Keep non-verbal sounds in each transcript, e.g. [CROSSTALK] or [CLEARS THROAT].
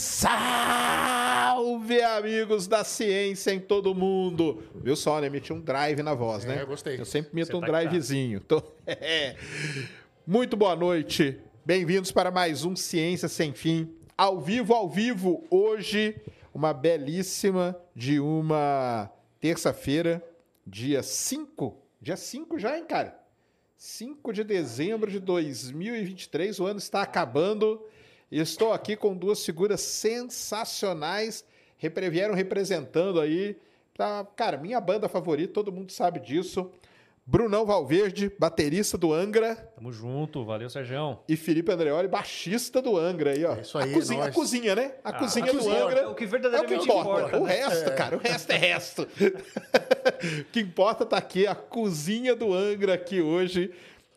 Salve, amigos da ciência em todo mundo. Viu só, né? Meti um drive na voz, né? É, eu gostei. Eu sempre meto Você um tá drivezinho. [LAUGHS] Então, é. Muito boa noite. Bem-vindos para mais um Ciência Sem Fim. Ao vivo, ao vivo, hoje, uma belíssima de uma terça-feira, dia 5. Dia 5 já, hein, cara? 5 de dezembro de 2023, o ano está acabando. Estou aqui com duas figuras sensacionais, vieram representando aí, pra, cara, minha banda favorita, todo mundo sabe disso. Brunão Valverde, baterista do Angra, Tamo junto, valeu, Sérgio. e Felipe Andreoli, baixista do Angra aí, ó. É isso aí, a, cozinha, a nós. cozinha, né? A Ah, cozinha a do cozinha, Angra. é o que É o que verdadeiramente importa. importa, o né? resto, cara, o resto é resto. [LAUGHS] o que importa tá aqui, a cozinha do Angra aqui hoje.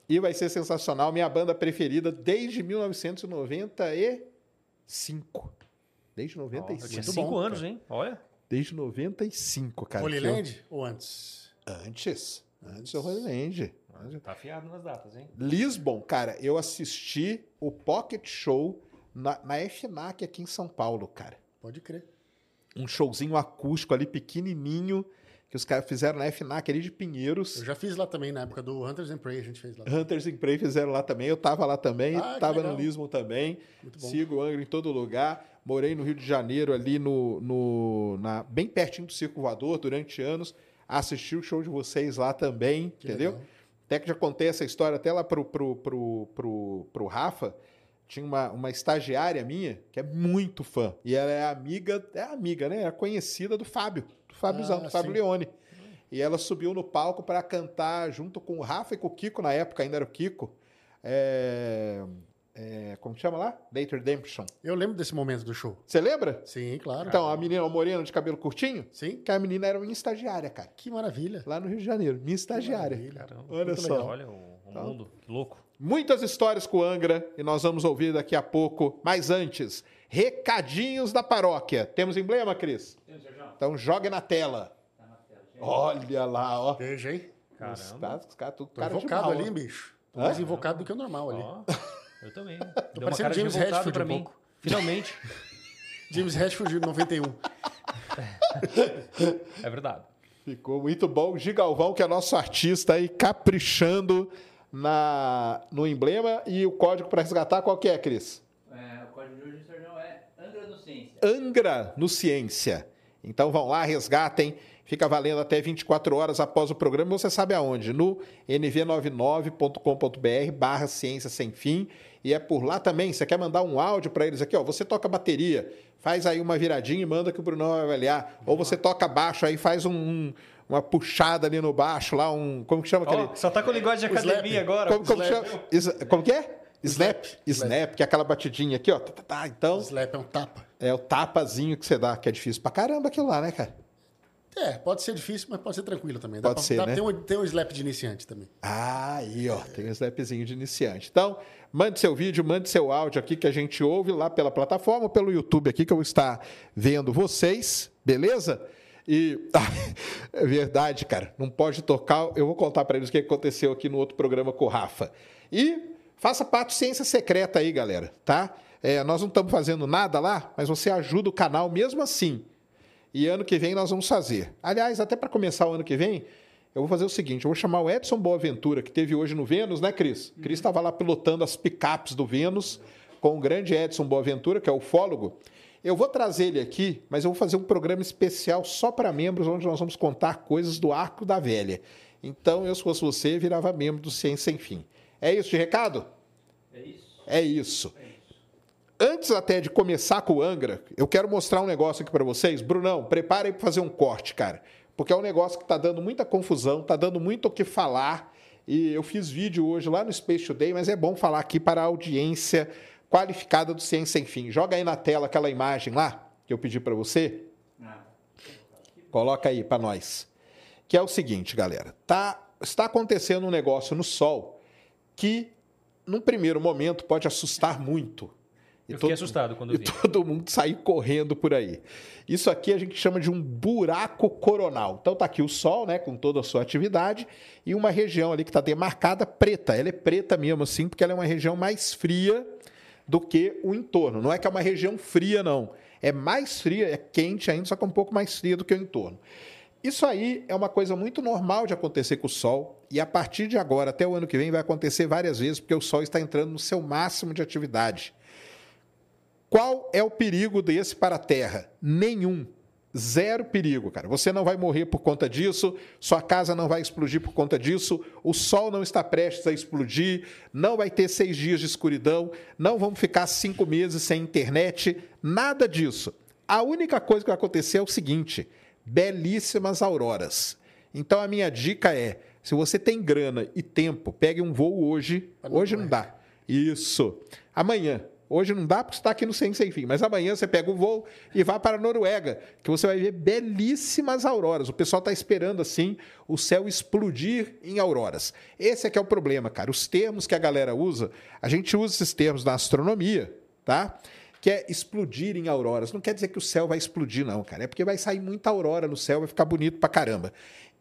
E vai ser sensacional. Minha banda preferida desde 1995. Desde Ó, eu tinha 95. cinco bom, anos, hein? Olha. Desde 95, cara. Holy que eu- Land ou antes? Antes. Antes do Holy Land. Tá afiado nas datas, hein? Lisbon, cara, eu assisti o Pocket Show na, na FNAC aqui em São Paulo, cara. Pode crer. Um showzinho acústico ali, pequenininho, que os caras fizeram na FNAC ali de Pinheiros. Eu já fiz lá também, na época do Hunters and Prey, a gente fez lá. Hunters in Prey fizeram lá também. Eu tava lá também, Ah, tava no. Lisbon também. Muito bom. Sigo o Angra em todo lugar. Morei no Rio de Janeiro, ali no, no na, bem pertinho do Circo Voador durante anos. Assisti o show de vocês lá também, Que entendeu? legal. Até que já contei essa história até lá pro, pro, pro, pro, pro Rafa. Tinha uma, uma estagiária minha que é muito fã. E ela é amiga, é amiga, né? É conhecida do Fábio, Fábiozão, Ah, do Fábio sim. Leone. E ela subiu no palco para cantar junto com o Rafa e com o Kiko, na época ainda era o Kiko. É, é, como que chama lá? Date Redemption. Eu lembro desse momento do show. Você lembra? Sim, claro. Então, a menina morena de cabelo curtinho, Sim. que a menina era minha estagiária, cara. Que maravilha. Lá no Rio de Janeiro, minha estagiária. Maravilha. Caramba. Olha só. legal. Olha o, o Então. mundo, que louco. Muitas histórias com o Angra e nós vamos ouvir daqui a pouco. Mas antes, recadinhos da paróquia. Temos emblema, Cris? Então jogue na tela. Olha lá, ó. Veja, hein? Caramba. Os caras, os caras tudo Tô cara invocado mal, ali, ó. bicho. Tô Hã? mais invocado do que o normal ali. Ó, eu também. Deu uma parecendo James revoltado Hetfield pra um mim. pouco. Finalmente. [LAUGHS] James Hetfield de 91. É verdade. Ficou muito bom. Gigalvão, que é nosso artista aí, caprichando na, no emblema. E o código para resgatar, qual que é, Cris? É, o código de hoje, Sérgio, é Angra do Ciência. Angra no Ciência. Então vão lá, resgatem. Fica valendo até 24 horas após o programa. Você sabe aonde? No nv99.com.br barra ciência sem fim. E é por lá também. Você quer mandar um áudio para eles aqui? Ó, você toca bateria, faz aí uma viradinha e manda que o Brunão vai avaliar. Ou você toca baixo aí, faz um- um- uma puxada ali no baixo, lá um... Como que chama aquele... Ó, só tá com o linguagem de academia slap. agora. Como, como slap. chama? Is- como que é? Snap. Slap. Snap, que é aquela batidinha aqui, ó. Tá, tá, tá. Então, Slap é um tapa. É o tapazinho que você dá, que é difícil pra caramba aquilo lá, né, cara? É, pode ser difícil, mas pode ser tranquilo também. Dá Pode pra- ser, dá- né? Tem um, tem um slap de iniciante também. Ah, aí, ó, tem um snapzinho de iniciante. Então, mande seu vídeo, mande seu áudio aqui que a gente ouve lá pela plataforma, pelo YouTube aqui que eu vou estar vendo vocês, beleza? E [LAUGHS] é verdade, cara, não pode tocar. Eu vou contar para eles o que aconteceu aqui no outro programa com o Rafa. E faça parte Ciência Secreta aí, galera, tá? É, nós não estamos fazendo nada lá, mas você ajuda o canal mesmo assim. E ano que vem nós vamos fazer. Aliás, até para começar o ano que vem, eu vou fazer o seguinte: eu vou chamar o Edson Boaventura, que teve hoje no Vênus, né, Cris? Cris estava lá pilotando as picapes do Vênus com o grande Edson Boaventura, que é ufólogo. Eu vou trazer ele aqui, mas eu vou fazer um programa especial só para membros, onde nós vamos contar coisas do Arco da Velha. Então, eu, se fosse você, virava membro do Ciência Sem Fim. É isso de recado? É isso? É isso. Antes até de começar com o Angra, eu quero mostrar um negócio aqui para vocês. Brunão, prepara aí para fazer um corte, cara. Porque é um negócio que está dando muita confusão, está dando muito o que falar. E eu fiz vídeo hoje lá no Space Today, mas é bom falar aqui para a audiência qualificada do Ciência Sem Fim. Joga aí na tela aquela imagem lá que eu pedi para você. Coloca aí para nós. Que é o seguinte, galera. Tá, está acontecendo um negócio no Sol que, num primeiro momento, pode assustar muito. E Eu fiquei todo- assustado quando e eu vi. [LAUGHS] todo mundo sair correndo por aí. Isso aqui a gente chama de um buraco coronal. Então tá aqui o Sol, né, com toda a sua atividade, e uma região ali que está demarcada preta. Ela é preta mesmo assim, porque ela é uma região mais fria do que o entorno. Não é que é uma região fria, não. É mais fria, é quente ainda, só que é um pouco mais fria do que o entorno. Isso aí é uma coisa muito normal de acontecer com o Sol, e a partir de agora até o ano que vem vai acontecer várias vezes, porque o Sol está entrando no seu máximo de atividade. Qual é o perigo desse para a Terra? Nenhum. Zero perigo, cara. Você não vai morrer por conta disso, sua casa não vai explodir por conta disso, o sol não está prestes a explodir, não vai ter seis dias de escuridão, não vamos ficar cinco meses sem internet, nada disso. A única coisa que vai acontecer é o seguinte: belíssimas auroras. Então a minha dica é: se você tem grana e tempo, pegue um voo hoje. Hoje não dá. Isso. Amanhã. Hoje não dá porque você está aqui no Sem Sem Fim, mas amanhã você pega o voo e vai para a Noruega, que você vai ver belíssimas auroras. O pessoal está esperando assim o céu explodir em auroras. Esse é que é o problema, cara. Os termos que a galera usa, a gente usa esses termos na astronomia, tá? Que é explodir em auroras. Não quer dizer que o céu vai explodir, não, cara. É porque vai sair muita aurora no céu, vai ficar bonito pra caramba.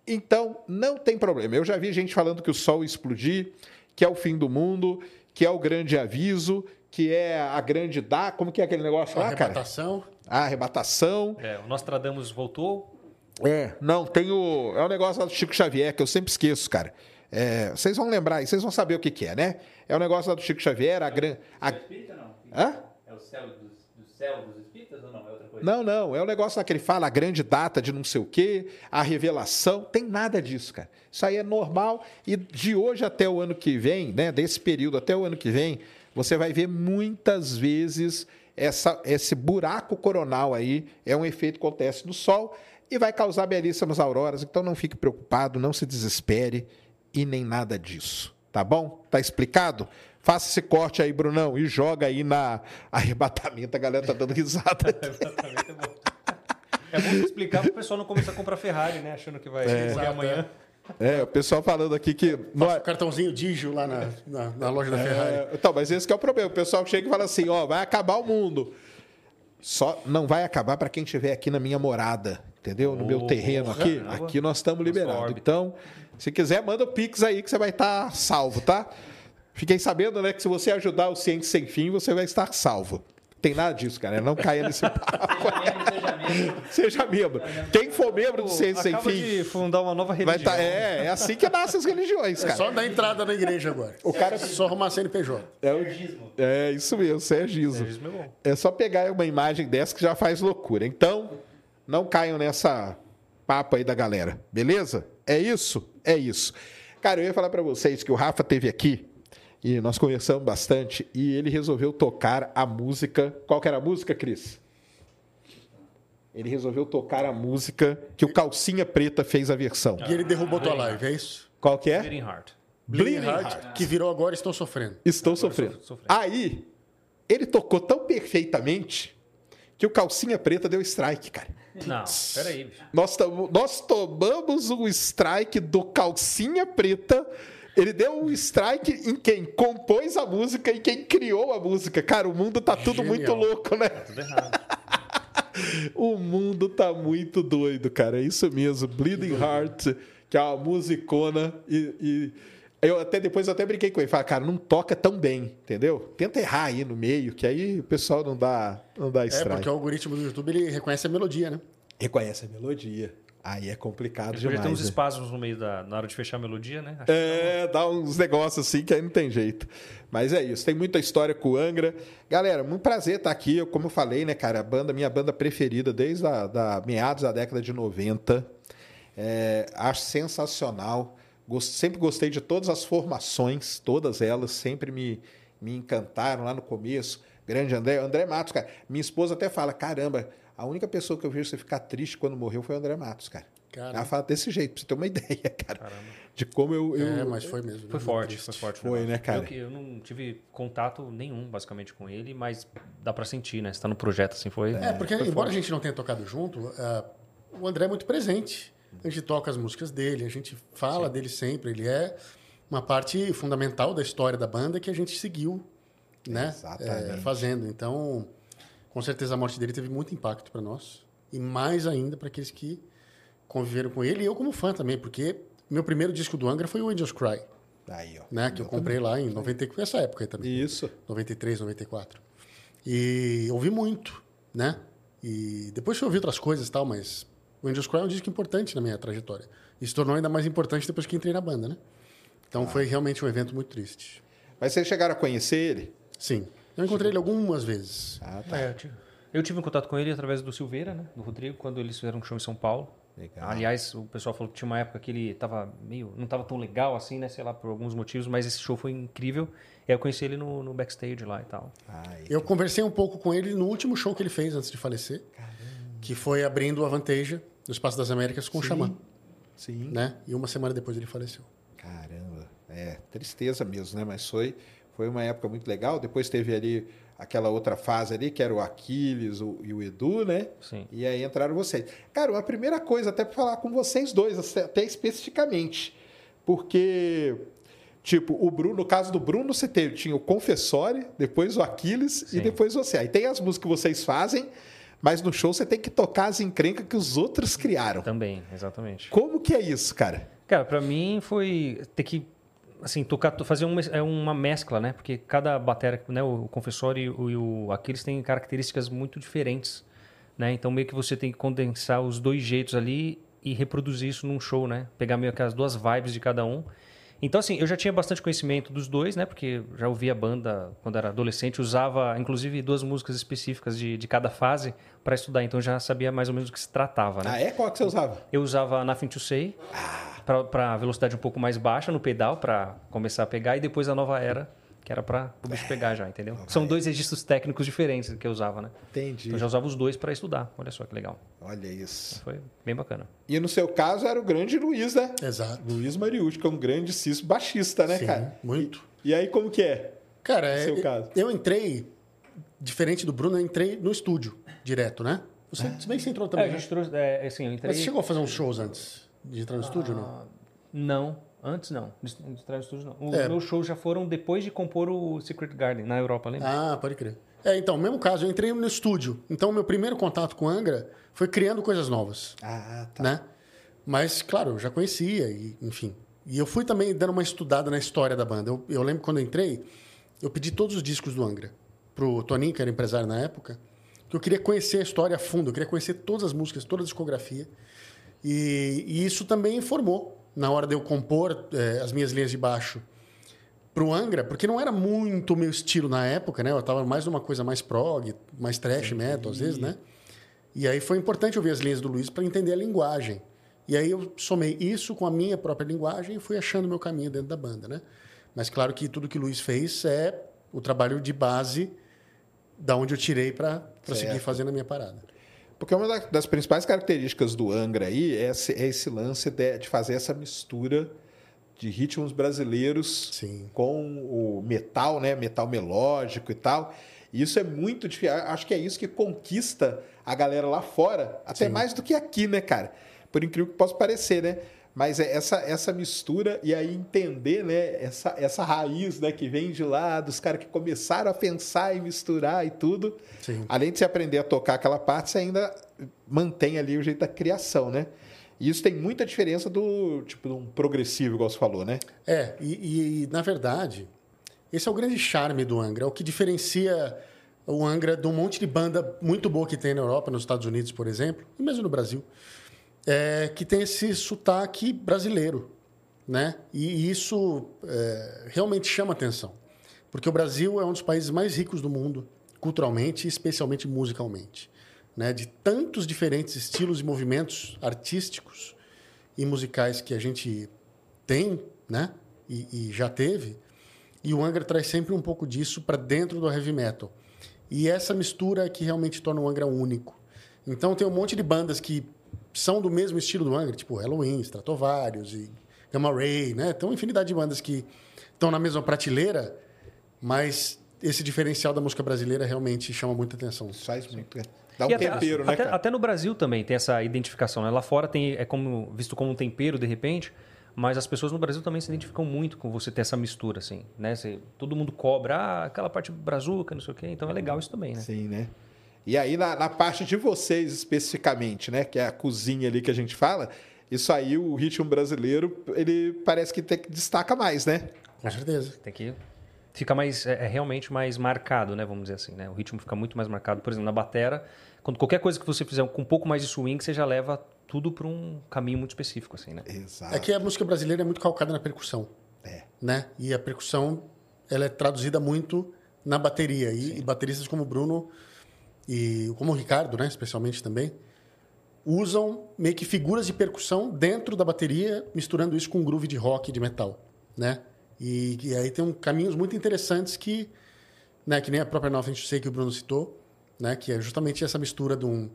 Então, não tem problema. Eu já vi gente falando que o sol explodir, que é o fim do mundo, que é o grande aviso, que é a grande dá, como que é aquele negócio lá, cara? Arrebatação. A arrebatação. É, o Nostradamus voltou. É, não, tem o. É o negócio lá do Chico Xavier, que eu sempre esqueço, cara. É, vocês vão lembrar aí, vocês vão saber o que, que é, né? É o negócio lá do Chico Xavier, a grande. É o espírita ou não? Hã? É o céu dos, do céu dos espíritas ou não? É outra coisa? Não, não, é o negócio lá que ele fala, a grande data de não sei o quê, a revelação, tem nada disso, cara. Isso aí é normal e de hoje até o ano que vem, né, desse período até o ano que vem, você vai ver muitas vezes essa, esse buraco coronal aí, é um efeito que acontece no Sol e vai causar belíssimas auroras, então não fique preocupado, não se desespere e nem nada disso, tá bom? Tá explicado? Faça esse corte aí, Brunão, e joga aí na [LAUGHS] arrebatamento, a galera tá dando risada. [LAUGHS] Exatamente, é bom. É bom explicar para o pessoal não começar a comprar Ferrari, né? Achando que vai Exato, amanhã. É, o pessoal falando aqui que. não Passa é- o cartãozinho Digio lá na, na, na loja da Ferrari. É, então, mas esse que é o problema. O pessoal chega e fala assim: ó, vai acabar o mundo. Só não vai acabar para quem estiver aqui na minha morada, entendeu? No meu Oh, terreno aqui. caramba. Aqui nós estamos liberados. Então, se quiser, manda o Pix aí que você vai estar salvo, tá? Fiquei sabendo, né, que se você ajudar o Ciência Sem Fim, você vai estar salvo. Tem nada disso, cara. Não caia nesse [LAUGHS] papo. Seja membro, seja membro. Seja membro. Quem for membro do Ciência Sem Fim, de fundar uma nova vai religião. estar. é, é assim que nascem as religiões, É cara. só dar entrada na igreja agora. O cara só arrumar CNPJ. É, o- é isso mesmo, Sergismo. Sergismo é bom. É só pegar uma imagem dessa que já faz loucura. Então, não caiam nessa papo aí da galera, beleza? É isso? É isso. Cara, eu ia falar pra vocês que o Rafa teve aqui e nós conversamos bastante e ele resolveu tocar a música. Qual que era a música, Cris? Ele resolveu tocar a música que o Calcinha Preta fez a versão. E ele derrubou tua live, é isso? Qual que é? Bleeding Heart. Bleeding Bleeding Heart, que virou agora Estou Sofrendo. Estou sofrendo. sofrendo. Aí, ele tocou tão perfeitamente que o Calcinha Preta deu strike, cara. Não, peraí, bicho. Nós, nós tomamos um strike do Calcinha Preta. Ele deu um strike em quem compôs a música e quem criou a música. Cara, o mundo tá tudo Genial. muito louco, né? Tudo errado. [LAUGHS] O mundo tá muito doido, cara. É isso mesmo. Bleeding Heart, que é uma musicona. E, e eu até depois eu até brinquei com ele. Falei, cara, não toca tão bem, entendeu? Tenta errar aí no meio, que aí o pessoal não dá, não dá É, strike. porque o algoritmo do YouTube ele reconhece a melodia, né? Reconhece a melodia. Aí é complicado Já demais. tem uns né? espasmos no meio da. Na hora de fechar a melodia, né? Acho É, dá uns negócios assim que aí não tem jeito. Mas é isso, tem muita história com o Angra. Galera, muito prazer estar aqui. Eu, Como eu falei, né, cara, a banda, minha banda preferida desde a da meados da década de 90. É, acho sensacional. Gos- sempre gostei de todas as formações, todas elas sempre me, me encantaram lá no começo. Grande André, André Matos, cara. Minha esposa até fala: caramba, a única pessoa que eu vi você ficar triste quando morreu foi o André Matos, cara. Caramba. Ela fala desse jeito, pra você ter uma [LAUGHS] ideia, cara. De como eu. eu É, mas foi mesmo. Foi né? forte, foi forte. Foi, negócio. né, cara? Eu, que- eu não tive contato nenhum, basicamente, com ele, mas dá pra sentir, né? Você tá no projeto, assim, foi... É, porque foi embora forte. a gente não tenha tocado junto, ah, o André é muito presente. A gente toca as músicas dele, a gente fala dele sempre. Ele é uma parte fundamental da história da banda que a gente seguiu, né? Exatamente. é, fazendo. Então, com certeza a morte dele teve muito impacto para nós e mais ainda para aqueles que conviveram com ele e eu como fã também, porque meu primeiro disco do Angra foi o Angels Cry. Aí, ó. né? Que eu comprei lá em 94, nessa época aí também. Isso. 93, 94. E ouvi muito, né? E depois eu ouvi outras coisas e tal, mas o Angels Cry é um disco importante na minha trajetória. E se tornou ainda mais importante depois que entrei na banda, né? Então foi realmente um evento muito triste. Mas vocês chegaram a conhecer ele? Sim. Eu encontrei ele algumas vezes. Ah, tá. É, eu, tive, eu tive um contato com ele através do Silveira, né? Do Rodrigo, quando eles fizeram um show em São Paulo. Legal. Aliás, o pessoal falou que tinha uma época que ele tava meio. não tava tão legal assim, né? Sei lá, por alguns motivos, mas esse show foi incrível. E aí eu conheci ele no, no backstage lá e tal. Ai, Eu conversei um pouco com ele no último show que ele fez antes de falecer, que foi abrindo a Vanteja do Espaço das Américas com o Xamã, Sim. né? E uma semana depois ele faleceu. Caramba. É, tristeza mesmo, né? Mas foi, foi uma época muito legal. Depois teve ali aquela outra fase ali, que era o Aquiles o- e o Edu, né? Sim. E aí entraram vocês. Cara, a primeira coisa, até para falar com vocês dois, até especificamente, porque, tipo, o Bruno, no caso do Bruno, você teve, tinha o Confessore, depois o Aquiles e Sim. depois você. Aí tem as músicas que vocês fazem, mas no show você tem que tocar as encrencas que os outros criaram. Também, exatamente. Como que é isso, cara? Cara, pra mim foi ter que assim tocar, fazer uma, é uma mescla, né? Porque cada bateria, né, o confessor e o, e o Aquiles têm características muito diferentes, né? Então meio que você tem que condensar os dois jeitos ali e reproduzir isso num show, né? Pegar meio que as duas vibes de cada um. Então assim, eu já tinha bastante conhecimento dos dois, né? Porque já ouvia a banda quando era adolescente, usava inclusive duas músicas específicas de, de cada fase para estudar, então eu já sabia mais ou menos do que se tratava, né? Ah, é? Qual que você usava? Eu usava Nothing to Say para velocidade um pouco mais baixa no pedal para começar a pegar e depois a nova era que era para o bicho pegar já, entendeu? São dois registros técnicos diferentes que eu usava, né? Entendi. Então eu já usava os dois para estudar. Olha só que legal. Olha isso. Foi bem bacana. E no seu caso era o grande Luiz, né? Exato. Luiz Mariucci, que é um grande ciso baixista, né, Sim, cara? muito. E aí, como que é? Cara, No é, seu caso. eu entrei, diferente do Bruno, eu entrei no estúdio direto, né? Você, se bem que você entrou É, também. a né? gente trouxe, é, assim, eu entrei... Mas você chegou a fazer uns shows antes de entrar no estúdio ou não? Ah, Não, antes não. Entrar no estúdio não. Os É. meus shows já foram depois de compor o Secret Garden na Europa, lembra? Ah, pode crer. É, então, mesmo caso, eu entrei no estúdio. Então, meu primeiro contato com Angra foi criando coisas novas, Ah, tá. né? Mas, claro, eu já conhecia, e, enfim. E eu fui também dando uma estudada na história da banda. Eu, eu lembro quando eu entrei, eu pedi todos os discos do Angra pro Toninho, que era empresário na época, que eu queria conhecer a história a fundo, eu queria conhecer todas as músicas, toda a discografia. E, e isso também informou na hora de eu compor eh, as minhas linhas de baixo pro Angra, porque não era muito o meu estilo na época, né? Eu tava mais numa coisa mais prog, mais trash metal, às vezes, né? E aí foi importante ouvir as linhas do Luiz para entender a linguagem. E aí eu somei isso com a minha própria linguagem e fui achando meu caminho dentro da banda, né? Mas claro que tudo que o Luiz fez é o trabalho de base da onde eu tirei para seguir fazendo a minha parada. Porque uma da- das principais características do Angra aí é esse, é esse lance de, de fazer essa mistura de ritmos brasileiros Sim. com o metal, né? Metal melódico e tal. E isso é muito difícil. Acho que é isso que conquista a galera lá fora, até Sim. mais do que aqui, né, cara? Por incrível que possa parecer, né? Mas é essa, essa mistura e aí entender, né, essa, essa raiz né, que vem de lá, dos caras que começaram a pensar e misturar e tudo. Sim. Além de você aprender a tocar aquela parte, você ainda mantém ali o jeito da criação, né? E isso tem muita diferença do tipo de um progressivo, igual você falou, né? É, e, e, na verdade, esse é o grande charme do Angra, é o que diferencia o Angra de um monte de banda muito boa que tem na Europa, nos Estados Unidos, por exemplo, e mesmo no Brasil, é, que tem esse sotaque brasileiro, né? E isso é, realmente chama atenção, porque o Brasil é um dos países mais ricos do mundo, culturalmente e especialmente musicalmente, né? De tantos diferentes estilos e movimentos artísticos e musicais que a gente tem, né? E, e já teve. E o Angra traz sempre um pouco disso para dentro do heavy metal. E essa mistura é que realmente torna o Angra único. Então tem um monte de bandas que são do mesmo estilo do Angra, tipo Halloween, Stratovarius e Gamma Ray, né? Tem uma infinidade de bandas que estão na mesma prateleira, mas esse diferencial da música brasileira realmente chama muita atenção. Faz muito. né? Dá um E até- tempero, né, até, cara? até no Brasil também tem essa identificação. Né? Lá fora tem, é como, visto como um tempero, de repente, mas as pessoas no Brasil também se identificam muito com você ter essa mistura, assim. Né? Você- todo mundo cobra ah, aquela parte brazuca, não sei o quê. Então é legal isso também, né? Sim, né? E aí, na, na parte de vocês especificamente, né? Que é a cozinha ali que a gente fala, isso aí, o ritmo brasileiro, ele parece que tem que destaca mais, né? Com certeza. Tem que fica mais é, é realmente mais marcado, né? Vamos dizer assim, né? O ritmo fica muito mais marcado. Por exemplo, na batera, quando qualquer coisa que você fizer com um pouco mais de swing, você já leva tudo para um caminho muito específico, assim, né? Exato. É que a música brasileira é muito calcada na percussão. É. Né? E a percussão ela é traduzida muito na bateria. E, e bateristas como o Bruno e como o Ricardo, né, especialmente também, usam meio que figuras de percussão dentro da bateria, misturando isso com groove de rock de metal, né? E, e aí tem um, caminhos muito interessantes que, né, que nem a própria Nova sei que o Bruno citou, né, que é justamente essa mistura de um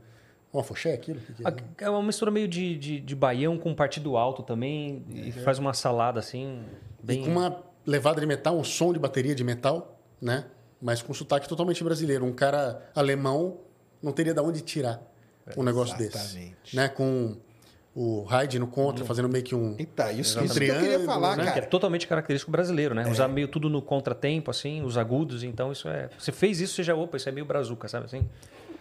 um afoxé aquilo? Que que é? É uma mistura meio de, de, de baião com partido alto também, e faz uma salada assim, bem... E com uma levada de metal, um som de bateria de metal, né? Mas com sotaque totalmente brasileiro. Um cara alemão não teria de onde tirar um negócio desse. Exatamente. Né? Com o Hyde no contra, fazendo meio que um... Então, isso, Um isso que eu queria falar, né? Que é cara. totalmente característico brasileiro, né? Usar meio tudo no contratempo, assim, os agudos, então isso é... Você fez isso, você já, opa, isso é meio brazuca, sabe assim?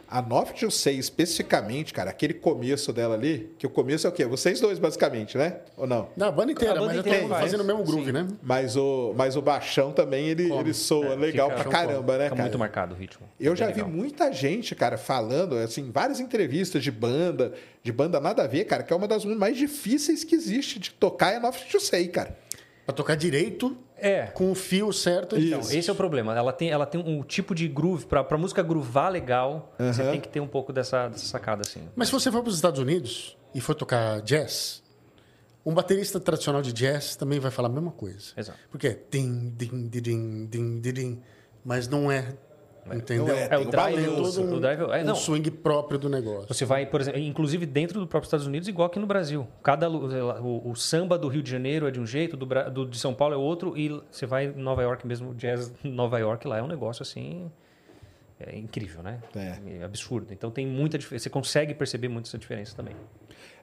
A 926, especificamente, cara, aquele começo dela ali, que o começo é o quê? Vocês dois, basicamente, né? Ou não? Não, a banda inteira, A banda mas inteira eu tô faz, fazendo o mesmo groove, sim. né? Mas o, mas o baixão também, ele, ele soa É, legal pra caramba, né, Fica cara? muito marcado o ritmo. Eu Bem já vi legal. muita gente, cara, falando, assim, várias entrevistas de banda, de banda nada a ver, cara, que é uma das mais difíceis que existe de tocar é a 926, cara. Pra tocar direito, É, com o fio certo. Então, Isso. esse é o problema. Ela tem, ela tem um tipo de groove, pra, pra música groovar legal, você tem que ter um pouco dessa, dessa sacada, assim. Mas se você for para os Estados Unidos e for tocar jazz, um baterista tradicional de jazz também vai falar a mesma coisa. Exato. Porque é din, din, din, din, din, din, din, mas não é. Entendeu? não é, É, o drive, balanço, todo um, o drive, é, um não. swing próprio do negócio. Você vai, por exemplo, inclusive dentro do próprio Estados Unidos, igual aqui no Brasil. Cada o, o samba do Rio de Janeiro é de um jeito, do, do de São Paulo é outro, e você vai em Nova York mesmo, o jazz Nova York lá é um negócio assim é incrível, né? É. absurdo. Então tem muita diferença. Você consegue perceber muito essa diferença também.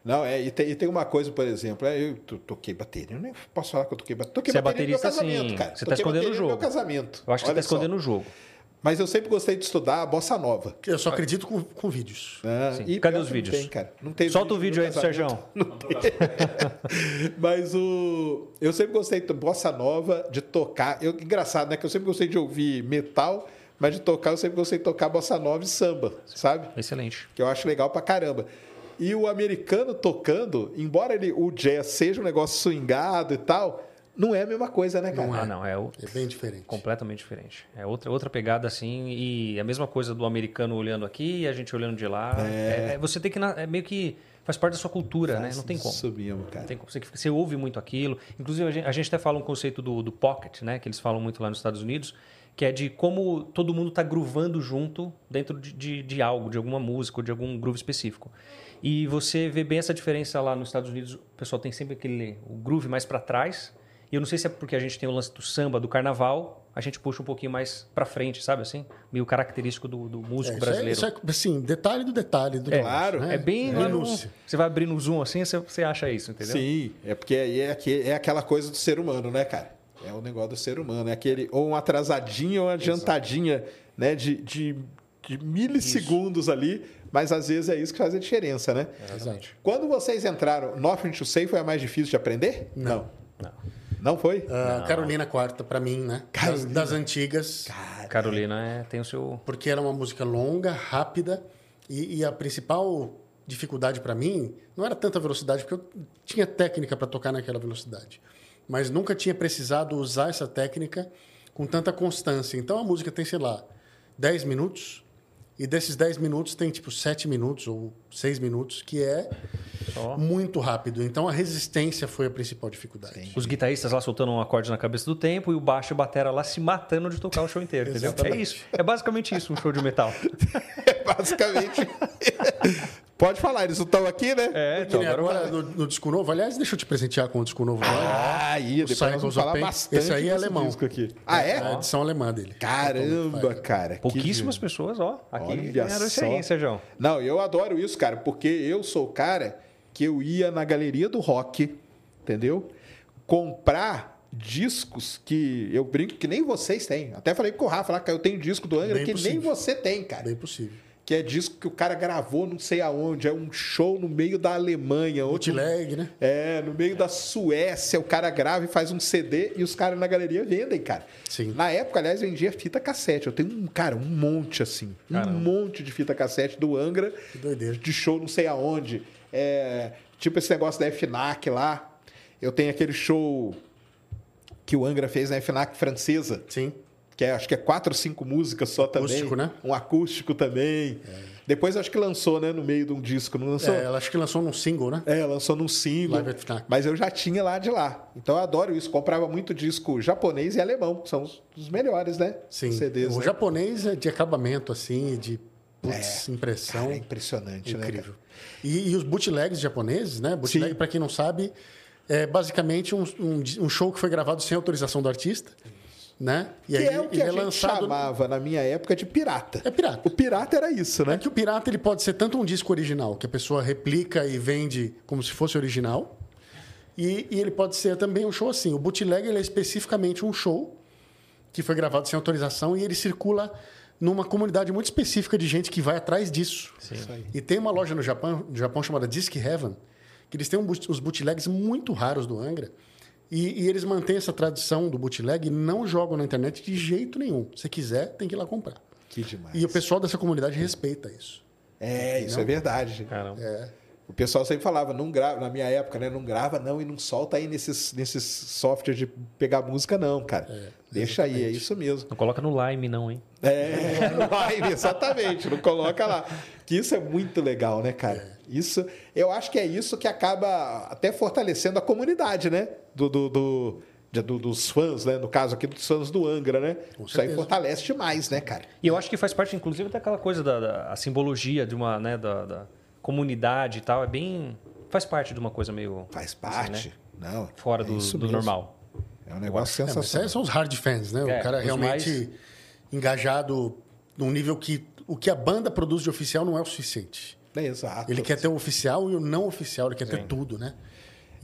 Não, é, e tem, e tem uma coisa, por exemplo, é, eu to- toquei bateria, eu nem posso falar que eu toquei bateria. Toquei Você é bateria no meu baterista, casamento, sim. cara. Você tá Toquei escondendo bateria o no meu jogo. casamento. Eu acho que Olha você está escondendo o jogo. Mas eu sempre gostei de estudar a bossa nova. Eu só acredito com, com vídeos. Ah, Sim. e Cadê os vídeos? Tem, cara. Não tem Solta o vídeo aí. Sérgio. [LAUGHS] Mas o. Eu sempre gostei de bossa nova, de tocar. Eu, engraçado, né? Que eu sempre gostei de ouvir metal, mas de tocar, eu sempre gostei de tocar bossa nova e samba, sabe? Excelente. Que eu acho legal pra caramba. E o americano tocando, embora ele, o jazz seja um negócio swingado e tal, não é a mesma coisa, né, cara? Ah, não, é o- É bem diferente. completamente diferente. É outra, outra pegada assim, e a mesma coisa do americano olhando aqui e a gente olhando de lá. É, é, você tem que. na- É meio que. Faz parte da sua cultura, né? Não tem como. Mesmo, cara. Não tem como. Você, você ouve muito aquilo. Inclusive, a gente, a gente até fala um conceito do, do pocket, né? Que eles falam muito lá nos Estados Unidos, que é de como todo mundo está groovando junto dentro de, de, de algo, de alguma música ou de algum groove específico. E você vê bem essa diferença lá nos Estados Unidos. O pessoal tem sempre aquele o groove mais para trás. E eu não sei se é porque a gente tem o lance do samba, do carnaval, a gente puxa um pouquinho mais para frente, sabe assim? Meio característico do, do É, músico isso, é, brasileiro. isso é, assim, detalhe do detalhe do negócio, claro. né? É bem. minúcia. Você vai abrir no zoom assim, você, você acha isso, entendeu? Sim, é porque aí é, é aquela coisa do ser humano, né, cara? É o negócio do ser humano. É aquele, ou uma atrasadinha ou uma adiantadinha, né? De, de, de milissegundos ali, mas às vezes é isso que faz a diferença, né? Exato. Quando vocês entraram, Nothing to Say foi a mais difícil de aprender? Não. Não. Não foi? Ah, Carolina Quarta, pra mim, né? Das, Carolina. das antigas. Carolina é, tem o seu. porque era uma música longa, rápida e, e a principal dificuldade para mim não era tanta velocidade, porque eu tinha técnica para tocar naquela velocidade, mas nunca tinha precisado usar essa técnica com tanta constância. Então a música tem, sei lá, 10 minutos e desses 10 minutos tem tipo 7 minutos ou 6 minutos, que é Só. muito rápido. Então a resistência foi a principal dificuldade. Os guitarristas lá soltando um acorde na cabeça do tempo e o baixo e o batera lá se matando de tocar o show inteiro, entendeu? É isso. É basicamente isso um show de metal. [LAUGHS] Basicamente. Pode falar, eles não estão aqui, né? É, Que nem agora no, no disco novo, aliás, deixa eu te presentear com o disco novo agora. Ah, aí, depois nós Cycles vamos falar Pain. bastante Esse aí é alemão. disco aqui. Ah, É é? a edição alemã dele. Caramba, cara. que Pouquíssimas pessoas, ó, aqui Olha ganharam isso aí, só. hein, Sérgio? Não, eu adoro isso, cara, porque eu sou o cara que eu ia na galeria do rock, entendeu? Comprar discos que eu brinco que nem vocês têm. Até falei com o Rafa lá, que eu tenho disco do Angra Bem que nem possível. você tem, cara. Bem possível. Que é disco que o cara gravou não sei aonde, é um show no meio da Alemanha, outro né? é, no meio da Suécia, o cara grava e faz um CD e os caras na galeria vendem, cara. Sim. Na época, aliás, vendia fita cassete. Eu tenho um, cara, um monte assim. Um monte de fita cassete do Angra. Que doideira. De show não sei aonde. É, tipo esse negócio da FNAC lá. Eu tenho aquele show que o Angra fez na FNAC francesa Sim. Que é, acho que é quatro ou cinco músicas só também. Acústico, né? Um acústico também. Depois acho que lançou, né, no meio de um disco, não lançou? É, ela acho que lançou num single, né? É, lançou num single. Live at. Mas eu já tinha lá de lá. Então eu adoro isso. Comprava muito disco japonês e alemão, que são os, os melhores, né? Sim. CDs. o né? japonês é de acabamento, assim, de putz, impressão. Cara, é impressionante, né? Incrível. E, e os bootlegs japoneses, né? Bootleg, Sim. para quem não sabe, é basicamente um, um, um show que foi gravado sem autorização do artista, né? E Que aí é o que ele a é gente chamava na minha época de pirata. É pirata. O pirata era isso, né? É que o pirata ele pode ser tanto um disco original, que a pessoa replica e vende como se fosse original, e, e ele pode ser também um show assim. O bootleg ele é especificamente um show que foi gravado sem autorização e ele circula numa comunidade muito específica de gente que vai atrás disso. Isso aí. E tem uma loja no Japão, no Japão chamada Disc Heaven, que eles têm um os bootlegs muito raros do Angra. E, e eles mantêm essa tradição do bootleg e não jogam na internet de jeito nenhum. Se quiser, tem que ir lá comprar. Que demais. E o pessoal dessa comunidade respeita isso. É, isso é verdade. Caramba. O pessoal sempre falava, não grava, na minha época, né? Não grava não e não solta aí nesses, nesses softwares de pegar música, não, cara. Deixa aí, é isso mesmo. Não coloca no Lime, não, hein? É, [LAUGHS] no Live, exatamente, não coloca lá. Que isso é muito legal, né, cara? Isso, eu acho que é isso que acaba até fortalecendo a comunidade, né? Do, do, do- de- do- dos fãs, né? No caso aqui dos fãs do Angra, né? Com Isso aí certeza. fortalece demais, né, cara? E eu acho que faz parte, inclusive, daquela coisa da, da- a simbologia de uma, né, da, da comunidade e tal. É bem. Faz parte de uma coisa meio. Faz parte. Assim, Não. Fora é do, isso do normal. É um negócio É, sensacional. esses são os hard fans, né? É, o cara realmente mais- engajado num nível que o que a banda produz de oficial não é o suficiente. É, exato. Ele quer ter o oficial e o não oficial, ele quer ter tudo, né?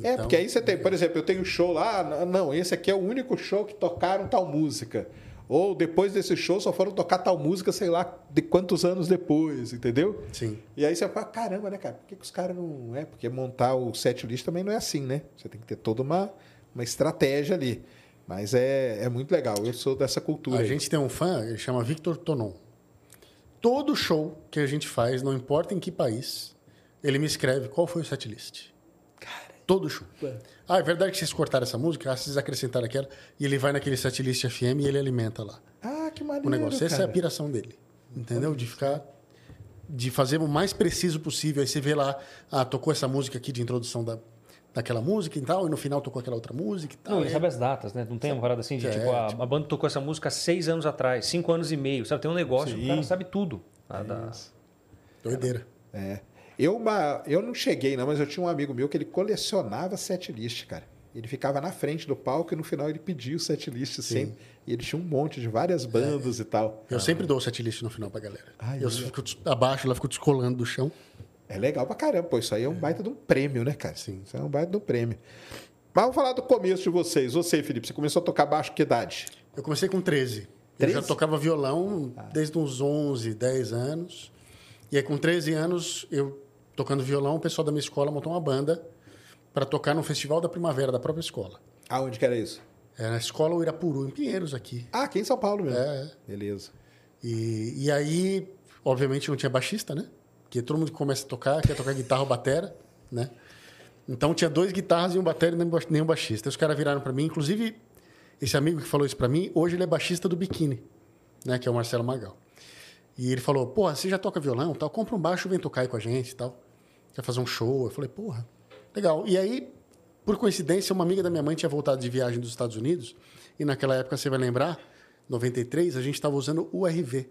É, Então, porque aí você tem, por exemplo, eu tenho um show lá, não, esse aqui é o único show que tocaram tal música. Ou depois desse show só foram tocar tal música, sei lá, de quantos anos depois, entendeu? Sim. E aí você fala, caramba, né, cara? Por que, que os caras não. É, porque montar o set list também não é assim, né? Você tem que ter toda uma, uma estratégia ali. Mas é, é muito legal. Eu sou dessa cultura. A aí. gente tem um fã, ele chama Victor Tonon. Todo show que a gente faz, não importa em que país, ele me escreve qual foi o setlist. Cara, Todo show. Ah, é verdade que vocês cortaram essa música? Ah, vocês acrescentaram aquela. E ele vai naquele setlist FM e ele alimenta lá. ah, que maneiro. o negócio. Essa é a cara. piração dele. Entendeu? De ficar. De fazer o mais preciso possível. Aí você vê lá, ah, tocou essa música aqui de introdução da, daquela música e tal, e no final tocou aquela outra música e tal. Não, ele É- sabe as datas, né? Não tem uma parada assim de É, tipo, a, a banda tocou essa música há seis anos atrás, cinco anos e meio, sabe? Tem um negócio, Sim. o cara sabe tudo. Ah, da- Doideira. É. Eu, uma- eu não cheguei, não, mas eu tinha um amigo meu que ele colecionava setlist, cara. Ele ficava na frente do palco e no final ele pedia o setlist sempre. E ele tinha um monte de várias bandas e tal. Eu sempre dou o setlist no final pra galera. Ai, eu olha. fico abaixo, ela fico descolando do chão. É legal pra caramba, pô. Isso aí é um baita de um prêmio, né, cara? Sim. Isso é um baita de um prêmio. Mas vamos falar do começo de vocês. Você, Felipe, você começou a tocar baixo que idade? Eu comecei com 13. Eu 13? já tocava violão desde uns 11, 10 anos. E aí, com 13 anos, eu tocando violão, o pessoal da minha escola montou uma banda para tocar no Festival da Primavera da própria escola. Aonde que era isso? É na escola Uirapuru, em Pinheiros, aqui. Ah, aqui em São Paulo mesmo. É. Beleza. E, e aí, obviamente, não tinha baixista, né? Porque todo mundo que começa a tocar quer tocar guitarra ou batera, né? Então tinha dois guitarras e um batera e nem ba- nem um baixista. Os caras viraram para mim, inclusive esse amigo que falou isso para mim, hoje ele é baixista do Biquíni, né? Que é o Marcelo Magal. E ele falou: "Porra, você já toca violão, tal, compra um baixo, vem tocar aí com a gente, e tal. Quer fazer um show?" Eu falei: "Porra, legal". E aí, por coincidência, uma amiga da minha mãe tinha voltado de viagem dos Estados Unidos, e naquela época você vai lembrar, 93, a gente estava usando o RV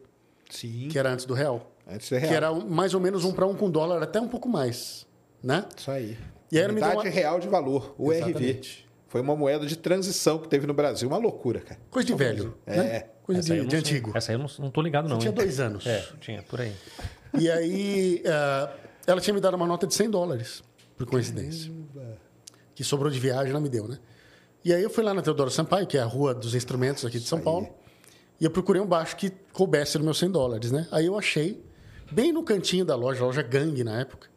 Sim. que era antes do real. Antes do Que real. era um- mais ou menos um para um com dólar, até um pouco mais, né? Isso aí. E aí Unidade uma- real de valor, o RV. Foi uma moeda de transição que teve no Brasil. Uma loucura, cara. Coisa de velho, É. né? Coisa Essa aí de, de antigo. Essa aí eu não, não tô ligado, não. Tinha hein? dois anos. É, tinha, por aí. E aí ah, ela tinha me dado uma nota de 100 dólares, por coincidência. Que sobrou de viagem, ela me deu, né? E aí eu fui lá na Teodoro Sampaio, que é a rua dos instrumentos aqui de São Paulo, e eu procurei um baixo que coubesse nos meus 100 dólares, né? Aí eu achei, bem no cantinho da loja, a loja Gang na época.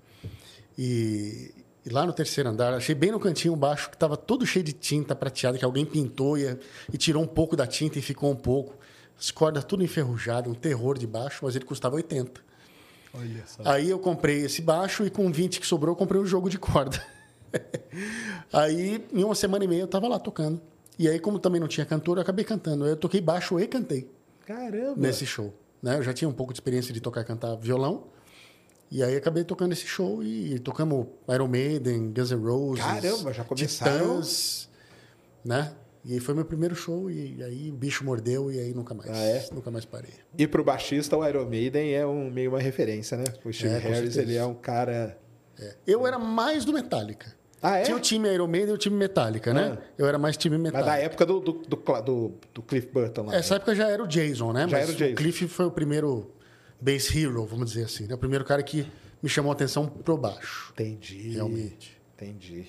E, e lá no terceiro andar, achei bem no cantinho um baixo que estava todo cheio de tinta prateada, que alguém pintou e, e tirou um pouco da tinta e ficou um pouco. As cordas tudo enferrujadas, um terror de baixo, mas ele custava 80. Aí eu comprei esse baixo e com 20 que sobrou, eu comprei um jogo de corda. [LAUGHS] aí, em uma semana e meia, eu tava lá tocando. E aí, como também não tinha cantor, eu acabei cantando. Eu toquei baixo e cantei Caramba. nesse show. Né? Eu já tinha um pouco de experiência de tocar e cantar violão. E aí acabei tocando esse show e tocamos Iron Maiden, Guns N' Roses. Caramba, já começaram- Titãs, né? E aí foi meu primeiro show e aí o bicho mordeu e aí nunca mais. Ah, é? Nunca mais parei. E pro baixista, o Iron Maiden é um, meio uma referência, né? O Steve É, Harris, ele é um cara... É. Eu era mais do Metallica. Ah, é? Tinha o time Iron Maiden e o time Metallica, né? Ah. Eu era mais time Mas Metallica. da época do, do, do, do- Cliff Burton lá. Essa época já era o Jason, né? Já Mas era o Jason. Cliff foi o primeiro bass hero, vamos dizer assim. Né? O primeiro cara que me chamou a atenção pro baixo. Entendi. Realmente. Entendi.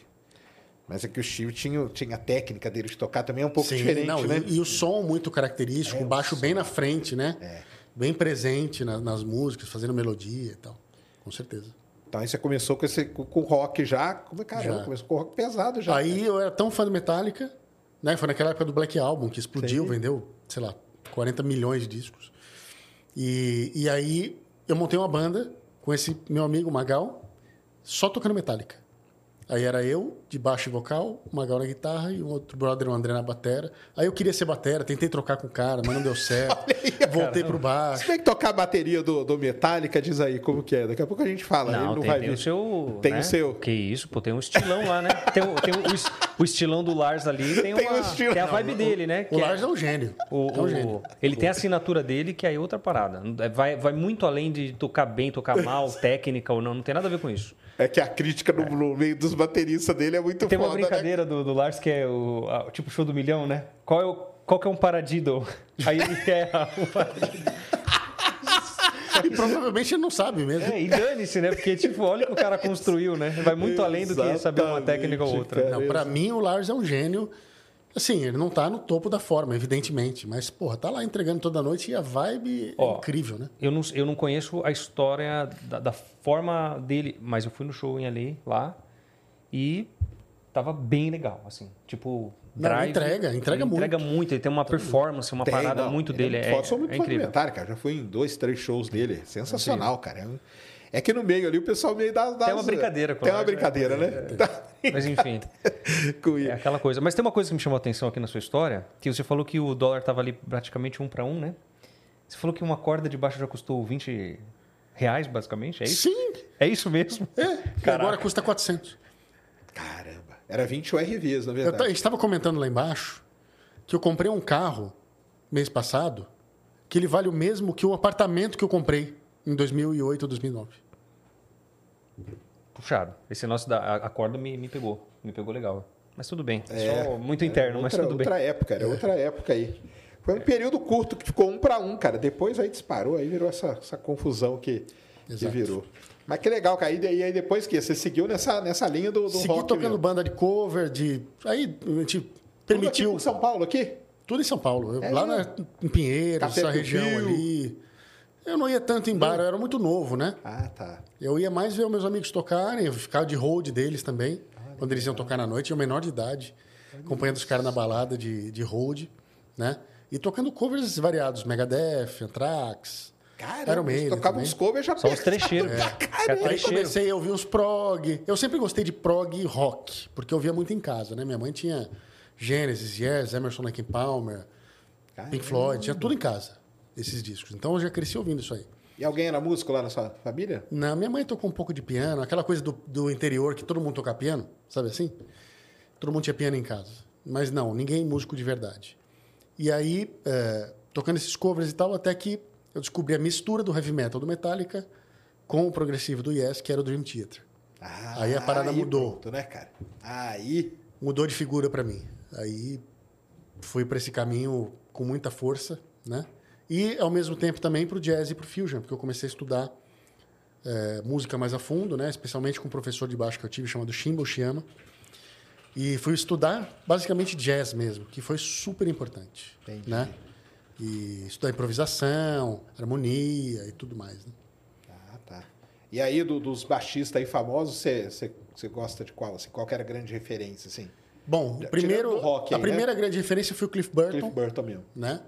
Mas é que o Steve tinha, tinha a técnica dele de tocar também é um pouco Sim, diferente, não, né? e, e o som muito característico, É, o o baixo bem na frente, né? É. Bem presente na- nas músicas, fazendo melodia e tal. Com certeza. Então aí você começou com, esse, com, com rock já. É, Caramba, Já. começou com rock pesado já. Aí eu era tão fã do Metallica, né? Foi naquela época do Black Album, que explodiu, Sim. vendeu, sei lá, 40 milhões de discos. E, e aí eu montei uma banda com esse meu amigo Magal, só tocando Metallica. Aí era eu, de baixo e vocal, o Magal na guitarra e um outro brother, o André, na batera. Aí eu queria ser batera, tentei trocar com o cara, mas não deu certo. [LAUGHS] Voltei pro Se baixo. bem que tocar a bateria do, do Metallica, diz aí como que é. Daqui a pouco a gente fala. ele Não, não tem, vai tem vir. o seu. Tem né? o seu. Que isso, pô, tem um estilão lá, né? [LAUGHS] Tem, o, tem o, o estilão do Lars ali, tem, Tem uma, o tem a Não, vibe dele, né? O que é- Lars é um gênio. o- é um o- gênio. ele tem a assinatura dele, que aí é outra parada. Vai, vai muito além de tocar bem, tocar [LAUGHS] mal, técnica ou não, não tem nada a ver com isso. É que a crítica no, no meio dos bateristas dele é muito Tem uma foda, né? brincadeira do, do Lars que é o a- tipo show do milhão, né? Qual é o, qual que é um paradiddle? [LAUGHS] Aí ele erra o paradiddle. E provavelmente ele não sabe mesmo. É, e dane-se, né? Porque, tipo, olha o que o cara construiu, né? Vai muito além do que saber uma técnica ou outra. Não, pra mim o Lars é um gênio. Assim, ele não tá no topo da forma, evidentemente. Mas, porra, tá lá entregando toda noite e a vibe Ó, é incrível, né? Eu não, eu não conheço a história da, da forma dele, mas eu fui no show em LA lá e tava bem legal, assim. Tipo, Não, drive. entrega, entrega ele Entrega muito. muito, ele tem uma performance, uma Tem, parada não, muito ele dele. muito É, muito é do incrível. Cara. Já fui em dois, três shows dele. Sensacional, cara. É um- É que no meio ali o pessoal meio dá. dá Tem uma brincadeira com Tem o uma né? brincadeira, né? Tá. Mas enfim, [LAUGHS] é aquela coisa. Mas tem uma coisa que me chamou a atenção aqui na sua história, que você falou que o dólar tava ali praticamente um para um, né? Você falou que uma corda de baixo já custou 20 reais, basicamente, é isso? Sim, É isso mesmo? é. Caraca. agora custa 400. Caramba. Era 20 URVs, na Eu verdade. ta- estava comentando lá embaixo que eu comprei um carro mês passado que ele vale o mesmo que o apartamento que eu comprei em 2008 ou 2009. Puxado. Esse nosso da a- corda me, me pegou. Me pegou legal. Mas tudo bem. É, Só muito interno, Era mas outra, tudo bem. outra época, era outra época aí. Foi um período curto que ficou um para um, cara. Depois aí disparou, aí virou essa, essa confusão que, que virou. Mas que legal, cara. E aí depois que você seguiu nessa, nessa linha do, do Segui rock tocando mesmo. banda de cover, de. Aí a gente Tudo aqui permitiu. em São Paulo aqui? Tudo em São Paulo. É? lá na, em Pinheiros, Café essa região Rio. ali. Eu não ia tanto em bar, eu era muito novo, né? Ah, tá. Eu ia mais ver os meus amigos tocarem, eu ficava de hold deles também. quando eles iam tocar na noite, eu menor de idade, acompanhando os caras na balada de, de hold, né? E tocando covers variados, Megadeth, Anthrax, Caramba, Iron Maiden você tocava também. uns covers já Só os trecheiros. É. caramba. Aí comecei a ouvir uns prog. Eu sempre gostei de prog rock, porque eu via muito em casa, né? Minha mãe tinha Genesis, Yes, Emerson Lake Palmer, Pink Floyd, tinha tudo em casa, esses discos. Então eu já cresci ouvindo isso aí. E alguém era músico lá na sua família? Não, minha mãe tocou um pouco de piano, aquela coisa do, do interior que todo mundo toca piano, sabe assim? Todo mundo tinha piano em casa. Mas não, ninguém músico de verdade. E aí, é, tocando esses covers e tal, até que eu descobri a mistura do heavy metal do Metallica com o progressivo do Yes, que era o Dream Theater. Ah, Aí a parada mudou. Pronto, né, cara? Aí. Mudou de figura para mim. Aí fui para esse caminho com muita força, né? E ao mesmo tempo também para o jazz e para o fusion, porque eu comecei a estudar é, música mais a fundo, né? Especialmente com um professor de baixo que eu tive chamado Shimbo Shiama. E fui estudar basicamente jazz mesmo, que foi super importante, Entendi. né? E estudar improvisação, harmonia e tudo mais. Né? Ah, E aí, do- dos baixistas aí famosos, você, gosta de qual? Assim, qual que era a grande referência, assim? Bom, primeiro, rock a aí, primeira grande referência foi o Cliff Burton, Cliff Burton mesmo. né?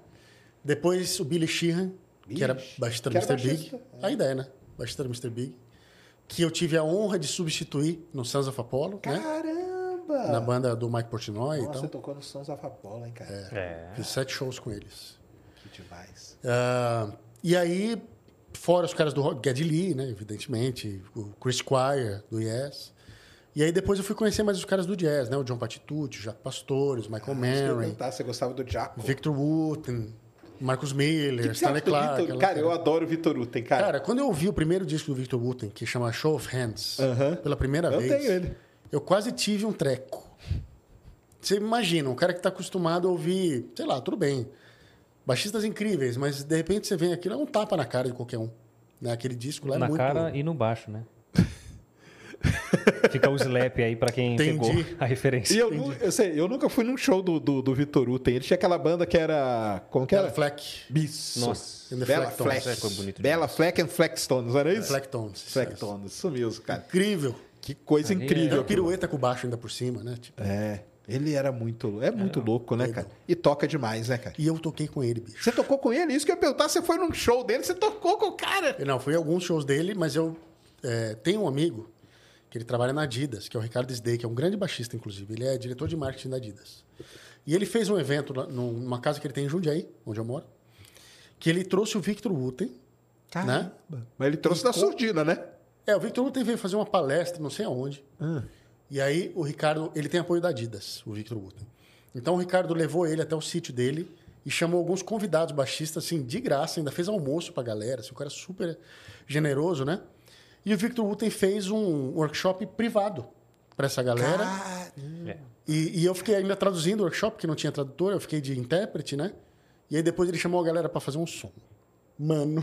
Depois o Billy Sheehan, que era Ixi, baixista do Mr. Big. baixista, Ainda é, né? Baixista do Mr. Big. Que eu tive a honra de substituir no Sons of Apollo, né? Caramba! Na banda do Mike Portnoy e Nossa, você tal. tocou no Sons of Apollo, hein, cara? É. Fiz sete shows com eles. Que demais. Ah, e aí, fora os caras do rock, Geddy Lee, né? Evidentemente, o Chris Squire, do Yes. E aí depois eu fui conhecer mais os caras do jazz, né? O John Patitucci, o Jaco Pastores, o Michael Ah, Mary, você gostava do Jaco? Victor Wooten, Marcus Miller, Stanley Clark. Victor- aquela Cara, eu adoro o Vitor Uten, cara. Cara, quando eu ouvi o primeiro disco do Victor Wooten, que chama Show of Hands, Aham. pela primeira Eu vez, tenho ele. eu quase tive um treco. Você imagina, um cara que está acostumado a ouvir, sei lá, tudo bem, baixistas incríveis, mas de repente você vem aquilo, é um tapa na cara de qualquer um. Né? Aquele disco lá é Na muito... cara e no baixo, né? [LAUGHS] Fica o slap aí pra quem Entendi. pegou a referência. E eu, eu, sei, eu nunca fui num show do, do, do Vitor Uten. Ele tinha aquela banda que era. Como que Bela era? Fleck. Isso. Nossa. Bela. Fleck. É, Bela Fleck and Fleckstones, era isso? Flecktones. Flecktones, isso mesmo, cara. Incrível. Que coisa Ali incrível. Era aquilo. pirueta com baixo ainda por cima, né? Tipo, É. Ele era muito. É muito louco, né, cara? E toca demais, né, cara? E eu toquei com ele, bicho. Você tocou com ele? Isso que eu ia perguntar. Você foi num show dele, você tocou com o cara. Não, fui em alguns shows dele, mas eu é, tenho um amigo que ele trabalha na Adidas, que é o Ricardo Sdey, que é um grande baixista, inclusive. Ele é diretor de marketing da Adidas. E ele fez um evento numa casa que ele tem em Jundiaí, onde eu moro, que ele trouxe o Victor Wooten. Né? Mas ele trouxe E da com- surdina, né? É, o Victor Wooten veio fazer uma palestra, não sei aonde. Ah. E aí o Ricardo, ele tem apoio da Adidas, o Victor Wooten. Então o Ricardo levou ele até o sítio dele e chamou alguns convidados baixistas, assim, de graça, ainda fez almoço pra galera, assim, o cara super generoso, né? E o Victor Wooten fez um workshop privado pra essa galera. Cara, É. E, e eu fiquei ainda traduzindo o workshop, que não tinha tradutor, eu fiquei de intérprete, né? E aí depois ele chamou a galera pra fazer um som. Mano.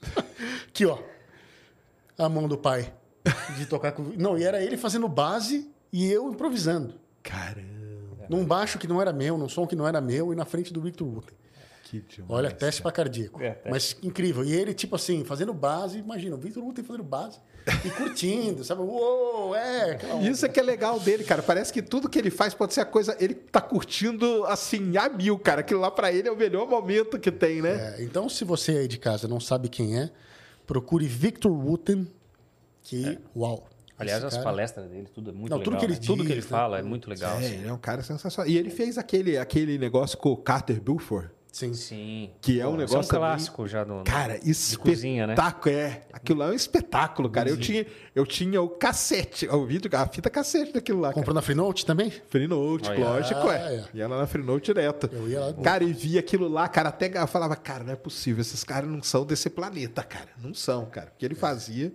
[LAUGHS] Aqui, ó. A mão do pai. De tocar com. Não, e era ele fazendo base e eu improvisando. Caramba, Num baixo que não era meu, num som que não era meu e na frente do Victor Wooten. Que demais. Olha, teste pra cardíaco. É, teste. Mas incrível. E ele, tipo assim, fazendo base, imagina, o Victor Wooten fazendo base e curtindo, [LAUGHS] sabe? Uou, é. Isso é que é legal dele, cara. Parece que tudo que ele faz pode ser a coisa. Ele tá curtindo assim a mil, cara. Aquilo lá pra ele é o melhor momento que tem, né? É, então, se você aí de casa não sabe quem é, procure Victor Wooten, que, uau. Aliás, esse as cara- palestras dele, tudo é muito Não, legal. tudo que ele né? tudo que ele diz, né? fala é muito legal. É, assim. ele é um cara sensacional. E ele fez aquele, aquele negócio com o Carter Buford, Sim. Sim. que é um Pô, negócio. Isso é um clássico já no. Cara, de cozinha, né? espetáculo, é. Aquilo lá é um espetáculo, cara. Eu tinha, eu tinha o cassete, o vídeo, a fita cassete daquilo lá. Cara. Comprou na Freenote também? Free-Note, Olha. lógico, Ah, é. é. Ia lá na Free-Note direto. Eu ia lá. Cara, e via aquilo lá, cara, até eu falava, cara, não é possível, esses caras não são desse planeta, cara. Não são, cara. O que ele fazia.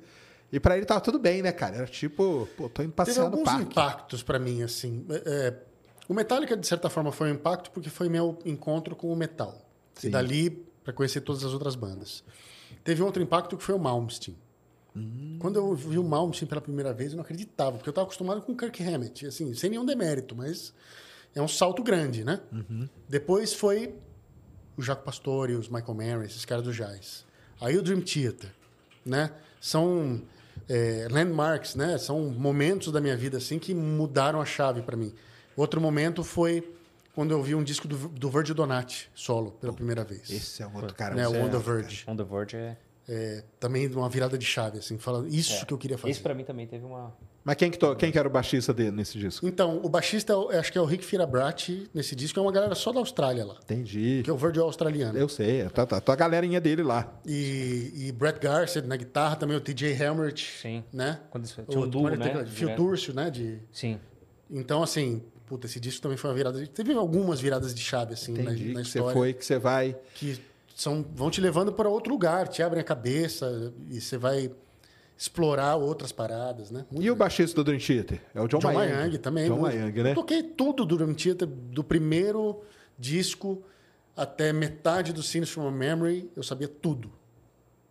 E pra ele tava tudo bem, né, cara? Era tipo, pô, tô indo Teve passear no alguns parque. impactos pra mim, assim. É, é, o Metallica, de certa forma, foi um impacto porque foi meu encontro com o metal. Sim. E dali, pra conhecer todas as outras bandas. Teve outro impacto que foi o Malmsteen. Hum. Quando eu vi o Malmsteen pela primeira vez, eu não acreditava, porque eu estava acostumado com o Kirk Hammett, assim, sem nenhum demérito, mas é um salto grande, né? Uhum. Depois foi o Jaco Pastore, os Michael Mary, esses caras do jazz. Aí o Dream Theater, né? São é, landmarks, né? São momentos da minha vida assim que mudaram a chave para mim. Outro momento foi quando eu vi um disco do, do Virgil Donati solo pela primeira vez. Esse é um outro cara. né? O é On the outro, Verge. On the Verge é. É, também uma virada de chave, assim, falando isso é. que eu queria fazer. Esse pra mim também teve uma. Mas quem que, to... quem que era o baixista dele nesse disco? Então, o baixista, eu acho que é o Rick Firabrati nesse disco, é uma galera só da Austrália lá, Entendi. que é o Virgil australiano. Eu sei, tá, tá, tá a galerinha dele lá. E, e Brett Garcia na guitarra, também o TJ Helmert, Sim. né? Quando isso- tinha um O duo, né? Direto. Turcio, né? De... Sim. Então, assim, puta, esse disco também foi uma virada. Teve algumas viradas de chave, assim, na, Entendi na que você história. foi, que você vai. Que são, vão te levando para outro lugar, te abrem a cabeça e você vai explorar outras paradas, né? Muito E o legal. baixista do Dream Theater? É o John, John Mayang. Mayang também. John. Mayang, né? Eu toquei tudo do Dream Theater, do primeiro disco até metade do Scenes from a Memory, eu sabia tudo.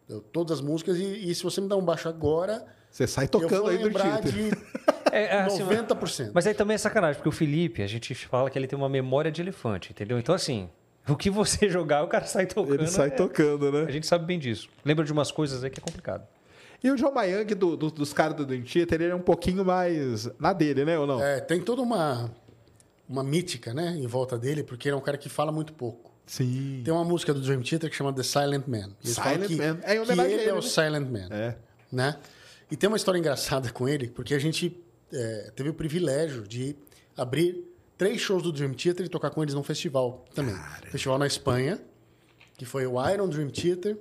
Eu- todas as músicas, e, e se você me dá um baixo agora, Você sai eu tocando vou aí do Theater. de [LAUGHS] É, é, assim, 90%. Mas aí também é sacanagem, porque o Felipe, a gente fala que ele tem uma memória de elefante, entendeu? Então, assim, o que você [LAUGHS] jogar, o cara sai tocando. Ele sai é- tocando, A né? gente sabe bem disso. Lembra de umas coisas aí que é complicado. E o John Mayang do, do- dos caras do Dream Theater, ele é um pouquinho mais na dele, né? Ou não? É, tem toda uma, uma mítica, né, em volta dele, porque ele é um cara que fala muito pouco. Sim. Tem uma música do Dream Theater que chama The Silent Man. Eles Silent que, Man. É em que homenagem a ele ele, é o né? Silent Man. É. Né? E tem uma história engraçada com ele, porque a gente é, teve o privilégio de abrir três shows do Dream Theater e tocar com eles num festival também. Festival na Espanha, que foi o Iron Dream Theater,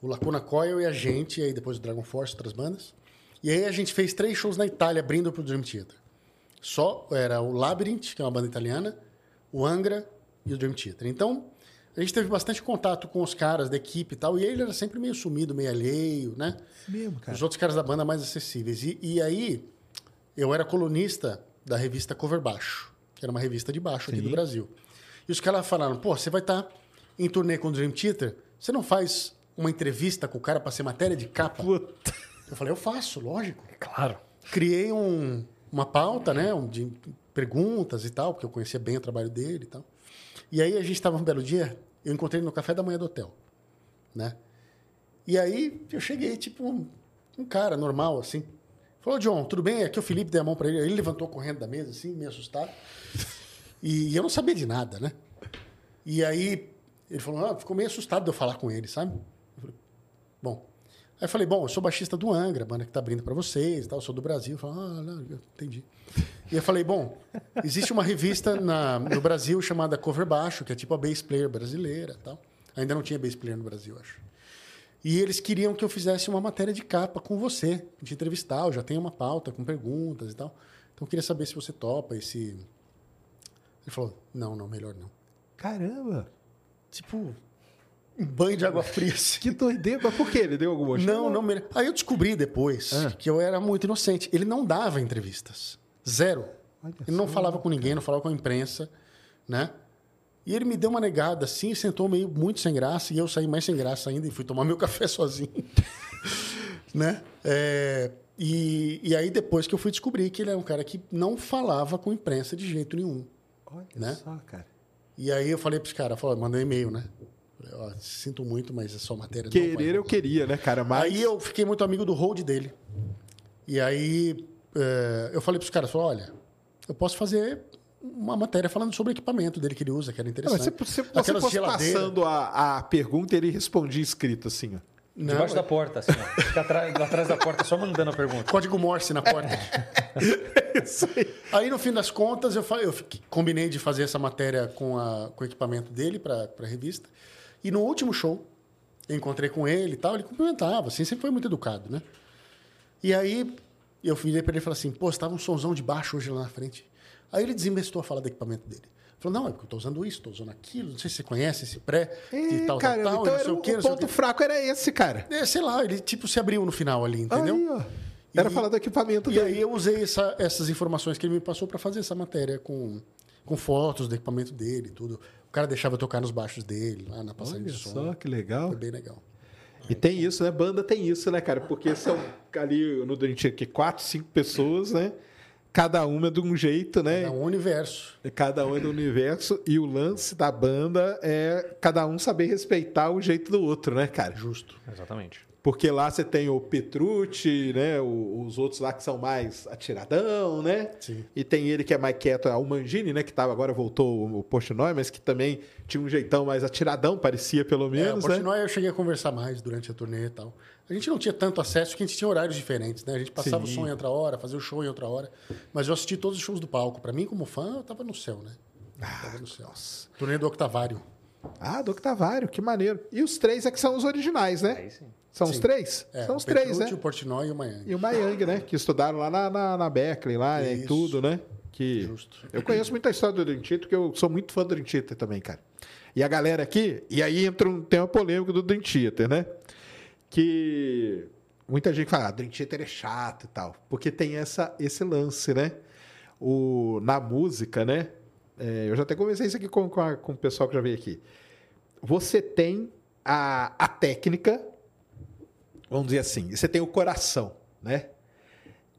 o Lacuna Coil e a gente, e aí depois o Dragon Force, outras bandas. E aí a gente fez três shows na Itália abrindo pro Dream Theater. Só era o Labyrinth, que é uma banda italiana, o Angra e o Dream Theater. Então, a gente teve bastante contato com os caras da equipe e tal, e ele era sempre meio sumido, meio alheio, né? Mesmo, cara. Os outros caras da banda mais acessíveis. E, e aí, eu era colunista da revista Cover Baixo, que era uma revista de baixo aqui Sim. do Brasil. E os caras falaram, pô, você vai estar em turnê com o Dream Theater, você não faz uma entrevista com o cara para ser matéria de capa? Puta. Eu falei, eu faço, lógico. Claro. Criei um- uma pauta, né, um- de perguntas e tal, porque eu conhecia bem o trabalho dele e tal. E aí a gente estava um belo dia, eu encontrei ele no café da manhã do hotel, né? E aí eu cheguei, tipo, um, um cara normal, assim. Falou, John, tudo bem? Aqui é o Felipe, dei a mão para ele. Ele levantou correndo da mesa, assim, meio assustado. E eu não sabia de nada, né? E aí ele falou, ah, ficou meio assustado de eu falar com ele, sabe? Falei, bom. Aí eu falei, bom, eu sou baixista do Angra, banda que tá abrindo para vocês, e tal, eu sou do Brasil. Falei, ah, não, entendi. E eu falei, bom, existe uma revista na, no Brasil chamada Cover Baixo, que é tipo a bass player brasileira, tal. Ainda não tinha bass player no Brasil, acho. E eles queriam que eu fizesse uma matéria de capa com você, de entrevistar. Eu já tenho uma pauta com perguntas e tal. Então eu queria saber se você topa e se. Ele falou: não, não, melhor não. Caramba. Tipo, um banho de água fria. assim. [LAUGHS] Que doideira. Mas por quê? Ele deu algum motivo? Não, não mere- Aí eu descobri depois Ah. que eu era muito inocente. Ele não dava entrevistas. Zero. Ele não falava com ninguém, não falava com a imprensa, né? E ele me deu uma negada assim, sentou meio muito sem graça, e eu saí mais sem graça ainda e fui tomar [LAUGHS] meu café sozinho. [LAUGHS] né? É, e, e aí depois que eu fui descobrir que ele é um cara que não falava com imprensa de jeito nenhum. Olha né? só, cara. E aí eu falei para os caras, falei, mandei um e-mail, né? Falei, ó, sinto muito, mas é só matéria. não Querer eu rolar." queria, né, cara? Mas... Aí eu fiquei muito amigo do hold dele. E aí eh, eu falei para os caras, falei, olha, eu posso fazer uma matéria falando sobre o equipamento dele que ele usa, que era Não, interessante. mas se você, você Aquelas passando a, a pergunta, ele respondia escrito assim, ó. Não, Debaixo da porta, assim, ó. Fica atrás, [LAUGHS] atrás da porta só mandando a pergunta. Código Morse na porta. [LAUGHS] aí, no fim das contas, eu, fa- eu fiquei- combinei de fazer essa matéria com, a- com o equipamento dele para a revista. E no último show, eu encontrei com ele e tal, ele cumprimentava, assim, sempre foi muito educado, né? E aí, eu virei para ele e falei assim, pô, estava um somzão de baixo hoje lá na frente. Aí ele desinvestou a falar do equipamento dele. Falou, não, é porque eu estou usando isso, estou usando aquilo, não sei se você conhece esse pré, É, tal, cara, tal, tal, então e não sei o, quê, o ponto fraco era esse, cara. É, sei lá, ele tipo se abriu no final ali, entendeu? Aí, ó. Era E- falar do equipamento E dele. aí eu usei essa- essas informações que ele me passou para fazer essa matéria com, com fotos do equipamento dele e tudo. O cara deixava eu tocar nos baixos dele, lá na passagem Olha de som. só, que legal. Foi bem legal. E tem isso, né? Banda tem isso, né, cara? Porque são ali no Dream Theater que quatro, cinco pessoas, né? Cada uma é de um jeito, né? É um universo. Cada um é do universo e o lance da banda é cada um saber respeitar o jeito do outro, né, cara? Justo. Exatamente. Porque lá você tem o Petrucci, né? o- Os outros lá que são mais atiradão, né? Sim. E tem ele que é mais quieto, é o Mangini, né? Que tava, agora voltou o Portnoy, mas que também tinha um jeitão mais atiradão, parecia pelo É, o menos, né? Portnoy eu cheguei a conversar mais durante a turnê e tal. A gente não tinha tanto acesso porque a gente tinha horários diferentes, né? A gente passava Sim. o som em outra hora, fazia o show em outra hora. Mas eu assisti todos os shows do palco. Para mim, como fã, eu tava no céu, né? Ah, tava no céu. Turnê do Octavário. Ah, do Octavário, que maneiro. E os três é que são os originais, né? Aí sim. São os Sim. três? É, são os três, Petrucci, né? o Portnoy e o Miami. E o Mayang, né? Que estudaram lá na, na, na Berkeley, lá, né? E Isso. tudo, né? Que Justo. Eu conheço muita história do Theater, porque eu sou muito fã do Theater também, cara. E a galera aqui, e aí entra um tema polêmico do Dream Theater, né? Que muita gente fala, ah, Dream Theater é chato e tal, porque tem essa, esse lance, né? O, na música, né? É, eu já até conversei isso aqui com, com, a- com o pessoal que já veio aqui. Você tem a, a técnica, vamos dizer assim, você tem o coração, né?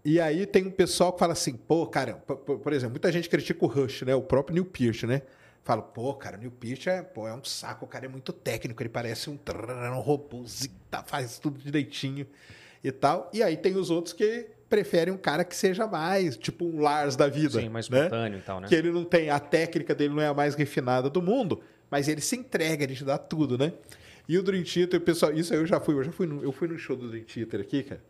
E aí tem um pessoal que fala assim, pô, cara, por, exemplo, muita gente critica o Rush, né? O próprio Neil Pearce, né? Falo, pô, cara, o Neil Peart é, pô, é um saco, o cara é muito técnico, ele parece um, um robôzinho, faz tudo direitinho e tal. E aí tem os outros que preferem um cara que seja mais, tipo um Lars da vida. Sim, mais espontâneo e tal, né? Que ele não tem, a técnica dele não é a mais refinada do mundo, mas ele se entrega, ele te dá tudo, né? E o Dream Theater, pessoal, isso aí eu já fui, eu já fui no, eu fui no show do Dream Theater aqui, cara.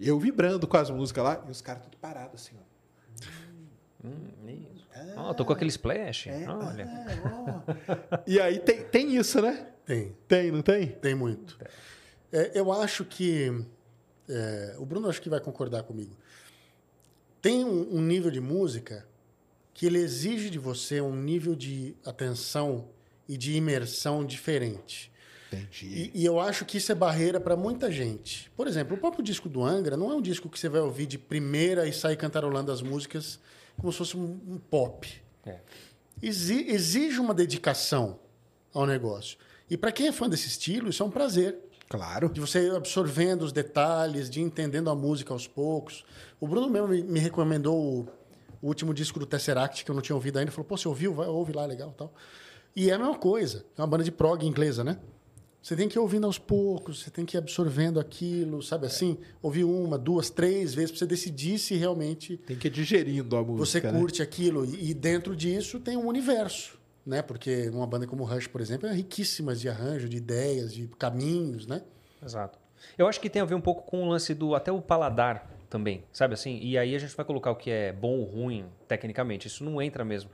E eu vibrando com as músicas lá, e os caras tudo parados assim, ó. Hum, isso. Ó, tocou aquele splash. É, Olha. ah, ó. e aí tem, tem isso, né? Tem, Tem, não tem? tem muito. É, eu acho que. é, o Bruno acho que vai concordar comigo. Tem um, um nível de música que ele exige de você um nível de atenção e de imersão diferente. Entendi. E, e eu acho que isso é barreira para muita gente. Por exemplo, o próprio disco do Angra não é um disco que você vai ouvir de primeira e sair cantarolando as músicas como se fosse um, um pop. É. Exi- exige uma dedicação ao negócio. E para quem é fã desse estilo, isso é um prazer. Claro. De você ir absorvendo os detalhes, de entendendo a música aos poucos. O Bruno mesmo me, me recomendou o, o último disco do Tesseract, que eu não tinha ouvido ainda. Falou, pô, você ouviu? Vai, ouve lá, legal tal. E é a mesma coisa. É uma banda de prog inglesa, né? Você tem que ir ouvindo aos poucos, você tem que ir absorvendo aquilo, sabe assim? Ouvir uma, duas, três vezes para você decidir se realmente Tem que ir digerindo a você música. né? curte aquilo. E, e dentro disso tem um universo, né? Porque uma banda como Rush, por exemplo, é riquíssima de arranjo, de ideias, de caminhos, né? Exato. Eu acho que tem a ver um pouco com o lance do até o paladar também, sabe assim? E aí a gente vai colocar o que é bom ou ruim tecnicamente. Isso não entra mesmo.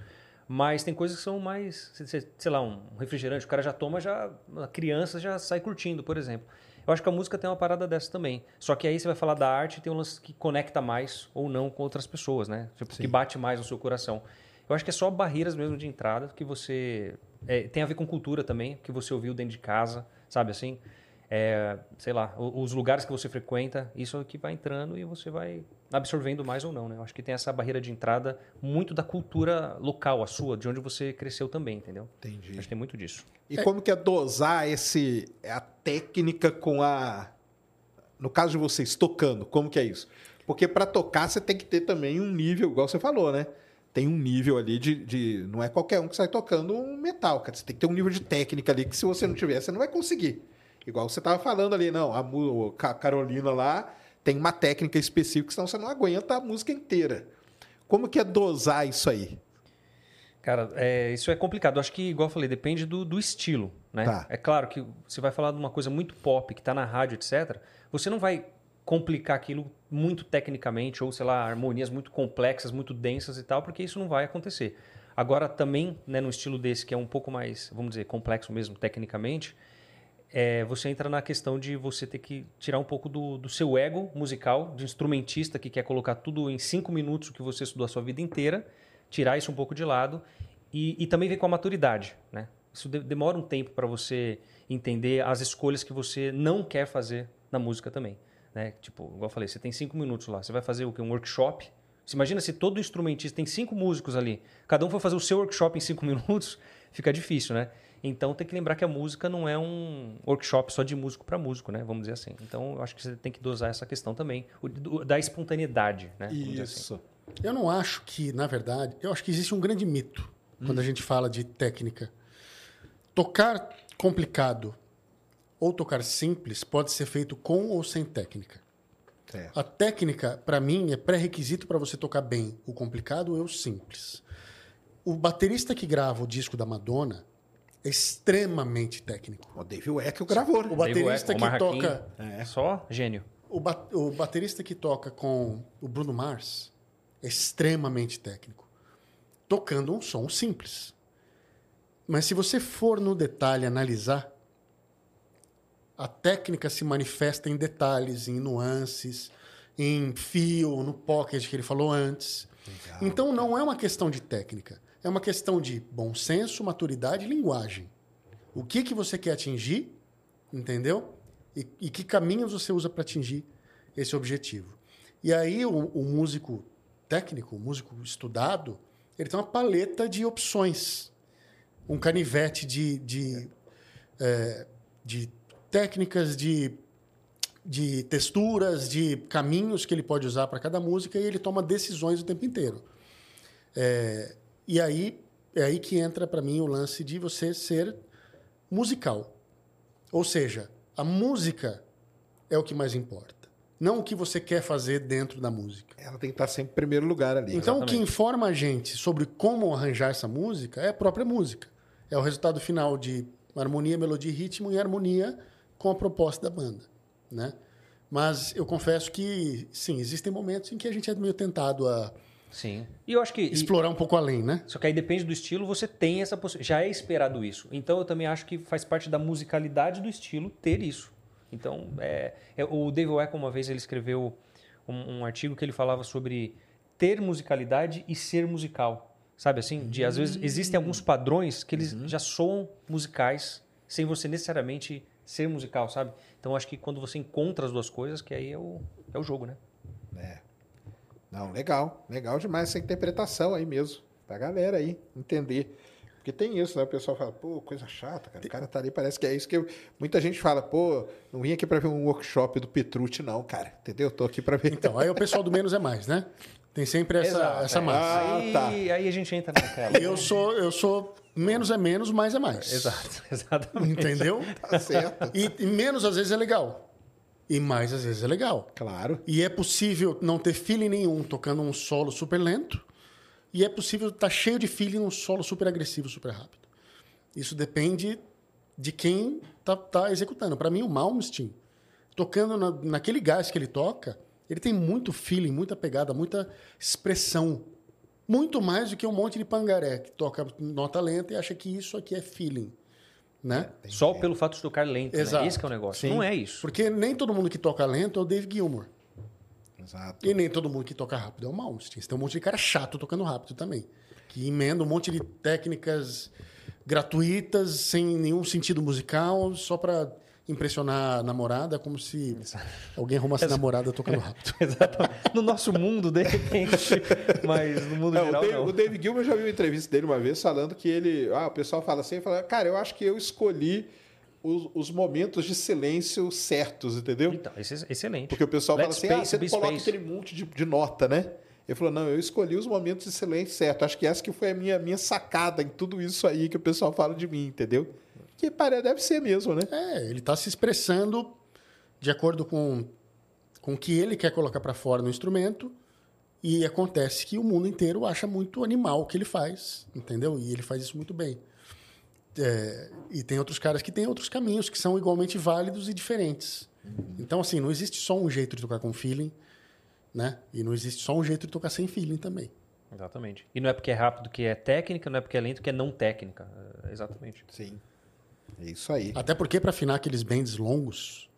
Mas tem coisas que são mais, se- se- sei lá, um refrigerante, o cara já toma, já a criança já sai curtindo, por exemplo. Eu acho que a música tem uma parada dessa também. Só que aí você vai falar da arte e tem um lance que conecta mais ou não com outras pessoas, né? Tipo, que bate mais no seu coração. Eu acho que é só barreiras mesmo de entrada que você. é, tem a ver com cultura também, que você ouviu dentro de casa, sabe assim? É, sei lá, os lugares que você frequenta, isso é que vai entrando e você vai absorvendo mais ou não, né? Eu acho que tem essa barreira de entrada muito da cultura local, a sua, de onde você cresceu também, entendeu? Entendi. Acho que tem muito disso. E como que é dosar esse a técnica com a no caso de vocês tocando, como que é isso? Porque para tocar você tem que ter também um nível, igual você falou, né? Tem um nível ali de, de não é qualquer um que sai tocando um metal, cara. Você tem que ter um nível de técnica ali que se você não tiver, você não vai conseguir. Igual você tava falando ali, não, a Ca- Carolina lá tem uma técnica específica, senão você não aguenta a música inteira. Como que é dosar isso aí? Cara, é, isso é complicado. Eu acho que, igual eu falei, depende do, do estilo, né? Tá. É claro que você vai falar de uma coisa muito pop, que está na rádio, etc. Você não vai complicar aquilo muito tecnicamente, ou, sei lá, harmonias muito complexas, muito densas e tal, porque isso não vai acontecer. Agora, também, né, no estilo desse, que é um pouco mais, vamos dizer, complexo mesmo tecnicamente, é, você entra na questão de você ter que tirar um pouco do, do seu ego musical, de instrumentista que quer colocar tudo em cinco minutos o que você estudou a sua vida inteira, tirar isso um pouco de lado e, e também vem com a maturidade, né? Isso de- demora um tempo para você entender as escolhas que você não quer fazer na música também, né? Tipo, igual eu falei, você tem cinco minutos lá, você vai fazer o quê? Um workshop? Você imagina se todo instrumentista tem cinco músicos ali, cada um for fazer o seu workshop em cinco [LAUGHS] minutos, fica difícil, né? Então tem que lembrar que a música não é um workshop só de músico para músico, né? Vamos dizer assim. Então eu acho que você tem que dosar essa questão também, o- do- da espontaneidade, né? Vamos dizer assim. Isso. Eu não acho que, na verdade, eu acho que existe um grande mito quando a gente fala de técnica. Tocar complicado ou tocar simples pode ser feito com ou sem técnica. Certo. A técnica, para mim, é pré-requisito para você tocar bem o complicado ou o simples. O baterista que grava o disco da Madonna extremamente técnico. O Dave Weckl gravou, né? O baterista Dave que Omar toca Hakim, Só gênio. o, ba- o baterista que toca com o Bruno Mars é extremamente técnico, tocando um som simples. Mas se você for no detalhe analisar, a técnica se manifesta em detalhes, em nuances, em fio, no pocket que ele falou antes. então não é uma questão de técnica, é uma questão de bom senso, maturidade e linguagem. O que, que você quer atingir, entendeu? E, e que caminhos você usa para atingir esse objetivo. E aí o, o músico técnico, o músico estudado, ele tem uma paleta de opções, um canivete de, de, é, de técnicas, de, de texturas, de caminhos que ele pode usar para cada música e ele toma decisões o tempo inteiro. É, e aí é aí que entra para mim o lance de você ser musical. Ou seja, a música é o que mais importa, não o que você quer fazer dentro da música. Ela tem que estar sempre em primeiro lugar ali. Então, o que Exatamente. informa a gente sobre como arranjar essa música é a própria música. É o resultado final de harmonia, melodia e ritmo em harmonia com a proposta da banda, né? Mas eu confesso que, sim, existem momentos em que a gente é meio tentado a Sim. E eu acho que. e- explorar um pouco além, né? Só que aí depende do estilo, você tem essa possibilidade. Já é esperado isso. Então eu também acho que faz parte da musicalidade do estilo ter isso. Então, é, é- o Dave Weckl, uma vez, ele escreveu um, um artigo que ele falava sobre ter musicalidade e ser musical. Sabe assim? De, às vezes existem alguns padrões que eles já soam musicais sem você necessariamente ser musical, sabe? Então acho que quando você encontra as duas coisas, que aí é o, é o jogo, né? É. Não, legal. Legal demais essa interpretação aí mesmo. Pra galera aí entender. Porque tem isso, né? O pessoal fala, pô, coisa chata, cara. O cara tá ali, parece que é isso que eu- muita gente fala, pô, não vim aqui pra ver um workshop do Petrucci, não, cara. Entendeu? Tô aqui pra ver. Então, aí o pessoal do menos é mais, né? Tem sempre essa, Exato, essa é. massa. Ah, aí, tá. aí a gente entra naquela. Eu sou, eu sou menos é menos, mais é mais. Exato, [LAUGHS] exatamente. Entendeu? Tá certo. E, e menos às vezes é legal. E mais às vezes é legal. Claro. E é possível não ter feeling nenhum tocando um solo super lento. E é possível estar cheio de feeling num solo super agressivo, super rápido. Isso depende de quem tá, tá executando. Para mim, o Malmsteen, tocando na, naquele gás que ele toca, ele tem muito feeling, muita pegada, muita expressão. Muito mais do que um monte de pangaré que toca nota lenta e acha que isso aqui é feeling. Né? Só pelo fato de tocar lento, Exato. né? Esse que é o negócio. Sim. Não é isso. Porque nem todo mundo que toca lento é o Dave Gilmour. Exato. E nem todo mundo que toca rápido é o Malmsteen. Tem um monte de cara chato tocando rápido também. Que emenda um monte de técnicas gratuitas, sem nenhum sentido musical, só pra impressionar a namorada, como se alguém arrumasse [LAUGHS] namorada tocando rápido. [LAUGHS] Exatamente. No nosso mundo, de repente. Mas no mundo É, o, geral, não. o Dave Gilman eu já vi uma entrevista dele uma vez falando que ele. Ah, o pessoal fala assim, fala, cara, eu acho que eu escolhi os, os momentos de silêncio certos, entendeu? Então, esse é excelente. Porque o pessoal Let fala assim, space ah, você não coloca space. aquele monte de, de nota, né? Ele falou, não, eu escolhi os momentos de silêncio certo. Acho que essa que foi a minha, minha sacada em tudo isso aí que o pessoal fala de mim, entendeu? Que parece, deve ser mesmo, né? É, ele está se expressando de acordo com, com o que ele quer colocar para fora no instrumento. E acontece que o mundo inteiro acha muito animal o que ele faz, entendeu? E ele faz isso muito bem. É, e tem outros caras que têm outros caminhos que são igualmente válidos e diferentes. Então, assim, não existe só um jeito de tocar com feeling, né? E não existe só um jeito de tocar sem feeling também. Exatamente. E não é porque é rápido que é técnica, não é porque é lento que é não técnica. É, Exatamente. Sim. É isso aí. Até porque para afinar aqueles bends longos,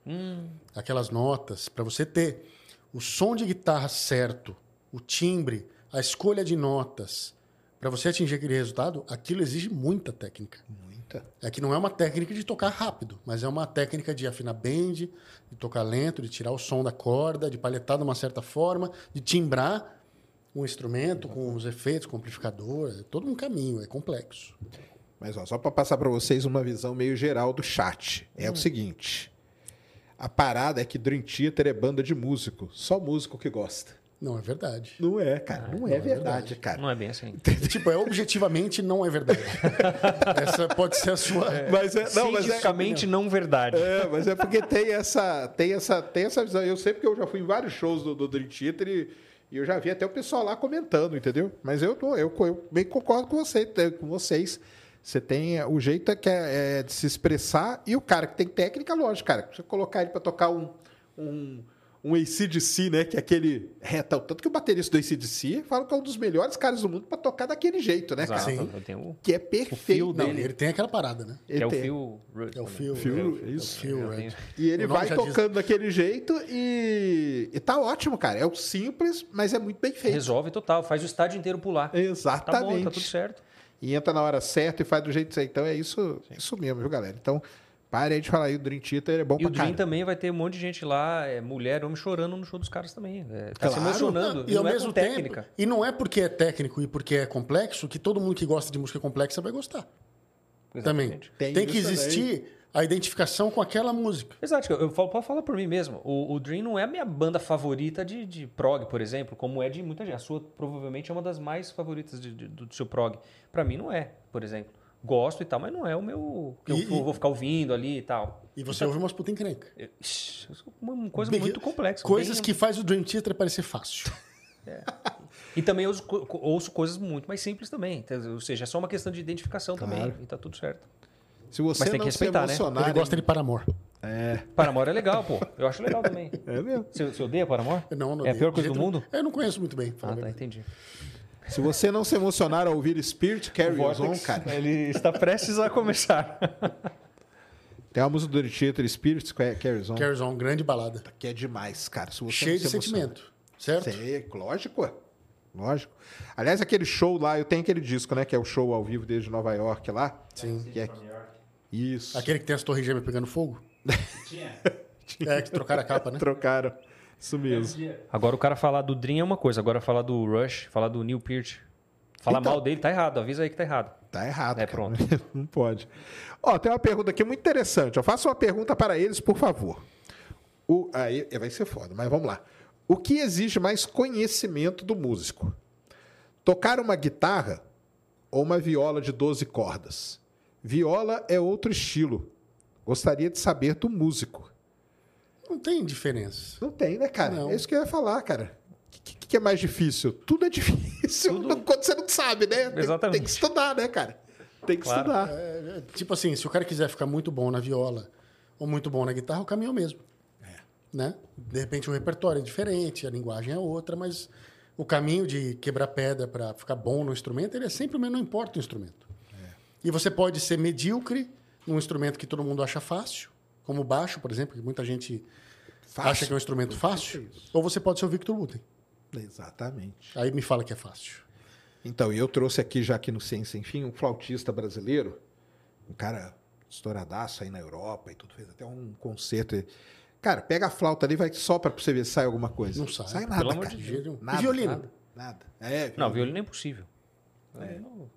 aquelas notas, para você ter o som de guitarra certo, o timbre, a escolha de notas, para você atingir aquele resultado, aquilo exige muita técnica. Muita. É que não é uma técnica de tocar rápido, mas é uma técnica de afinar bend, de tocar lento, de tirar o som da corda, de palhetar de uma certa forma, de timbrar um instrumento com os efeitos, com o amplificador, é todo um caminho, é complexo. Mas ó, só para passar para vocês uma visão meio geral do chat. É o seguinte. A parada é que Dream Theater é banda de músico. Só músico que gosta. Não é verdade. Não é, cara. não, é, verdade, cara. Não é bem assim. tipo, é objetivamente não é verdade. [LAUGHS] Essa pode ser a sua. Mas é, não, mas é, não verdade. é, mas é porque tem essa, tem essa, tem essa visão. Eu sei porque eu já fui em vários shows do, do Dream Theater e, e eu já vi até o pessoal lá comentando, entendeu? Mas eu tô, eu, eu bem concordo com você, com vocês. Você tem o jeito é que é, é de se expressar e o cara que tem técnica, lógico, cara. Você colocar ele para tocar um, um, um ACDC, né? Que é aquele reta. Tanto que o baterista do ACDC fala que é um dos melhores caras do mundo para tocar daquele jeito, né, Exato. cara? Sim. Eu tenho Que é perfeito. Não, dele. ele tem aquela parada, né? que é o tem. Phil Rudd É o também. Phil. Phil, é o- isso. é o é. tenho- E ele vai já diz. tocando daquele jeito e, e tá ótimo, cara. É o simples, mas é muito bem feito. Resolve total, faz o estádio inteiro pular. Tá Exatamente. bom, tá tudo certo. E entra na hora certa e faz do jeito certo. Então é isso, isso mesmo, viu, galera? Então, pare aí de falar aí, o Dream Theater é bom E pra o Dream caramba. também vai ter um monte de gente lá, é, mulher, homem chorando no show dos caras também. É, tá se Claro. emocionando. E ao não é mesmo com tempo. técnica. E não é porque é técnico e porque é complexo que todo mundo que gosta de música complexa vai gostar. Também. Exatamente. Tem Tem, que existir a identificação com aquela música. Exato, eu falo, posso falar por mim mesmo. O, o Dream não é a minha banda favorita de, de prog, por exemplo, como é de muita gente. A sua provavelmente é uma das mais favoritas de- de- do seu prog. Pra mim não é, por exemplo. Gosto e tal, mas não é o meu. que eu E- vou, vou ficar ouvindo ali e tal. E você ouve umas puta encrenca. Eu- Ixi, uma coisa Bem, muito complexa. Coisas bem- que faz o Dream Theater parecer fácil. [LAUGHS] E também ouço, ouço coisas muito mais simples também. Então, Ou seja, é só uma questão de identificação também. Claro. E tá tudo certo. Se você Mas tem não que respeitar, né? se emocionar... Ele gosta de Paramore. É, Paramore é legal, pô. Eu acho legal também. [LAUGHS] é mesmo. Você, você odeia Paramore? Não, não é a pior De coisa do mundo? Eu não conheço muito bem. Ah, a tá, entendi. Se você não se emocionar ao ouvir Spirit Carry On, cara... Ele está prestes a começar. [LAUGHS] Tem uma música do Theater, Spirit Carry On, Carries On, grande balada. que é demais, cara. Se você Cheio de se emocionar- sentimento. Certo? Sei, lógico, lógico. Aliás, aquele show lá, eu tenho aquele disco, né? Que é o show ao vivo desde Nova York lá. Sim. Que é... Isso. Aquele que tem as torres gêmeas pegando fogo? Tinha. [LAUGHS] É, que trocaram a capa, né? Trocaram. Isso mesmo. Agora o cara falar do Dream é uma coisa, agora falar do Rush, falar do Neil Peart, falar Então- mal dele tá errado, avisa aí que tá errado. Tá errado. É, cara. pronto. [LAUGHS] Não pode. Ó, tem uma pergunta aqui muito interessante. Eu faço uma pergunta para eles, por favor. O, aí vai ser foda, mas vamos lá. O que exige mais conhecimento do músico? Tocar uma guitarra ou uma viola de 12 cordas? Viola é outro estilo. Gostaria de saber do músico. Não tem diferença. Não tem, né, cara? Não. É isso que eu ia falar, cara. O que, que- que é mais difícil? Tudo é [LAUGHS] difícil [LAUGHS] quando você não sabe, né? Tem, Exatamente. tem que estudar, né, cara? Tem que Claro. estudar. É, tipo assim, se o cara quiser ficar muito bom na viola ou muito bom na guitarra, o caminho é o mesmo. Né? De repente o repertório é diferente, a linguagem é outra, mas o caminho de quebrar pedra para ficar bom no instrumento, ele é sempre o mesmo, não importa o instrumento. E você pode ser medíocre num instrumento que todo mundo acha fácil, como o baixo, por exemplo, que muita gente Fácil. acha que é um instrumento fácil, é ou você pode ser o Victor Wooten. Exatamente. Aí me fala que é fácil. Então, eu trouxe aqui, já aqui no Ciência Enfim, um flautista brasileiro, um cara estouradaço aí na Europa e tudo, fez até um concerto. Cara, pega a flauta ali e vai sopra pra você ver se sai alguma coisa. Não sai. Sai nada, cara. de. Nada, e violino? Nada. nada. É, Não, violino é impossível. Não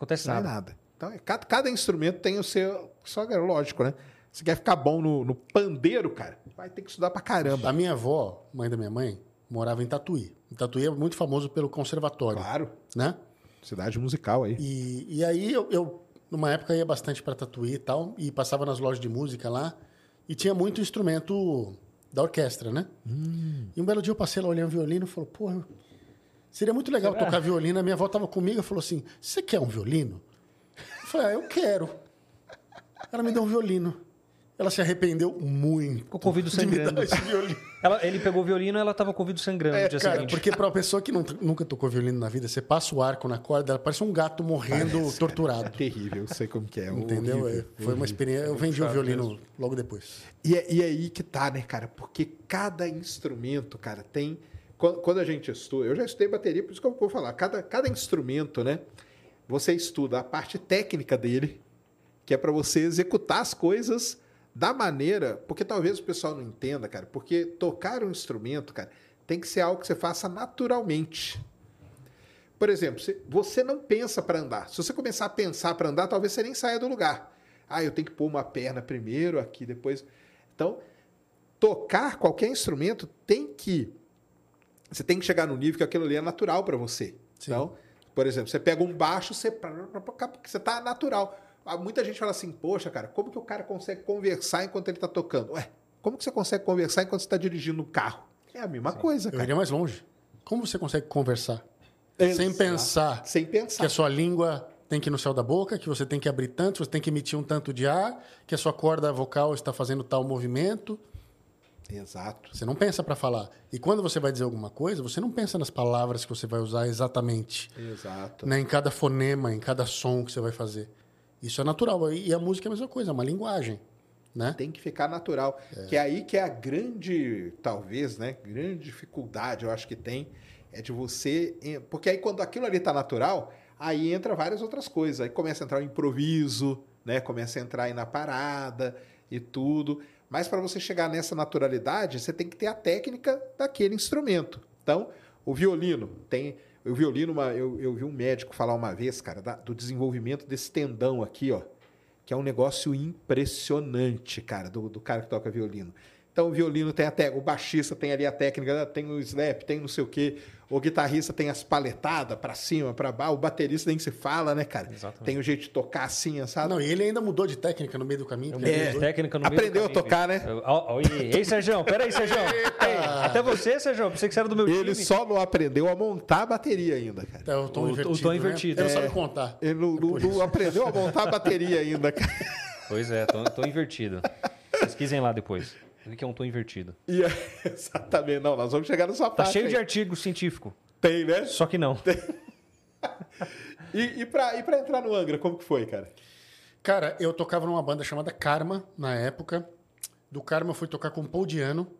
acontece sai nada. nada. Então, é, cada, cada instrumento tem o seu. Só é lógico, né? Se quer ficar bom no, no pandeiro, cara, vai ter que estudar pra caramba. A minha avó, mãe da minha mãe, morava em Tatuí. Em Tatuí é muito famoso pelo conservatório, Claro. né? Cidade musical aí. E, e aí eu, eu, numa época, ia bastante para Tatuí e tal, e passava nas lojas de música lá, e tinha muito instrumento da orquestra, né? E um belo dia eu passei lá olhando o violino e falou, porra, seria muito legal Será? tocar violino. A minha avó estava comigo e falou assim, você quer um violino? Eu falei, ah, eu quero. Ela me deu um violino. Ela se arrependeu muito. Ficou com o ouvido sangrando. Ela- ele pegou o violino e ela tava com o ouvido sangrando É, no dia cara, seguinte. porque para uma pessoa que não- nunca tocou violino na vida, você passa o arco na corda, ela parece um gato morrendo Parece, torturado. É [LAUGHS] terrível, eu sei como que é. Entendeu? horrível, É, Foi uma experiência. Eu vendi o violino logo depois. E, é- e é aí que tá, né, cara? Porque cada instrumento, cara, tem. Quando, a gente estuda, eu já estudei bateria, por isso que eu vou falar. Cada, cada instrumento, né? Você estuda a parte técnica dele, que é para você executar as coisas da maneira. Porque talvez o pessoal não entenda, cara. Porque tocar um instrumento, cara, tem que ser algo que você faça naturalmente. Por exemplo, você não pensa para andar. Se você começar a pensar para andar, talvez você nem saia do lugar. Ah, eu tenho que pôr uma perna primeiro, aqui depois. Então, tocar qualquer instrumento tem que. Você tem que chegar no nível que aquilo ali é natural para você. Sim. Então, por exemplo, você pega um baixo, você você tá natural. Ah, Muita gente fala assim, poxa, cara, como que o cara consegue conversar enquanto ele está tocando? Ué, como que você consegue conversar enquanto você está dirigindo o carro? É a mesma coisa, Eu cara. iria mais longe. Como você consegue conversar Exato. sem pensar Sem que pensar. a sua língua tem que ir no céu da boca, que você tem que abrir tanto, você tem que emitir um tanto de ar, que a sua corda vocal está fazendo tal movimento? Exato. Você não pensa para falar. E quando você vai dizer alguma coisa, você não pensa nas palavras que você vai usar exatamente, Exato. né? em cada fonema, em cada som que você vai fazer. Isso é natural. E a música é a mesma coisa, é uma linguagem, né? Tem que ficar natural. Que é aí que é a grande, talvez, né? Grande dificuldade, eu acho que tem, é de você. Porque aí quando aquilo ali tá natural, aí entra várias outras coisas. Aí começa a entrar o improviso, né? Começa a entrar aí na parada e tudo. Mas para você chegar nessa naturalidade, você tem que ter a técnica daquele instrumento. Então, o violino tem. O violino, uma- eu, eu vi um médico falar uma vez, cara, da- do desenvolvimento desse tendão aqui, ó. que é um negócio impressionante, cara, do, do cara que toca violino. Então o violino tem até, o baixista tem ali a técnica, tem o slap, tem não sei o quê. O guitarrista tem as paletadas pra cima, pra baixo. O baterista nem se fala, né, cara? Exatamente. Tem o jeito de tocar assim, sabe? Não, e ele ainda mudou de técnica no meio do caminho. É. ele Técnica no meio do Aprendeu a caminho, tocar, né? Ó, ó, e- Ei, Sérgio, peraí, Sérgio. Até você, Sérgio, pensei que você era do meu Ele time. só não aprendeu a montar a bateria ainda, cara. É o tom O- o invertido. tom né? invertido, Ele não é. sabe contar. Ele não, não- não aprendeu a montar a bateria ainda, [LAUGHS] cara. Pois é, tô, tô invertido. Pesquisem lá depois. O que é um tom invertido? E, é- [LAUGHS] exatamente, não, nós vamos chegar nessa Tá parte. cheio aí. de artigo científico. Tem, né? Só que não. [LAUGHS] E, e, pra, e pra entrar no Angra, como que foi, cara? Cara, eu tocava numa banda chamada Karma, na época. Do Karma eu fui tocar com o Paul Diano,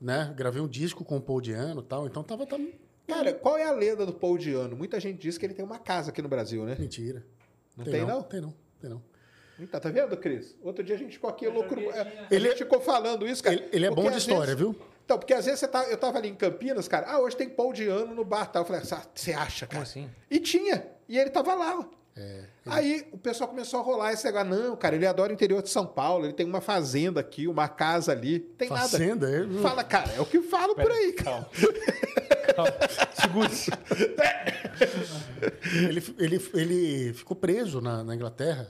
né? Gravei um disco com o Paul Diano e tal. Então tava... tava... Cara, qual é a lenda do Paul Diano? Muita gente diz que ele tem uma casa aqui no Brasil, né? Mentira. Não tem, não? Tem não, tem não. Então, tá vendo, Cris? Outro dia a gente ficou aqui louco. tinha. ele ficou falando isso, cara. Ele, ele é bom de história, vezes- viu? Então, porque às vezes você tá, eu tava ali em Campinas, cara. Ah, hoje tem Paul Diano no bar tal. Eu falei, "Ah, você acha, cara? Como assim? E tinha. E ele tava lá. ó. É, Aí o pessoal começou a rolar esse negócio. Não, cara, ele adora o interior de São Paulo. Ele tem uma fazenda aqui, uma casa ali. Tem Fazenda, é- nada. Fala, cara, é o que falo por aí, cara. Calma. Calma. Segure-se. [LAUGHS] ele, ele, ele ficou preso na, na Inglaterra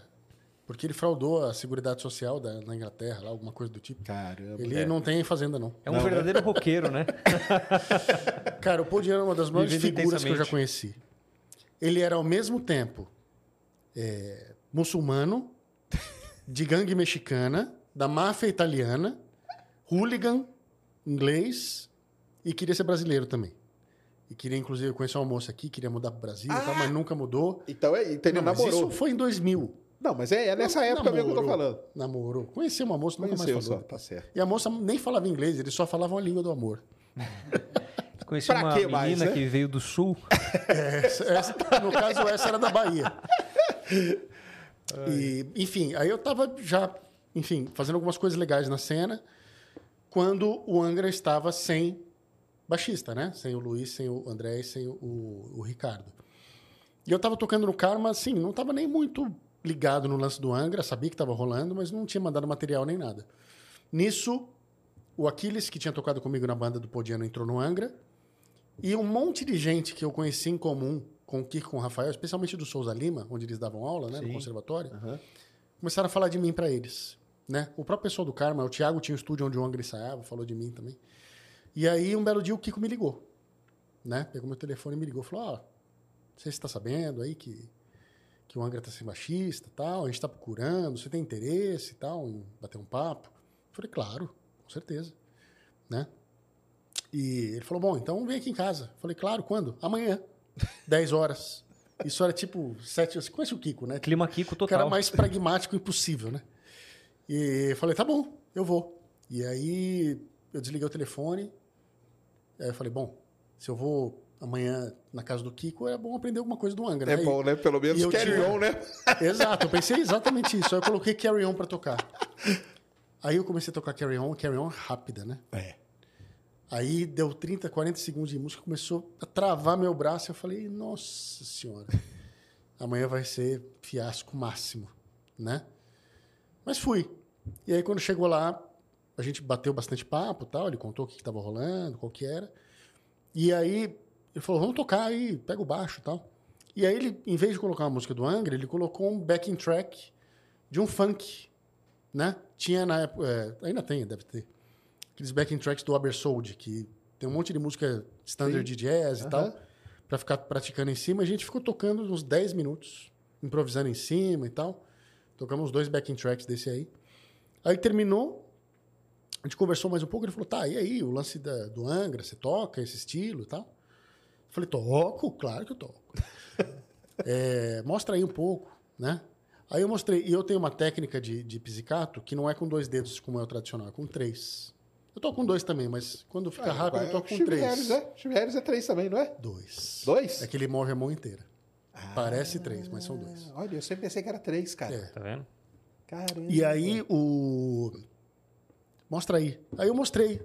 porque ele fraudou a Seguridade Social da, na Inglaterra, lá, alguma coisa do tipo. Caramba. Ele não tem fazenda, não. É um verdadeiro roqueiro, né? [LAUGHS] Cara, o Paul Diano é uma das maiores Vivendo figuras que eu já conheci. Ele era ao mesmo tempo é, muçulmano, de gangue mexicana, da máfia italiana, hooligan, inglês e queria ser brasileiro também. E queria, inclusive, conhecer uma moça aqui, queria mudar para o Brasil, e tal, mas nunca mudou. Então, é, então ele Não, mas namorou. isso foi em 2000. Não, mas é, é nessa época mesmo que eu tô falando. Namorou. Conheci uma moça, nunca Conheceu mais só, falou. tá certo. E a moça nem falava inglês, eles só falavam a língua do amor. [LAUGHS] Conheci Pra uma quê menina mais, né? que veio do sul. [LAUGHS] Essa- essa- no caso, essa era da Bahia. E, enfim, aí eu tava já, enfim, fazendo algumas coisas legais na cena, quando o Angra estava sem baixista, né? Sem o Luiz, sem o André e sem o, o Ricardo. E eu tava tocando no Karma, assim, não tava nem muito ligado no lance do Angra, sabia que tava rolando, mas não tinha mandado material nem nada. Nisso, o Aquiles, que tinha tocado comigo na banda do Podiano, entrou no Angra. E um monte de gente que eu conheci em comum com o Kiko com o Rafael, especialmente do Souza Lima, onde eles davam aula, né, no Sim. conservatório, Aham. começaram a falar de mim para eles. Né? O próprio pessoal do Karma, o Thiago tinha um estúdio onde o Angra ensaiava, falou de mim também. E aí, um belo dia, o Kiko me ligou. Né? Pegou meu telefone e me ligou. Falou, ó, se você está sabendo aí que, que o Angra está sem baixista tal, a gente está procurando, você tem interesse e tal, em bater um papo? Eu falei, claro, com certeza. Né? E ele falou, bom, então vem aqui em casa. Eu falei, claro, quando? Amanhã, [LAUGHS] 10 horas. Isso era tipo 7 Você conhece o Kiko, né? Clima Kiko O cara total. mais pragmático impossível, né? E eu falei, tá bom, eu vou. E aí eu desliguei o telefone. Aí eu falei, bom, se eu vou amanhã na casa do Kiko, é bom aprender alguma coisa do Angra. É né? bom, né? Pelo menos carry tinha- on, né? [LAUGHS] Exato, eu pensei [LAUGHS] exatamente isso. Aí eu coloquei Carry On pra tocar. Aí eu comecei a tocar Carry On, Carry On rápida, né? É. Aí deu 30, 40 segundos de música, começou a travar meu braço. Eu falei, nossa senhora, amanhã vai ser fiasco máximo, né? Mas fui. E aí quando chegou lá, a gente bateu bastante papo e tal. Ele contou o que estava rolando, qual que era. E aí ele falou, vamos tocar aí, pega o baixo e tal. E aí ele, em vez de colocar uma música do Angra, ele colocou um backing track de um funk, né? Tinha na época, é, ainda tem, deve ter aqueles backing tracks do Abersold, que tem um monte de música standard de jazz e tal, pra ficar praticando em cima. A gente ficou tocando uns 10 minutos, improvisando em cima e tal. Tocamos dois backing tracks desse aí. Aí terminou, a gente conversou mais um pouco, ele falou, tá, e aí, o lance da- do Angra, você toca esse estilo e tal? Eu falei, toco, claro que eu toco. [LAUGHS] É, mostra aí um pouco, né? Aí eu mostrei, e eu tenho uma técnica de, de pizzicato que não é com dois dedos como é o tradicional, é com três. Eu toco com dois também, mas quando fica rápido eu toco com Chiveres, três. né? Chiveres é três também, não é? Dois. Dois? É que ele move a mão inteira. Parece três, mas são dois. Olha, eu sempre pensei que era três, cara. É. Tá vendo? Caramba. E aí o. Mostra aí. Aí eu mostrei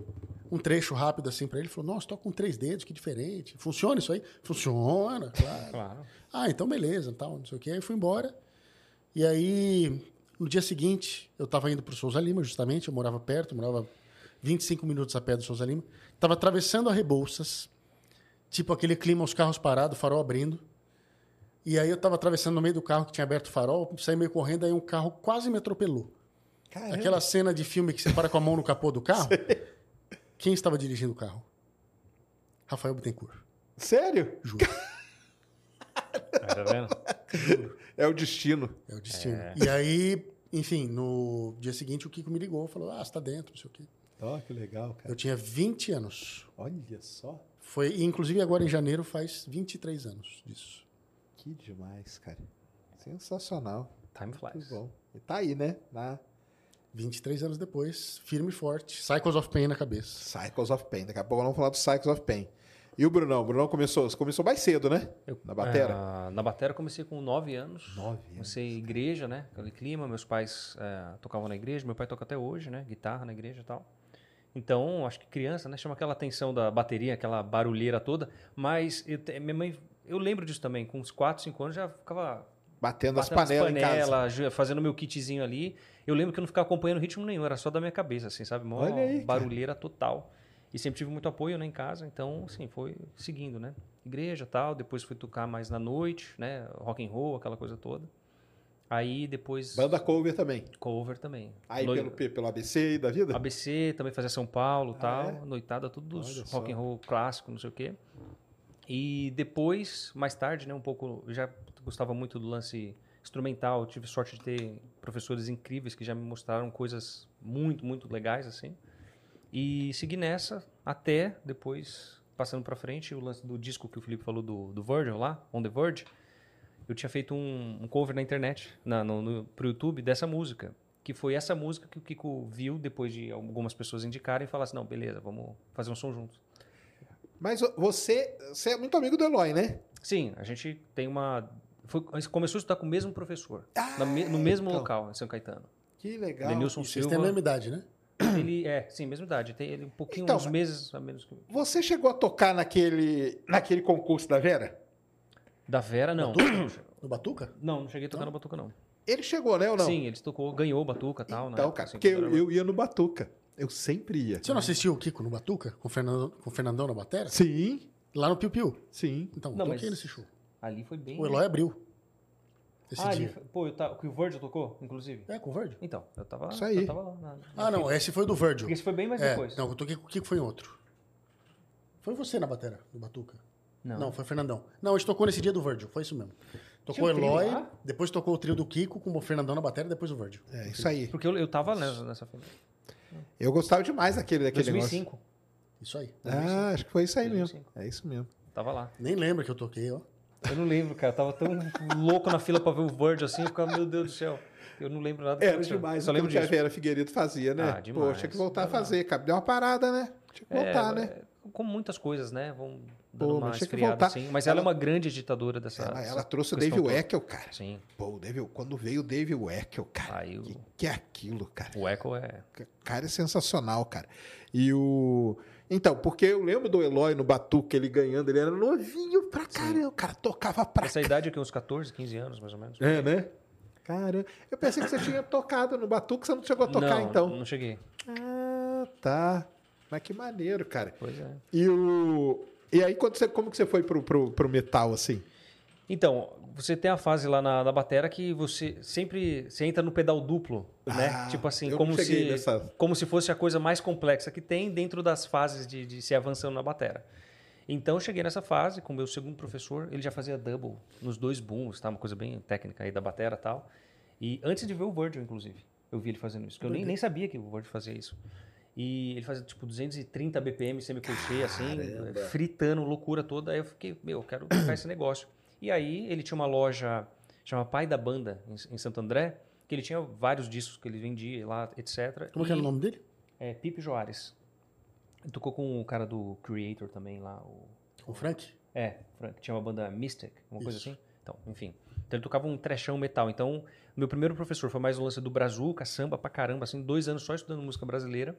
um trecho rápido assim pra ele. Ele falou: Nossa, toca com três dedos, que diferente. Funciona isso aí? Funciona, claro. Claro. Ah, então beleza, tal, não sei o quê. Aí fui embora. E aí, No dia seguinte, eu estava indo para o Souza Lima, justamente, eu morava perto, eu morava 25 minutos a pé do Souza Lima. Estava atravessando a Rebouças, tipo aquele clima, os carros parados, farol abrindo. E aí eu estava atravessando no meio do carro que tinha aberto o farol, saí meio correndo, aí um carro quase me atropelou. Caramba. Aquela cena de filme que você para com a mão no capô do carro. Quem estava dirigindo o carro? Rafael Bittencourt. Sério? Juro. [LAUGHS] Tá vendo? É o destino. É o destino. E aí, enfim, no dia seguinte o Kiko me ligou, falou: Ah, você tá dentro, não sei o quê. Ó, que legal, cara. Eu tinha 20 anos. Olha só. Foi, inclusive agora em janeiro faz 23 anos disso. Que demais, cara. Sensacional. Time Muito flies. bom. E tá aí, né? Na 23 anos depois, firme e forte. Cycles of Pain na cabeça. Cycles of Pain. Daqui a pouco vamos falar do Cycles of Pain. E o Brunão? O Brunão começou, você começou mais cedo, né? Na batera? Ah, na batera eu comecei com 9 anos. Nove anos. Comecei igreja, né? Aquele clima. Meus pais eh, tocavam na igreja. Meu pai toca até hoje, né? Guitarra na igreja e tal. Então, acho que criança, né? Chama aquela atenção da bateria, aquela barulheira toda. Mas eu minha mãe... Eu lembro disso também. Com uns 4, 5 anos já ficava Batendo as batendo as panelas em casa. panelas, fazendo meu kitzinho ali. Eu lembro que eu não ficava acompanhando ritmo nenhum, era só da minha cabeça, assim, sabe? Mó Olha aí, cara. barulheira total. E sempre tive muito apoio né, em casa, então, assim, foi seguindo, né? Igreja tal, depois fui tocar mais na noite, né? Rock and roll, aquela coisa toda. Aí depois Banda cover também. cover também. Aí Noi- pelo, pelo ABC da vida? ABC, também fazia São Paulo Ah, tal, é? noitada, tudo dos Olha só. rock and roll clássico, não sei o quê. E depois, mais tarde, né, um pouco, eu já gostava muito do lance instrumental, tive sorte de ter professores incríveis que já me mostraram coisas muito, muito legais assim. E segui nessa até depois passando para frente o lance do disco que o Felipe falou do, do Virgil lá, On the Verge. Eu tinha feito um, um cover na internet, na, no, no, pro YouTube dessa música. Que foi essa música que o Kiko viu depois de algumas pessoas indicarem e falaram assim: não, beleza, vamos fazer um som juntos. Mas você, você é muito amigo do Eloy, né? Sim, a gente tem uma. Foi, começou a estudar com o mesmo professor, Ah, me- no mesmo então. local, em São Caetano. Que legal. Denilson E vocês Silva. têm a mesma idade, né? [CLEARS THROAT] Ele é, sim, mesma idade. Tem ele um pouquinho, Então, uns meses a menos que. Você chegou a tocar naquele, naquele concurso da Vera? Da Vera, não. [CLEARS THROAT] No Batuca? Não, não cheguei a tocar no Batuca, não. Ele chegou, né ou não? Sim, eles tocou, ganhou o Batuca e tal, né? Então, cara, Assim, porque eu, eu ia no Batuca. Eu sempre ia. Você não assistiu o Kiko no Batuca? Com o Fernando, com o Fernandão na bateria? Sim, Lá no Piu Piu. sim. Então, Não, toquei mas- nesse show. Ali foi bem. O Eloy abriu. Esse ah, ali, dia. foi- pô, eu tava, que o Virgil tocou, inclusive. É, com o Virgil. Então, eu tava, Isso aí. eu tava lá. Na, na Ah, não, esse foi do Virgil. Porque esse foi bem mais É, depois. não, eu toquei com o Kiko foi em outro. Foi você na bateria do Batuca? Não. foi o Fernandão. Não, a gente tocou nesse dia do Virgil, foi isso mesmo. Tocou o Eloy, lá? depois tocou o trio do Kiko com o Fernandão na bateria, depois o Virgil. É isso aí. Porque eu, eu tava nessa, nessa fila. Eu gostava demais daquele, daquele 2005. Isso aí. negócio. Ah, acho que foi isso aí mesmo. 2005. É isso mesmo. Tava lá. Nem lembra que eu toquei, ó. Eu não lembro, cara. Eu tava tão louco na fila pra ver o Virgil assim, eu ficava, meu Deus do céu. Eu não lembro nada. Era demais Só o lembro que a. Vera Figueiredo fazia, né? Ah, demais. Pô, tinha que voltar a lá. fazer, cara. Deu uma parada, né? Tinha que voltar, É, né? é, Como muitas coisas, né? Vão dando Pô, uma esfriada assim. Mas Ela- ela, é uma grande ditadora dessa. Ela, dessa ela trouxe o toda. Weckel, cara. Sim. Pô, o Dave, quando veio o Dave Weckel, cara. Aí o- que, que é aquilo, cara? O Echo é. cara é sensacional, cara. E o. Então, porque eu lembro do Eloy no Batuque, ele ganhando, ele era novinho pra caramba. O cara tocava pra Essa idade aqui, uns 14, 15 anos, mais ou menos. É, né? Caramba. Eu pensei que você tinha tocado no Batuque, você não chegou a tocar, não, então. Não cheguei. Ah, tá. Mas que maneiro, cara. Pois é. E o. E aí, quando você, como que você foi pro, pro, pro metal, assim? Então, você tem a fase lá na, na batera que você sempre você entra no pedal duplo, né? Ah, Tipo assim, como se, nessa- como se fosse a coisa mais complexa que tem dentro das fases de, de se avançando na batera. Então, eu cheguei nessa fase com o meu segundo professor, ele já fazia double nos dois booms, tá? Uma coisa bem técnica aí da batera e tal. E antes de ver o Virgil, inclusive, eu vi ele fazendo isso. que Eu nem, nem sabia que o Virgil fazia isso. E ele fazia tipo 230 BPM semi-crochet, assim, fritando, loucura toda. Aí eu fiquei, meu, eu quero tocar esse negócio. E aí ele tinha uma loja, chama Pai da Banda, em, em Santo André, que ele tinha vários discos que ele vendia lá, etc. Como que era o E- nome dele? É, Pipe Joares. Ele tocou com o cara do Creator também lá, o... O Frank? É, Frank, tinha uma banda Mystic, uma coisa Isso. assim. Então, enfim. Então ele tocava um trechão metal. Então, meu primeiro professor foi mais o lance do brazuca, samba pra caramba, assim, dois anos só estudando música brasileira.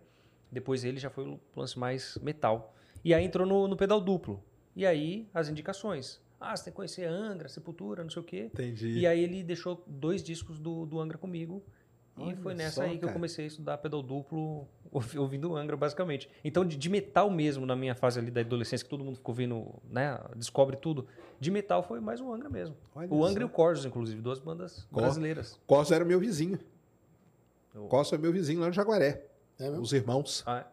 Depois ele já foi o lance mais metal. E aí entrou no, no pedal duplo. E aí, as indicações. Ah, você tem que conhecer Angra, Sepultura, não sei o quê. Entendi. E aí ele deixou dois discos do, do Angra comigo. E Olha foi nessa só, aí que eu cara. comecei a estudar pedal duplo [LAUGHS] ouvi- ouvindo Angra, basicamente. Então, de, de metal mesmo, na minha fase ali da adolescência, que todo mundo ficou vendo, né, descobre tudo, de metal foi mais o Angra mesmo. Olha o Angra só. e o Corsos, inclusive, duas bandas Cor- brasileiras. Costa era meu vizinho. O- Costa é meu vizinho lá no Jaguaré. É? Os irmãos. Ah,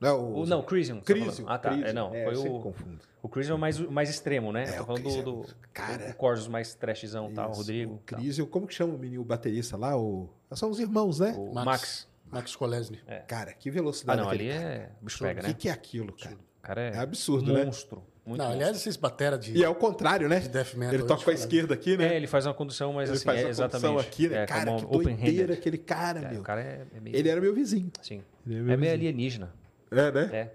Não, o, os... não, Crisium. tá Crisium. Ah, tá. Crisium. É, não. É, foi o, confundo. o Crisium é o mais, o mais extremo, né? É, Tô o falando do, Crisium, do, cara. o Corsos mais trashzão, tal, Isso, Rodrigo. O tal. Crisium, como que chama o menino o baterista lá? O... São os irmãos, né? O Max. Max. Max Kolesny. Cara, que Ah, velocidade não, ali cara. é. O bicho pega, O que, né? que é aquilo, cara? O cara é, É absurdo, né? monstro. Muito Não, monstro. aliás, esses batera de, E é o contrário, né? de death metal. Ele toca com a esquerda aqui, né? É, ele faz uma condução, mas Ele assim, faz é a condução exatamente. aqui, né? É, cara, que doideira aquele cara, É, meu. o cara é, é meio. Ele era meu vizinho. Sim. Ele É meu meio alienígena. É, né? É.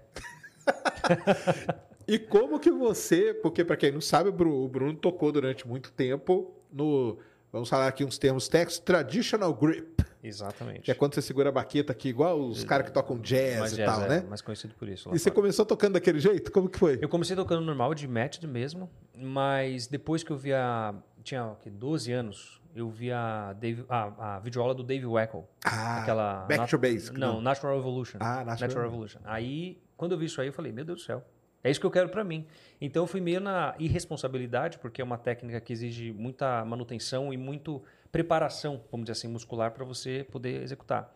[LAUGHS] E como que você, porque para quem não sabe, o Bru- o Bruno tocou durante muito tempo no, vamos falar aqui uns termos técnicos, traditional grip, Exatamente. que é quando você segura a baqueta aqui, igual os caras que tocam jazz mais e jazz, tal, é, né? mais conhecido por isso. E você fora. começou tocando daquele jeito? Como que foi? Eu comecei tocando normal, de matched mesmo, mas depois que eu vi a. Tinha o quê? 12 anos, eu vi a, Dave, a, a videoaula do Dave Weckl. Ah, aquela. Back to Basic. Não, Natural Evolution. Ah, Natural Evolution. Aí, quando eu vi isso aí, eu falei, meu Deus do céu. É isso que eu quero pra mim. Então eu fui meio na irresponsabilidade, porque é uma técnica que exige muita manutenção e muito preparação, vamos dizer assim, muscular para você poder executar.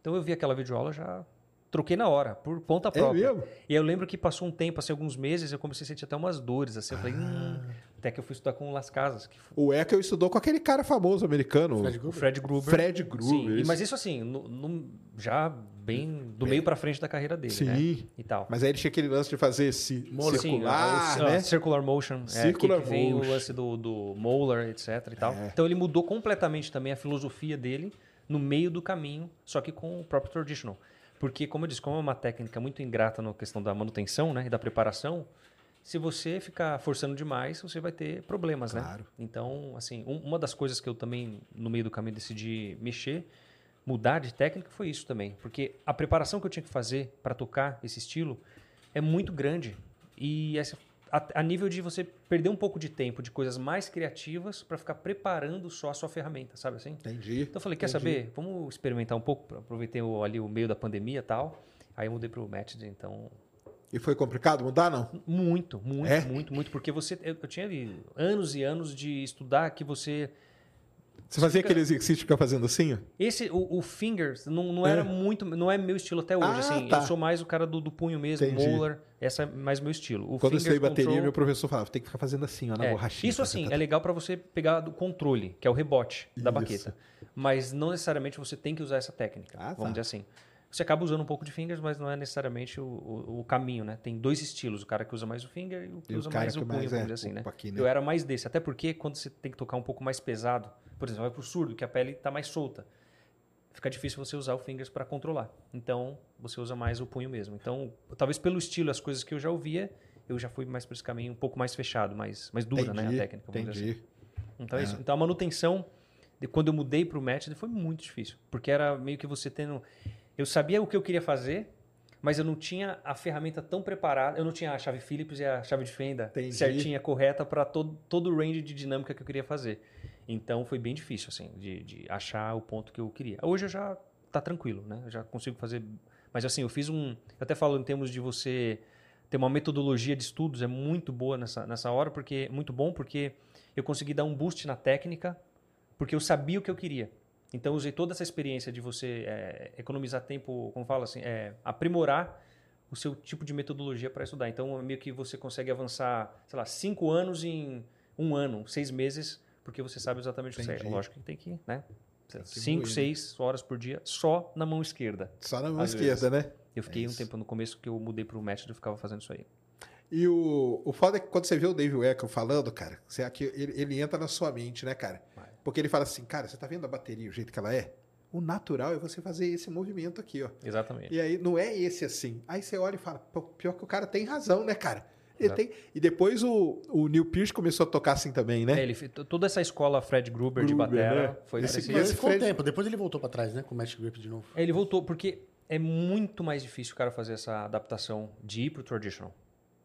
Então eu vi aquela videoaula já troquei na hora, por conta É própria. mesmo? E aí eu lembro que passou um tempo, assim, alguns meses, eu comecei a sentir até umas dores, assim, eu falei, hum, Ah. Até que eu fui estudar com o Las Casas, que foi O Echo estudou com aquele cara famoso americano, Fred Gruber. Fred Gruber. Fred Gruber. Sim, isso. mas isso assim, no- no- já bem do meio pra frente da carreira dele, Sim. né? E tal. Mas aí ele tinha aquele lance de fazer esse Sim, circular, o- né? a Circular Motion. é, Circular que, que vem motion. o lance do, do Molar, etc e tal. É. Então ele mudou completamente também a filosofia dele no meio do caminho, só que com o próprio Traditional. Porque, como eu disse, como é uma técnica muito ingrata na questão da manutenção né, e da preparação, se você ficar forçando demais, você vai ter problemas, Claro. né? Então, assim, um- uma das coisas que eu também, no meio do caminho, decidi mexer, mudar de técnica, foi isso também. Porque a preparação que eu tinha que fazer para tocar esse estilo é muito grande. E essa, a, a nível de você perder um pouco de tempo de coisas mais criativas para ficar preparando só a sua ferramenta, sabe assim? Entendi. Então eu falei, quer Entendi. saber? Vamos experimentar um pouco, aproveitei o- ali o meio da pandemia e tal. Aí eu mudei pro Matched, então E foi complicado mudar, não? muito, muito, É? muito, muito, porque você eu, eu tinha ali anos e anos de estudar que você Você fazia Fica- aquele exercício de ficar fazendo assim? ó? esse o, o fingers não, não É. era muito, não é meu estilo até hoje, Ah, assim. tá. Eu sou mais o cara do, do punho mesmo, Entendi. molar, essa é mais meu estilo. O Quando eu estudei bateria, control- meu professor falava, tem que ficar fazendo assim, ó, na É, borrachinha. Isso assim, é legal para você pegar do controle, que é o rebote da Isso. baqueta. Mas não necessariamente você tem que usar essa técnica, Ah, tá. vamos dizer assim. Você acaba usando um pouco de fingers, mas não é necessariamente o, o- o caminho, né? Tem dois estilos, o cara que usa mais o finger e o que E o usa cara mais o punho, mais vamos é, dizer assim, né? aqui, né? Eu era mais desse, até porque quando você tem que tocar um pouco mais pesado, por exemplo, vai pro surdo, que a pele tá mais solta, fica difícil você usar o fingers para controlar. Então, você usa mais o punho mesmo. Então, talvez pelo estilo, as coisas que eu já ouvia, eu já fui mais por esse caminho um pouco mais fechado, mais, mais dura, né? A Entendi, técnica, vamos assim. Entendi. Então é isso. Então a manutenção, de quando eu mudei para o Match, foi muito difícil. Porque era meio que você tendo. Eu sabia o que eu queria fazer, mas eu não tinha a ferramenta tão preparada. Eu não tinha a chave Phillips e a chave de fenda Entendi. certinha, correta para todo, todo o range de dinâmica que eu queria fazer. Então foi bem difícil, assim, de, de achar o ponto que eu queria. Hoje eu já tá tranquilo, né? Eu já consigo fazer. Mas assim, eu fiz um. Eu até falo em termos de você ter uma metodologia de estudos, é muito boa nessa, nessa hora, porque muito bom, porque eu consegui dar um boost na técnica, porque eu sabia o que eu queria. Então usei toda essa experiência de você é, economizar tempo, como fala assim, é, aprimorar o seu tipo de metodologia para estudar. Então meio que você consegue avançar, sei lá, cinco anos em um ano, seis meses, porque você sabe exatamente o que você Entendi. é. Lógico que tem que, né? que Cinco, moer, né? seis horas por dia só na mão esquerda. Só na mão Às esquerda, né? Eu fiquei um isso. tempo no começo que eu mudei para o Match, eu ficava fazendo isso aí. E o, o foda é que quando você vê o Dave Weckl falando, cara, você, aqui, ele, ele entra na sua mente, né, cara? Porque ele fala assim, cara, você tá vendo a bateria, o jeito que ela é? O natural é você fazer esse movimento aqui, ó. Exatamente. E aí não é esse assim. Aí você olha e fala, pô, pior que o cara tem razão, né, cara? Tem... E depois o, o Neil Pearce começou a tocar assim também, né? É, ele, toda essa escola Fred Gruber, de Gruber, batera né? foi Esse- esse ele ficou um Fred- tempo, depois ele voltou pra trás, né? Com o Match Grip de novo. É, Ele voltou, porque é muito mais difícil o cara fazer essa adaptação de ir pro traditional.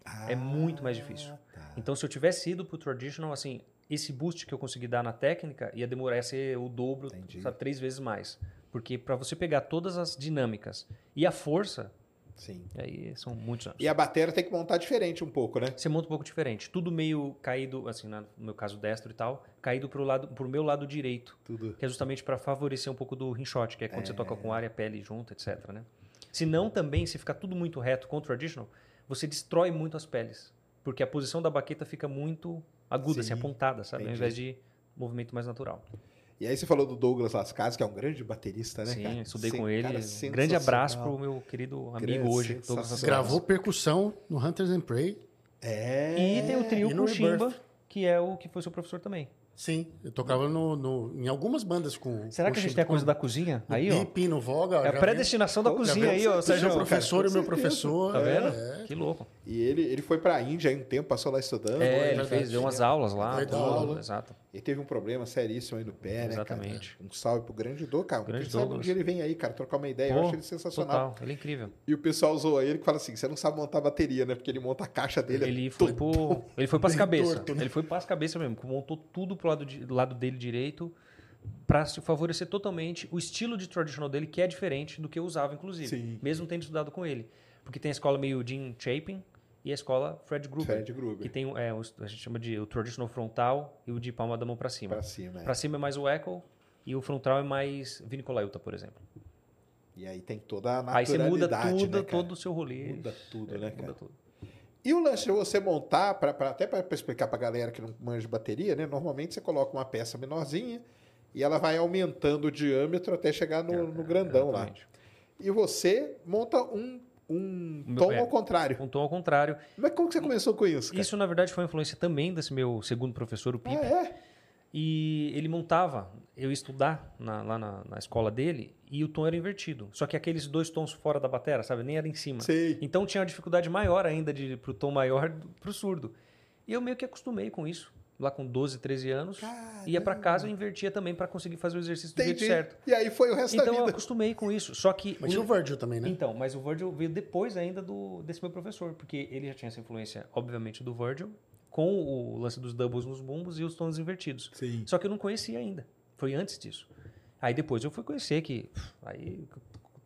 Ah, é muito mais difícil. tá. Então, se eu tivesse ido pro traditional, assim, esse boost que eu consegui dar na técnica ia demorar a ser o dobro, sabe, três vezes mais. Porque para você pegar todas as dinâmicas e a força, Sim. aí são muitos anos. E a bateria tem que montar diferente um pouco, né? Você monta um pouco diferente. Tudo meio caído, assim, no meu caso destro e tal, caído pro, lado, pro meu lado direito. Tudo. Que é justamente para favorecer um pouco do rim shot, que é quando você toca com ar e a pele junto, etc. Né? Se não, também, se ficar tudo muito reto com o traditional, você destrói muito as peles. Porque a posição da baqueta fica muito aguda, Sim, assim, apontada, sabe? entendi. Ao invés de movimento mais natural. E aí você falou do Douglas Lascas, que é um grande baterista, né, Sim, cara? estudei Sim, com ele. cara, Um grande abraço pro meu querido amigo Grande, hoje, Douglas sensacional. Lascars. Gravou percussão no Hunters and Prey. É. E tem o trio no com Chimba, que é o que foi seu professor também. Sim, eu tocava no, no- em algumas bandas com. Será com que a gente tem a coisa da cozinha? no Aí, ó. Pipe, no Voga. É a predestinação da cozinha aí, ó, Seja Sérgio. o professor cara, e o meu professor. Tá vendo? É. Que louco. E ele, ele foi pra Índia aí um tempo, passou lá estudando. É, né? ele fez, deu umas aulas lá. Tudo, dar aula. Exato. Ele teve um problema seríssimo aí no pé, né, Exatamente. cara? Um salve pro grande Dô, cara. Grande Quem sabe um dia ele vem aí, cara, trocar uma ideia. eu Pô, acho ele sensacional. Total, ele é incrível. E o pessoal zoa ele que fala assim: você não sabe montar bateria, né? Porque ele monta a caixa dele. Ele é foi, pro, [LAUGHS] ele foi pras cabeças. torto, né? Ele foi pras cabeças mesmo. Montou tudo pro lado, de- do lado dele direito pra se favorecer totalmente o estilo de traditional dele, que é diferente do que eu usava, inclusive. Sim. Mesmo tendo estudado com ele. Porque tem a escola meio Jim Chapin e a escola Fred Gruber. Fred Gruber. Que tem é, o- a gente chama de o traditional frontal e o de palma da mão pra cima. Pra cima. é. Pra cima é mais o echo e o frontal é mais Vinicolailta, por exemplo. E aí tem toda a Aí você muda naturalidade, tudo, né, todo o seu rolê. Muda tudo, É, né, muda cara? tudo. E o lance de você montar, pra, pra- até para explicar pra galera que não manja bateria, né? Normalmente você coloca uma peça menorzinha e ela vai aumentando o diâmetro até chegar no, no grandão lá. É. E você monta um, um Meu- tom é. ao contrário. Um tom ao contrário. Mas como que você começou com isso, cara? Isso, na verdade, foi uma influência também desse meu segundo professor, o Ah, Pipe. é? E ele montava, eu ia estudar na- lá na, na escola dele, e o tom era invertido. Só que aqueles dois tons fora da bateria, sabe? Nem era em cima. Sei. Então tinha uma dificuldade maior ainda de pro tom maior pro surdo. E eu meio que acostumei com isso. Lá com 12, 13 anos. Ia pra casa e invertia também pra conseguir fazer o exercício do Entendi. jeito certo. E aí foi o resto Então da eu vida. acostumei com isso. Só que. Mas tinha o Virgil também, né? Então, mas o Virgil veio depois ainda do, desse meu professor, porque ele já tinha essa influência, obviamente, do Virgil, com o lance dos doubles nos bumbos e os tons invertidos. Sim. Só que eu não conhecia ainda. Foi antes disso. Aí depois eu fui conhecer que aí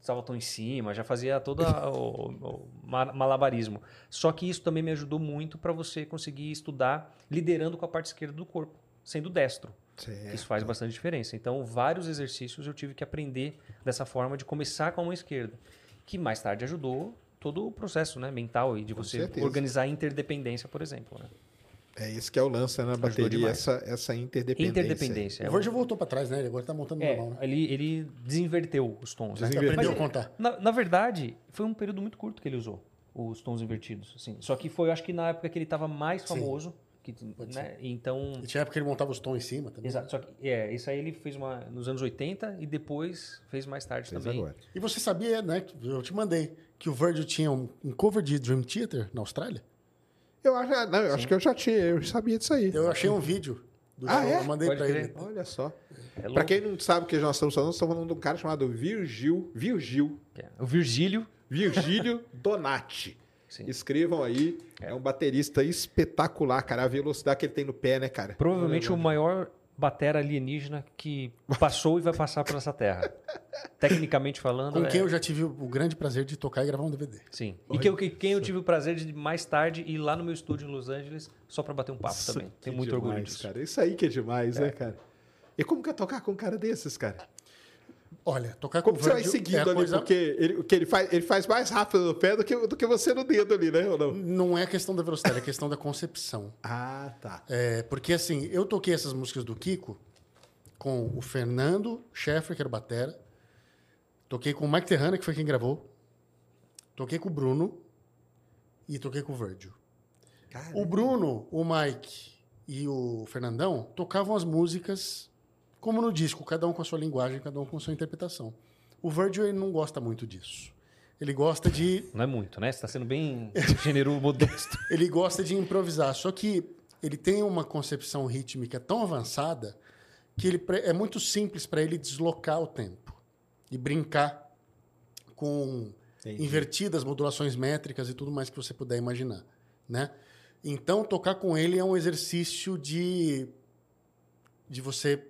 estava tom em cima, já fazia todo o, o ma- malabarismo. Só que isso também me ajudou muito para você conseguir estudar liderando com a parte esquerda do corpo, sendo destro. Certo. Isso faz bastante diferença. Então, vários exercícios eu tive que aprender dessa forma de começar com a mão esquerda, que mais tarde ajudou todo o processo né, mental e de Com você certeza. organizar a interdependência, por exemplo. Né? É isso que é o lance né, na bateria, essa, essa interdependência. Interdependência. O Virgil voltou pra trás, né? Ele agora tá montando É, normal, né? ele, ele desinverteu os tons. né? Desinverteu. A contar. Na, na verdade, foi um período muito curto que ele usou os tons invertidos. Assim. Só que foi, acho que na época que ele estava mais Sim. famoso. Que, né? Então. E tinha época que ele montava os tons em cima também. Exato. Só que, é, isso aí ele fez uma, nos anos 80 e depois fez mais tarde Fez também. agora. E você sabia, né? Eu te mandei que o Virgil tinha um, um cover de Dream Theater na Austrália? Eu, acho, ah, não, eu acho que eu já tinha, eu sabia disso aí. Eu achei um vídeo do Ah, show, é? eu mandei Pode pra crer. ele. Olha só. É Pra quem não sabe o que nós estamos falando, nós estamos falando de um cara chamado Virgil, Virgil, É. O Virgílio. Virgílio [LAUGHS] Donati. Sim. Escrevam aí. É. um baterista espetacular, cara. A velocidade que ele tem no pé, né, cara? Provavelmente o maior batera alienígena que passou e vai passar por essa terra. [LAUGHS] Tecnicamente falando. Com é- quem eu já tive o grande prazer de tocar e gravar um DVD. Sim. E que que- quem eu tive o prazer de mais tarde ir lá no meu estúdio em Los Angeles só pra bater um papo Nossa, também. Tenho muito orgulho demais, disso. cara. Isso aí que é demais, né, cara? E como que é tocar com um cara desses, cara? Olha, tocar com Como o você vai seguindo é ali? coisa... Porque ele, o que ele, faz, ele faz mais rápido no pé do que, do que você no dedo ali, né? Ou não? Não é questão da velocidade, é questão da concepção. [LAUGHS] Ah, tá. É, porque assim, eu toquei essas músicas do Kiko com o Fernando Scheffer, que era o batera. Toquei com o Mike Terrana, que foi quem gravou. Toquei com o Bruno. E toquei com o Virgil. Cara, O Bruno, o Mike e o Fernandão tocavam as músicas como no disco, cada um com a sua linguagem, cada um com a sua interpretação. O Virgil ele não gosta muito disso. Ele gosta de Não é muito, né? Você tá sendo bem [LAUGHS] generoso, modesto. [LAUGHS] ele gosta de improvisar, só que ele tem uma concepção rítmica tão avançada que ele pre- é muito simples para ele deslocar o tempo e brincar com Entendi. invertidas, modulações métricas e tudo mais que você puder imaginar, né? Então tocar com ele é um exercício de de você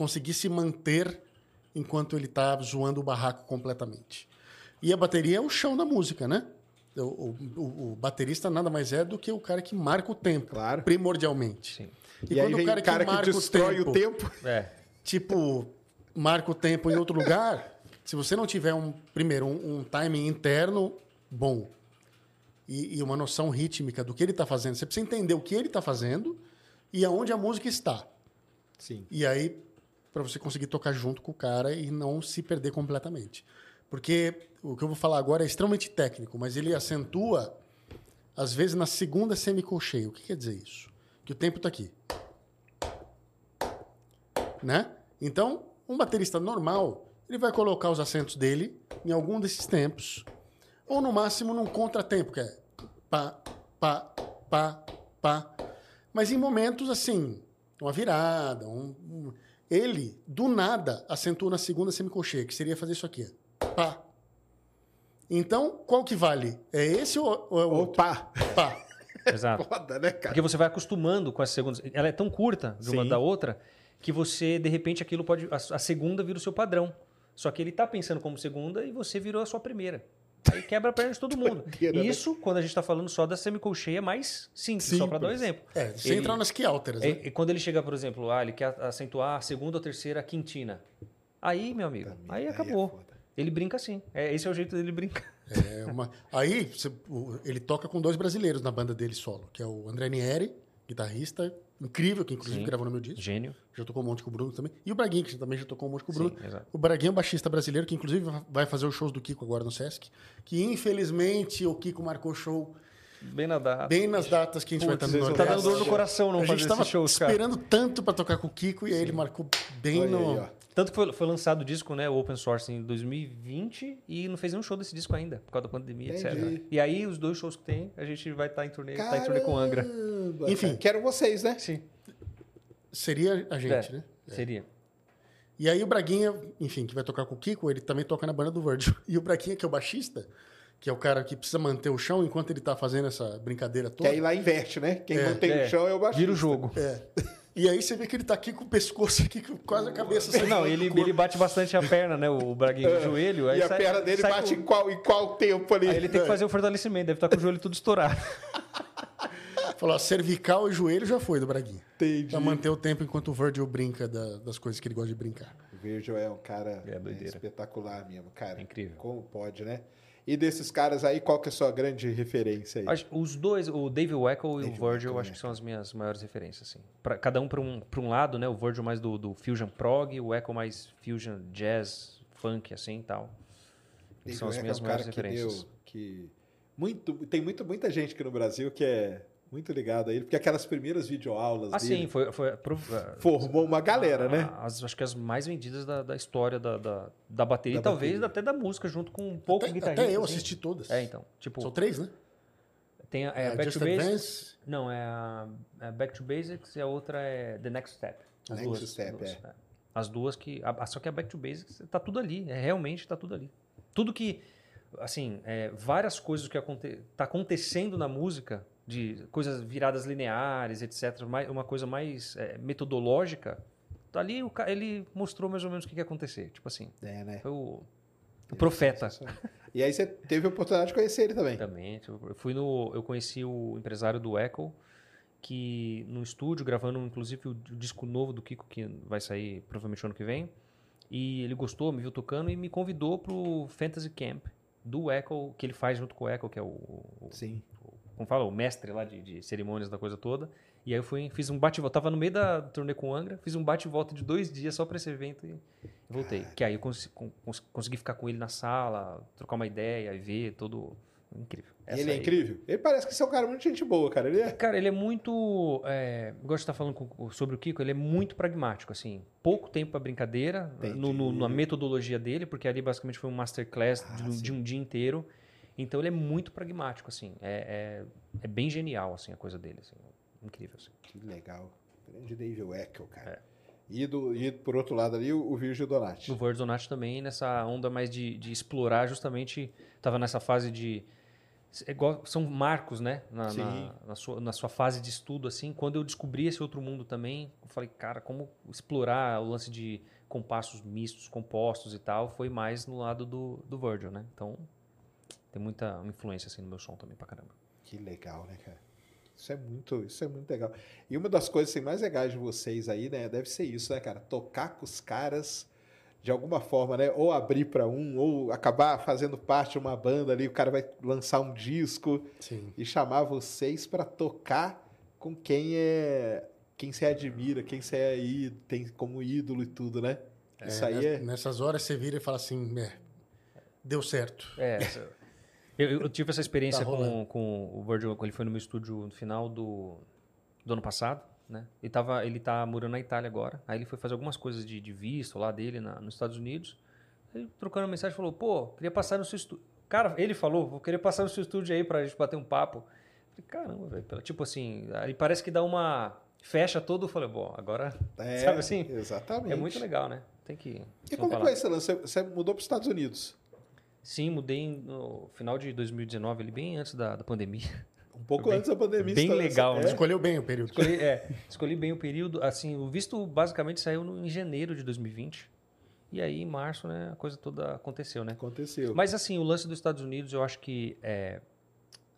conseguir se manter enquanto ele tá zoando o barraco completamente. E a bateria é o chão da música, né? O, o- o- o baterista nada mais é do que o cara que marca o tempo, Claro. primordialmente. Sim. E, aí vem o cara que, destrói o tempo. É. tipo, marca o tempo em outro lugar, se você não tiver um primeiro um, um timing interno bom e, e uma noção rítmica do que ele está fazendo, você precisa entender o que ele está fazendo e aonde a música está. Sim. E aí para você conseguir tocar junto com o cara e não se perder completamente. Porque o que eu vou falar agora é extremamente técnico, mas ele acentua às vezes na segunda semicolcheia. O que quer dizer isso? Que o tempo está aqui né? Então, um baterista normal, ele vai colocar os acentos dele em algum desses tempos, ou no máximo num contratempo, que é pá, pá, pá, pá. Mas em momentos assim, uma virada, um, um- ele do nada acentua na segunda semicolcheia, que seria fazer isso aqui, pá. Então, qual que vale? É esse ou, ou é o outro? Opa! Pá. [LAUGHS] Exato. Foda, né, cara? Porque você vai acostumando com as segundas. Ela é tão curta de uma Sim. da outra que você, de repente, aquilo pode. A, a segunda vira o seu padrão. Só que ele tá pensando como segunda e você virou a sua primeira. Aí quebra a perna de todo mundo. Doideira, né? Isso quando a gente tá falando só da semicolcheia mais simples, só para dar um Simples. exemplo. É, você Ele- entra nas que alteras, né? é, e quando ele chega, por exemplo, ah, ele quer acentuar a segunda ou terceira quintina. Aí, meu amigo, Também, aí aí é acabou. foda. ele brinca assim. É, esse é o jeito dele brincar. É uma- Aí você- ele toca com dois brasileiros na banda dele solo, que é o André Nieri, guitarrista incrível, que inclusive Sim. gravou no meu disco. Gênio. Já tocou um monte com o Bruno também. E o Braguinho, que também já tocou um monte com o Bruno. Sim, exato. o Braguinho é um baixista brasileiro, que inclusive vai fazer os shows do Kiko agora no Sesc. Que infelizmente o Kiko marcou show Bem nadado. bem nas datas que a gente vai estar no Tá Nordeste. dando dor no coração não a gente fazer esses shows, cara. esperando tanto pra tocar com o Kiko e aí ele marcou bem Olha no. aí. Tanto que foi, foi lançado o disco, né, o Open Source, em 2020 e não fez nenhum show desse disco ainda, por causa da pandemia, Entendi. etc. E aí, os dois shows que tem, a gente vai estar em turnê, tá em turnê com Angra. Caramba, Enfim. cara. Quero vocês, né? Sim. Seria a gente, É, né? Seria. E aí o Braguinha, enfim, que vai tocar com o Kiko, ele também toca na banda do Virgil. [LAUGHS] E o Braguinha, que é o baixista, que é o cara que precisa manter o chão enquanto ele tá fazendo essa brincadeira Que toda. aí lá inverte, né? Quem É. mantém É, o chão é o baixista. Vira o jogo. É. [LAUGHS] E aí você vê que ele tá aqui com o pescoço aqui, com quase a cabeça. saindo Não, ele, ele bate bastante a perna, né, o Braguinho, o joelho. Aí É. E a sai- perna dele sai bate com- em qual, em qual tempo ali? Aí ele tem que fazer o fortalecimento, deve estar com o joelho tudo estourado. [LAUGHS] Falou, ó, cervical e joelho já foi do Braguinha. Entendi. Pra manter o tempo enquanto o Virgil brinca da- das coisas que ele gosta de brincar. O Virgil é um cara É né, espetacular mesmo, cara. É incrível. Como pode, né? E desses caras aí, qual que é a sua grande referência aí? Acho- Os dois, o David Weckl e Dave o Virgil, Weckl, acho né, que são as minhas maiores referências. Assim. Pra, cada um para um, pra um lado, né? O Virgil mais do, do fusion prog, o Weckl mais fusion jazz, funk, assim e tal. Dave são as Weckl minhas é um maiores cara que referências. deu- que muito, tem muito, muita gente aqui no Brasil que é muito ligado a ele, porque aquelas primeiras videoaulas Ah, dele sim, foi. foi prov- formou uma galera, né? As, acho que as mais vendidas da, da história da, da, da bateria Da e talvez bateria. até da música, junto com poucos Até, guitarristas. até eu assim. assisti todas. É, então. Tipo, São três, né? tem a, é, É, Back to Basics. Não, é a, é Back to Basics e a outra é The Next Step. As Next duas, Step, duas, é. As duas que. a- só que a Back to Basics tá tudo ali. É, realmente tá tudo ali. Tudo que. Assim, é, várias coisas que aconte, tá acontecendo na música, de coisas viradas lineares, etc., uma coisa mais é, metodológica, ali o, ele mostrou mais ou menos o que, ia acontecer. Tipo assim, É, né? foi o, o profeta. E aí você teve a oportunidade de conhecer ele também. Também. tipo, Eu fui no. Eu conheci o empresário do Echo, que no estúdio, gravando inclusive o, o disco novo do Kiko, que vai sair provavelmente ano que vem. E ele gostou, me viu tocando e me convidou pro Fantasy Camp do Echo, que ele faz junto com o Echo, que é o. o- Sim. Como fala, o mestre lá de, de cerimônias da coisa toda. E aí eu fui, fiz um bate e volta. Tava no meio da turnê com o Angra, fiz um bate e volta de dois dias só pra esse evento e voltei. Que aí eu cons- con- cons- consegui ficar com ele na sala, trocar uma ideia e ver todo. Incrível. Essa ele é aí- incrível. Ele parece que você é um cara muito gente boa, cara. Ele é. Cara, ele é muito. É, gosto de estar falando com- sobre o Kiko, ele é muito pragmático, assim. Pouco tempo para brincadeira, no, no- na metodologia dele, porque ali basicamente foi um masterclass Ah, de, de um dia inteiro. Então ele é muito pragmático, assim. É, é, é bem genial, assim, a coisa dele. Assim. Incrível, assim. Que legal. Grande Dave Weckl, cara. É. E, do, e por outro lado ali, o, o Virgil Donati. No Words Donati também, nessa onda mais de, de explorar, justamente, estava nessa fase de é igual- são marcos, né? Na, na, na sua, na sua fase de estudo, assim. Quando eu descobri esse outro mundo também, eu falei, cara, como explorar o lance de compassos mistos, compostos e tal, foi mais no lado do, do Virgil, né? Então, tem muita influência, assim, no meu som também, pra caramba. Que legal, né, cara? Isso é muito, isso é muito legal. E uma das coisas assim, mais legais de vocês aí, né, deve ser isso, né, cara? Tocar com os caras de alguma forma, né? Ou abrir para um, ou acabar fazendo parte de uma banda ali, o cara vai lançar um disco Sim. e chamar vocês para tocar com quem é quem você admira, quem você é aí, tem como ídolo e tudo, né? Isso É, aí ness- é Nessas horas você vira e fala assim, é, deu certo. É, [LAUGHS] eu, eu tive essa experiência Tá com, com o Virgil, quando ele foi no meu estúdio no final do, do ano passado, né? Ele, tava, ele tá morando na Itália agora, aí ele foi fazer algumas coisas de, de visto lá dele na- nos Estados Unidos, aí trocando mensagem, falou, pô, queria passar no seu estúdio. Cara, ele falou, vou querer passar no seu estúdio aí pra gente bater um papo. Eu Falei, caramba, velho, tipo assim, aí parece que dá uma... Fecha todo, eu falei, bom, agora... É, [LAUGHS] Sabe assim? Exatamente. É muito legal, né? Tem que... E como que foi esse lance? Você- Você mudou para os Estados Unidos? Sim, mudei no final de 2019, ali bem antes da, da pandemia. Um pouco Bem- antes da pandemia. bem então, legal, né? Escolheu bem o período. Escolhi, é, escolhi bem o período. Assim, o visto basicamente saiu no, em janeiro de 2020. E aí, em março, né, a coisa toda aconteceu, né? Aconteceu. Mas assim, o lance dos Estados Unidos, eu acho que é,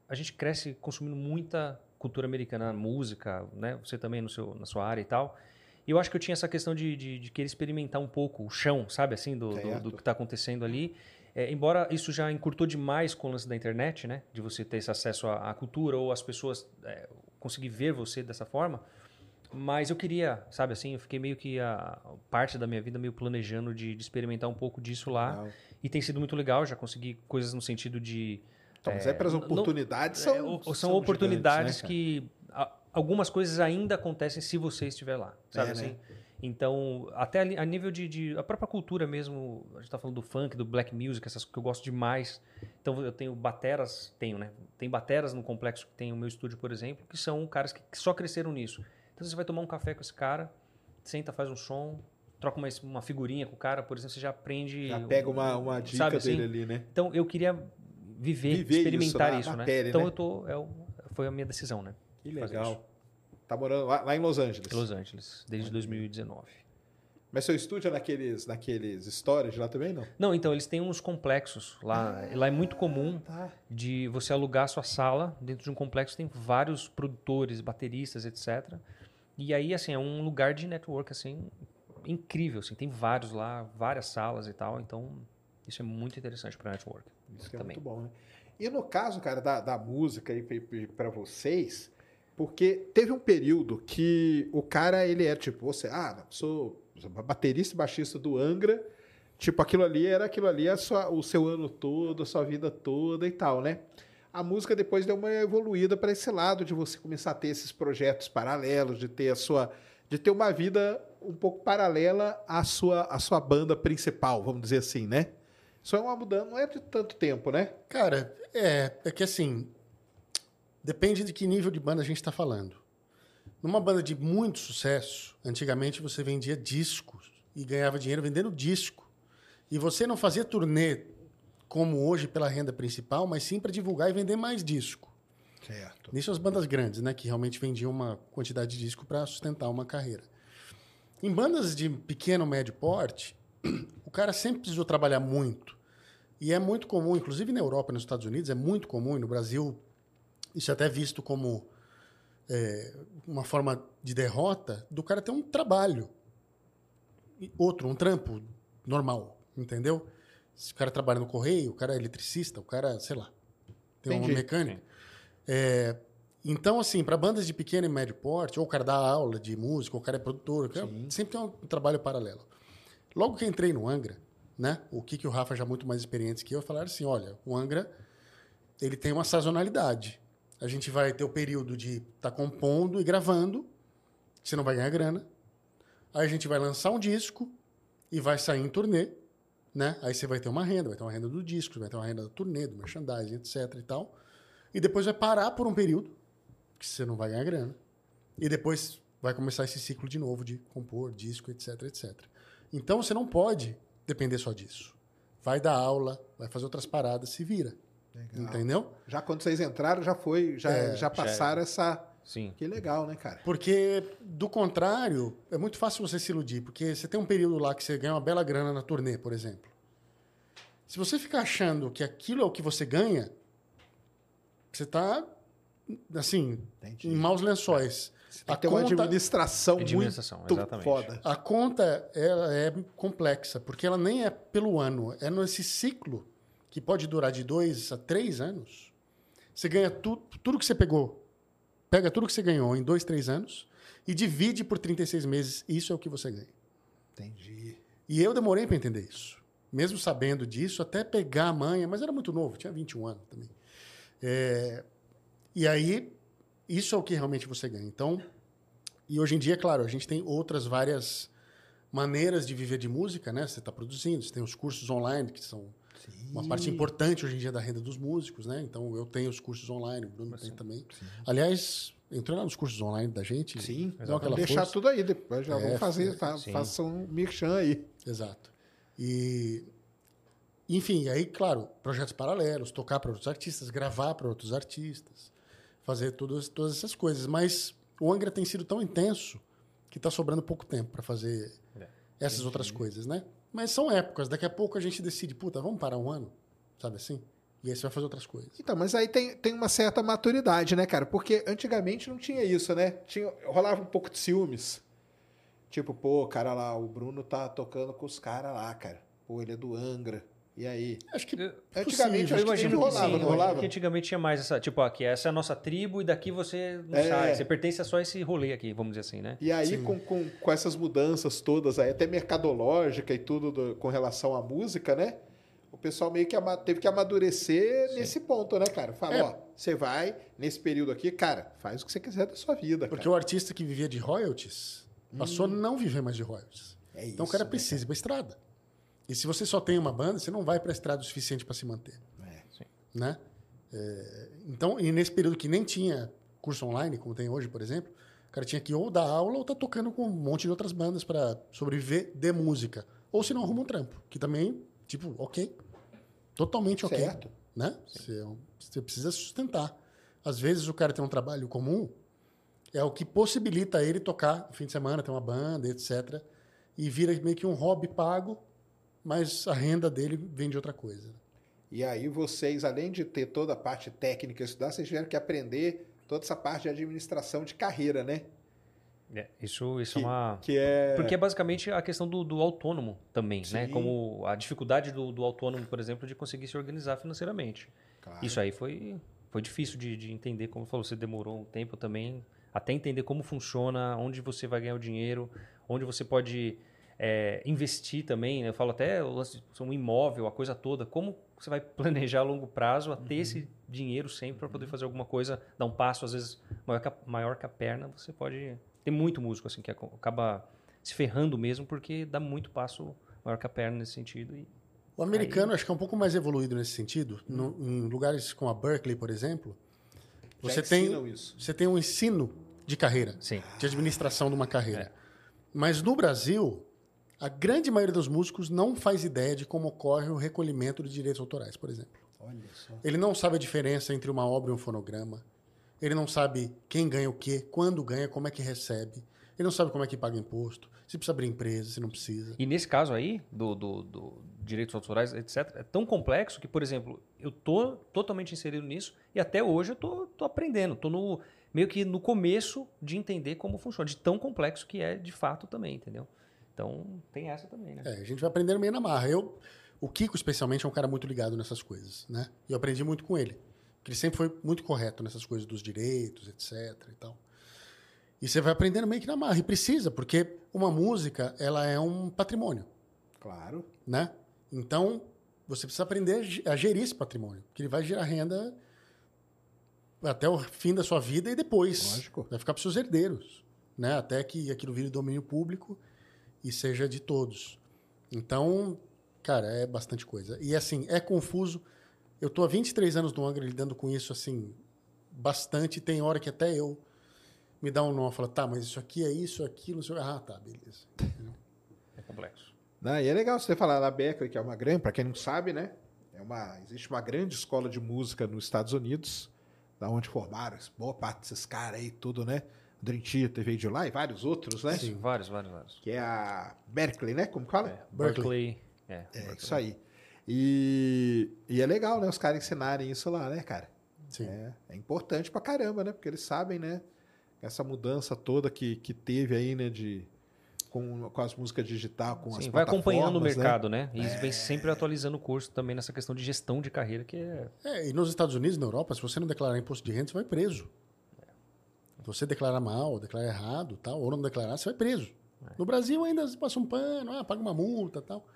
a gente cresce consumindo muita cultura americana, música, né? Você também no seu, na sua área e tal. E eu acho que eu tinha essa questão de, de, de querer experimentar um pouco o chão, sabe, assim, do, do, do que está acontecendo ali. É, embora isso já encurtou demais com o lance da internet, né? De você ter esse acesso à, à cultura ou as pessoas é, conseguir ver você dessa forma. Mas eu queria, sabe assim, eu fiquei meio que a parte da minha vida meio planejando de, de experimentar um pouco disso lá. Legal. E tem sido muito legal, já consegui coisas no sentido de. Então, mas é para as não- oportunidades é, são, são, oportunidades gigantes, né, que. a- algumas coisas ainda acontecem se você estiver lá, sabe É, assim? né? Então, até a nível de, de- A própria cultura mesmo, a gente tá falando do funk, do black music, essas que eu gosto demais. Então, eu tenho bateras, tenho, né? Tem bateras no complexo que tem o meu estúdio, por exemplo, que são caras que, que só cresceram nisso. Então, você vai tomar um café com esse cara, senta, faz um som, troca uma, uma figurinha com o cara, por exemplo, você já aprende. Já pega uma, uma dica Sabe dele assim? ali, né? Então eu queria viver, Viver experimentar isso isso, na- na né? pele, então né? eu tô, é foi a minha decisão, né? Que legal. Tá morando lá, lá em Los Angeles. Los Angeles, desde 2019. Mas seu estúdio é naqueles, naqueles storage lá também, não? Não, então eles têm uns complexos lá. lá é muito comum Tá. de você alugar sua sala dentro de um complexo tem vários produtores, bateristas, etc. E aí assim é um lugar de network assim incrível, assim, tem vários lá, várias salas e tal. Então isso é muito interessante para network. Isso que é também. muito bom, né? E no caso, cara, da, da música aí para vocês, porque teve um período que o cara, ele era tipo, você, ah, sou baterista e baixista do Angra, tipo, aquilo ali era aquilo ali, a sua, o seu ano todo, a sua vida toda e tal, né? A música depois deu uma evoluída para esse lado de você começar a ter esses projetos paralelos, de ter a sua de ter uma vida um pouco paralela à sua, à sua banda principal, vamos dizer assim, né? Isso é uma mudança, não é de tanto tempo, né? Cara, é, é que assim, depende de que nível de banda a gente está falando. Numa banda de muito sucesso, antigamente você vendia discos e ganhava dinheiro vendendo disco. E você não fazia turnê como hoje pela renda principal, mas sim para divulgar e vender mais disco. Certo. Nisso as bandas grandes, né, que realmente vendiam uma quantidade de disco para sustentar uma carreira. Em bandas de pequeno médio porte, [CLEARS THROAT] o cara sempre precisou trabalhar muito. E é muito comum, inclusive na Europa e nos Estados Unidos, é muito comum, e no Brasil isso é até visto como é, uma forma de derrota do cara ter um trabalho. Outro, um trampo normal, entendeu? Se o cara trabalha no correio, o cara é eletricista, o cara, sei lá, tem Entendi. um mecânico. É, então, assim, para bandas de pequeno e médio porte, ou o cara dá aula de música, ou o cara é produtor, cara sempre tem um trabalho paralelo. Logo que entrei no Angra, né, o que, que o Rafa, já muito mais experiente que eu, falaram assim, olha, o Angra, ele tem uma sazonalidade. A gente vai ter o período de estar compondo e gravando, você não vai ganhar grana. Aí a gente vai lançar um disco e vai sair em turnê, né? Aí você vai ter uma renda, vai ter uma renda do disco, vai ter uma renda da turnê, do merchandising, etc e tal. E depois vai parar por um período que você não vai ganhar grana. E depois vai começar esse ciclo de novo de compor disco, etc, etc. Então você não pode depender só disso. Vai dar aula, vai fazer outras paradas, se vira. Legal. Entendeu? Já quando vocês entraram, já foi, já, É, já passaram essa. Sim. Que legal, né, cara? Porque, do contrário, é muito fácil você se iludir. Porque você tem um período lá que você ganha uma bela grana na turnê, por exemplo. Se você ficar achando que aquilo é o que você ganha, você está, assim, Entendi. em maus lençóis. Tem que ter uma administração Administração, muito exatamente. foda. A conta ela é complexa, porque ela nem é pelo ano, é nesse ciclo que pode durar de dois a três anos. Você ganha tu, tudo que você pegou, pega tudo que você ganhou em dois, três anos e divide por 36 meses. Isso é o que você ganha. Entendi. E eu demorei para entender isso. Mesmo sabendo disso, até pegar a manha, mas era muito novo, tinha 21 anos também. É, e aí, isso é o que realmente você ganha. Então, e hoje em dia, claro, a gente tem outras várias maneiras de viver de música, né? Você está produzindo, você tem os cursos online, que são uma parte importante hoje em dia da renda dos músicos, né? Então, eu tenho os cursos online, o Bruno tem também. Aliás, entrou lá nos cursos online da gente. Sim, dá aquela deixar força. tudo aí depois. Já É, vamos fazer, fa sim. faça um merchan aí. Exato. E enfim, aí, claro, projetos paralelos, tocar para outros artistas, gravar para outros artistas, fazer todas, todas essas coisas. Mas o Angra tem sido tão intenso que está sobrando pouco tempo para fazer É, essas outras coisas, né? Mas são épocas. Daqui a pouco a gente decide, puta, vamos parar um ano, sabe assim? E aí você vai fazer outras coisas. Então, mas aí tem, tem uma certa maturidade, né, cara? Porque antigamente não tinha isso, né? Tinha, rolava um pouco de ciúmes. Tipo, pô, cara lá, o Bruno tá tocando com os caras lá, cara. Pô, ele é do Angra. E aí? Acho que Eu- Antigamente, possível, acho que imagino que rolava, sim, não eu imagino rolava? que antigamente tinha mais essa, tipo, aqui, essa é a nossa tribo e daqui você não É. sai, você pertence a só esse rolê aqui, vamos dizer assim, né? E aí, Sim. com, com, com essas mudanças todas aí, até mercadológica e tudo do- com relação à música, né? O pessoal meio que ama- teve que amadurecer nesse ponto, né, cara? Fala, É. ó, você vai, nesse período aqui, cara, faz o que você quiser da sua vida, porque cara. o artista que vivia de royalties passou a não viver mais de royalties. É então o isso, cara né, precisa ir para estrada. E se você só tem uma banda, você não vai para a estrada o suficiente para se manter. É. né? É, então, e nesse período que nem tinha curso online, como tem hoje, por exemplo, o cara tinha que ou dar aula ou tá tocando com um monte de outras bandas para sobreviver de música. Ou se não, arruma um trampo, que também, tipo, ok. Totalmente ok. Certo. Né? Você, você precisa sustentar. Às vezes o cara tem um trabalho comum, é o que possibilita ele tocar no fim de semana, ter uma banda, etc. E vira meio que um hobby pago, mas a renda dele vem de outra coisa. E aí vocês, além de ter toda a parte técnica e estudar, vocês tiveram que aprender toda essa parte de administração de carreira, né? É, isso isso Que, é uma... que é... Porque é basicamente a questão do, do autônomo também, né? Sim. Como a dificuldade do, do autônomo, por exemplo, de conseguir se organizar financeiramente. Claro. Isso aí foi, foi difícil de, de entender, como falou, você demorou um tempo também, até entender como funciona, onde você vai ganhar o dinheiro, onde você pode é, investir também. né? Eu falo até o lance de um imóvel, a coisa toda, como você vai planejar a longo prazo a ter esse dinheiro sempre para poder fazer alguma coisa, dar um passo, às vezes, maior que a, maior que a perna, você pode... Tem muito músico assim que acaba se ferrando mesmo porque dá muito passo maior que a perna nesse sentido e O americano acho que é um pouco mais evoluído nesse sentido. No- em lugares como a Berkeley, por exemplo, você tem, isso. você tem um ensino de carreira, Sim. de administração de uma carreira. É. Mas no Brasil, a grande maioria dos músicos não faz ideia de como ocorre o recolhimento de direitos autorais, por exemplo. Olha só. Ele não sabe a diferença entre uma obra e um fonograma. Ele não sabe quem ganha o quê, quando ganha, como é que recebe. Ele não sabe como é que paga imposto, se precisa abrir empresa, se não precisa. E nesse caso aí, do, do, do direitos autorais, etc., é tão complexo que, por exemplo, eu tô totalmente inserido nisso e até hoje eu tô, tô aprendendo. Tô no, meio que no começo de entender como funciona, de tão complexo que é de fato também, entendeu? Então tem essa também, né? É, a gente vai aprendendo meio na marra. Eu, o Kiko, especialmente, é um cara muito ligado nessas coisas, né? E eu aprendi muito com ele. Porque ele sempre foi muito correto nessas coisas dos direitos, etc e tal. E você vai aprendendo meio que na marra. E precisa, porque uma música, ela é um patrimônio, Claro. né? Então, você precisa aprender a ge- a gerir esse patrimônio. Porque ele vai gerar renda até o fim da sua vida e depois. Lógico. Vai ficar para seus herdeiros, né? Até que aquilo vire domínio público e seja de todos. Então, cara, é bastante coisa. E assim, é confuso. Eu tô há 23 anos no Angra lidando com isso assim bastante, tem hora que até eu me dá um nó, fala, tá, mas isso aqui é isso, aquilo, isso, ah, tá, beleza. É complexo. Não, e é legal você falar da Beckley, que é uma grande, para quem não sabe, né? É uma, existe uma grande escola de música nos Estados Unidos, da onde formaram boa parte desses caras aí, tudo, né? Dream Theater veio de lá e vários outros, né? Sim, vários, vários, vários. Que é a Berkeley, né? Como fala? É, Berkeley. Berkeley. É, É, isso aí. E, e é legal, né? Os caras ensinarem isso lá, né, cara? Sim. É, é importante pra caramba, né? Porque eles sabem, né? Essa mudança toda que, que teve aí, né? De, com, com as músicas digital, com as Sim, vai acompanhando o né? mercado, né? E vem sempre atualizando o curso também nessa questão de gestão de carreira, que é. É, e nos Estados Unidos, na Europa, se você não declarar imposto de renda, você vai preso. Se você declarar mal, declarar errado, tal, ou não declarar, você vai preso. No Brasil ainda você passa um pano, ah, paga uma multa, tal.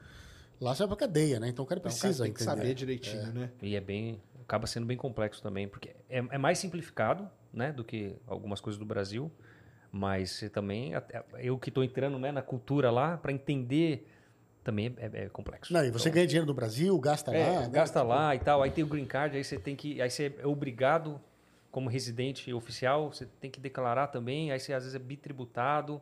Lá você vai pra cadeia, né? Então o cara Então, o cara precisa tem que entender. saber direitinho, né? E é bem. acaba sendo bem complexo também, porque é, é mais simplificado, né, do que algumas coisas do Brasil. Mas você também. Eu que estou entrando né, na cultura lá, para entender, também é, é complexo. Não, e você ganha dinheiro do Brasil, gasta É, lá. né? gasta lá e tal. Aí tem o green card, aí você tem que. Aí você é obrigado, como residente oficial, você tem que declarar também. Aí você às vezes é bitributado.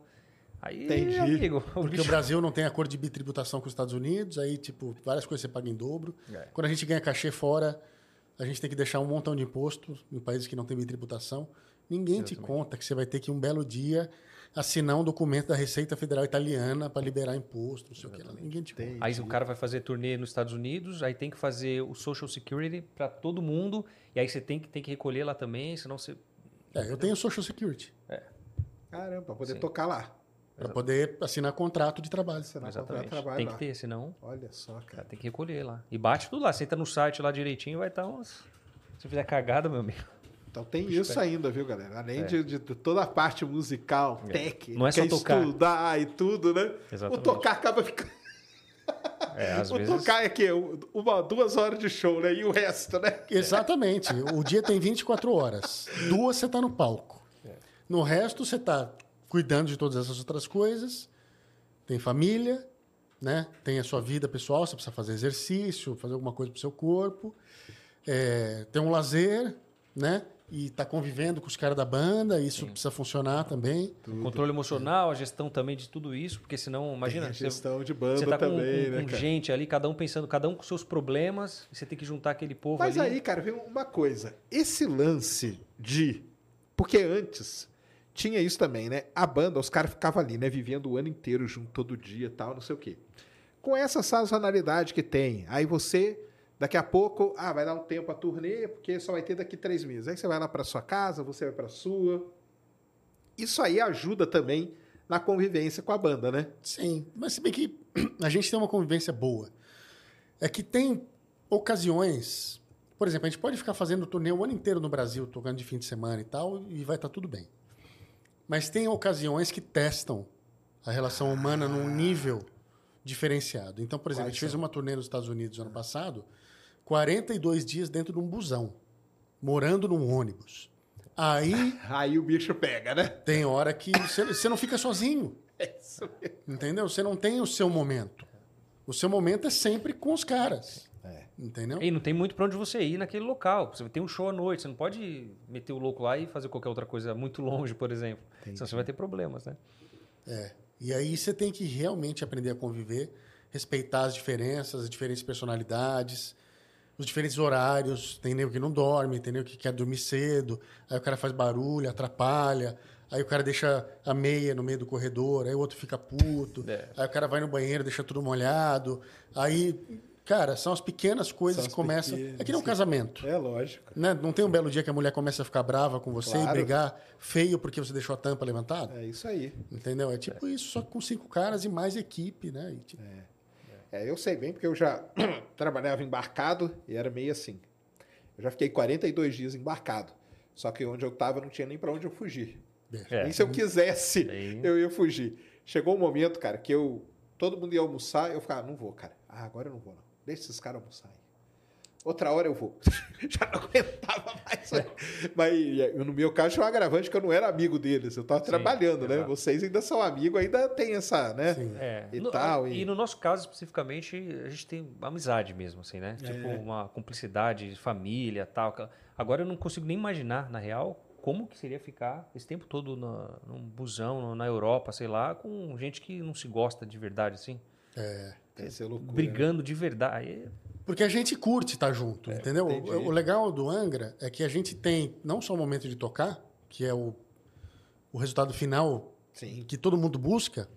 Aí, Entendi. amigo, o Porque o bicho- Brasil não tem acordo de bitributação com os Estados Unidos, aí, tipo, várias coisas você paga em dobro. É. Quando a gente ganha cachê fora, a gente tem que deixar um montão de imposto em países que não têm bitributação. Ninguém te conta que você vai ter que, um belo dia, assinar um documento da Receita Federal Italiana para liberar imposto, não sei o que. Ninguém te conta. Aí o cara vai fazer turnê nos Estados Unidos, aí tem que fazer o Social Security para todo mundo, e aí você tem que, tem que recolher lá também, senão você. É, eu tenho Social Security Caramba, pra poder Sim. tocar lá. para poder assinar contrato de trabalho. Assinar Exatamente. contrato de trabalho Tem lá. que ter, senão Olha só, cara, cara. tem que recolher lá. E bate tudo lá. Você entra no site lá direitinho, vai estar uns. Se fizer cagada, meu amigo. Então tem isso ainda, viu, galera? Além É. de, de toda a parte musical, É. técnica, Não é só tocar. estudar e tudo, né? Exatamente. O tocar acaba ficando. [LAUGHS] É, às o vezes. tocar é que uma, duas horas de show, né? E o resto, né? [LAUGHS] Exatamente. O dia tem 24 horas. Duas você está no palco. No resto, você está cuidando de todas essas outras coisas. Tem família, né? tem a sua vida pessoal, você precisa fazer exercício, fazer alguma coisa para o seu corpo. É, tem um lazer, né? E está convivendo com os caras da banda, isso precisa funcionar também. O controle emocional, a gestão também de tudo isso, porque senão, imagina, Tem a você, gestão de você banda tá com, também, com- né, com cara? gente ali, cada um pensando, cada um com seus problemas, e você tem que juntar aquele povo Mas ali. aí, cara, vem uma coisa. Esse lance de. Porque antes tinha isso também, né? A banda, os caras ficavam ali, né? Vivendo o ano inteiro junto, todo dia tal, não sei o quê. Com essa sazonalidade que tem, aí você, daqui a pouco, ah, vai dar um tempo a turnê, porque só vai ter daqui três meses. Aí você vai lá para sua casa, você vai para sua. Isso aí ajuda também na convivência com a banda, né? Sim, mas se bem que [CLEARS THROAT] a gente tem uma convivência boa. É que tem ocasiões. Por exemplo, a gente pode ficar fazendo turnê o ano inteiro no Brasil, tocando de fim de semana e tal, e vai estar tudo bem. Mas tem ocasiões que testam a relação humana num nível diferenciado. Então, por exemplo, a Quais gente fez são? uma turnê nos Estados Unidos ano passado, 42 dias dentro de um busão, morando num ônibus. Aí [LAUGHS] Aí o bicho pega, né? tem hora que você, não fica sozinho. [LAUGHS] É isso mesmo. Entendeu? Você não tem o seu momento. O seu momento é sempre com os caras. É. Entendeu? E não tem muito pra onde você ir naquele local. Você tem um show à noite, você não pode meter o louco lá e fazer qualquer outra coisa muito longe, por exemplo. Senão você vai ter problemas, né? É. E aí você tem que realmente aprender a conviver, respeitar as diferenças, as diferentes personalidades, os diferentes horários. Tem nego que não dorme, tem nego que quer dormir cedo, aí o cara faz barulho, atrapalha. Aí o cara deixa a meia no meio do corredor, aí o outro fica puto. É. Aí o cara vai no banheiro, deixa tudo molhado. Aí, cara, são as pequenas coisas as que começam. pequenas, É que nem um casamento. É lógico. Né? Não tem um belo dia que a mulher começa a ficar brava com você Claro. e brigar feio porque você deixou a tampa levantada? É isso aí. Entendeu? É tipo isso, só com cinco caras e mais equipe, né? E, tipo, É, eu sei bem, porque eu já [CLEARS THROAT] trabalhava embarcado e era meio assim. Eu já fiquei 42 dias embarcado. Só que onde eu estava não tinha nem para onde eu fugir. É. Nem se eu quisesse, Aí- eu ia fugir. Chegou um momento, cara, que eu. Todo mundo ia almoçar, eu ficava, não vou, cara. Ah, agora eu não vou, não. Deixa esses caras almoçarem. Outra hora eu vou. [LAUGHS] Já não aguentava mais. Mas eu, no meu caso, tinha um agravante que eu não era amigo deles. Eu estava Sim, trabalhando, né? exato. Vocês ainda são amigos, ainda tem essa, né? Sim. É, E no, tal, e... e- no nosso caso, especificamente, a gente tem amizade mesmo, assim, né? Tipo, uma cumplicidade de família tal. Agora eu não consigo nem imaginar, na real, como que seria ficar esse tempo todo na, num busão, na Europa, sei lá, com gente que não se gosta de verdade, assim. é, Deve ser loucura. né? brigando de verdade. Porque a gente curte estar junto, entendeu? entendi. O, o legal do Angra é que a gente tem não só o momento de tocar, que é o, o resultado final Sim. que todo mundo busca,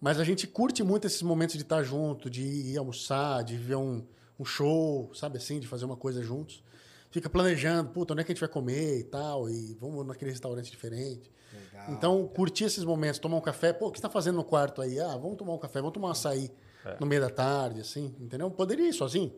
mas a gente curte muito esses momentos de estar junto, de ir almoçar, de ver um, um show, sabe assim, de fazer uma coisa juntos. Fica planejando, puta, onde é que a gente vai comer e tal, e vamos naquele restaurante diferente. Legal. Então, curtir esses momentos, tomar um café, pô, o que você está fazendo no quarto aí? Ah, vamos tomar um café, vamos tomar um açaí no meio da tarde, assim, entendeu? Poderia ir sozinho,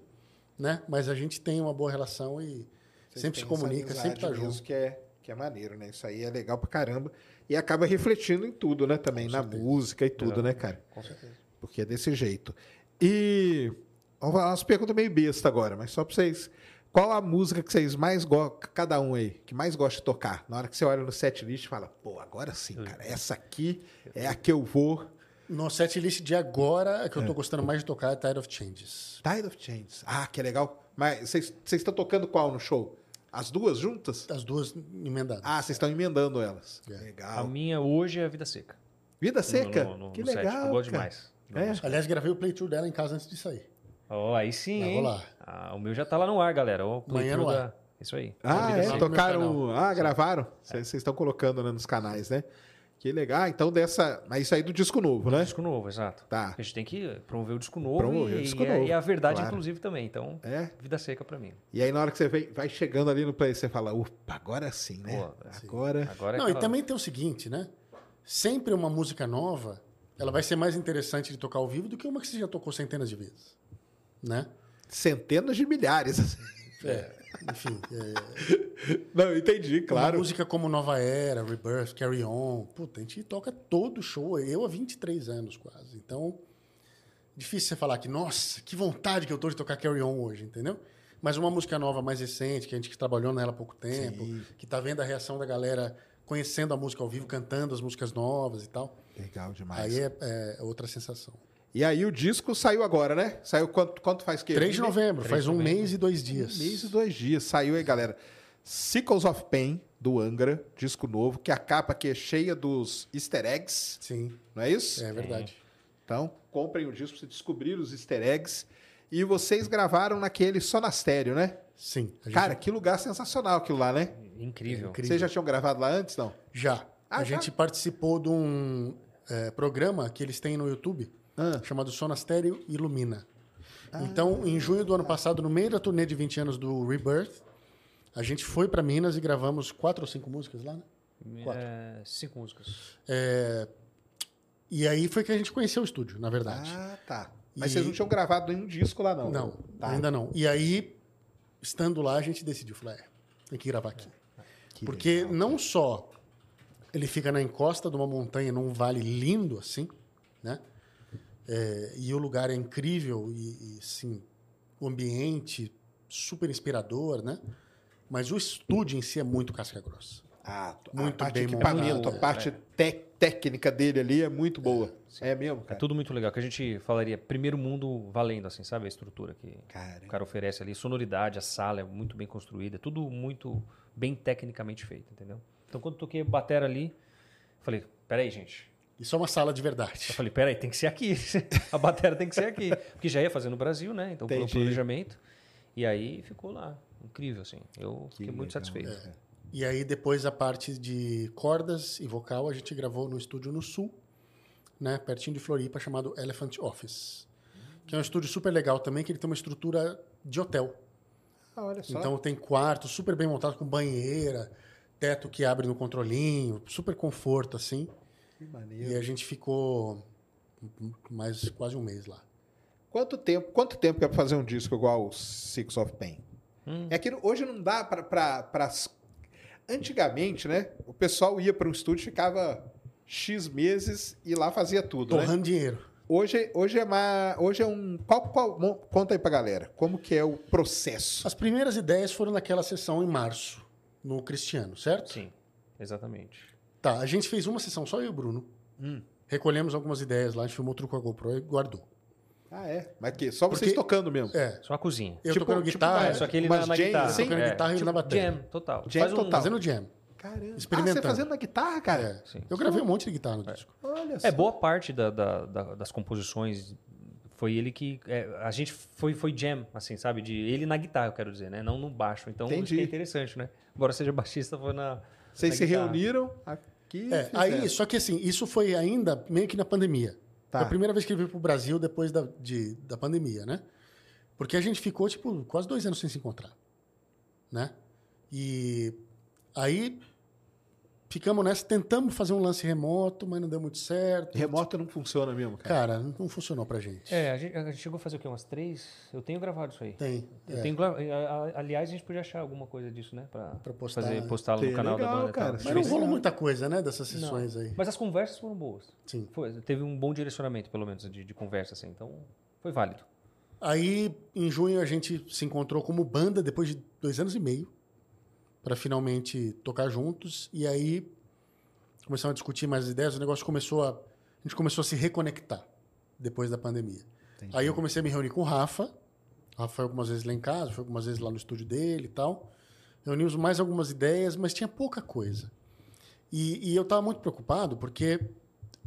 né? Mas a gente tem uma boa relação e Vocês sempre se comunica, sempre tá junto. Que é, que é maneiro, né? Isso aí é legal pra caramba. E acaba refletindo em tudo, né? Também, na música e tudo, né, cara? Com certeza. Porque é desse jeito. E. Vamos falar umas perguntas meio besta agora, mas só pra vocês. Qual a música que vocês mais gostam, cada um aí, que mais gosta de tocar? Na hora que você olha no set list e fala, pô, agora sim, cara, essa aqui é a que eu vou. No set list de agora, a que eu tô gostando mais de tocar é Tide of Changes. Tide of Changes. Ah, que legal. Mas vocês vocês estão tocando qual no show? As duas juntas? As duas emendadas. Ah, vocês estão emendando elas. É. A Legal. minha hoje é a Vida Seca. Vida seca? No- no- no que set. legal. Eu gosto cara. demais. É? Aliás, gravei o playthrough dela em casa antes de sair. Ó, aí sim, Vai hein? rolar. Ah, o meu já tá lá no ar, galera. O Amanhã playthrough no da-. Isso aí. Ah, A é? Tocaram. Ah, gravaram? Vocês estão colocando né, nos canais, né? Que legal. Ah, Então dessa. Mas isso aí do disco novo, né? Disco novo, exato. Tá. A gente tem que promover o disco novo Promover e, o disco e, é- novo, e a verdade, claro. inclusive, também. Então, É. Vida Seca pra mim. E aí na hora que você vem- vai chegando ali no play, você fala, opa, agora sim, né? Pô, agora. Agora é Não, e aquela- também tem o seguinte, né? Sempre uma música nova, ela vai ser mais interessante de tocar ao vivo do que uma que você já tocou centenas de vezes. Né? Centenas de milhares. assim. É, [LAUGHS] enfim. é, Não, entendi, Uma claro. música como Nova Era, Rebirth, Carry On. Puta, a gente toca todo show. Eu há 23 anos quase. Então, difícil você falar que, nossa, que vontade que eu tô de tocar Carry On hoje, entendeu? Mas uma música nova mais recente, que a gente trabalhou nela há pouco tempo, Sim. que tá vendo a reação da galera conhecendo a música ao vivo, cantando as músicas novas e tal. Legal demais. Aí é, é outra sensação. E aí o disco saiu agora, né? Saiu quanto, quanto faz que? 3 de novembro, Três faz de um novembro. mês e dois dias. Um mês e dois dias. Saiu aí, galera. Sickles of Pain, do Angra, disco novo, que a capa aqui é cheia dos easter eggs, Sim, não é isso? é verdade. Então, comprem o disco pra você descobrir os easter eggs. E vocês gravaram naquele Sonastério, né? Sim. Cara, que lugar sensacional aquilo lá, né? Incrível. Incrível. Vocês já tinham gravado lá antes, não? Já. Ah, a já? gente participou de um é, programa que eles têm no YouTube Ah. chamado Sonastério Ilumina. Então, em junho do ano passado, no meio da turnê de 20 anos do Rebirth, a gente foi para Minas e gravamos quatro ou cinco músicas lá, né? Quatro. É, cinco músicas. É, E aí foi que a gente conheceu o estúdio, na verdade. Ah, tá. Mas E- vocês não tinham gravado nenhum disco lá, não? não, Tá. ainda não. E aí, estando lá, a gente decidiu, falou, é, tem que gravar aqui. Que Porque legal. não só ele fica na encosta de uma montanha, num vale lindo assim, né? É, e o lugar é incrível e, e sim, o ambiente super inspirador, né? Mas o estúdio em si é muito casca grossa. Ah, a Muito parte bem de equipamento, montado, a parte tec- técnica dele ali é muito boa. É, mesmo, É cara? tudo muito legal. Que a gente falaria primeiro mundo valendo, assim, sabe? A estrutura que Cara, o cara oferece ali. Sonoridade, a sala é muito bem construída. Tudo muito bem tecnicamente feito, entendeu? Então, quando eu toquei batera ali, falei, peraí, gente. Isso é uma sala de Eu verdade. falei, peraí, tem que ser aqui. [LAUGHS] a batera tem que ser aqui. Porque já ia fazer no Brasil, né? Então, um Entendi. planejamento. E aí ficou lá. Incrível, assim. Eu fiquei muito legal, satisfeito. E aí depois a parte de cordas e vocal a gente gravou no estúdio no sul, né, pertinho de Floripa, chamado Elephant Office. Que é um estúdio super legal também, que ele tem uma estrutura de hotel. Ah, olha só. Então tem quarto super bem montado com banheira, teto que abre no controlinho, super conforto assim. Que maneiro. E a gente ficou mais quase um mês lá. Quanto tempo, quanto tempo que é pra fazer um disco igual o Six of Pain? Hum. É que hoje não dá pra, pra, pra- Antigamente, né? O pessoal ia para um estúdio, ficava X meses e lá fazia tudo, né? Torrando dinheiro. Hoje, hoje é uma, hoje é um qual, qual, conta aí pra galera, como que é o processo? As primeiras ideias foram naquela sessão em março, no Cristiano, certo? Sim, exatamente. Tá, a gente fez uma sessão, só eu e o Bruno. Hum. Recolhemos algumas ideias lá, a gente filmou tudo com a GoPro e guardou. Ah, é? Mas que só vocês Porque- tocando mesmo. É, Só a cozinha. eu Tipo- tocando tipo guitarra, É, só que ele umas na, na jam, guitarra. assim? Tocando é, guitarra e ele na bateria. Jam, total. Jam Faz um- total. fazendo jam. Caramba. Ah, Experimentando. você fazendo na guitarra, cara? É. Sim. Eu gravei um monte de guitarra no disco. Olha É, boa parte da- da- da- das composições Foi ele que. é, a gente foi, foi jam, assim, sabe? De ele na guitarra, eu quero dizer, né? Não no baixo. Então isso Entendi. é interessante, né? Embora seja baixista, foi na. Vocês na se guitarra. reuniram aqui. É, aí, só que assim, isso foi ainda meio que na pandemia. Tá. Foi a primeira vez que ele veio pro Brasil depois da, de, da pandemia, né? Porque a gente ficou, tipo, quase dois anos sem se encontrar, né? E aí ficamos nessa, tentamos fazer um lance remoto, mas não deu muito certo. Remoto não funciona mesmo, cara. Cara, não funcionou pra gente. É, a gente, a gente chegou a fazer o quê? Umas três? Eu tenho gravado isso aí. Tem. Eu é. tenho aliás, a gente podia achar alguma coisa disso, né? Pra, Pra postar, fazer, né? postá-lo no canal legal, da banda. cara. Mas não legal. rolou muita coisa, né, dessas Não. sessões aí. Mas as conversas foram boas. Sim. Foi, teve um bom direcionamento, pelo menos, de, de conversa, assim. Então, foi válido. Aí, em junho, a gente se encontrou como banda depois de dois anos e meio para finalmente tocar juntos. E aí começamos a discutir mais ideias. O negócio começou a. A gente começou a se reconectar depois da pandemia. Aí eu comecei a me reunir com o Rafa. O Rafa foi algumas vezes lá em casa, foi algumas vezes lá no estúdio dele e tal. Reunimos mais algumas ideias, mas tinha pouca coisa. E, e eu estava muito preocupado porque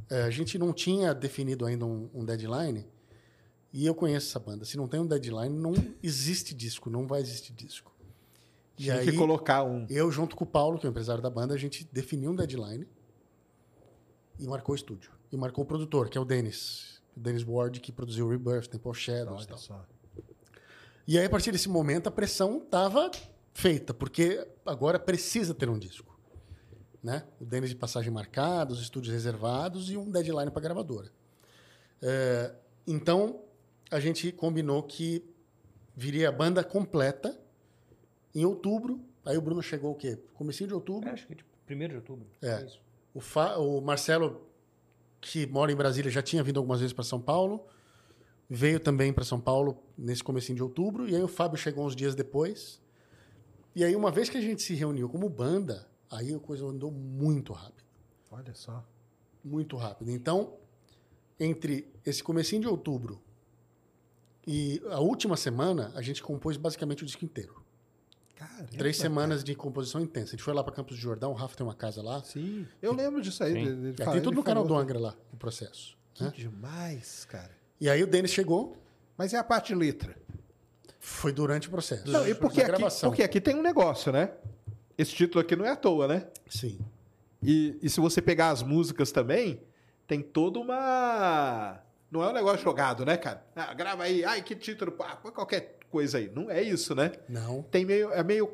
eh, a gente não tinha definido ainda um, um deadline. E eu conheço essa banda. Se não tem um deadline, não [LAUGHS] existe disco, não vai existir disco. E Tinha aí, que colocar um. eu, junto com o Paulo, que é o empresário da banda, a gente definiu um deadline e marcou o estúdio. E marcou o produtor, que é o Dennis. O Dennis Ward, que produziu o Rebirth, Temple Shadows e tal. só. E aí, a partir desse momento, a pressão estava feita, porque agora precisa ter um disco. Né? O Dennis de passagem marcada, os estúdios reservados e um deadline para a gravadora. É, então, a gente combinou que viria a banda completa em outubro. Aí o Bruno chegou o quê? Comecinho de outubro. É, acho que tipo, 1 de outubro. É. isso. O, Fa- o Marcelo, que mora em Brasília, já tinha vindo algumas vezes para São Paulo. Veio também para São Paulo nesse comecinho de outubro. E aí o Fábio chegou uns dias depois. E aí, uma vez que a gente se reuniu como banda, aí a coisa andou muito rápido. Olha só. Muito rápido. Então, entre esse comecinho de outubro e a última semana, a gente compôs basicamente o disco inteiro. Caramba, Três cara. semanas de composição intensa. A gente foi lá para Campos do Jordão, o Rafa tem uma casa lá. Sim. Eu lembro disso aí. De É, falar, tem tudo ele no canal do. Angra lá, o processo. Que né? demais, cara. E aí o Denis chegou, Mas é a parte de letra. foi durante o processo. Não, e porque aqui, gravação. porque aqui tem um negócio, né? Esse título aqui não é à toa, né? Sim. E, e se você pegar as músicas também, tem toda uma. Não é um negócio jogado, né, cara? Ah, grava aí, ai, que título, ah, põe qualquer coisa aí. Não é isso, né? Não. Tem meio, é, meio,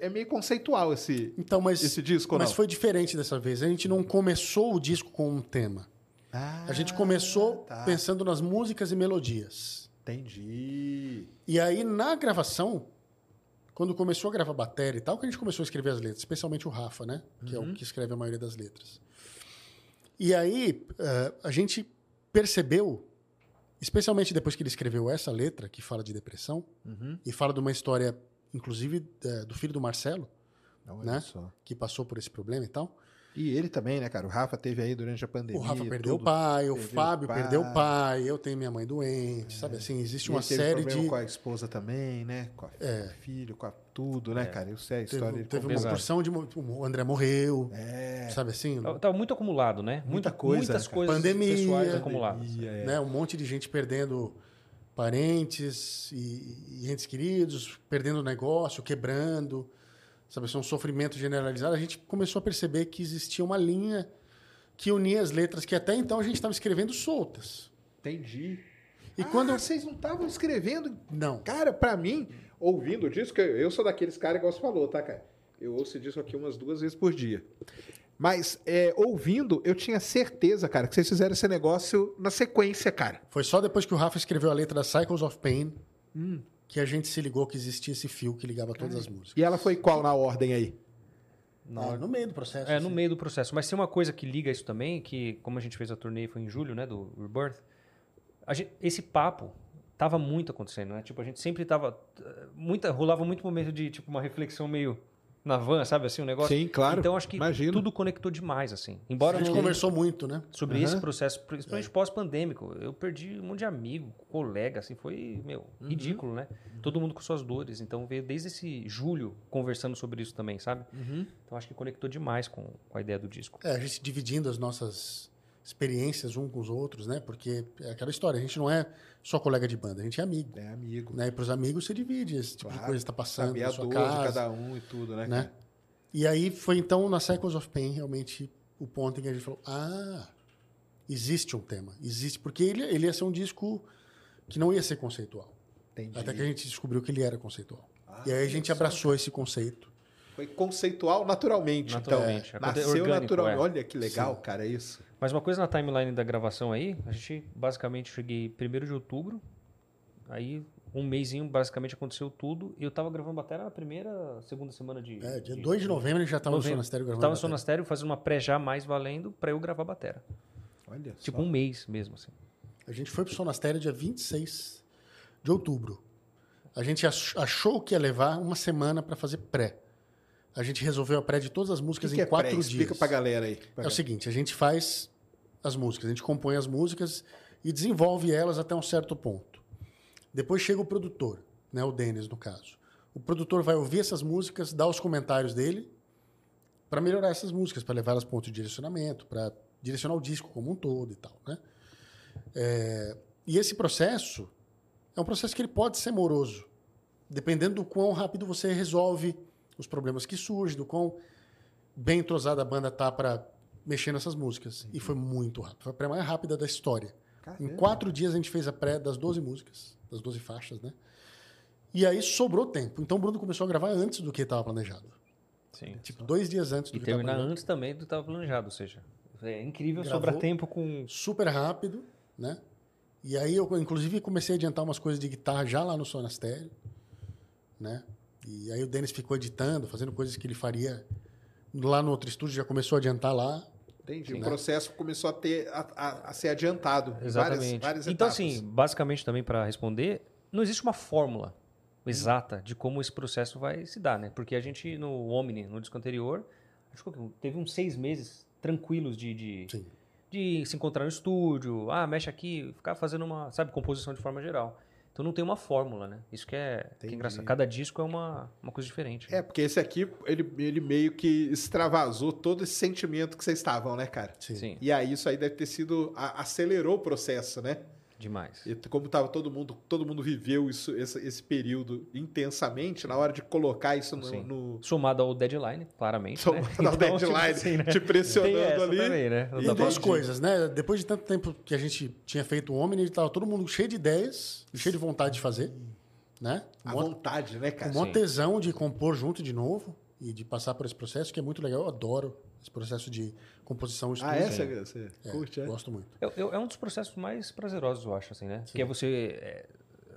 é meio conceitual esse, Então, mas, esse disco, mas não? foi diferente dessa vez. A gente não começou o disco com um tema. Ah, A gente começou tá. pensando nas músicas e melodias. Entendi. E aí, na gravação, quando começou a gravar bateria e tal, que a gente começou a escrever as letras, especialmente o Rafa, né? Que Uhum. é o que escreve a maioria das letras. E aí, eh, a gente percebeu, especialmente depois que ele escreveu essa letra, que fala de depressão, Uhum. e fala de uma história, inclusive, eh, do filho do Marcelo, Olha Né? só. que passou por esse problema e tal. E ele também, né, cara? O Rafa teve aí durante a pandemia. O Rafa perdeu tudo. o pai, o Perdeu Fábio o pai. É. perdeu o pai, eu tenho minha mãe doente, sabe assim? Existe E uma série de. com a esposa também, né? Com a filho, com a tudo, né, cara? Eu sei a história Teve, teve uma porção de. O André morreu, É. sabe assim? Tava muito acumulado, né? Muita Muita, coisa, Muitas cara? coisas Pandemia. pessoais acumuladas. Pandemia, é. Né? Um monte de gente perdendo parentes e, e entes queridos, perdendo negócio, quebrando. Sabe, assim, um sofrimento generalizado. A gente começou a perceber que existia uma linha que unia as letras que até então a gente estava escrevendo soltas. Entendi. E ah, quando. vocês não estavam escrevendo? Não. Cara, pra mim, ouvindo o disco, eu, sou daqueles caras igual você falou, tá, cara? Eu ouço disco aqui umas duas vezes por dia. Mas, é, ouvindo, eu tinha certeza, cara, que vocês fizeram esse negócio na sequência, cara. Foi só depois que o Rafa escreveu a letra da Cycles of Pain que a gente se ligou que existia esse fio que ligava todas as músicas. E ela foi qual na ordem aí? No meio do processo. É, assim. no meio do processo. Mas tem uma coisa que liga isso também, que como a gente fez a turnê foi em julho, né, do Rebirth, a gente- esse papo tava muito acontecendo, né? Tipo, a gente sempre tava muita rolava muito momento de tipo uma reflexão meio na van, sabe assim, um negócio. Sim, claro. Então acho que Imagino. tudo conectou demais assim. A Embora gente não- conversou muito, né? sobre Aham. esse processo, principalmente pós-pandêmico, eu perdi um monte de amigo, colega, assim, foi, meu, ridículo, né? Todo mundo com suas dores. Então veio desde esse julho conversando sobre isso também, sabe? Então acho que conectou demais com, com a ideia do disco. É, a gente dividindo as nossas experiências um com os outros, né? Porque é aquela história, a gente não é só colega de banda, a gente é amigo. É amigo. Né? E para os amigos você divide esse tipo de Claro. coisa que está passando Saber na a sua dor casa. de cada um e tudo, né? né? E aí foi então na Cycles of Pain realmente o ponto em que a gente falou: ah, existe um tema, existe. Porque ele, ele ia ser um disco que não ia ser conceitual. Entendi. Até que a gente descobriu que ele era conceitual. Ah, e aí a gente abraçou esse conceito. Foi conceitual naturalmente. Naturalmente. Então, Aconte- nasceu orgânico, naturalmente. é. Olha que legal, cara, isso. Mas uma coisa na timeline da gravação aí, a gente basicamente cheguei 1 de outubro, aí um mêsinho basicamente aconteceu tudo, e eu tava gravando bateria na primeira, segunda semana de... É, dia 2 de novembro a gente já estava no novembro. Sonastério gravando. Tava no. Sonastério fazendo uma pré já mais valendo pra eu gravar bateria. Olha Tipo só. um mês mesmo, assim. A gente foi pro Sonastério dia 26 de outubro. A gente ach- achou que ia levar uma semana para fazer pré. A gente resolveu a pré de todas as que, músicas que em é quatro pré? dias. Explica pra galera aí. É o seguinte, a gente faz as músicas, a gente compõe as músicas e desenvolve elas até um certo ponto. Depois chega o produtor, né, o Denis no caso. O produtor vai ouvir essas músicas, dar os comentários dele para melhorar essas músicas, para levar elas ponto de direcionamento, para direcionar o disco como um todo e tal, né? É, e esse processo é um processo que ele pode ser moroso, dependendo do quão rápido você resolve os problemas que surgem, do quão bem entrosada a banda tá para mexer nessas músicas. E foi muito rápido. Foi a pré mais rápida da história. Em Caramba. quatro dias a gente fez a pré das 12 músicas, das 12 faixas, né? E aí sobrou tempo. Então o Bruno começou a gravar antes do que estava planejado. Sim. Tipo, dois dias antes do E que estava terminar antes também do que estava planejado, ou seja, é incrível Gravou. sobrar tempo com... Super rápido, né? E aí eu, inclusive, comecei a adiantar umas coisas de guitarra já lá no Sonastério, né? E aí o Denis ficou editando, fazendo coisas que ele faria lá no outro estúdio, já começou a adiantar lá. Entendi. O Sim. processo começou a, ter, a, a- a ser adiantado. Exatamente. Várias, várias então, etapas. assim, basicamente também para responder, não existe uma fórmula exata de como esse processo vai se dar, né? Porque a gente, no Omni, no disco anterior, acho que teve uns seis meses tranquilos de, de, de se encontrar no estúdio, ah, mexe aqui, ficar fazendo uma, sabe, composição de forma geral. Então não tem uma fórmula, né? Isso que é, que é engraçado. Cada disco é uma, uma coisa diferente. É, porque esse aqui, ele, ele meio que extravasou todo esse sentimento que vocês estavam, né, cara? Sim. Sim, E aí isso aí deve ter sido. a- acelerou o processo, né? Demais. E como tava todo mundo, todo mundo viveu isso, esse, esse período intensamente, na hora de colocar isso no. No... Somado ao deadline, claramente. Somado né? ao [LAUGHS] deadline, assim, né? te pressionando ali. Também, né? E pra- duas Entendi. coisas, né? Depois de tanto tempo que a gente tinha feito o Omni, estava todo mundo cheio de ideias, e cheio de vontade de fazer, né? A vontade, né, cara? um Sim. tesão de compor junto de novo e de passar por esse processo, que é muito legal. Eu adoro esse processo de composição Ah, é? estúdio. Você, É, curte, é? Gosto muito. É, é- é um dos processos mais prazerosos, eu acho, assim, né? Que é você. é,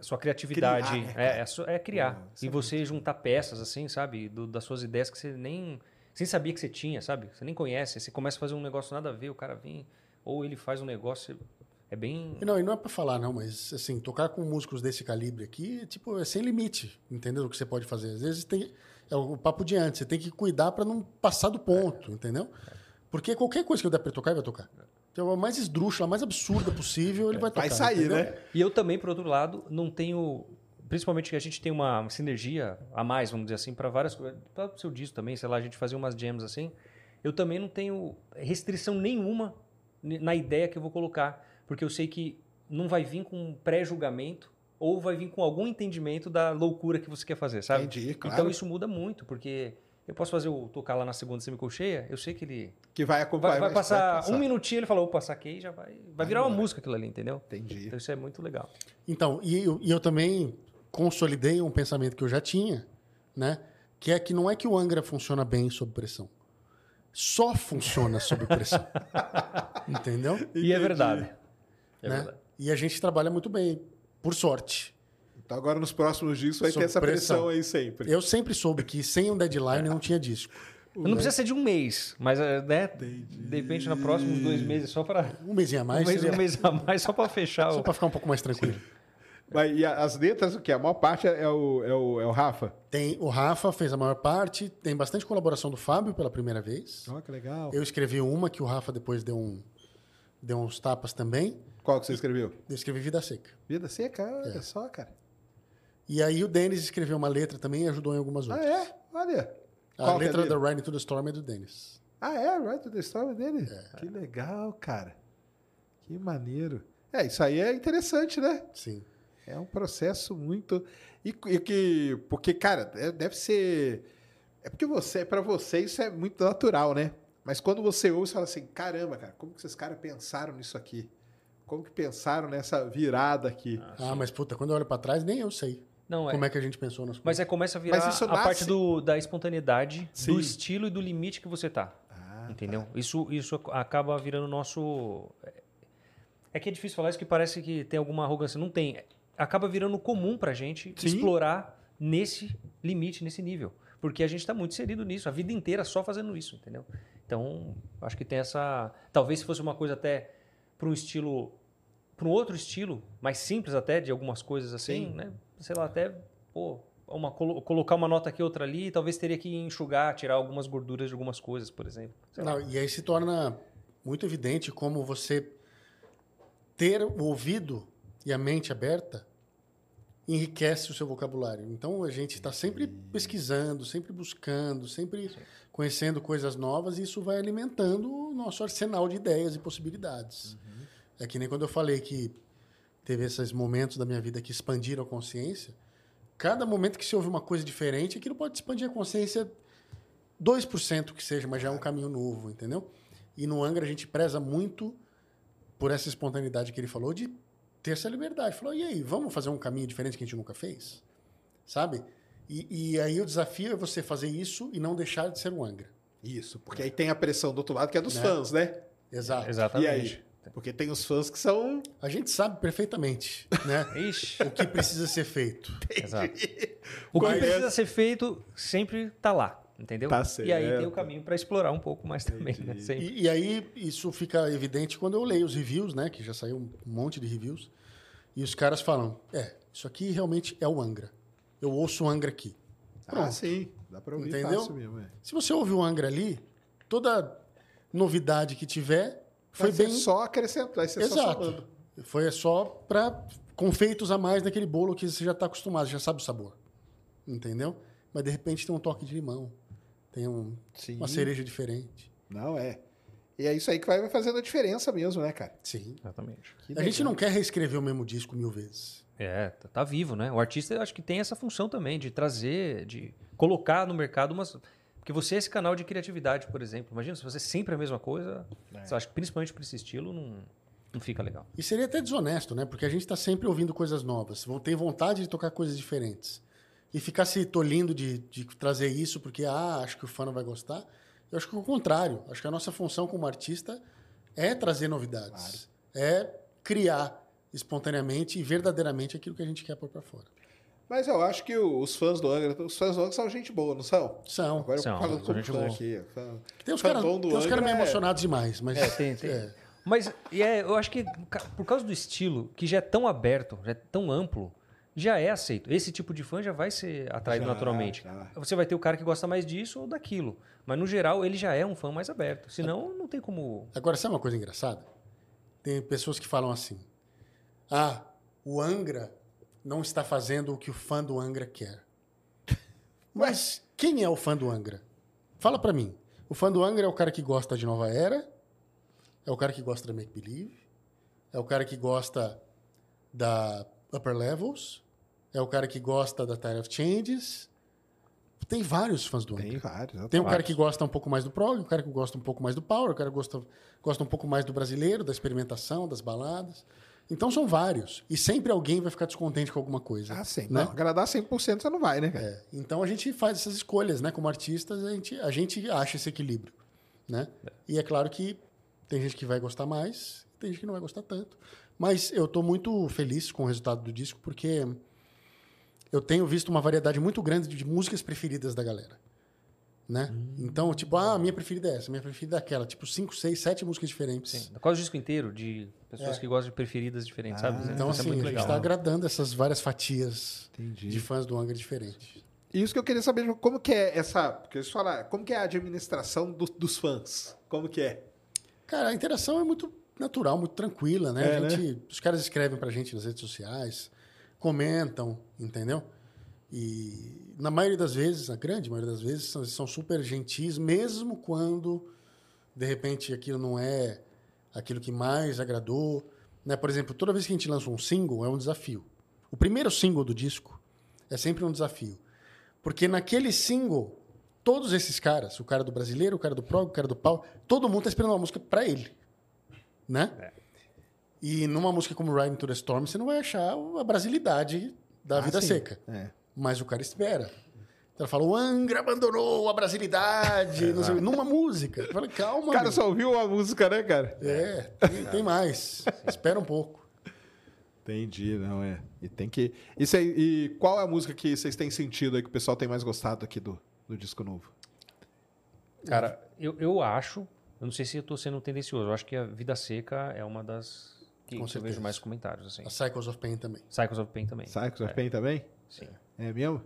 sua criatividade Criar, né, cara? é, é, é criar. E é você juntar peças, assim, sabe? Do- das suas ideias que você nem. Você nem sabia que você tinha, sabe? Você nem conhece. Você começa a fazer um negócio nada a ver, o cara vem. Ou ele faz um negócio. É bem. E não, e não é pra falar, não, mas assim, tocar com músicos desse calibre aqui, tipo, é sem limite, entendeu? O que você pode fazer. Às vezes tem. É o papo de antes, você tem que cuidar pra não passar do ponto, entendeu? Porque qualquer coisa que eu der pra ele tocar, ele vai tocar. Então, a mais esdrúxula, a mais absurda possível, ele vai tocar. Vai sair, entendeu? né? E eu também, por outro lado, não tenho. Principalmente que a gente tem uma sinergia a mais, vamos dizer assim, para várias coisas. Para o seu disco também, sei lá, a gente fazia umas jams assim. Eu também não tenho restrição nenhuma na ideia que eu vou colocar. Porque eu sei que não vai vir com um pré-julgamento ou vai vir com algum entendimento da loucura que você quer fazer, sabe? Entendi, claro. Então isso muda muito, porque eu posso fazer o tocar lá na segunda semicolcheia, eu sei que ele Que vai acompanhar. vai, vai passar, passar. um minutinho, ele falou, opa, saquei, já vai, vai virar uma música aquilo ali, entendeu? Entendi. Então isso é muito legal. Então, e eu, e eu também consolidei um pensamento que eu já tinha, né? Que é que não é que o Angra funciona bem sob pressão. Só funciona sob pressão. [LAUGHS] Entendeu? E é verdade. É né? verdade. E a gente trabalha muito bem, por sorte. Então agora nos próximos discos vai ter Sob essa pressão, pressão. aí sempre. Eu sempre soube que sem um deadline não tinha disco. [LAUGHS] Não precisa ser de um mês, mas é, né, de repente na próximos dois meses só para Um mêsinho a um mais, mês, seria- um mês a mais só para fechar. só O... para ficar um pouco mais tranquilo. Mas, e a- as letras, o que? A maior parte é o, é o, é o Rafa? Tem o Rafa fez a maior parte, tem bastante colaboração do Fábio pela primeira vez. Olha que legal. Eu escrevi uma que o Rafa depois deu um deu uns tapas também. Qual que você escreveu? Eu escrevi Vida Seca. Vida Seca, É. olha só, cara. E aí o Denis escreveu uma letra também e ajudou em algumas Ah, outras. é? Olha. A Qual é letra dele? da Ride to the Storm é do Denis. Ah, é? Right to the Storm dele? Que legal, cara. Que maneiro. É, isso aí é interessante, né? Sim. É um processo muito. E, e que. Porque, cara, é- deve ser. É porque você, para você, isso é muito natural, né? Mas quando você ouve, você fala assim: caramba, cara, como que esses caras pensaram nisso aqui? Como que pensaram nessa virada aqui? Ah, mas puta, quando eu olho pra trás, nem eu sei Não, é. como é que a gente pensou nas Mas coisas. é começa a virar Mas isso a nasce- parte do, da espontaneidade, Sim. do estilo e do limite que você tá. Ah, entendeu? Isso, isso acaba virando nosso. É que é difícil falar isso que parece que tem alguma arrogância. Não tem. Acaba virando comum pra gente Sim. explorar nesse limite, nesse nível. Porque a gente tá muito inserido nisso, a vida inteira só fazendo isso, entendeu? Então, acho que tem essa. Talvez se fosse uma coisa até para um estilo. para um outro estilo, mais simples até, de algumas coisas assim, Sim. né? Sei lá, até. Pô, uma, colo- colocar uma nota aqui, outra ali, talvez teria que enxugar, tirar algumas gorduras de algumas coisas, por exemplo. Não, e aí se torna muito evidente como você ter o ouvido e a mente aberta enriquece o seu vocabulário. Então a gente está sempre pesquisando, sempre buscando, sempre conhecendo coisas novas e isso vai alimentando o nosso arsenal de ideias e possibilidades. É que nem quando eu falei que teve esses momentos da minha vida que expandiram a consciência. Cada momento que se ouve uma coisa diferente, aquilo pode expandir a consciência 2% que seja, mas já é um caminho novo, entendeu? E no Angra a gente preza muito por essa espontaneidade que ele falou de ter essa liberdade. Falou, e aí, vamos fazer um caminho diferente que a gente nunca fez? Sabe? E, e aí o desafio é você fazer isso e não deixar de ser um Angra. Isso, porque aí tem a pressão do outro lado que é dos Né? fãs, né? Exato. E Exatamente. aí? Porque tem os fãs que são. A gente sabe perfeitamente, né? [LAUGHS] Ixi, o que precisa ser feito. exato. [LAUGHS] O que Conhece. precisa ser feito sempre tá lá, entendeu? Tá E aí tem certo. o caminho para explorar um pouco mais também, né? E, e aí isso fica evidente quando eu leio os reviews, né? Que já saiu um monte de reviews. E os caras falam: é, isso aqui realmente é o Angra. Eu ouço o Angra aqui. Ah, Pronto. sim. Dá pra ouvir Entendeu? fácil mesmo. É. Se você ouve o Angra ali, toda novidade que tiver foi bem. só acrescentar, só Exato. somando. Foi só para confeitos a mais daquele bolo que você já está acostumado, já sabe o sabor. Entendeu? Mas de repente tem um toque de limão, tem um- Sim. uma cereja diferente. Não, é. E é isso aí que vai fazendo a diferença mesmo, né, cara? Sim. Exatamente. Que A gente não quer reescrever o mesmo disco mil vezes. É, tá, tá vivo, né? O artista eu acho que tem essa função também de trazer, de colocar no mercado umas. Porque você é esse canal de criatividade, por exemplo. Imagina se você sempre a mesma coisa. É. Eu acho que principalmente para esse estilo não, não fica legal. E seria até desonesto, né? Porque a gente está sempre ouvindo coisas novas. Vão ter vontade de tocar coisas diferentes. E ficar se tolindo de, de trazer isso porque, ah, acho que o fã não vai gostar. Eu acho que é o contrário. Acho que a nossa função como artista é trazer novidades. É criar espontaneamente e verdadeiramente aquilo que a gente quer pôr para fora. Mas eu acho que os fãs do Angra, os fãs do Angra são gente boa, não são? São. Agora São, eu falando são como gente boa. aqui. Fã, Tem uns fã caras cara meio é- emocionados demais, mas. É, tem, tem. é. Mas e é, eu acho que por causa do estilo, que já é tão aberto, já é tão amplo, já é aceito. Esse tipo de fã já vai ser atraído Já, naturalmente. já. Você vai ter o cara que gosta mais disso ou daquilo. Mas no geral, ele já é um fã mais aberto. Senão, não tem como. Agora, sabe uma coisa engraçada? Tem pessoas que falam assim: ah, o Angra não está fazendo o que o fã do Angra quer. [LAUGHS] Mas quem é o fã do Angra? Fala pra mim. O fã do Angra é o cara que gosta de Nova Era, é o cara que gosta da Make Believe, é o cara que gosta da Upper Levels, é o cara que gosta da Tide of Changes. Tem vários fãs do Angra. Tem vários. Tem um cara que gosta um pouco mais do prog, um cara que gosta um pouco mais do power, o cara que gosta, gosta um pouco mais do brasileiro, da experimentação, das baladas. Então são vários. E sempre alguém vai ficar descontente com alguma coisa. Ah, sim. Né? Não, agradar 100% você não vai, né, cara? É. Então a gente faz essas escolhas, né? Como artistas, a gente, a gente acha esse equilíbrio. Né? E é claro que tem gente que vai gostar mais, tem gente que não vai gostar tanto. Mas eu estou muito feliz com o resultado do disco, porque eu tenho visto uma variedade muito grande de músicas preferidas da galera. Né? Então, tipo, ah, a minha preferida é essa, a minha preferida é aquela. Tipo, cinco, seis, sete músicas diferentes. Sim, quase o disco inteiro de pessoas É. que gostam de preferidas diferentes, sabe? Então, é assim, muito a gente legal. está agradando essas várias fatias Entendi. de fãs do Angra diferentes. E isso que eu queria saber, como que é essa... Porque eles falaram, como que é a administração do- dos fãs? Como que é? Cara, a interação é muito natural, muito tranquila, né? É, a gente, Os caras escrevem pra gente nas redes sociais, comentam, entendeu? E na maioria das vezes, na grande maioria das vezes, são, são super gentis, mesmo quando, de repente, aquilo não é aquilo que mais agradou. Né? Por exemplo, toda vez que a gente lança um single, é um desafio. O primeiro single do disco é sempre um desafio. Porque naquele single, todos esses caras, o cara do brasileiro, o cara do prog, o cara do pau, todo mundo tá esperando uma música pra ele. Né? E numa música como Riding to the Storm, você não vai achar a brasilidade da Ah, vida sim. seca. É. Mas o cara espera. Então ela fala, o Angra abandonou a brasilidade, [LAUGHS] não sei, numa música. Eu falei, calma, O cara meu. só ouviu a música, né, cara? É, tem, tem mais. Espera um pouco. Entendi, não é. E tem que. Isso aí, e qual é a música que vocês têm sentido aí que o pessoal tem mais gostado aqui do, do disco novo? Cara, eu, eu acho, eu não sei se eu tô sendo tendencioso, eu acho que a Vida Seca é uma das que, que eu vejo mais comentários, assim. A Cycles of Pain também. Cycles of Pain também. Cycles of É, Pain também? Sim. É mesmo?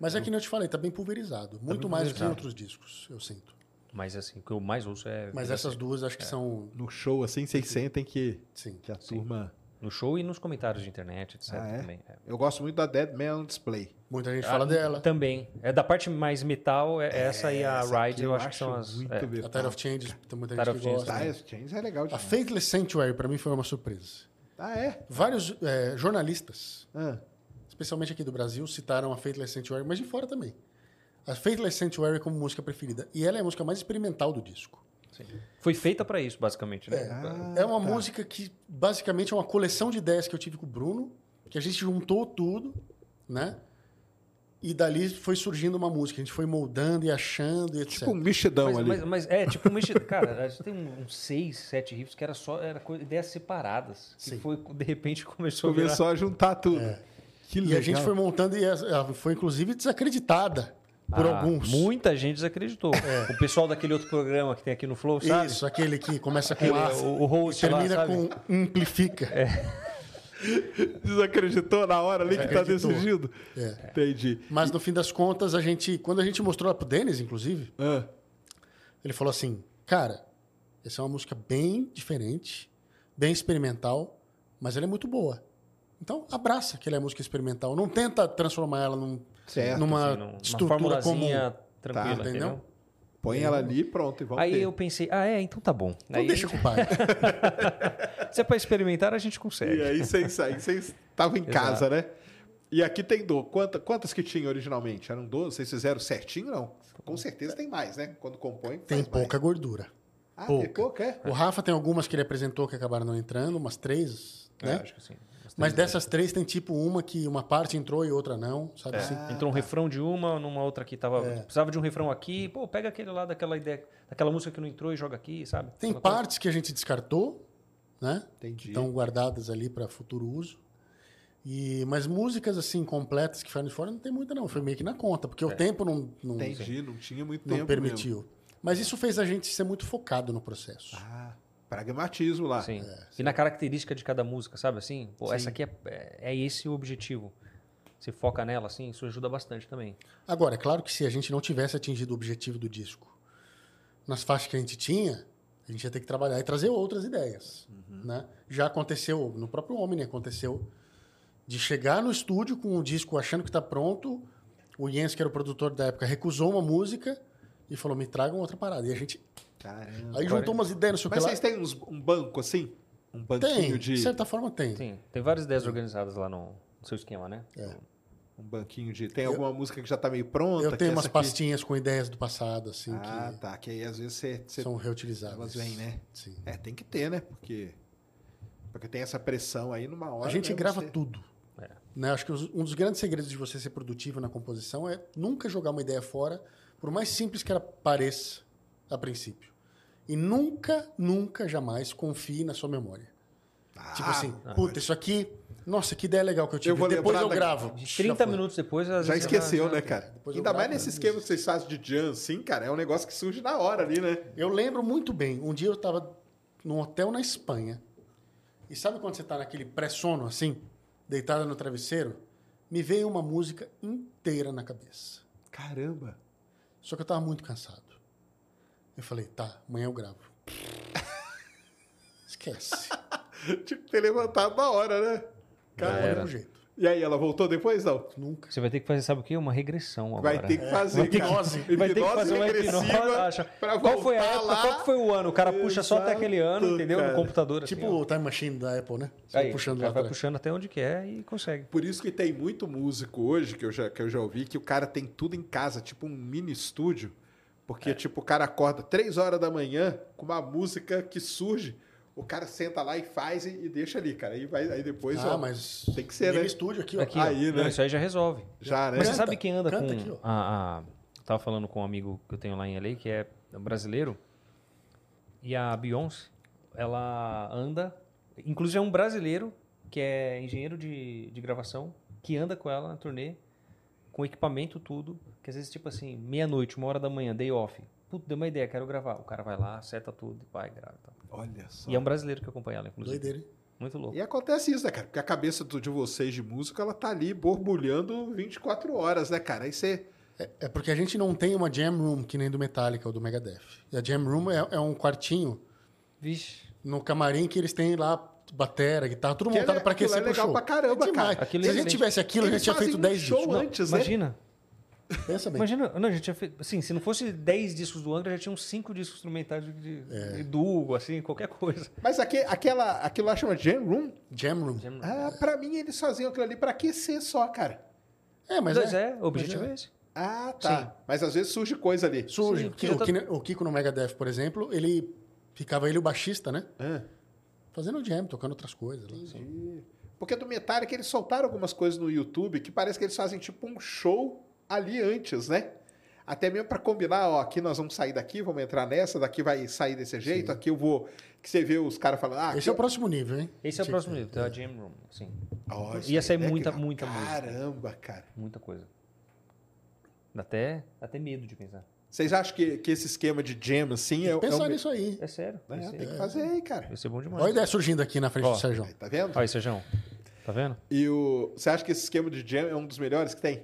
Mas é que nem eu te falei, tá bem pulverizado. Muito mais do que pulverizado. outros discos, eu sinto. Mas assim, o que eu mais ouço é. Mas essas duas acho que são. No show, assim, vocês sentem que, Sim. que a turma. No show e nos comentários de internet, etc. Ah, é? também. é. Eu gosto muito da Dead Man on Display. Muita gente Ah, fala dela. Também. É da parte mais metal, é, essa e a Essa Ride, eu acho que são as. muito é. bem. A Tide of Changes, tem muita Tide gente of que Changes gosta. Dire Chains é legal A demais. Faithless Sanctuary, pra mim, foi uma surpresa. Ah, é? Vários é, jornalistas, Ah, especialmente aqui do Brasil, citaram a Faithless Sanctuary, mas de fora também. A Faithless Sanctuary como música preferida. E ela é a música mais experimental do disco. Sim. Foi feita pra isso, basicamente, né? É uma música que basicamente é uma coleção de ideias que eu tive com o Bruno, que a gente juntou tudo, né? E dali foi surgindo uma música. A gente foi moldando e achando e etc. tipo um mexidão Mas, ali. mas, mas é, tipo, um mexi- cara, a gente tem um- uns seis, sete riffs que era só era ideias separadas. Sim. Que foi, de repente, começou, Começou a juntar tudo. É. Que E legal. a gente foi montando e foi inclusive desacreditada por virar. alguns. Ah, Muita gente desacreditou. O pessoal daquele outro programa que tem aqui no Flow, sabe? Isso, aquele que começa com Aquele, A o, o host e lá, termina sabe? com amplifica. Desacreditou na hora ali que tá Desacreditou. decidido. É. Entendi. Mas no fim das contas, a gente, quando a gente mostrou ela pro Denis, inclusive, Ah, ele falou assim: "Cara, essa é uma música bem diferente, bem experimental, mas ela é muito boa. Então, abraça que ela é música experimental, não tenta transformar ela num, Certo, numa Assim, num- uma estrutura comum. tranquila, Tá, entendeu? entendeu? põe ela ali e pronto. E vamos Aí ter. eu pensei, ah, é, então tá bom. Não Aí, deixa com o pai. [LAUGHS] se é pra experimentar, a gente E consegue. aí vocês aí vocês estavam em casa, né? E aqui tem do. Quanta, quantas que tinha originalmente? Eram 12? Vocês fizeram certinho? Não. Com certeza tem mais, né? Quando compõe. Tem faz mais. pouca gordura. Ah, tem pouca. pouca, é? O Rafa tem algumas que ele apresentou que acabaram não entrando, umas três, É, né? acho que sim. Mas três dessas três tem tipo uma que uma parte entrou e outra não, sabe assim? vezes. Entrou um refrão de uma, numa outra que tava. É. Precisava de um refrão aqui. Pô, pega aquele lá daquela ideia, daquela música que não entrou e joga aqui, sabe? Tem Aquela coisa. partes que a gente descartou, né? Entendi. Estão guardadas ali para futuro uso. E, mas músicas assim completas que ficaram de fora não tem muita não, foi meio que na conta, porque o tempo não, não, Entendi, não tinha muito não tempo. permitiu. mesmo. Mas isso fez a gente ser muito focado no processo. Ah, pragmatismo lá. Sim. É, E na característica de cada música, sabe assim? Pô, essa aqui é, é, é esse o objetivo. Você foca nela, assim, isso ajuda bastante também. Agora, é claro que se a gente não tivesse atingido o objetivo do disco nas faixas que a gente tinha, a gente ia ter que trabalhar e trazer outras ideias. Né? Já aconteceu, no próprio Omni aconteceu, de chegar no estúdio com o disco achando que está pronto, o Jens, que era o produtor da época, recusou uma música e falou, me tragam outra parada. E a gente Caramba. aí juntou umas ideias, não sei o que Mas lá. vocês têm uns- um banco assim? Um banquinho Tem, de. de certa forma tem. Sim, tem várias ideias organizadas lá no, no seu esquema, né? Um banquinho de. Tem alguma música que já tá meio pronta? Eu que tenho essa umas aqui- pastinhas com ideias do passado, assim, Ah, que tá. Que aí às vezes você. você- são reutilizáveis. Elas vêm, né? Sim. É, tem que ter, né? Porque. Porque tem essa pressão aí numa hora. A gente né, grava você- tudo. É. Né? Acho que os- um dos grandes segredos de você ser produtivo na composição é nunca jogar uma ideia fora, por mais simples que ela pareça a princípio. E nunca, nunca, jamais confie na sua memória. Ah, tipo assim, puta, isso aqui, nossa, que ideia legal que eu tive. Eu vou Depois eu da- gravo. De Já 30 foi. minutos depois, Já esqueceu, já- né, cara? depois Ainda mais nesse esquema que vocês fazem de jam, assim, cara, é um negócio que surge na hora ali, né? Eu lembro muito bem. Um dia eu estava num hotel na Espanha. E sabe quando você está naquele pré-sono, assim, deitada no travesseiro? Me veio uma música inteira na cabeça. Caramba. Só que eu tava muito cansado. Eu falei, tá, amanhã eu gravo. [LAUGHS] Esquece. Tipo, ter levantado na hora, né? Grava era. do mesmo jeito. E aí, ela voltou depois, não? Nunca. Você vai ter que fazer, sabe o quê? Uma regressão agora. Vai ter que fazer, Vai ter que- cara. Vai ter que fazer uma regressiva hipnose. Qual foi a época? lá. Qual foi o ano? O cara puxa só até aquele ano, Exato, entendeu? cara. No computador. assim, Tipo ó. o Time Machine da Apple, né? Você Aí, vai puxando lá vai atrás. puxando até onde quer e consegue. Por isso que tem muito músico hoje, que eu, já, que eu já ouvi, que o cara tem tudo em casa, tipo um mini estúdio. Porque, tipo, o cara acorda três horas da manhã com uma música que surge, o cara senta lá e faz e, e deixa ali, cara. Aí, vai, aí depois, Ah, ó, mas tem que ser, né? estúdio aqui, ó. Aqui, Aí, ó. né? Não, Isso aí já resolve. Já, né? Mas você Canta, sabe quem anda canta com aqui, ó. a, a- Tava falando com um amigo que eu tenho lá em LA, que é brasileiro. E a Beyoncé, ela anda... Inclusive é um brasileiro, que é engenheiro de, de gravação, que anda com ela na turnê, com equipamento, tudo. Que às vezes, tipo assim, meia-noite, uma hora da manhã, day off. Putz, deu uma ideia, quero gravar. O cara vai lá, acerta tudo, vai, grava. e tal. Olha só. E é um brasileiro que acompanha ela, inclusive. Doideira, hein? Muito louco. E acontece isso, né, cara? Porque a cabeça do- de vocês de música, ela tá ali borbulhando 24 horas, né, cara? Aí você. É, é porque a gente não tem uma jam room que nem do Metallica ou do Megadeth. E a jam room é, é um quartinho Vixe. no camarim que eles têm lá batera, guitarra, tudo Que montado é- para aquilo aquecer é pro legal show. pra caramba, é cara. Aquilo Se é a gente excelente. tivesse aquilo, a gente tinha feito um 10 show discos. Não, antes, né? Imagina. pensa bem. Imagina, não, a gente tinha feito, assim, se não fosse 10 discos do Angra, já tinha uns 5 discos instrumentais de, de, de do Hugo, assim, qualquer coisa. Mas aque, aquela, aquilo lá chama Jam Room. Jam room. Ah, pra mim eles faziam aquilo ali pra aquecer só, cara. É, mas Mas é. é, o objetivo é esse. Ah, tá. Mas às vezes surge coisa ali. Surge. Sim, o, já tá- o Kiko- no Megadeth, por exemplo, ele ficava ele o baixista, né? Ah, Fazendo jam, tocando outras coisas. Lá, assim. entendi. Porque do Metallica eles soltaram algumas coisas no YouTube que parece que eles fazem tipo um show ali antes, né? Até mesmo pra combinar, ó, aqui nós vamos sair daqui, vamos entrar nessa, daqui vai sair desse jeito, aqui eu vou. Que você vê os caras falando, ah, Esse é o próximo nível, hein? Esse é o Tipo, próximo nível, tem a Jam Room, Ó, isso Ia sair é muita, legal. muita música. Caramba, cara. muita coisa. Dá até, dá até medo de pensar. Vocês acham que, que esse esquema de jam assim é, é Pensar um- nisso aí. É sério. É, ser, tem que fazer aí, cara. vai ser bom demais. Olha a ideia surgindo aqui na frente Ó. do Sérgio. Tá vendo? Olha aí, Sejão. Tá vendo? E o, você acha que esse esquema de jam é um dos melhores que tem?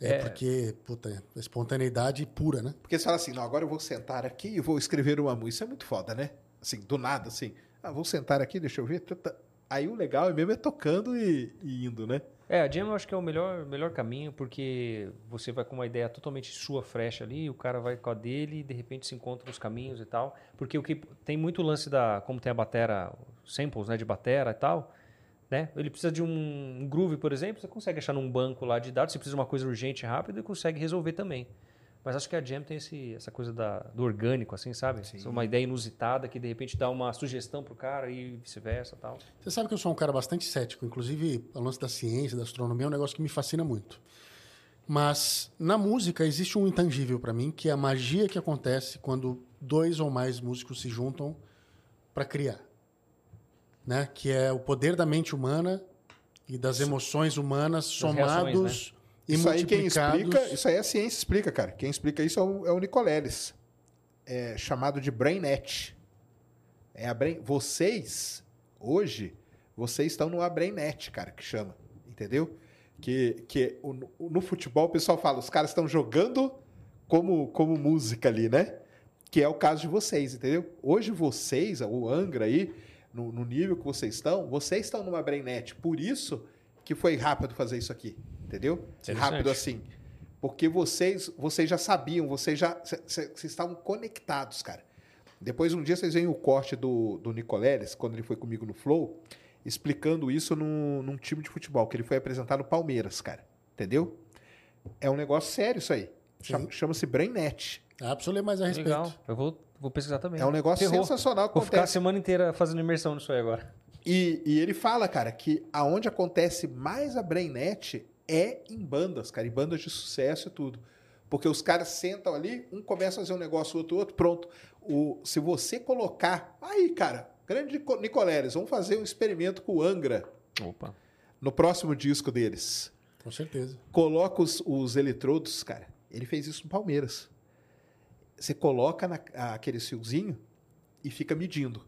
É. É, porque, puta, espontaneidade pura, né? Porque você fala assim, não, agora eu vou sentar aqui e vou escrever uma música. Isso é muito foda, né? Assim, do nada, assim. Ah, vou sentar aqui, deixa eu ver. Aí o legal é mesmo é tocando e, e indo, né? É, a Jam eu acho que é o melhor, melhor caminho, porque você vai com uma ideia totalmente sua, fresh ali, o cara vai com a dele e de repente se encontra nos caminhos e tal. Porque o que tem muito lance da. Como tem a batera, samples né, de batera e tal, né? Ele precisa de um groove, por exemplo, você consegue achar num banco lá de dados, você precisa de uma coisa urgente, rápida e consegue resolver também. Mas acho que a Jam tem esse, essa coisa da, do orgânico, assim, sabe? Uma ideia inusitada que de repente dá uma sugestão pro cara e vice-versa tal. Você sabe que eu sou um cara bastante cético. Inclusive, o lance da ciência, da astronomia é um negócio que me fascina muito. Mas na música existe um intangível para mim, que é a magia que acontece quando dois ou mais músicos se juntam para criar. Né? Que é o poder da mente humana e das emoções humanas somados reações, e isso aí quem multiplicados. explica, isso aí a ciência explica, cara. Quem explica isso é o, é o Nicoleles. É chamado de BrainNet. É a brain, vocês, hoje, vocês estão numa BrainNet, cara, que chama. Entendeu? Que, que o- no, no futebol o pessoal fala, os caras estão jogando como, como música ali, né? Que é o caso de vocês, entendeu? Hoje vocês, o Angra aí, no, no nível que vocês estão, vocês estão numa BrainNet. Por isso que foi rápido fazer isso aqui, entendeu? Rápido assim. Porque vocês, vocês já sabiam, vocês já cê- cê- vocês estavam conectados, cara. Depois, um dia, vocês veem o corte do, do Nicoleles, quando ele foi comigo no Flow, explicando isso num, num time de futebol, que ele foi apresentar no Palmeiras, cara. Entendeu? É um negócio sério isso aí. Chama-se BrainNet. Ah, preciso ler mais a respeito. Legal. Eu vou, vou pesquisar também. É um negócio Ferrou. sensacional que Vou ficar a acontece. semana inteira fazendo imersão nisso aí agora. E, e ele fala, cara, que aonde acontece mais a BrainNet é em bandas, cara, em bandas de sucesso e tudo. Porque os caras sentam ali, um começa a fazer um negócio, outro, outro, pronto. O, se você colocar. Aí, cara, grande Nico- Nicoleles, vamos fazer um experimento com o Angra Opa. no próximo disco deles. Com certeza. Coloca os, os eletrodos, cara. Ele fez isso no Palmeiras. Você coloca na, aquele fiozinho e fica medindo.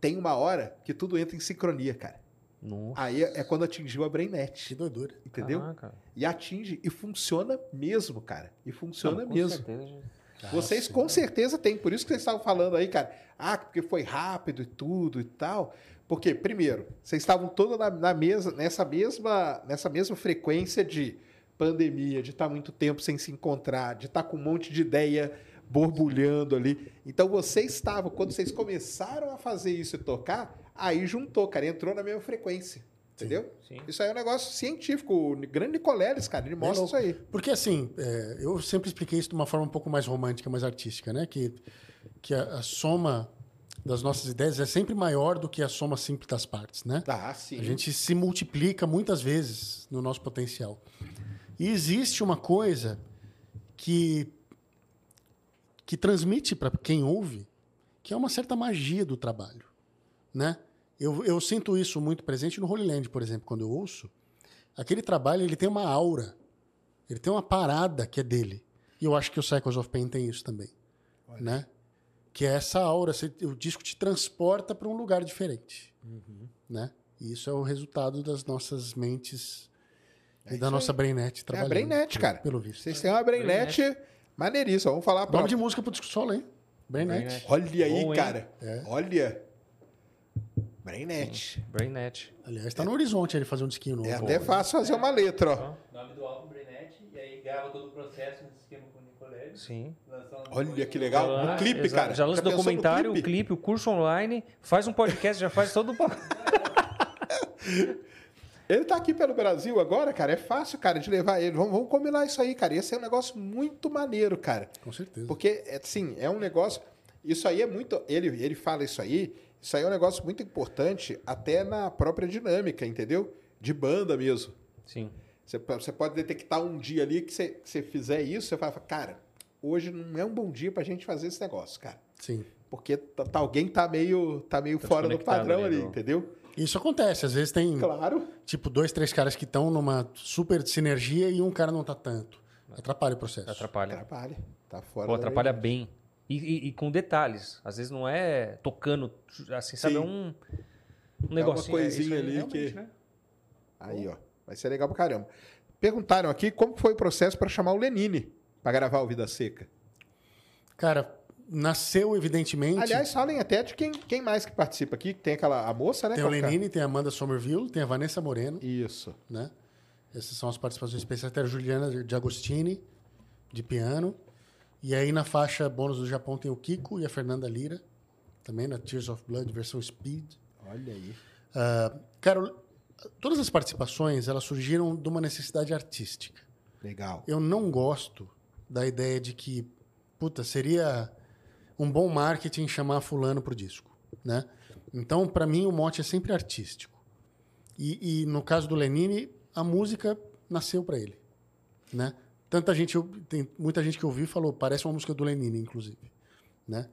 Tem uma hora que tudo entra em sincronia, cara. Nossa. Aí é é quando atingiu a Que BrainNet, doidura. entendeu? Caraca. E atinge e funciona mesmo, cara. E funciona Não, com mesmo. certeza, gente. Vocês sim. com certeza têm. Por isso que vocês estavam falando aí, cara. Ah, porque foi rápido e tudo e tal. Porque, primeiro, vocês estavam todos na, na mesa, nessa mesma, nessa mesma frequência de pandemia, de estar muito tempo sem se encontrar, de estar com um monte de ideia borbulhando ali. Então vocês estavam, quando vocês começaram a fazer isso e tocar, aí juntou, cara, entrou na mesma frequência. Entendeu? Sim. Isso aí é um negócio científico. O grande Nicoleles, cara, ele mostra isso aí. Porque assim, é, eu sempre expliquei isso de uma forma um pouco mais romântica, mais artística, né? Que, que a, a soma das nossas ideias é sempre maior do que a soma simples das partes, né? Ah, sim. A gente se multiplica muitas vezes no nosso potencial. E existe uma coisa que que transmite para quem ouve, que é uma certa magia do trabalho, né? Eu, eu sinto isso muito presente no Holy Land, por exemplo, quando eu ouço. Aquele trabalho, ele tem uma aura. Ele tem uma parada que é dele. E eu acho que o Cycles of Pain tem isso também, né? Que é essa aura, o disco te transporta para um lugar diferente, né? E isso é o resultado das nossas mentes e da nossa aí. Brainnet É a trabalhando. Brainnet, cara. Pelo visto. Vocês têm uma Brainnet maneiríssima. Vamos falar pra... Nome de música pro disco solo, hein? Brainnet. Brainnet. Olha aí, Bom, cara. É. Olha. Brainnet. Brainnet. Aliás, tá no horizonte ele fazer um disquinho novo. É até fácil fazer uma letra, ó. Nome do álbum Brenet, e aí grava todo o processo nesse esquema com o Nicolés. Sim. Olha que legal. No clipe, exato. cara. Já lança no documentário, o clipe? clipe, o curso online, faz um podcast, já faz todo o. [LAUGHS] Ele tá aqui pelo Brasil agora, cara. É fácil, cara, de levar ele. Vamos, vamos combinar isso aí, cara. Esse é um negócio muito maneiro, cara. Com certeza. Porque, assim, é um negócio. Isso aí é muito. Ele, ele fala isso aí. Isso aí é um negócio muito importante, até na própria dinâmica, entendeu? De banda mesmo. Sim. Você, você pode detectar um dia ali que você, que você fizer isso, você fala, cara, hoje não é um bom dia pra gente fazer esse negócio, cara. Sim. Porque tá, tá- alguém tá meio, tá meio Tá fora do padrão ali ali, do- entendeu? Isso acontece. Às vezes tem, Claro. tipo, dois, três caras que estão numa super sinergia e um cara não tá tanto. Atrapalha o processo. Atrapalha. Atrapalha. Tá fora Pô, atrapalha bem. E, e- e com detalhes. Às vezes não é tocando, assim, sabe? É um, um negocinho. é coisinha isso aí, ali que- né? Aí, ó. Vai ser legal pra caramba. Perguntaram aqui como foi o processo para chamar o Lenine para gravar o Vida Seca. Cara, nasceu, evidentemente. Aliás, falem até de quem, quem mais que participa aqui. Tem aquela a moça, né? tem o Lenine, tem a Amanda Somerville, tem a Vanessa Moreno, Isso. né? Essas são as participações especiais. Tem a Juliana de Agostini, de piano. E aí na faixa bônus do Japão tem o Kiko e a Fernanda Lira, também na Tears of Blood, versão Speed. Olha aí. Ah, cara, todas as participações elas surgiram de uma necessidade artística. Legal. Eu não gosto da ideia de que, puta, seria um bom marketing chamar fulano pro disco, né? Então, para mim, o mote é sempre artístico. E, e no caso do Lenine, a música nasceu para ele, né? Tanta gente, tem muita gente que ouviu e falou, parece uma música do Lenine, inclusive, né?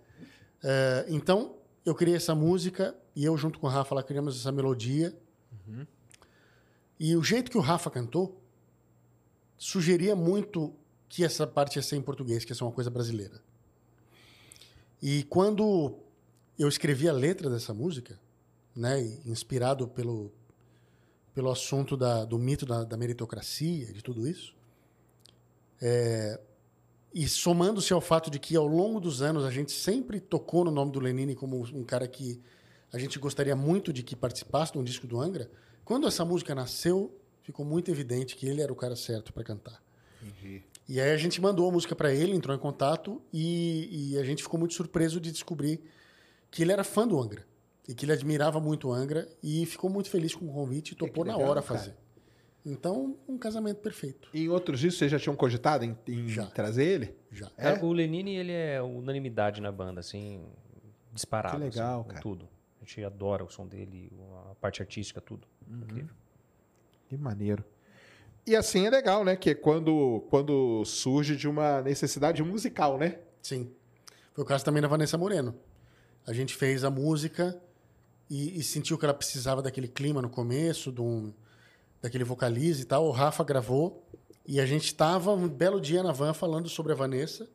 Eh, então, eu criei essa música e eu, junto com o Rafa, lá criamos essa melodia. E o jeito que o Rafa cantou sugeria muito que essa parte ia ser em português, que ia ser uma coisa brasileira. E quando eu escrevi a letra dessa música, né, inspirado pelo, pelo assunto da, do mito da, da meritocracia, de tudo isso, é, e somando-se ao fato de que ao longo dos anos a gente sempre tocou no nome do Lenine como um cara que a gente gostaria muito de que participasse de um disco do Angra, quando essa música nasceu, ficou muito evidente que ele era o cara certo para cantar. E aí a gente mandou a música para ele, entrou em contato e, e a gente ficou muito surpreso de descobrir que ele era fã do Angra e que ele admirava muito o Angra e ficou muito feliz com o convite e topou na legal, hora cara. fazer. Então, um casamento perfeito. Em outros discos, vocês já tinham cogitado em, em Já. trazer ele? Já. É? Cara, o Lenine, ele é unanimidade na banda, assim, disparado. Que legal, assim, cara. Tudo. A gente adora o som dele, a parte artística, tudo. Uhum. Incrível. Que maneiro. E assim é legal, né? Que é quando, quando surge de uma necessidade musical, né? Sim. Foi o caso também da Vanessa Moreno. A gente fez a música e, e sentiu que ela precisava daquele clima no começo, de um- daquele vocalize e tal. O Rafa gravou e a gente estava um belo dia na van falando sobre a Vanessa.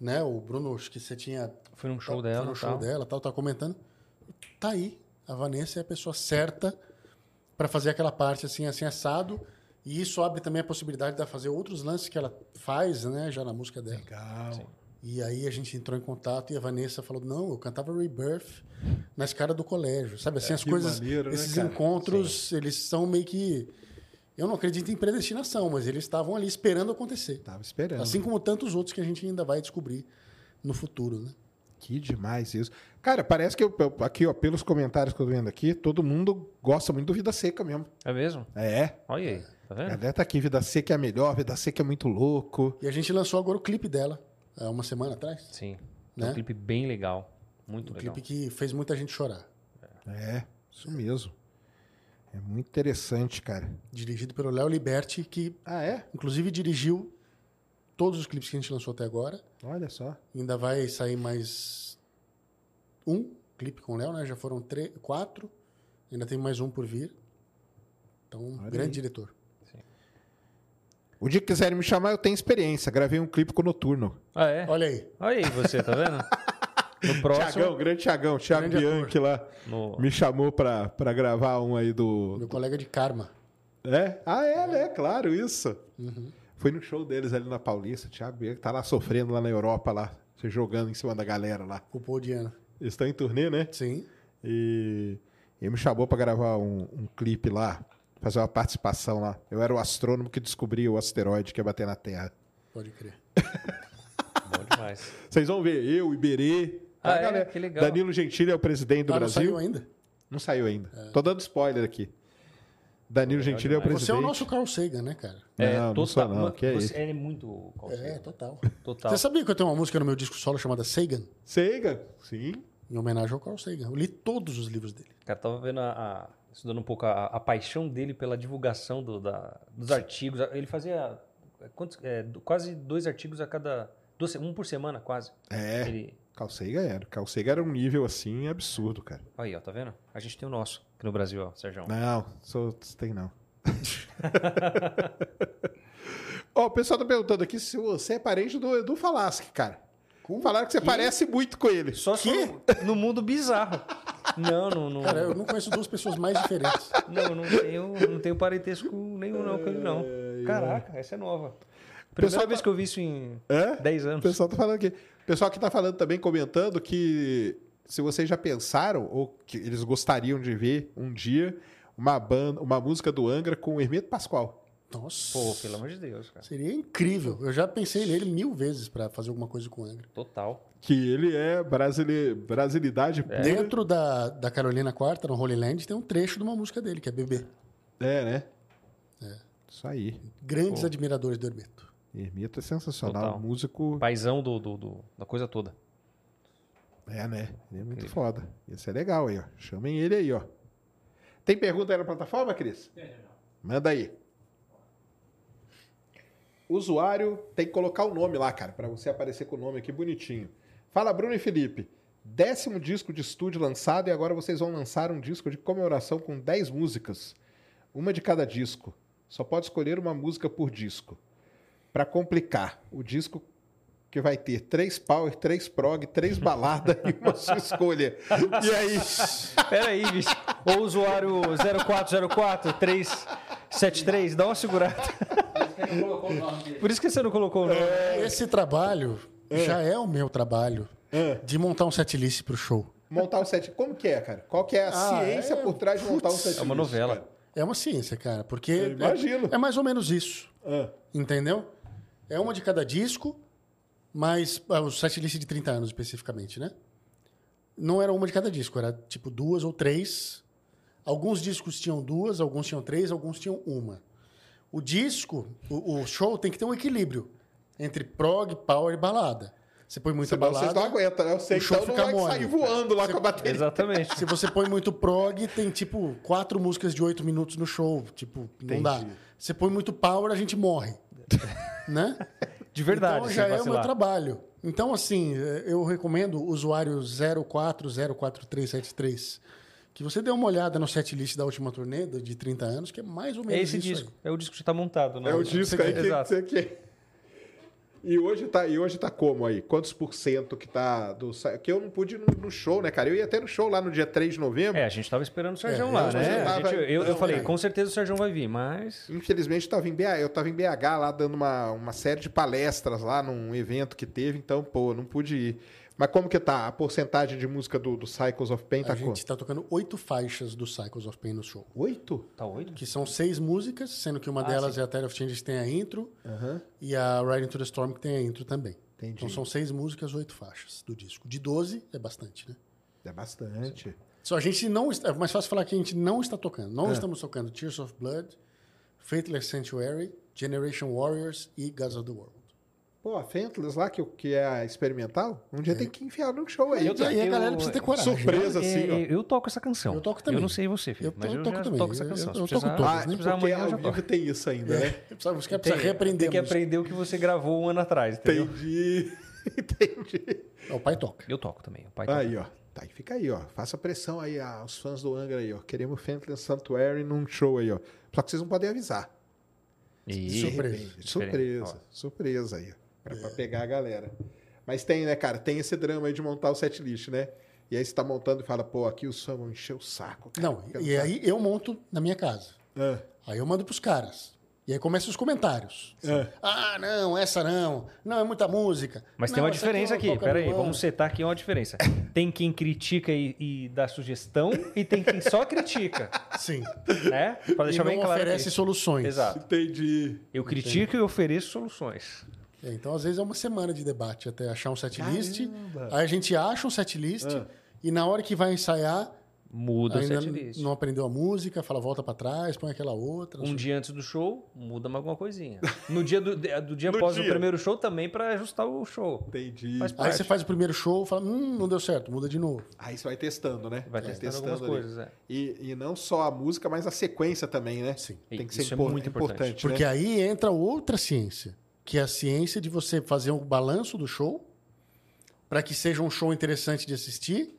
Né? O Bruno, acho que você tinha Foi num show Tá- dela. Foi no show tal. dela, tal, tá comentando. Tá aí. A Vanessa é a pessoa certa para fazer aquela parte assim, assim, assado. E isso abre também a possibilidade de ela fazer outros lances que ela faz, né, já na música dela. Legal. E aí a gente entrou em contato e a Vanessa falou: não, eu cantava Rebirth na escada do colégio. Sabe assim, as que coisas. maneiro, né, esses cara? encontros, eles são meio que. Eu não acredito em predestinação, mas eles estavam ali esperando acontecer. Tava esperando. Assim como tantos outros que a gente ainda vai descobrir no futuro, né? Que demais isso. Cara, parece que eu, eu- aqui, ó, pelos comentários que eu tô vendo aqui, todo mundo gosta muito do Vida Seca mesmo. É mesmo? É. Olha aí, tá A vendo? galera tá aqui, Vida Seca é a melhor, Vida Seca é muito louco. E a gente lançou agora o clipe dela, há uma semana atrás. Sim. É Né? um clipe bem legal. Muito Um legal. clipe que fez muita gente chorar. É, isso mesmo. É muito interessante, cara. Dirigido pelo Léo Liberti, que Ah, é? inclusive dirigiu todos os clipes que a gente lançou até agora. Olha só. Ainda vai sair mais um clipe com o Léo, né? Já foram três, quatro. Ainda tem mais um por vir. Então, Olha grande aí. diretor. O dia que quiserem me chamar, eu tenho experiência. Gravei um clipe com o Noturno. Ah, é? Olha aí. Olha aí você, tá vendo? [LAUGHS] No próximo. Tiagão, grande Tiagão. Thiago Grande ator. Bianchi lá. No... Me chamou pra, pra gravar um aí do. Meu colega de Karma. É? Ah, é, né? Claro, isso. Uhum. Foi no show deles ali na Paulista. Thiago Bianchi tá lá sofrendo lá na Europa, lá. Se jogando em cima da galera lá. O Paul Diana. Eles estão em turnê, né? Sim. E ele me chamou pra gravar um, um clipe lá, fazer uma participação lá. Eu era o astrônomo que descobria o asteroide que ia bater na Terra. Pode crer. [LAUGHS] Bom demais. Vocês vão ver, eu, Iberê. Ah, é? galera. Que legal. Danilo Gentili é o presidente do Ah, não Brasil. saiu ainda? Não saiu ainda. Tô dando spoiler aqui. Danilo Gentili é o presidente. Você é o nosso Carl Sagan, né, cara? É, Não, não total. sou não, que é você isso. é muito. É, total. Total. Você sabia que eu tenho uma música no meu disco solo chamada Sagan? Seiga, sim. Em homenagem ao Carl Sagan. Eu li todos os livros dele. Cara, tava vendo a, a- estudando um pouco a, a paixão dele pela divulgação do- da- dos artigos. Ele fazia quantos, é, quase dois artigos a cada. um por semana, quase. É, Ele, Sagan era. Sagan era um nível assim absurdo, cara. aí, ó, tá vendo? A gente tem o nosso aqui no Brasil, ó, Sérgio. Não, sou, tem não. [LAUGHS] Ó, o pessoal tá perguntando aqui se você é parente do Edu Falaschi, cara. Falaram que você parece muito com ele. Só no, no mundo bizarro. [LAUGHS] Não, não, não. Cara, eu não conheço duas pessoas mais diferentes. Não, não tenho, não tenho parentesco nenhum não com ele, não. Caraca, essa é nova. Primeira Pessoal vez tá- que eu vi isso em É? 10 O anos. pessoal tá falando aqui. O pessoal que tá falando também, comentando que se vocês já pensaram, ou que eles gostariam de ver um dia, uma banda, uma música do Angra com o Hermeto Pascoal. Nossa. Pô, pelo amor de Deus, cara. Seria incrível. Eu já pensei nele mil vezes pra fazer alguma coisa com o Angra. Total. Que ele é brasile... brasilidade pura. Dentro da, da Carolina Quarta, no Holy Land, tem um trecho de uma música dele, que é Bebê. É, né? Isso aí. Grandes admiradores do Hermeto. Hermeto é sensacional. Total. Músico. Paizão do, do, do- da coisa toda. É, né? Ele é muito foda. Isso é legal aí, ó. Chamem ele aí, ó. Tem pergunta aí na plataforma, Cris? Manda aí. Usuário tem que colocar o nome lá, cara, pra você aparecer com o nome aqui bonitinho. Fala, Bruno e Felipe. Décimo disco de estúdio lançado e agora vocês vão lançar um disco de comemoração com 10 músicas. Uma de cada disco. Só pode escolher uma música por disco. Pra complicar, o disco que vai ter três power, três prog, três balada [LAUGHS] e uma sua escolha. E aí? Pera aí, bicho. O usuário 0404 373, dá uma segurada. Você não colocou o nome dele. Por isso que você não colocou o nome. Esse trabalho já é o meu trabalho de montar um setlist pro show. Montar um set. Como que é, cara? Qual que é a Ah, ciência é- por trás de montar um putz, set? É uma novela. cara? É uma ciência, cara, porque Eu imagino. É, é mais ou menos isso, Ah, entendeu? É uma de cada disco, mas ah, o setlist de 30 anos especificamente, né? Não era uma de cada disco, era tipo duas ou três. Alguns discos tinham duas, alguns tinham três, alguns tinham uma. O disco, o, o show tem que ter um equilíbrio entre prog, power e balada. Você põe muita senão vocês balada. não aguentam, né? Eu sei o show então não fica vai mole. sair voando lá com a bateria. Exatamente. Se você põe muito prog, tem tipo quatro músicas de oito minutos no show. Tipo, não Entendi. dá. Você põe muito power, a gente morre. [LAUGHS] né? De verdade. Então já é o meu trabalho. Então, assim, eh, eu recomendo o usuário 04044373 que você dê uma olhada no setlist da última turnê de 30 anos, que é mais ou É menos esse isso disco. aí. É o disco que já tá montado. Né? É o disco aí que Exato. você quer. E hoje tá, e hoje tá como aí? Quantos por cento que tá do que eu não pude ir no, no show, né, cara? Eu ia até no show lá no dia 3 de novembro. É, a gente tava esperando o Sérgio É, lá, eu né? tava- gente- eu, eu falei, é. com certeza o Sérgio vai vir, mas. Infelizmente tava em BH, eu tava em BH lá dando uma, uma série de palestras lá num evento que teve, então, pô, não pude ir. Mas como que tá a porcentagem de música do, do Cycles of Pain? Tá A gente está tocando oito faixas do Cycles of Pain no show. Oito? Tá oito? Que são seis músicas, sendo que uma Ah, delas sim. é a Tale of Changes, que tem a intro, e a Riding to the Storm, que tem a intro também. Entendi. Então são seis músicas, oito faixas do disco. De 12 é bastante, né? É bastante. Só a gente não está, é mais fácil falar que a gente não está tocando. Não É. estamos tocando Tears of Blood, Faithless Sanctuary, Generation Warriors e Gods of the World. Pô, a Fentless lá, que, que é a experimental, um dia tem que enfiar num show aí. Eu, aí a eu- galera precisa ter coragem. Surpresa. né? assim, É, ó. é, eu toco essa canção. Eu toco também. Eu não sei você, filho, Eu mas to- eu toco também. toco essa Eu- canção. eu- eu toco todas, Ah, né? porque amanhã eu ao vivo toco. tem isso ainda, né? Precisa, os caras precisam reaprender. Tem que aprender o que você gravou um ano atrás, entendeu? Entendi. [LAUGHS] Entendi. É, O pai toca. Eu toco também. O pai toca. Aí, ó. Tá, fica aí, ó. Faça pressão aí aos fãs do Angra aí, ó. Queremos Fentless Sanctuary num show aí, ó. Só que vocês não podem avisar. E- Surpresa. Surpresa. Surpresa aí, ó. Pra, pra pegar a galera. Mas tem, né, cara? Tem esse drama aí de montar o setlist, né? E aí você tá montando e fala, pô, aqui os fãs vão encher o saco. cara. Não, e aí eu monto na minha casa. Ah, Aí eu mando pros caras. E aí começam os comentários. É. Ah, não, essa não. Não, é muita música. Mas Não, tem uma diferença eu aqui. Pera aí, vamos setar aqui uma diferença. Tem quem critica e, e dá sugestão e tem quem só critica, Sim. né? Pra E deixar não bem claro oferece aqui. soluções. Exato. entendi. Eu critico e ofereço soluções. É, então, às vezes, é uma semana de debate até achar um setlist. Aí a gente acha um setlist Ah. e na hora que vai ensaiar, Muda o ainda setlist. não aprendeu a música, fala, volta pra trás, põe aquela outra. Um dia antes do show, muda mais alguma coisinha. [LAUGHS] No dia do, do dia após o primeiro show também pra ajustar o show. Entendi. Aí você faz o primeiro show, fala, hum, não deu certo, muda de novo. Aí você vai testando, né? Vai testando algumas ali. coisas, é. E, e não só a música, mas a sequência também, né? Sim. Tem que Isso ser é impor- muito importante. Porque né? aí entra outra ciência, que é a ciência de você fazer um balanço do show para que seja um show interessante de assistir,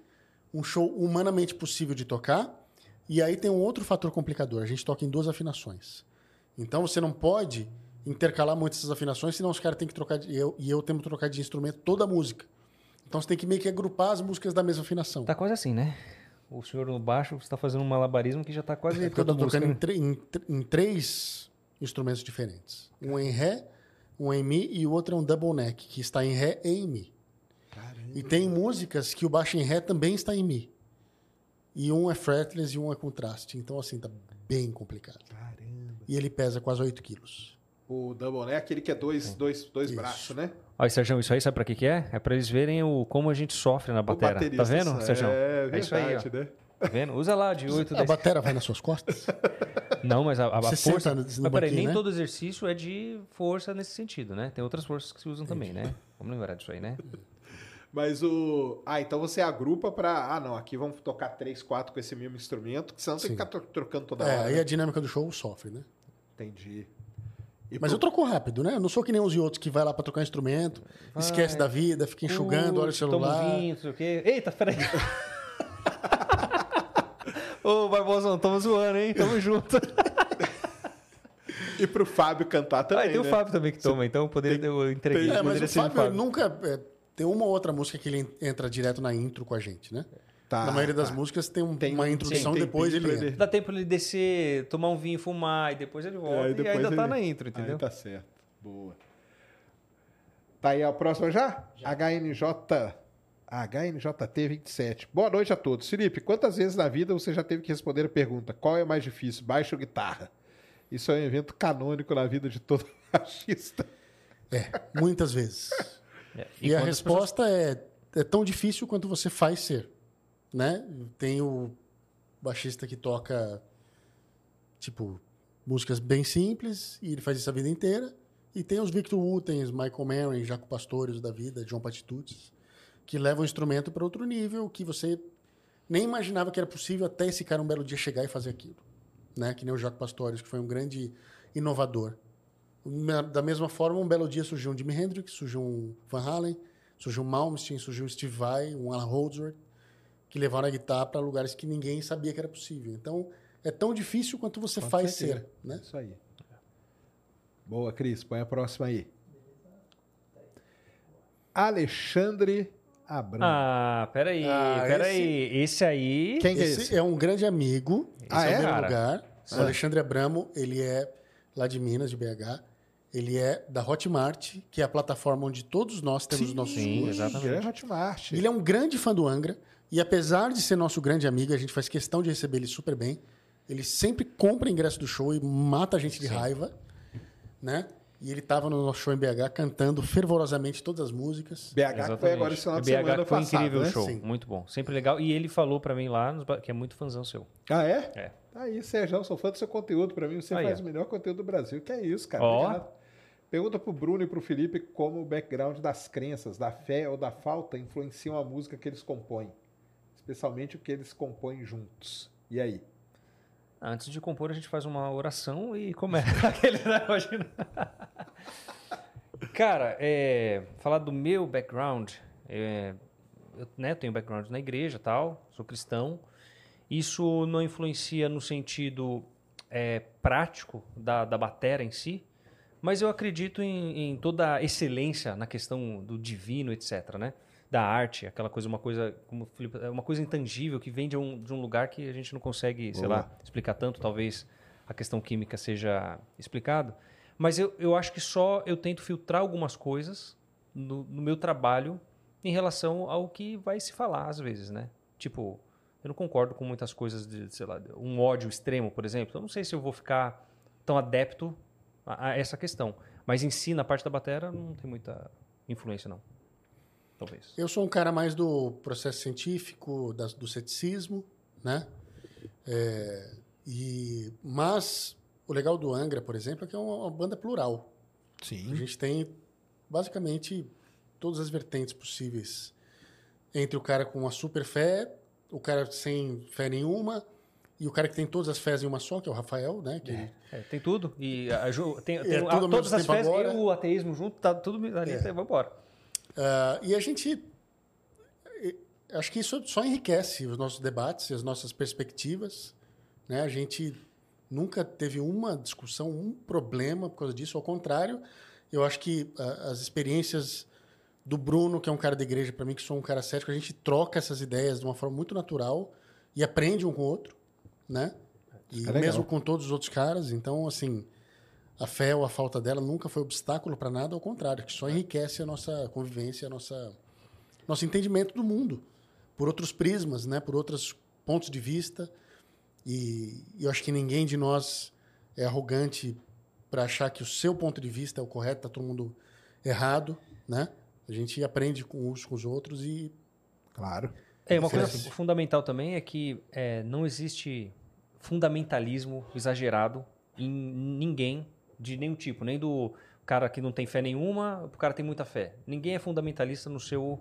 um show humanamente possível de tocar. E aí tem um outro fator complicador. A gente toca em duas afinações. Então você não pode intercalar muitas essas afinações, senão os caras têm que trocar de, eu, e eu tenho que trocar de instrumento toda a música. Então você tem que meio que agrupar as músicas da mesma afinação. Tá quase assim, né? O senhor no baixo está fazendo um malabarismo que já tá quase É porque eu tô toda a música, tocando em, né? em em três instrumentos diferentes. Um em Ré, um em Mi e o outro é um double neck, que está em Ré e em Mi. E tem músicas que o baixo em Ré também está em Mi. E um é fretless e um é contraste. Então, assim, tá bem complicado. Caramba. E ele pesa quase 8 quilos. O double, né? Aquele que é dois, dois, dois Isso. braços, né? Olha, Sérgio, isso aí sabe pra que que é? É pra eles verem o, como a gente sofre na O batera. Tá vendo, Sérgio? É, É isso aí, verdade, ó. né? Tá vendo? Usa lá de [LAUGHS] 8, A 10. batera vai nas suas costas? [LAUGHS] Não, mas a, a, Você força... senta no- no mas peraí, nem né? todo exercício é de força nesse sentido, né? Tem outras forças que se usam também, né? Vamos lembrar disso aí, né? [LAUGHS] Mas o. Ah, então você agrupa pra. Ah, não, aqui vamos tocar três, quatro com esse mesmo instrumento, que senão tem que ficar trocando toda É, hora. aí né? a dinâmica do show sofre, né? Entendi. E Mas pro- eu troco rápido, né? Eu não sou que nem os outros que vai lá pra trocar instrumento, esquece da vida, fica enxugando, olha o celular. um vinho, não sei o quê. Eita, peraí. [LAUGHS] Ô, Barbosão, tamo zoando, hein? Tamo junto. E pro Fábio cantar também. Ah, e tem o né? Fábio também que toma, então poderia, eu entreguei. É, mas o de Fábio nunca. é, tem uma ou outra música que ele entra direto na intro com a gente, né? Tá, na maioria das tá. músicas tem, um- Tem uma um- introdução, tem um depois ele entra. Dá tempo ele descer, tomar um vinho, fumar, e depois ele volta. É, e depois ainda tá ele- na intro, entendeu? Aí tá certo. Boa. Tá aí a próxima já? HNJ. HNJT 27. Boa noite a todos. Felipe, quantas vezes na vida você já teve que responder a pergunta: qual é mais difícil, baixo ou guitarra? Isso é um evento canônico na vida de todo [LAUGHS] baixista. É, muitas vezes. [LAUGHS] É, E, a quantas resposta é, é tão difícil quanto você faz ser. Né? Tem o baixista que toca, tipo, músicas bem simples, e ele faz isso a vida inteira. E tem os Victor Wutens, Michael Manning, Jaco Pastores da vida, John Patitudes, que levam o instrumento para outro nível que você nem imaginava que era possível até esse cara um belo dia chegar e fazer aquilo. Né? Que nem o Jaco Pastores, que foi um grande inovador. Da mesma forma, um belo dia surgiu um Jimi Hendrix, surgiu um Van Halen, surgiu um Malmsteen, surgiu um Steve Vai, um Alan Holdsworth, que levaram a guitarra para lugares que ninguém sabia que era possível. Então, é tão difícil quanto você Com faz certeza. ser. Né? Isso aí. Boa, Cris. Põe a próxima aí. Alexandre Abramo. Ah, peraí, Ah, peraí. Esse... aí. Quem que é Esse esse? é um grande amigo. Ah, esse é? o meu Cara. lugar. O Alexandre Abramo, ele é lá de Minas, de BH. Ele é da Hotmart, que é a plataforma onde todos nós temos os nossos sim, cursos. exatamente. É Hotmart. Ele é um grande fã do Angra. E apesar de ser nosso grande amigo, a gente faz questão de receber ele super bem. Ele sempre compra ingresso do show e mata a gente de raiva. Né? E ele estava no nosso show em BH cantando fervorosamente todas as músicas. BH que foi agora esse final de BH semana foi passado, incrível né? o show, Sim. muito bom, sempre legal. E ele falou pra mim lá que é muito fãzão seu. Ah, é? É. Tá aí, Sérgio, sou fã do seu conteúdo. Pra mim, você Aí, faz ó. o melhor conteúdo do Brasil. Que é isso, cara. Ó. Obrigado. Pergunta pro Bruno e pro Felipe como o background das crenças, da fé ou da falta influenciam a música que eles compõem. Especialmente o que eles compõem juntos. E aí? Antes de compor, a gente faz uma oração e começa [LAUGHS] aquele imagina. Cara, é, falar do meu background, é, eu né, tenho background na igreja tal, sou cristão. Isso não influencia no sentido é, prático da, da bateria em si, mas eu acredito em, em toda a excelência na questão do divino, etc, né? Da arte, aquela coisa, uma coisa, como o Felipe, é uma coisa intangível que vem de um, de um lugar que a gente não consegue, sei Boa. lá, explicar tanto, talvez a questão química seja explicado. Mas eu, eu acho que só eu tento filtrar algumas coisas no, no meu trabalho em relação ao que vai se falar às vezes, né? Tipo, eu não concordo com muitas coisas de, sei lá, um ódio extremo, por exemplo. Eu não sei se eu vou ficar tão adepto a, a essa questão. Mas em si, na parte da bateria, não tem muita influência, não. Talvez. Eu sou um cara mais do processo científico, das- do ceticismo, né? É, e, mas o legal do Angra, por exemplo, é que é uma, uma banda plural. A Sim. gente tem basicamente todas as vertentes possíveis. Entre o cara com uma super fé, o cara sem fé nenhuma, e o cara que tem todas as fés em uma só, que é o Rafael, né? Que É, tem tudo. E a, tem, [LAUGHS] tem É, a- todas as fés agora. e o ateísmo junto, tá tudo ali, É. vamos embora. Ah, e a gente. Acho que isso só enriquece os nossos debates e as nossas perspectivas. Né? A gente nunca teve uma discussão, um problema por causa disso. Ao contrário, eu acho que ah, as experiências do Bruno, que é um cara da igreja, para mim, que sou um cara cético, a gente troca essas ideias de uma forma muito natural e aprende um com o outro. Né? E É mesmo com todos os outros caras. Então, assim. A fé ou a falta dela nunca foi obstáculo para nada, ao contrário, que só enriquece a nossa convivência, a nossa nosso entendimento do mundo por outros prismas, né, por outros pontos de vista. E, e eu acho que ninguém de nós é arrogante para achar que o seu ponto de vista é o correto, tá todo mundo errado, né? A gente aprende com uns com os outros e Claro. É, uma coisa Cresce. fundamental também é que é, não existe fundamentalismo exagerado em ninguém de nenhum tipo, nem do cara que não tem fé nenhuma, o cara tem muita fé. Ninguém é fundamentalista no seu,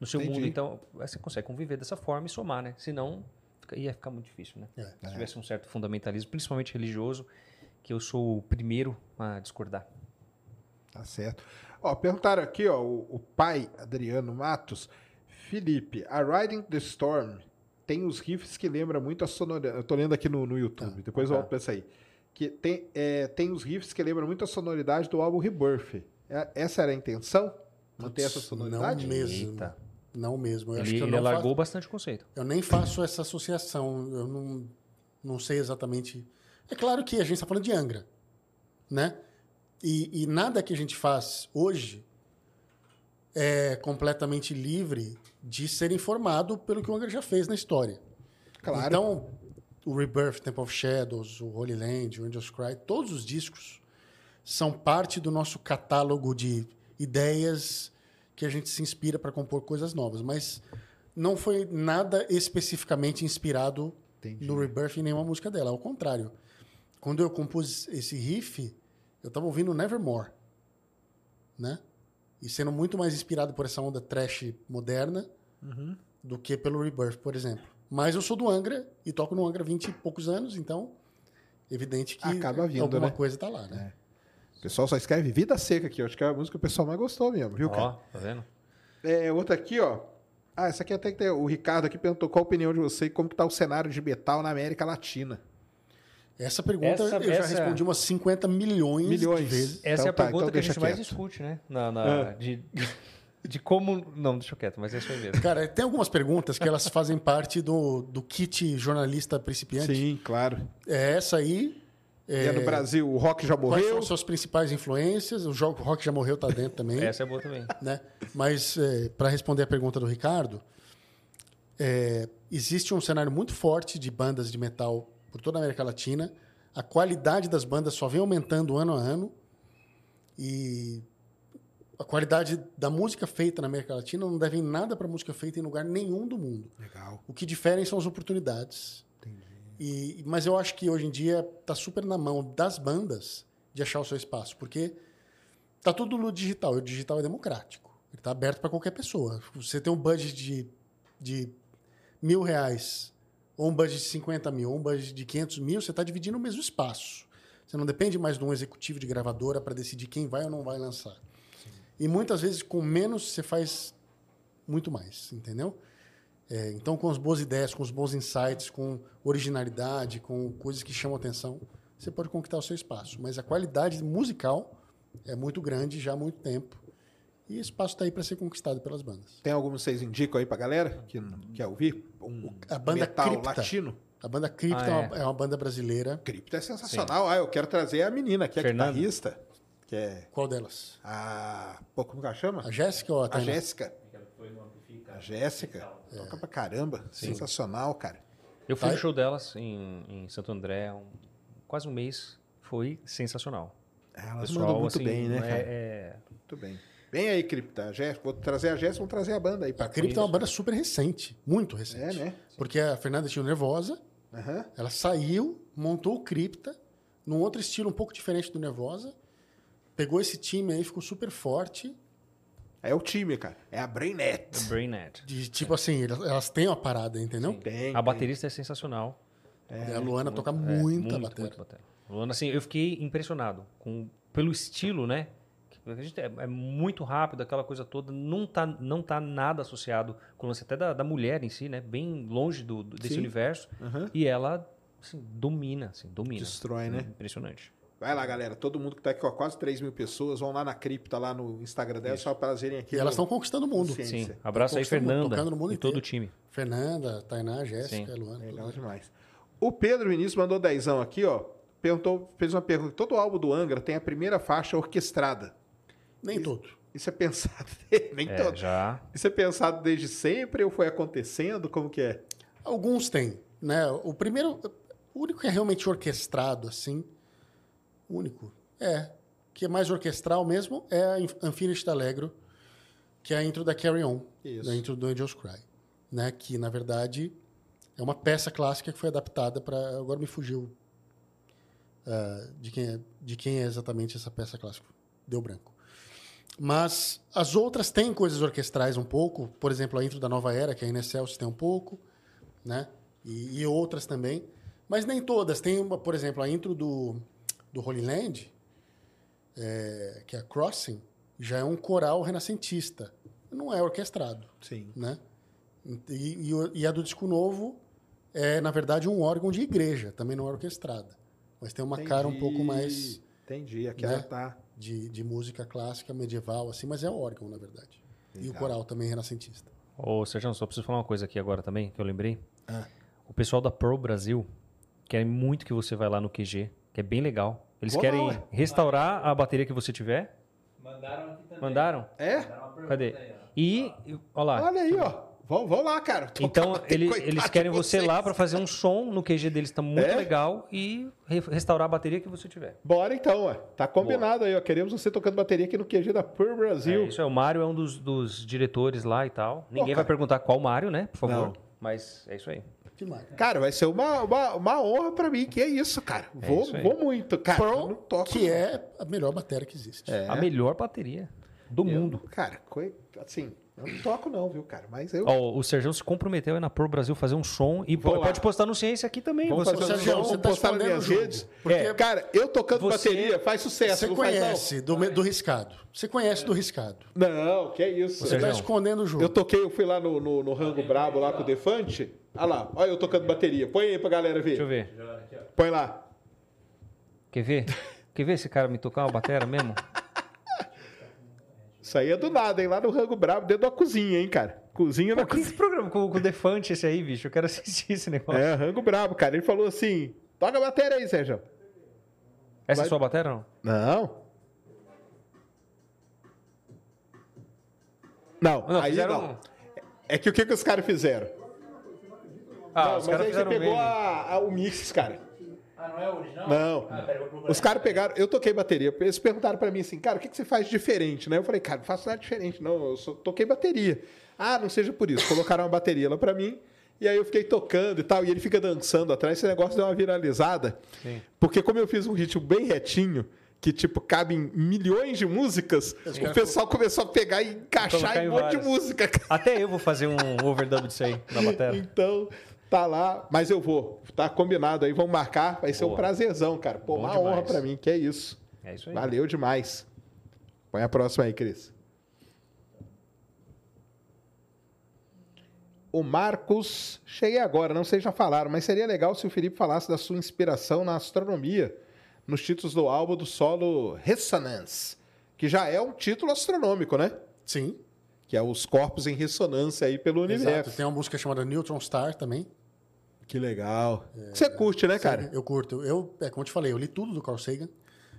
no seu Entendi. mundo, então você consegue conviver dessa forma e somar, né? Senão fica- ia ficar muito difícil, né? É. Se tivesse um certo fundamentalismo, principalmente religioso, que eu sou o primeiro a discordar. Tá certo. Ó, perguntaram aqui, ó, o, o pai Adriano Matos, Felipe, a Riding the Storm tem os riffs que lembram muito a sonoridade. Eu tô lendo aqui no, no YouTube, depois eu tá. volto pra aí. Que tem, é, tem os riffs que lembram muito a sonoridade do álbum Rebirth. É- essa era a intenção? Manter essa Putz, sonoridade? Não mesmo. Eita. Não mesmo. Eu acho Ele, que eu ele não alargou faço- bastante o conceito. Eu nem faço essa associação. Eu não, não sei exatamente. É claro que a gente está falando de Angra, né? E, e nada que a gente faz hoje é completamente livre de ser informado pelo que o Angra já fez na história. Claro. Então, o Rebirth, Temple of Shadows, o Holy Land, o Angels Cry, todos os discos são parte do nosso catálogo de ideias que a gente se inspira para compor coisas novas. Mas não foi nada especificamente inspirado Entendi. no Rebirth em nenhuma música dela. Ao contrário, quando eu compus esse riff, eu estava ouvindo Nevermore, né? E sendo muito mais inspirado por essa onda trash moderna do que pelo Rebirth, por exemplo. Mas eu sou do Angra e toco no Angra há 20 e poucos anos, então evidente que Acaba vindo, alguma né? coisa tá lá, né? O pessoal só escreve Vida Seca aqui. Eu acho que é a música que o pessoal mais gostou mesmo, viu, cara? Ó, tá vendo? É, outra aqui, ó. Ah, essa aqui até que tem. O Ricardo aqui perguntou qual a opinião de você e como que tá o cenário de metal na América Latina. Essa pergunta Essa- eu já essa- respondi umas 50 milhões, Milhões. de vezes. Essa Então é a tá, pergunta então que a gente mais discute, né? Na, na- de- [LAUGHS] de como. Não, deixa eu quieto, mas é isso aí mesmo. Cara, tem algumas perguntas que elas fazem parte do, do kit jornalista principiante. Sim, claro. É essa aí. E é no Brasil, o rock já Quais são morreu. as suas principais influências? O Rock já morreu, tá dentro também. Essa é boa também. né? Mas para responder a pergunta do Ricardo, é, existe um cenário muito forte de bandas de metal por toda a América Latina. A qualidade das bandas só vem aumentando ano a ano e a qualidade da música feita na América Latina não deve em nada para música feita em lugar nenhum do mundo. Legal. O que diferem são as oportunidades. E, mas eu acho que hoje em dia está super na mão das bandas de achar o seu espaço, porque tá tudo no digital. E o digital é democrático. Ele está aberto para qualquer pessoa. Você tem um budget de, de mil reais, ou um budget de 50 mil, ou um budget de 500 mil, você está dividindo o mesmo espaço. Você não depende mais de um executivo de gravadora para decidir quem vai ou não vai lançar. E muitas vezes, com menos, você faz muito mais, entendeu? É, então, com as boas ideias, com os bons insights, com originalidade, com coisas que chamam atenção, você pode conquistar o seu espaço. Mas a qualidade musical é muito grande já há muito tempo. E espaço está aí para ser conquistado pelas bandas. Tem algum que vocês indicam aí pra galera que quer ouvir? Um A banda metal Cripta. latino? A banda Crypto Ah, é, é. uma, é uma banda brasileira. Cripta é sensacional. Ah, eu quero trazer a menina que é Fernanda. guitarrista, que é Qual delas? a... Pô, como que ela chama? A Jéssica ou a A Tainá? Jéssica. A Jéssica. Toca pra caramba. Sensacional, cara. Eu fui no show delas em, em Santo André, um- quase um mês. Foi sensacional. Elas Pessoal, mandam muito assim, bem, né, é- cara? é- Muito bem. Vem aí, Cripta. A Jéssica- Vou trazer a Jéssica, vamos trazer a banda aí pra A Crypto é uma banda super recente, muito recente. É, né? Porque a Fernanda tinha o Nervosa, ela saiu, montou o Crypta, num outro estilo um pouco diferente do Nervosa, pegou esse time aí, ficou super forte, É o time, cara. É a Brainet. Brainnet. de tipo assim, elas, elas têm uma parada, entendeu? Tem. A baterista é sensacional. a Luana toca É, muita muito, bateria. muito bateria. Luana, assim, eu fiquei impressionado com, pelo estilo, né? Que A gente é, é muito rápido, aquela coisa toda. Não tá, não tá nada associado com o lance até da, da mulher em si, né? Bem longe do, do- desse Sim. universo. Aham. E ela, assim, domina, assim, domina. Destrói, né? Impressionante. Vai lá, galera. Todo mundo que tá aqui, ó, quase 3 mil pessoas, vão lá na cripta, lá no Instagram dela, só para elas verem aqui. E elas estão conquistando o mundo. Sim. Abraço aí, Fernanda. tocando no mundo E todo o time. Fernanda, Tainá, Jéssica. Luana. Legal tudo. demais. O Pedro Vinícius mandou dezão aqui, ó. Perguntou, fez uma pergunta. Todo álbum do Angra tem a primeira faixa orquestrada. Nem todo. Isso é pensado. [LAUGHS] Nem É, todo. já. Isso é pensado desde sempre ou foi acontecendo? Como que é? Alguns têm, né? O primeiro, o único que é realmente orquestrado, assim, único, é, que é mais orquestral mesmo, é a Unfinished Allegro, que é a intro da Carry On, Isso. da intro do Angels Cry, né? Que, na verdade, é uma peça clássica que foi adaptada para... Agora me fugiu ah, de, quem é, de quem é exatamente essa peça clássica. Deu branco. Mas as outras têm coisas orquestrais um pouco, por exemplo, a intro da Nova Era, que é a Inés Celso tem um pouco, né? E, e outras também. Mas nem todas. Tem, uma, por exemplo, a intro do, do Holy Land, é, que é a Crossing, já é um coral renascentista. Não é orquestrado, Sim. né? E, e e a do disco novo é, na verdade, um órgão de igreja. Também não é orquestrada. Mas tem uma cara um pouco mais Entendi. Aqui né? ela tá. de, de música clássica, medieval, assim, mas é órgão, na verdade. E o coral também renascentista. Ô, Sérgio, só preciso falar uma coisa aqui agora também, que eu lembrei. Ah. O pessoal da Pearl Brasil quer muito que você vá lá no QG, que é bem legal. Eles Vou querem ué. restaurar a bateria que você tiver. Mandaram aqui também. Mandaram? É? Mandaram Cadê? aí. E, olha lá. Olha aí, ó. Vão, vão lá, cara. Tocar Então, ele- eles querem você lá para fazer um som no QG deles, tá muito É? legal, e re- restaurar a bateria que você tiver. Bora então, ó. Tá combinado aí, ó. Queremos você tocando bateria aqui no QG da Pur Brasil. É, isso é, o Mário é um dos, dos diretores lá e tal. Ninguém vai perguntar qual Mário, né? Por favor. Não. Mas é isso aí. Que marca. Cara, vai ser uma, uma, uma honra pra mim, que é isso, cara. Vou, isso vou muito. Cara, não toco. que é a melhor bateria que existe. É. A melhor bateria do Eu- mundo. Cara, assim, eu não toco não, viu, cara? Mas eu... Ó, o Sérgio se comprometeu aí na Pro Brasil fazer um som e Vou po- lá. pode postar no Ciência aqui também. Vamos Você, fazer um Sérgio, som, você tá postar nas minhas redes. Porque- É, cara, eu tocando Você- bateria faz sucesso, Você conhece do, do riscado. Você conhece do riscado. Não, que é isso. Você está escondendo o jogo. Eu toquei, eu fui lá no, no, no Rango Brabo, lá com o Defante. Olha lá, olha eu tocando bateria. Põe aí pra galera ver. Deixa eu ver. Põe lá. Quer ver? Quer ver esse cara me tocar uma bateria mesmo? [LAUGHS] Isso aí é do nada, hein? Lá no Rango Brabo, dentro da cozinha, hein, cara? Cozinha na Pô, que cozinha. esse programa com, com o Defante esse aí, bicho? Eu quero assistir esse negócio. É, Rango Brabo, cara. Ele falou assim: toca a bateria aí, Sérgio. Essa vai- é a sua bateria ou não? Não. Não, Não, aí fizeram- não. É que o que, que os caras fizeram? Ah, não, os mas aí você pegou a- a- o mix, cara. Ah, não é original? Não. Ah, pera. Os caras pegaram, eu toquei bateria. Eles perguntaram pra mim assim, cara, o que, que você faz diferente, né? Eu falei, cara, não faço nada diferente, não. Eu só toquei bateria. Ah, não seja por isso. Colocaram uma bateria lá pra mim. E aí eu fiquei tocando e tal. E ele fica dançando atrás. Esse negócio deu uma viralizada. Sim. Porque como eu fiz um ritmo bem retinho, que tipo, cabe em milhões de músicas, o pessoal começou a pegar e encaixar Colocar em um monte de música. cara. Até eu vou fazer um overdub disso aí na bateria. Então, tá lá, mas eu vou. Tá combinado aí, vamos marcar. Vai ser um Boa. prazerzão, cara. Pô, Bom uma demais. honra pra mim, que é isso. É isso aí. Valeu demais. Põe a próxima aí, Cris. O Marcos, cheguei agora, não sei se já falaram, mas seria legal se o Felipe falasse da sua inspiração na astronomia, nos títulos do álbum do solo Resonance, que já é um título astronômico, né? Sim. Que é os corpos em ressonância aí pelo universo. Exato. Tem uma música chamada Neutron Star também. Que legal. Você curte, né, cara? Eu curto. Eu, é como eu te falei, eu li tudo do Carl Sagan.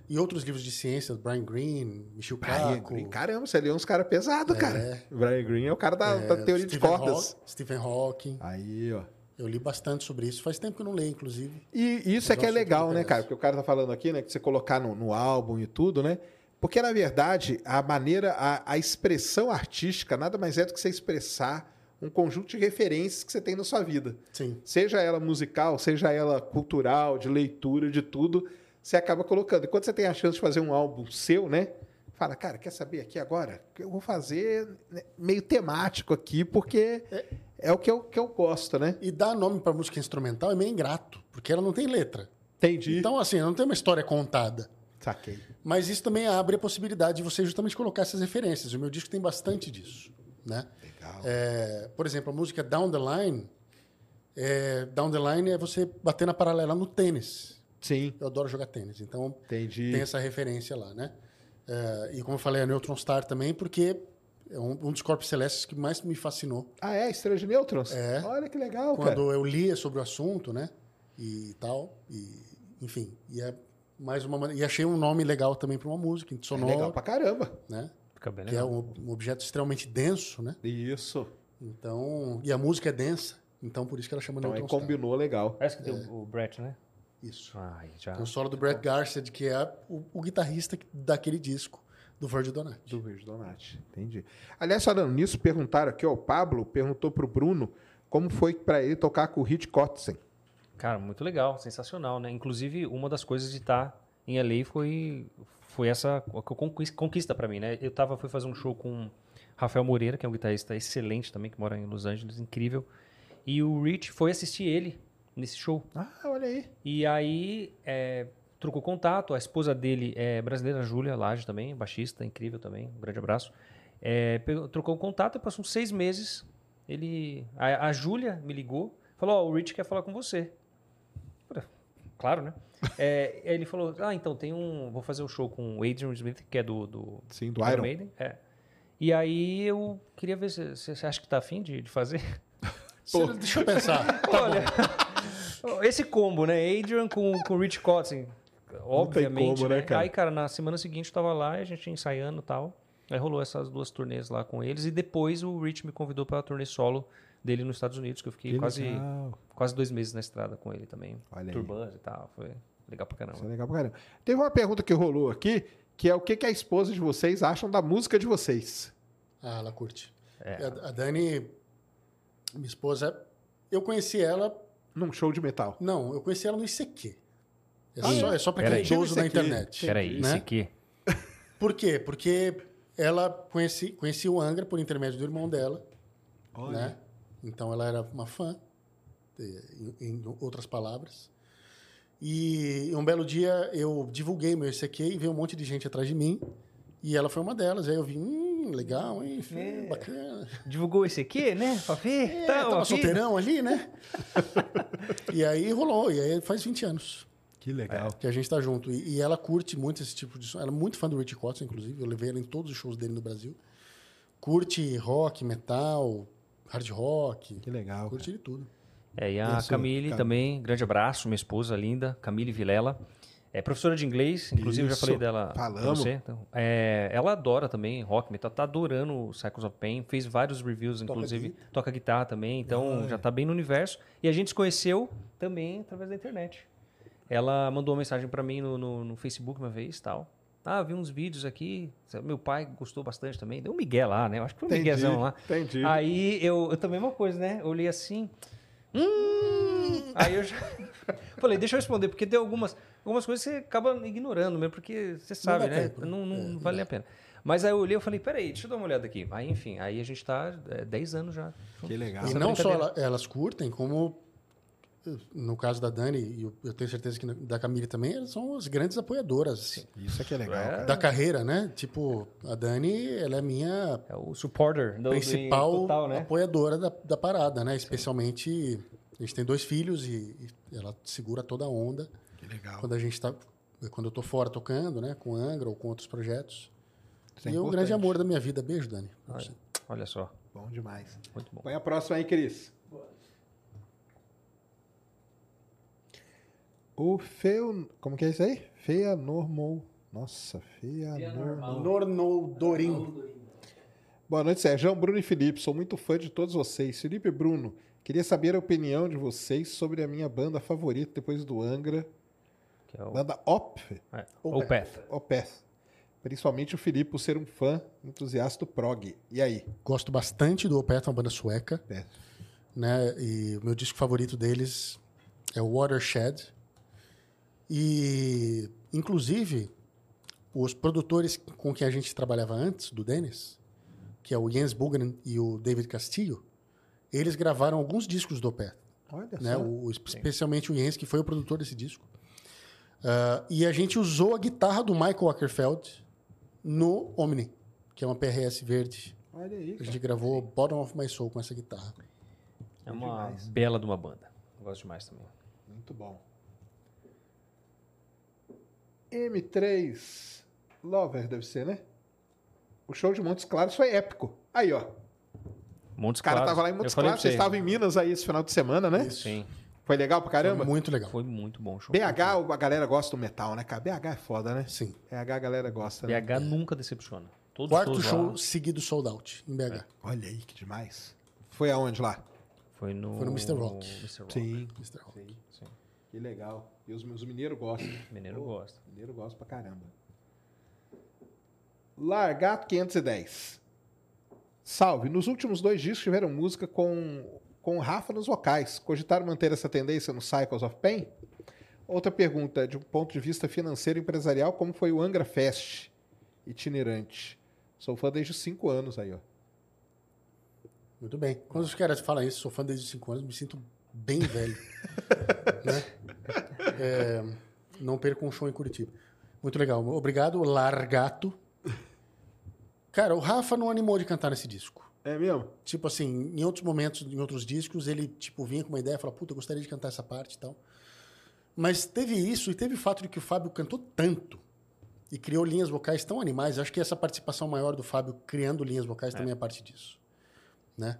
E outros livros de ciência, Brian Greene, Brian Kaku, Green. Caramba, você leu uns caras pesados, cara. Brian Green é o cara da, é, da teoria de Stephen cordas. Haw- Stephen Hawking. Aí, ó. Eu li bastante sobre isso. Faz tempo que eu não leio, inclusive. E isso é que é legal, né, cara? Porque o cara tá falando aqui, né, que você colocar no, no álbum e tudo, né? Porque, na verdade, a maneira, a, a expressão artística nada mais é do que você expressar um conjunto de referências que você tem na sua vida. Sim. Seja ela musical, seja ela cultural, de leitura, de tudo, você acaba colocando. E quando você tem a chance de fazer um álbum seu, né? Fala, cara, quer saber aqui agora? Eu vou fazer né, meio temático aqui, porque é, o que eu, que eu gosto, né? E dar nome pra música instrumental é meio ingrato, porque ela não tem letra. Entendi. Então, assim, ela não tem uma história contada. Saquei. Mas isso também abre a possibilidade de você justamente colocar essas referências. O meu disco tem bastante disso, né? Legal. É, por exemplo, a música Down the Line, é, Down the Line é você bater na paralela no tênis. Sim, Eu adoro jogar tênis, então entendi. tem essa referência lá, né? É, e como eu falei, a Neutron Star também, porque é um, um dos corpos celestes que mais me fascinou. Ah, é? Estrela de nêutrons? É. Olha que legal, Quando cara. eu lia sobre o assunto, né? E tal, e enfim, e é mais uma mane- e achei um nome legal também para uma música, É sonoro, legal pra caramba. né? Fica bem Que é legal. um, um objeto extremamente denso, né? Isso. Então, e a música é densa, então por isso que ela chama Então Neutron Star. combinou legal. Essa que tem o, o Brett, né? Isso. Ai, já. Tem o solo do Brett Garcia, que é o, o guitarrista daquele disco do Virgil Donati. Do Virgil Donati. Entendi. Aliás, falando nisso, perguntaram aqui, ó, o Pablo perguntou pro Bruno como foi pra ele tocar com o Hit Kotzen. Cara, muito legal, sensacional, né? Inclusive, uma das coisas de estar em LA foi, foi essa conquista, para mim, né? Eu tava, fui fazer um show com Rafael Moreira, que é um guitarrista excelente também, que mora em Los Angeles, incrível. E o Rich foi assistir ele nesse show. Ah, olha aí. E aí, é, trocou contato. A esposa dele é brasileira, Júlia Lage também, baixista, incrível também. Um grande abraço. É, pegou- trocou contato e passou uns seis meses. Ele, a, a Júlia me ligou, falou: Ó, o Rich quer falar com você. Claro, né? [LAUGHS] É, aí ele falou: Ah, então tem um. Vou fazer um show com o Adrian Smith, que é do, do, Sim, do Iron Iron. Maiden. É. E aí eu queria ver se você acha que tá afim de, de fazer. [LAUGHS] Cê- Deixa eu pensar. [LAUGHS] Tá Olha, esse combo, né? Adrian com, com Rich Kotzen. Obviamente, como, né, né? cara? Aí, cara, na semana seguinte eu tava lá, a gente ensaiando e tal. Aí rolou essas duas turnês lá com eles. E depois o Rich me convidou pra turnê solo dele nos Estados Unidos, que eu fiquei Que quase, legal. Quase dois meses na estrada com ele também. Olha. Turbans e tal. Foi legal pra Isso é caramba. legal pra caramba. Teve uma pergunta que rolou aqui, que é o que, que a esposa de vocês acham da música de vocês. Ah, ela curte. É. A, a Dani, minha esposa, eu conheci ela. Num show de metal. Não, eu conheci ela no ICQ. É Ah, só, é? é só pra quem é aí. idoso na ICQ. internet. Peraí, né? aqui. [LAUGHS] Por quê? Porque ela conheci, conhecia o Angra por intermédio do irmão dela. né? Então ela era uma fã, em, em outras palavras. E um belo dia eu divulguei meu ICQ e veio um monte de gente atrás de mim. E ela foi uma delas. Aí eu vi, hum, legal, hein? É. Bacana. Divulgou esse aqui, né? Pra ver? É, tava aqui. solteirão ali, né? e aí rolou. E aí faz 20 anos. Que legal. que a gente tá junto. E, e ela curte muito esse tipo de som. Ela é muito fã do Rich Cotton, inclusive. Eu levei ela em todos os shows dele no Brasil. Curte rock, metal, hard rock. Que legal. Curte de tudo. É, e a Isso, Camille Cam- também, grande abraço, minha esposa linda, Camille Vilela. É professora de inglês, inclusive eu já Isso, falei dela falamos. você. Então, é, ela adora também rock, metal, tá adorando o Cycles of Pain, fez vários reviews, inclusive toca guitarra também, então já tá bem no universo. E a gente se conheceu também através da internet. Ela mandou uma mensagem pra mim no, no, no Facebook uma vez tal. Ah, vi uns vídeos aqui. Meu pai gostou bastante também. Deu um migué lá, né? Eu acho que foi um Entendi, miguezão lá. entendi. Aí eu, eu também uma coisa, né? Eu olhei assim. Hum, aí eu já [LAUGHS] falei, deixa eu responder, porque tem algumas, algumas coisas que você acaba ignorando mesmo, porque você sabe, né? tempo. Não, não, É, não vale a pena. Mas aí eu olhei e falei, peraí, deixa eu dar uma olhada aqui. Aí, enfim, aí a gente tá é, 10 anos já. Que legal. E não só elas curtem, como no caso da Dani, e eu, tenho certeza que da Camille também, elas são as grandes apoiadoras Isso é que é legal. É. cara. da carreira, né? Tipo, a Dani, ela é minha É o supporter do, principal do total, né? apoiadora da, da parada, né? Especialmente, a gente tem dois filhos e, e ela segura toda a onda Que legal. quando a gente tá, quando eu tô fora tocando, né? Com Angra ou com outros projetos. Isso é e é um importante. grande amor da minha vida. Beijo, Dani. Olha, olha só, Bom demais. muito bom. Põe a próxima aí, Cris. O Feu... Como que é isso aí? Feia Normal. Nossa, Feia Feia Normal. Nornoldorim. Boa noite, Sérgio, Bruno e Felipe. Sou muito fã de todos vocês. Felipe e Bruno, queria saber a opinião de vocês sobre a minha banda favorita depois do Angra. Que é o, Banda Op, é, Opeth. Opeth. Opeth. Principalmente o Felipe por ser um fã entusiasta do prog. E aí? Gosto bastante do Opeth, uma banda sueca. Opeth. né? E o meu disco favorito deles é o Watershed. E, inclusive, os produtores com quem a gente trabalhava antes, do Dennis, que é o Jens Bugren e o David Castillo, eles gravaram alguns discos do Opeth. Olha Né? só. O, especialmente o Jens, que foi o produtor desse disco. Ah, e a gente usou a guitarra do Michael Ackerfeld no Omni, que é uma PRS verde. Olha aí. A cara. gente gravou Bottom of My Soul com essa guitarra. É uma demais. bela de uma banda. Gosto demais também. Muito bom. M3 Lover deve ser, né? O show de Montes Claros foi épico. Aí, ó. Montes O cara Claros. tava lá em Montes Claros, vocês você. estavam em Minas aí esse final de semana, né? Isso. Sim, Foi legal pra caramba? Foi muito legal. foi muito bom o show. BH, a galera gosta do metal, né, cara? BH é foda, né? Sim. BH a galera gosta, né? BH nunca decepciona. Todos Quarto show lá seguido sold out em BH. Olha aí, que demais. Foi aonde lá? Foi no... Foi no Mr. Rock. Mr. Rock. Sim. Mr. Rock. Sim. Sim. Que legal. E os, os mineiros gostam. [COUGHS] Mineiro Pô, gosta. Mineiro gosta pra caramba. Largato 510. Salve. Nos últimos dois discos tiveram música com, com Rafa nos vocais. Cogitaram manter essa tendência no Cycles of Pain? Outra pergunta, de um ponto de vista financeiro e empresarial, como foi o Angra Fest itinerante? Sou fã desde os cinco anos aí, ó. Muito bem. Quando os caras falam isso, sou fã desde os 5 anos, me sinto bem velho. [LAUGHS] né? É, não perco um show em Curitiba. Muito legal. Obrigado, Largato. Cara, o Rafa não animou de cantar nesse disco. É mesmo? Tipo assim, em outros momentos, em outros discos, ele tipo vinha com uma ideia, falava, puta, eu gostaria de cantar essa parte e tal. Mas teve isso e teve o fato de que o Fábio cantou tanto e criou linhas vocais tão animais. Acho que essa participação maior do Fábio criando linhas vocais também é parte disso, né?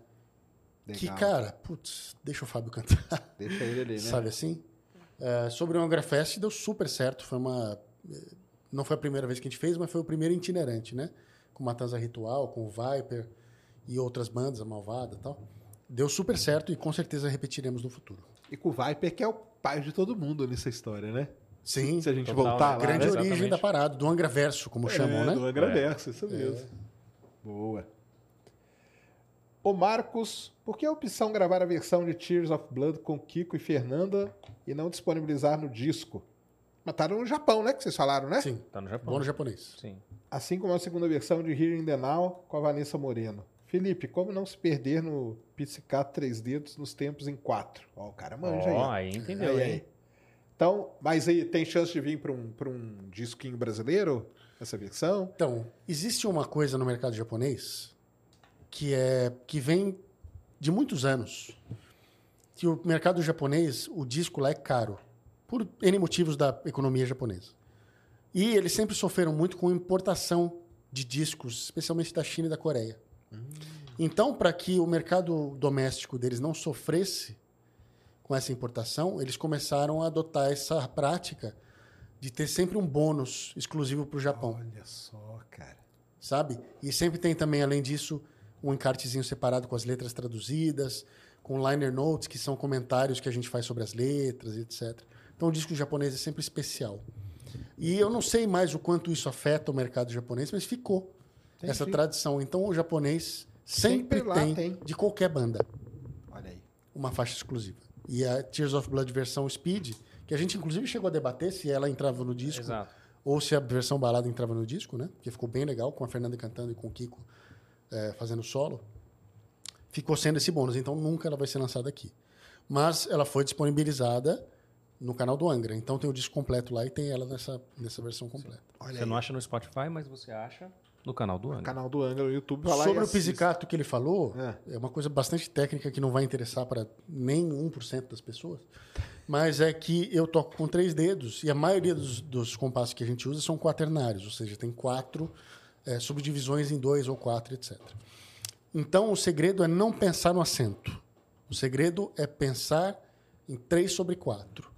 Que Legal. cara, putz, deixa o Fábio cantar, Deixa ele ali, né? sabe assim? É, sobre o Angra Fest deu super certo, foi uma eh, não foi a primeira vez que a gente fez, mas foi o primeiro itinerante, né? Com Matanza Ritual, com o Viper e outras bandas, a Malvada e tal. Deu super certo e com certeza repetiremos no futuro. E com o Viper, que é o pai de todo mundo nessa história, né? Sim, Se a gente Total, voltar né? lá, grande né? origem Exatamente. da parada, do Angra Verso, como chamam, é, né? Do Agraverso, isso mesmo. Boa. Ô Marcos, por que a opção gravar a versão de Tears of Blood com Kiko e Fernanda e não disponibilizar no disco? Mataram no Japão, né? Que vocês falaram, né? Sim, Tá no Japão. bom no japonês. Sim. Assim como a segunda versão de Here in the Now com a Vanessa Moreno. Felipe, como não se perder no Pizzicato Três Dedos nos tempos em quatro? Ó, o cara manja Ó, aí. aí entendeu, Aí, hein? aí. Então, mas aí tem chance de vir para um, pra um disquinho brasileiro, essa versão? Então, existe uma coisa no mercado japonês que é que vem de muitos anos. Que o mercado japonês, o disco lá é caro. por N motivos da economia japonesa. E eles sempre sofreram muito com importação de discos, especialmente da China e da Coreia. Então, para que o mercado doméstico deles não sofresse com essa importação, eles começaram a adotar essa prática de ter sempre um bônus exclusivo para o Japão, Olha só, cara. sabe? E sempre tem também, além disso, um encartezinho separado com as letras traduzidas, com liner notes, que são comentários que a gente faz sobre as letras, etc. Então, o disco japonês é sempre especial. E eu não sei mais o quanto isso afeta o mercado japonês, mas ficou Entendi. essa tradição. Então, o japonês sempre, Sempre lá tem, tem. de qualquer banda, Olha aí. uma faixa exclusiva. E a Tears of Blood versão Speed, que a gente inclusive chegou a debater se ela entrava no disco Exato. ou se a versão balada entrava no disco, né? Que ficou bem legal, com a Fernanda cantando e com o Kiko eh, fazendo solo. Ficou sendo esse bônus, então nunca ela vai ser lançada aqui. Mas ela foi disponibilizada no canal do Angra. Então tem o disco completo lá e tem ela nessa, nessa versão completa. Olha Você não acha no Spotify, mas você acha no canal do Angra. Canal do Angra no YouTube. Sobre o pizzicato que ele falou, É. é. uma coisa bastante técnica que não vai interessar para nem 1% das pessoas. Mas é que eu toco com três dedos e a maioria dos, dos compassos que a gente usa são quaternários, ou seja, tem quatro é, subdivisões em dois ou quatro, etc. Então o segredo é não pensar no acento. O segredo é pensar em 3 sobre 4.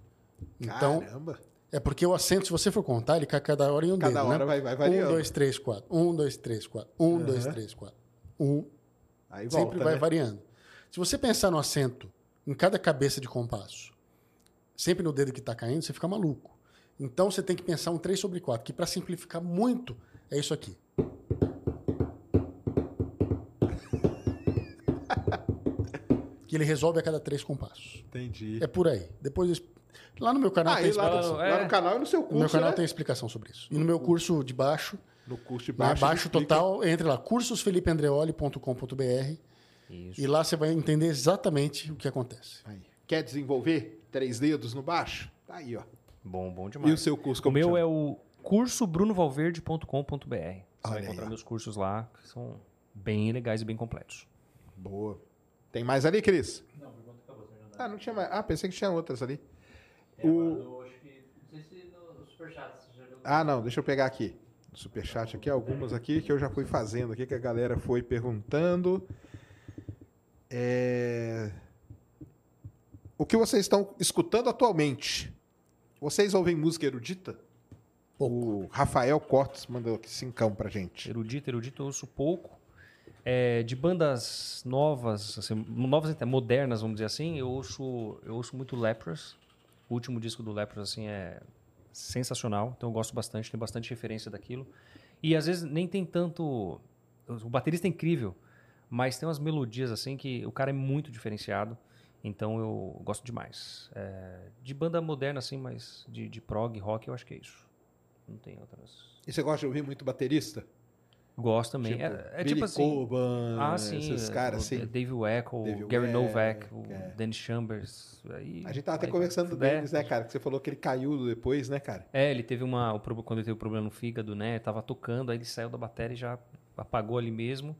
Então, Caramba. é porque o acento, se você for contar, ele cai cada hora em um Cada dedo, hora né? vai- vai variando. 1, 2, 3, 4. 1, 2, 3, 4. 1, 2, 3, 4. 1, Aí volta, sempre vai né? variando. Se você pensar no acento em cada cabeça de compasso, sempre no dedo que está caindo, você fica maluco. Então você tem que pensar um 3 sobre 4, que para simplificar muito é isso aqui. [LAUGHS] que ele resolve a cada três compassos. Entendi. É por aí. Depois lá no meu canal Ah, tem e lá, explicação. no, É. lá no canal e no seu curso, No meu canal né? tem explicação sobre isso. E no meu curso de baixo, No curso de baixo, baixo. baixo total, entre lá, cursosfelipeandreoli.com.br e lá você vai entender exatamente o que acontece. Aí. Quer desenvolver três dedos no baixo? Tá aí, ó. Bom, bom E demais. o seu curso O como meu chama? é o cursobrunovalverde.com.br. Você Olha vai aí, encontrar ó. meus cursos lá, que são bem legais e bem completos. Boa. Tem mais ali, Cris? Não, por conta acabou, Ah, não tinha mais. Ah, pensei que tinha outras ali. É, o- acho que. Não sei se no, no Superchat você já viu. Ah, não, deixa eu pegar aqui. No superchat aqui, algumas aqui que eu já fui fazendo aqui, que a galera foi perguntando. É... O que vocês estão escutando atualmente? Vocês ouvem música erudita? O Rafael Cortes mandou aqui cincão pra gente. Erudito, erudito eu ouço pouco. É, de bandas novas, assim, novas até modernas, vamos dizer assim, eu ouço, eu ouço muito Lepros. O último disco do Lepros assim, é sensacional, então eu gosto bastante, tem bastante referência daquilo. E às vezes nem tem tanto. O baterista é incrível, mas tem umas melodias assim que o cara é muito diferenciado. Então eu gosto demais. É, de banda moderna, assim, mas de, de prog, rock, eu acho que é isso. Não tem outras. E você gosta de ouvir muito baterista? Gosto também. Tipo, é é Billy tipo assim. Coban, Ah, sim. esses é, caras assim. Dave Weck, o Dave Gary Weck, Novak, o é. Dennis Chambers. Aí, A gente tava até aí- conversando do é, Dennis, né, cara? Que você falou que ele caiu depois, né, cara? É, ele teve uma. quando ele teve o problema no fígado, né? Tava tocando, aí ele saiu da bateria e já apagou ali mesmo.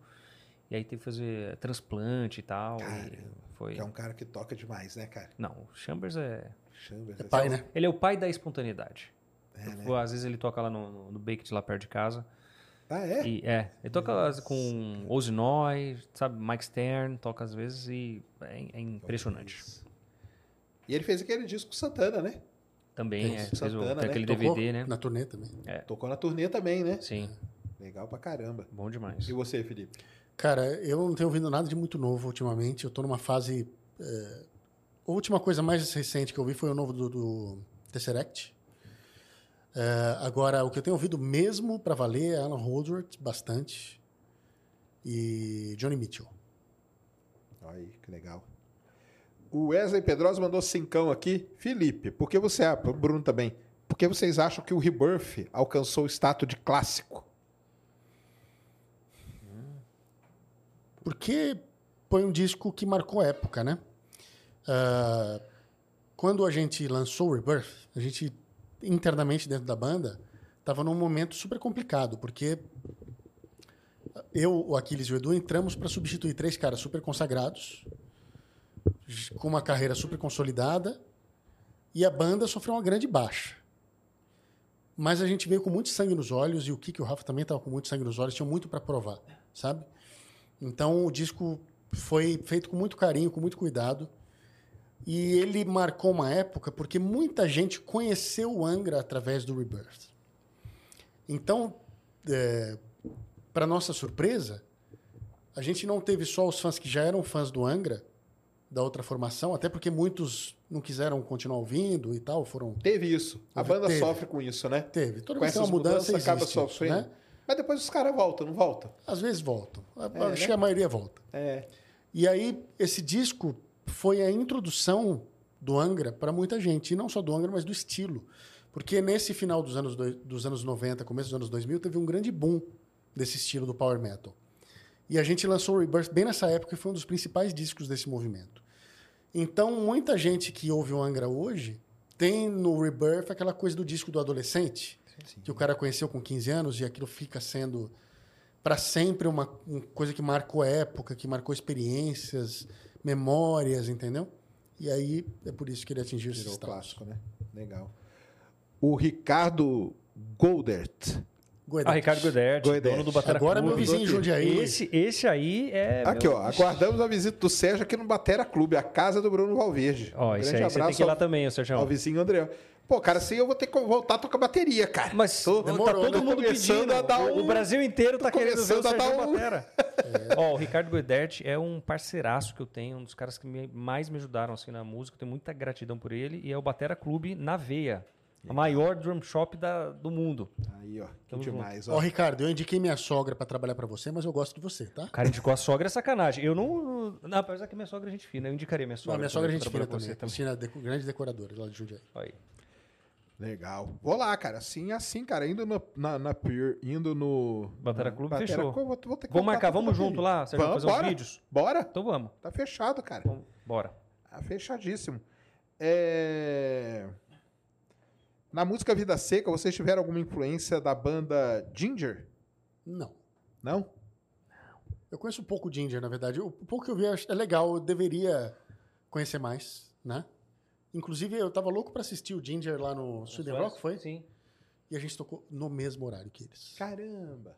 E aí teve que fazer transplante e tal. e Cara, foi. Que é um cara que toca demais, né, cara? Não, o Chambers é. Chambers, É pai, né? Ele é o pai da espontaneidade. É, né? Às vezes ele toca lá no, no, no Baked, lá perto de casa. Ah, é? E, é, ele toca com Ozzy Noy, sabe, Mike Stern, toca às vezes e é, é impressionante. E ele fez aquele disco com Santana, né? Também Fez é, fez o, Santana, né? aquele Tocou DVD, né? Na turnê também. Tocou na turnê também, né? Sim, Legal pra caramba. bom demais. E você, Felipe? Cara, eu não tenho ouvido nada de muito novo ultimamente. Eu tô numa fase. é, A última coisa mais recente que eu vi foi o novo do, do Tesseract. É, agora, o que eu tenho ouvido mesmo pra valer é Alan Holdsworth, bastante. E Johnny Mitchell. Aí, que legal. O Wesley Pedrosa mandou cincão aqui. Felipe, por que você... Ah, Bruno também. Por que vocês acham que o Rebirth alcançou o status de clássico? Porque foi um disco que marcou época, né? Ah, quando a gente lançou o Rebirth, a gente internamente dentro da banda estava num momento super complicado, porque eu, o Aquiles e o Edu entramos para substituir três caras super consagrados, com uma carreira super consolidada, E a banda sofreu uma grande baixa. Mas a gente veio com muito sangue nos olhos e o Kiki e o Rafa também estavam com muito sangue nos olhos, tinham muito para provar, sabe? Então o disco foi feito com muito carinho, com muito cuidado. E ele marcou uma época porque muita gente conheceu o Angra através do Rebirth. Então, é, para nossa surpresa, a gente não teve só os fãs que já eram fãs do Angra, da outra formação, até porque muitos não quiseram continuar ouvindo e tal, foram Teve isso. A Teve. banda sofre com isso, né? teve. Toda Com vez que tem essas uma mudança acaba sofrendo. né? Mas depois os caras voltam, não voltam? Às vezes voltam. É, Acho né? que a maioria volta. É. E aí, esse disco foi a introdução do Angra para muita gente. E não só do Angra, mas do estilo. Porque nesse final dos anos, dos anos 90, começo dos anos 2000, teve um grande boom desse estilo do power metal. E a gente lançou o Rebirth bem nessa época e foi um dos principais discos desse movimento. Então, muita gente que ouve o Angra hoje tem no Rebirth aquela coisa do disco do adolescente, que o cara conheceu com 15 anos e aquilo fica sendo para sempre uma, uma coisa que marcou época, que marcou experiências, memórias, entendeu? E aí é por isso que ele atingiu esse Virou status. clássico, né? Legal. O Ricardo Goldert. Goedert. Ah, Ricardo Godert, Godert. dono do Batera Agora meu Clube. vizinho em Jundiaí. Esse, esse aí é. Aqui, meu- ó. Aguardamos a visita do Sérgio aqui no Batera Clube, a casa do Bruno Valverde. Ó, Um esse grande aí você tem que ir lá também, ô Sérgio. ao vizinho André. Pô, cara, assim eu vou ter que voltar a tocar bateria, cara. Mas Tô- tá demorou, todo né? mundo pedindo. a dar O- um- O Brasil inteiro tá querendo ver o a um- Batera. [LAUGHS] Ó, o Ricardo Godert é um parceiraço que eu tenho, um dos caras que me- mais me ajudaram assim na música. Eu tenho muita gratidão por ele. E é o Batera Clube na veia. A maior drum shop da- do mundo. Aí, ó. Que Tamo demais, Ó, ó. Ricardo, eu indiquei minha sogra para trabalhar para você, mas eu gosto de você, tá? O cara indicou a sogra é sacanagem. Eu não. Não, apesar que minha sogra é gente fina. Eu indicaria minha sogra. Não, minha sogra é também gente fina também. você Cristina, deco- grande decoradora lá de Jundiaí. Aí. Legal. Vou lá, cara. Assim, assim, cara. Indo no, na, na Pier, indo no... Batera Clube, Batera fechou. Vou, vou Vamos marcar, vamos junto lá, Sérgio, Vamos, fazer uns bora. vídeos? Bora. Então vamos. Tá fechado, cara. Vamos, Bora. Tá fechadíssimo. É... Na música Vida Seca, vocês tiveram alguma influência da banda Ginger? Não. Não? Eu conheço um pouco o Ginger, na verdade. O pouco que eu vi acho- é legal, eu deveria conhecer mais, né? Inclusive, eu tava louco para assistir o Ginger lá no Sweden Rock, foi? Sim. E a gente tocou no mesmo horário que eles. Caramba.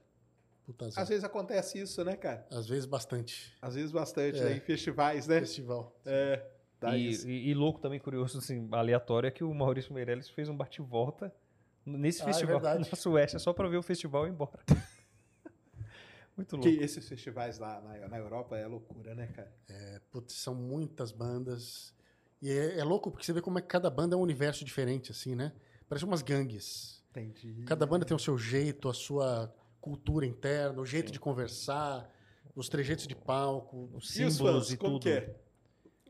Puta azar. Às vezes acontece isso, né, cara? Às vezes bastante. Às vezes bastante, É. né? Em festivais, né? Festival. É. Dá E, e- e louco também, curioso, assim, aleatório, é que o Maurício Meirelles fez um bate-volta nesse Ah, é festival [LAUGHS] verdade. na Suécia só pra ver o festival e ir embora. [LAUGHS] Muito louco. Que esses festivais lá na, na Europa é loucura, né, cara? É, putz, são muitas bandas. E é, é louco porque você vê como é que cada banda é um universo diferente, assim, né? Parece umas gangues. Entendi. Cada banda tem o seu jeito, a sua cultura interna, o jeito de conversar, os trejeitos de palco. Os E os símbolos fãs, e como tudo. que é?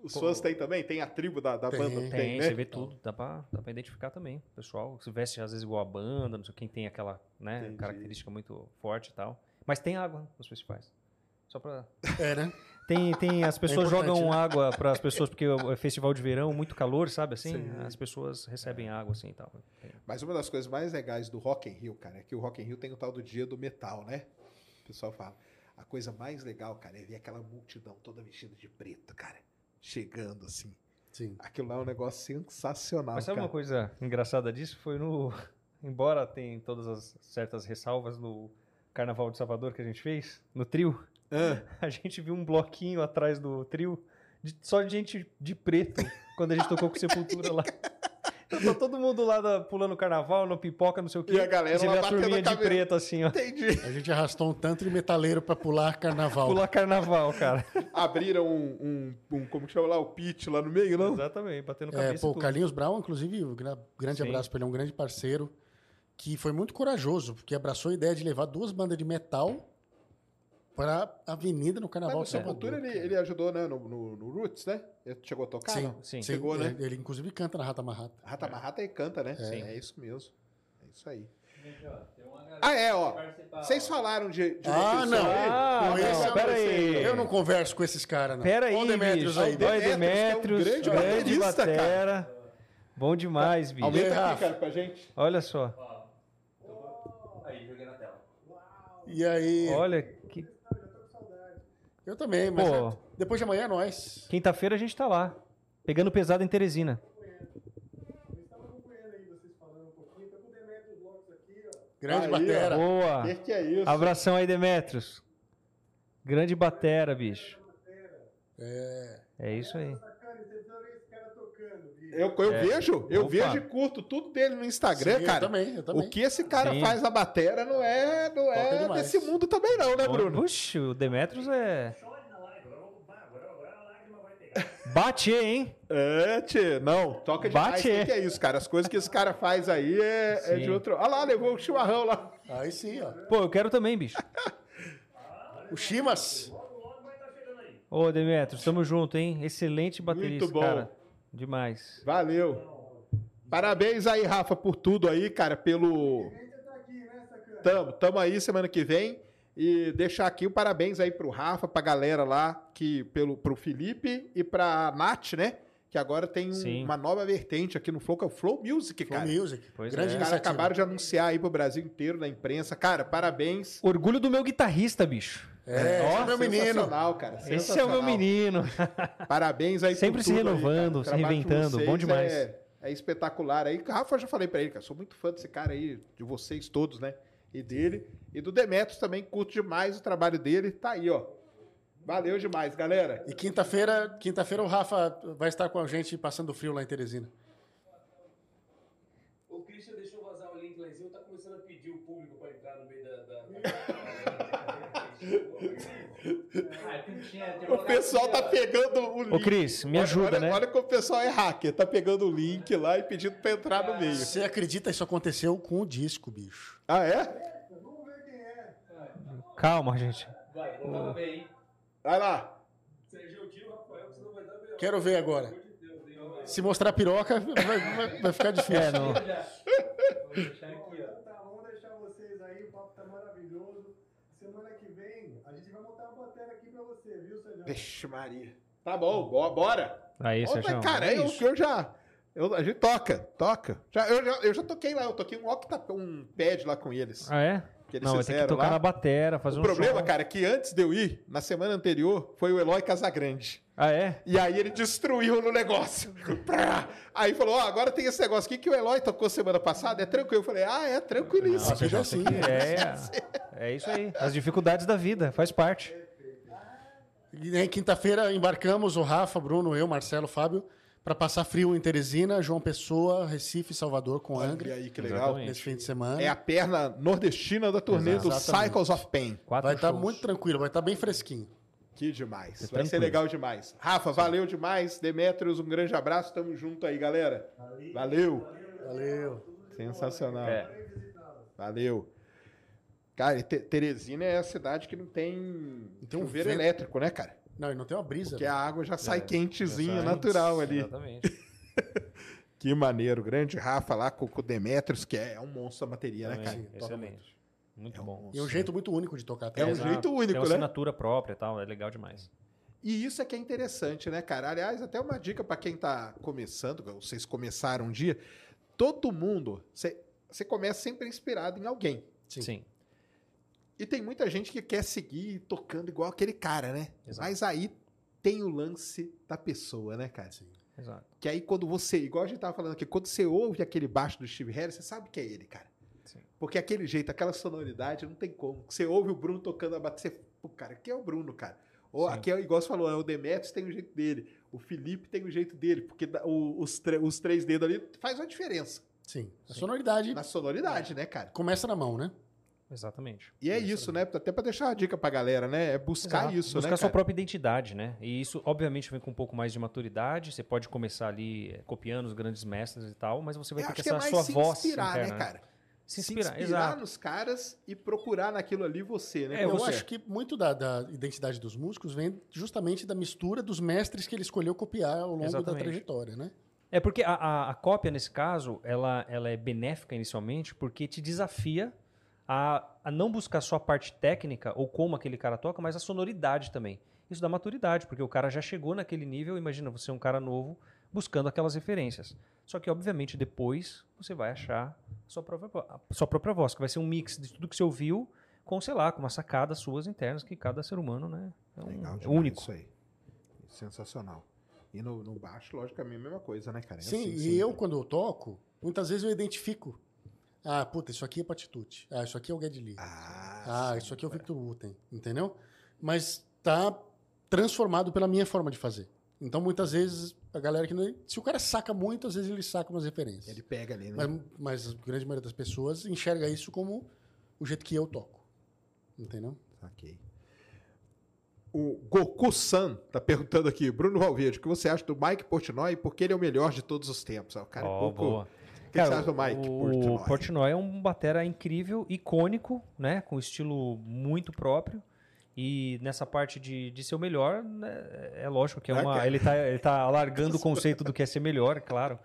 Os fãs têm também? Tem a tribo da, da Tem. banda? Tem, Tem, né? você vê tudo, dá pra, dá pra identificar também. O pessoal se veste às vezes igual a banda, não sei quem tem aquela né, Entendi. característica muito forte e tal. Mas tem água nos festivais. Só pra. É, né? [LAUGHS] Tem, tem as pessoas importante, jogam né? água para as pessoas, porque é festival de verão, muito calor, sabe assim? Sim. As pessoas recebem água assim e tal. Mas uma das coisas mais legais do Rock in Rio, cara, é que o Rock in Rio tem o tal do dia do metal, né? O pessoal fala. A coisa mais legal, cara, é ver aquela multidão toda vestida de preto, cara. Chegando assim. Sim. Aquilo lá é um negócio sensacional, Mas sabe cara. uma coisa engraçada disso? Foi no. [LAUGHS] Embora tem todas as certas ressalvas no Carnaval de Salvador que a gente fez, no trio, Ah, [LAUGHS] a gente viu um bloquinho atrás do trio de- só de gente de preto quando a gente tocou com Sepultura lá. [LAUGHS] Então, tá todo mundo lá da- pulando carnaval, no pipoca, não sei o quê. E a galera você lá vê a batendo turminha de preto assim, ó. entendi. A gente arrastou um tanto de metaleiro pra pular carnaval. Pular carnaval, cara. Abriram um, um, um- como que chama lá, o pitch lá no meio, não? Exatamente, batendo É, cabeça pô, e o. Carlinhos Brown, inclusive, um gra- grande Sim. abraço pra ele, é um grande parceiro, que foi muito corajoso, porque abraçou a ideia de levar duas bandas de metal pra avenida no Carnaval de Salvador. Sepultura ele, cara. ele ajudou, né, no, no, no Roots, né? Ele chegou a tocar, Sim, não? Sim. Chegou, né? Ele, ele, inclusive canta na Rata Marrata. Rata Marrata e canta, né? Sim. É isso mesmo. É isso aí. Gente, ó, tem uma galera Ah, é, ó. Vocês falaram de, de Ah, não. aí? Ah, esse não, eu pera não sei. aí. Eu não converso com esses caras, não. Pera aí, Ó o Demetrius aí. Olha Demetrius, é um grande grande batera. Bom demais, bicho. Aumenta aí, aqui, Rafa? cara, pra gente. Olha só. Aí, joguei na tela. E aí, Olha, que eu também, mas Pô. depois de amanhã é nós. Quinta-feira a gente tá lá, pegando pesado em Teresina. Grande aí, batera. Boa. Que que é isso? Abração aí, Demetrios. Grande batera, bicho. É. É isso aí. Eu, eu É. vejo, eu Opa. vejo e curto tudo dele no Instagram, Sim, cara. Eu também, eu também. O que esse cara Sim. faz na batera não é, não é demais. desse mundo também não, né, Bruno? Puxa, o Demetrios é. Bate, hein? É, tchê, não, toca demais. Bate. O que, é isso, cara? As coisas que esse cara faz aí é, é de outro... Olha lá, levou o chimarrão lá. Aí sim, ó. Pô, eu quero também, bicho. O Chimas. Ô, Demetrios, tamo junto, hein? Excelente baterista, Muito bom. cara. Demais. Valeu. Parabéns aí, Rafa, por tudo aí, cara, pelo... Tamo, tamo aí semana que vem. E deixar aqui o parabéns aí pro Rafa, pra galera lá, que, pelo, pro Felipe e pra Nath, né? Que agora tem um- uma nova vertente aqui no Flow, que é o Flow Music, Flow cara. Music. Pois Grande é. Os caras iniciativa. acabaram de anunciar aí pro Brasil inteiro na imprensa. Cara, parabéns. Orgulho do meu guitarrista, bicho. É, Ó, esse é meu menino. Sensacional, cara. Esse é o meu menino. Parabéns aí Sempre por se aí, renovando. O se reinventando. Bom demais. É, é espetacular aí. Rafa, eu já falei pra ele, cara. Sou muito fã desse cara aí, de vocês todos, né? E dele. E do Demetrios também, curto demais o trabalho dele. Tá aí, ó. Valeu demais, galera. E quinta-feira, quinta-feira o Rafa vai estar com a gente passando frio lá em Teresina. O Christian deixou vazar o link lá em cima, tá começando a pedir o público pra entrar no meio da. da... ah, é que tinha, tinha O pessoal tá pegando o link. Ô, Cris, me Olha- ajuda, olha, né? Olha que o pessoal é hacker. Tá pegando o link lá e pedindo pra entrar no meio. Você acredita que isso aconteceu com o disco, bicho? Ah, é? Calma, gente. Vai, vamos ver, hein? Vai lá. Quero ver agora. Se mostrar piroca, vai, vai- vai ficar difícil. [LAUGHS] É, não. Vou deixar aqui, ó. Tá, vamos deixar vocês aí, o papo tá maravilhoso. Semana que vem a gente vai montar uma bateria aqui pra você, viu, Sérgio? Vixe, Maria. Tá bom, bo- bora. Aí, Opa, Sérgio. cara, é eu, isso. eu já. Eu, a gente toca, toca. Já, eu, já, eu já toquei lá, eu toquei um octa, um pad lá com eles. Ah, é? Que eles Não, ter que tocar lá. na batera, fazer o um problema, som. cara, é que antes de eu ir, na semana anterior, foi o Eloy Casagrande. Ah, é? E aí ele destruiu no negócio. [LAUGHS] Aí falou: Ó, agora tem esse negócio aqui que o Eloy tocou semana passada, é tranquilo. Eu falei: Ah, é tranquilíssimo. Seja assim. É, é isso aí. As dificuldades da vida, faz parte. E aí, quinta-feira, embarcamos o Rafa, Bruno, eu, Marcelo, Fábio, para passar frio em Teresina, João Pessoa, Recife, Salvador, com Olha Angra, aí que legal. Exatamente. nesse fim de semana. É a perna nordestina da turnê do Exatamente. Cycles of Pain. Quatro Vai estar shows. muito tranquilo, vai estar bem fresquinho. Que demais. Vai ser legal demais. Rafa, valeu demais. Demetrios, um grande abraço. Tamo junto aí, galera. Valeu. Valeu. Sensacional. É. Valeu. Cara, Te- Teresina é a cidade que não tem, tem um chuveiro vento. elétrico, né, cara? Não, e não tem uma brisa. Porque a água já sai quentezinha, Exato. natural ali. Exatamente. [LAUGHS] Que maneiro. Grande Rafa lá com o Demetrios, que é um monstro da bateria, né, cara? Também, Excelente. Muito bom. E é um jeito muito único de tocar. É um. Exato. jeito único, Tem uma né? assinatura própria e tal, é legal demais. E isso é que é interessante, né, cara? Aliás, até uma dica pra quem tá começando, vocês começaram um dia, todo mundo, você você começa sempre inspirado em alguém. Sim. Sim. E tem muita gente que quer seguir tocando igual aquele cara, né? Exato. Mas aí tem o lance da pessoa, né, cara? Sim. Exato. Que aí quando você, igual a gente tava falando aqui, quando você ouve aquele baixo do Steve Harris, você sabe que é ele, cara. Sim. Porque aquele jeito, aquela sonoridade, não tem como. Você ouve o Bruno tocando a bateria, você, pô, cara, aqui é o Bruno, cara. Ou Sim. aqui é igual você falou, é o Demetrius tem o jeito dele, o Felipe tem o jeito dele, porque os, os três dedos ali faz uma diferença Sim. A sonoridade na sonoridade, né, cara? começa na mão, né? Exatamente. E é isso, né? Até pra deixar uma dica pra galera, né? É buscar Exato. isso, Buscar né? sua cara? própria identidade, né? E isso, obviamente, vem com um pouco mais de maturidade. Você pode começar ali eh, copiando os grandes mestres e tal, mas você vai Eu ter que é essa mais sua se voz inspirar, interna, né, cara? Se inspirar, se exato. nos caras e procurar naquilo ali você, né? É, eu você. acho que muito da, da identidade dos músicos vem justamente da mistura dos mestres que ele escolheu copiar ao longo da Exatamente. trajetória, né? É porque a, a- a cópia, nesse caso, ela, ela é benéfica inicialmente porque te desafia a, a não buscar só a parte técnica ou como aquele cara toca, mas a sonoridade também. Isso dá maturidade, porque o cara já chegou naquele nível, imagina você é um cara novo buscando aquelas referências. Só que, obviamente, depois você vai achar a sua própria, a sua própria voz, que vai ser um mix de tudo que você ouviu com, sei lá, com umas sacadas suas internas que cada ser humano né, é, um- Legal é demais único. Isso aí. Sensacional. E no, no baixo, lógico, é a mesma coisa, né, cara? É Sim, assim e sempre. eu, quando eu toco, muitas vezes eu identifico Ah, puta, isso aqui é Patitude. Ah, isso aqui é o Lee. Ah, Ah, isso aqui é o Victor Wooten, entendeu? Mas tá transformado pela minha forma de fazer. Então, muitas vezes, a galera que não... Se o cara saca muito, às vezes ele saca umas referências. Ele pega ali, né? Mas, mas a grande maioria das pessoas enxerga isso como o jeito que eu toco. Entendeu? Ok. O Goku-san tá perguntando aqui, Bruno Valverde, o que você acha do Mike Portnoy e por que ele é o melhor de todos os tempos? Ah, O cara é Ó, pouco... boa. O que, que você acha do Mike o Portnoy? Portnoy é um batera incrível, icônico, né? Com estilo muito próprio. E nessa parte de, de ser o melhor, né, é lógico que é Ah, uma. cara. Ele tá, ele tá alargando o [LAUGHS] conceito do que é ser melhor, é claro.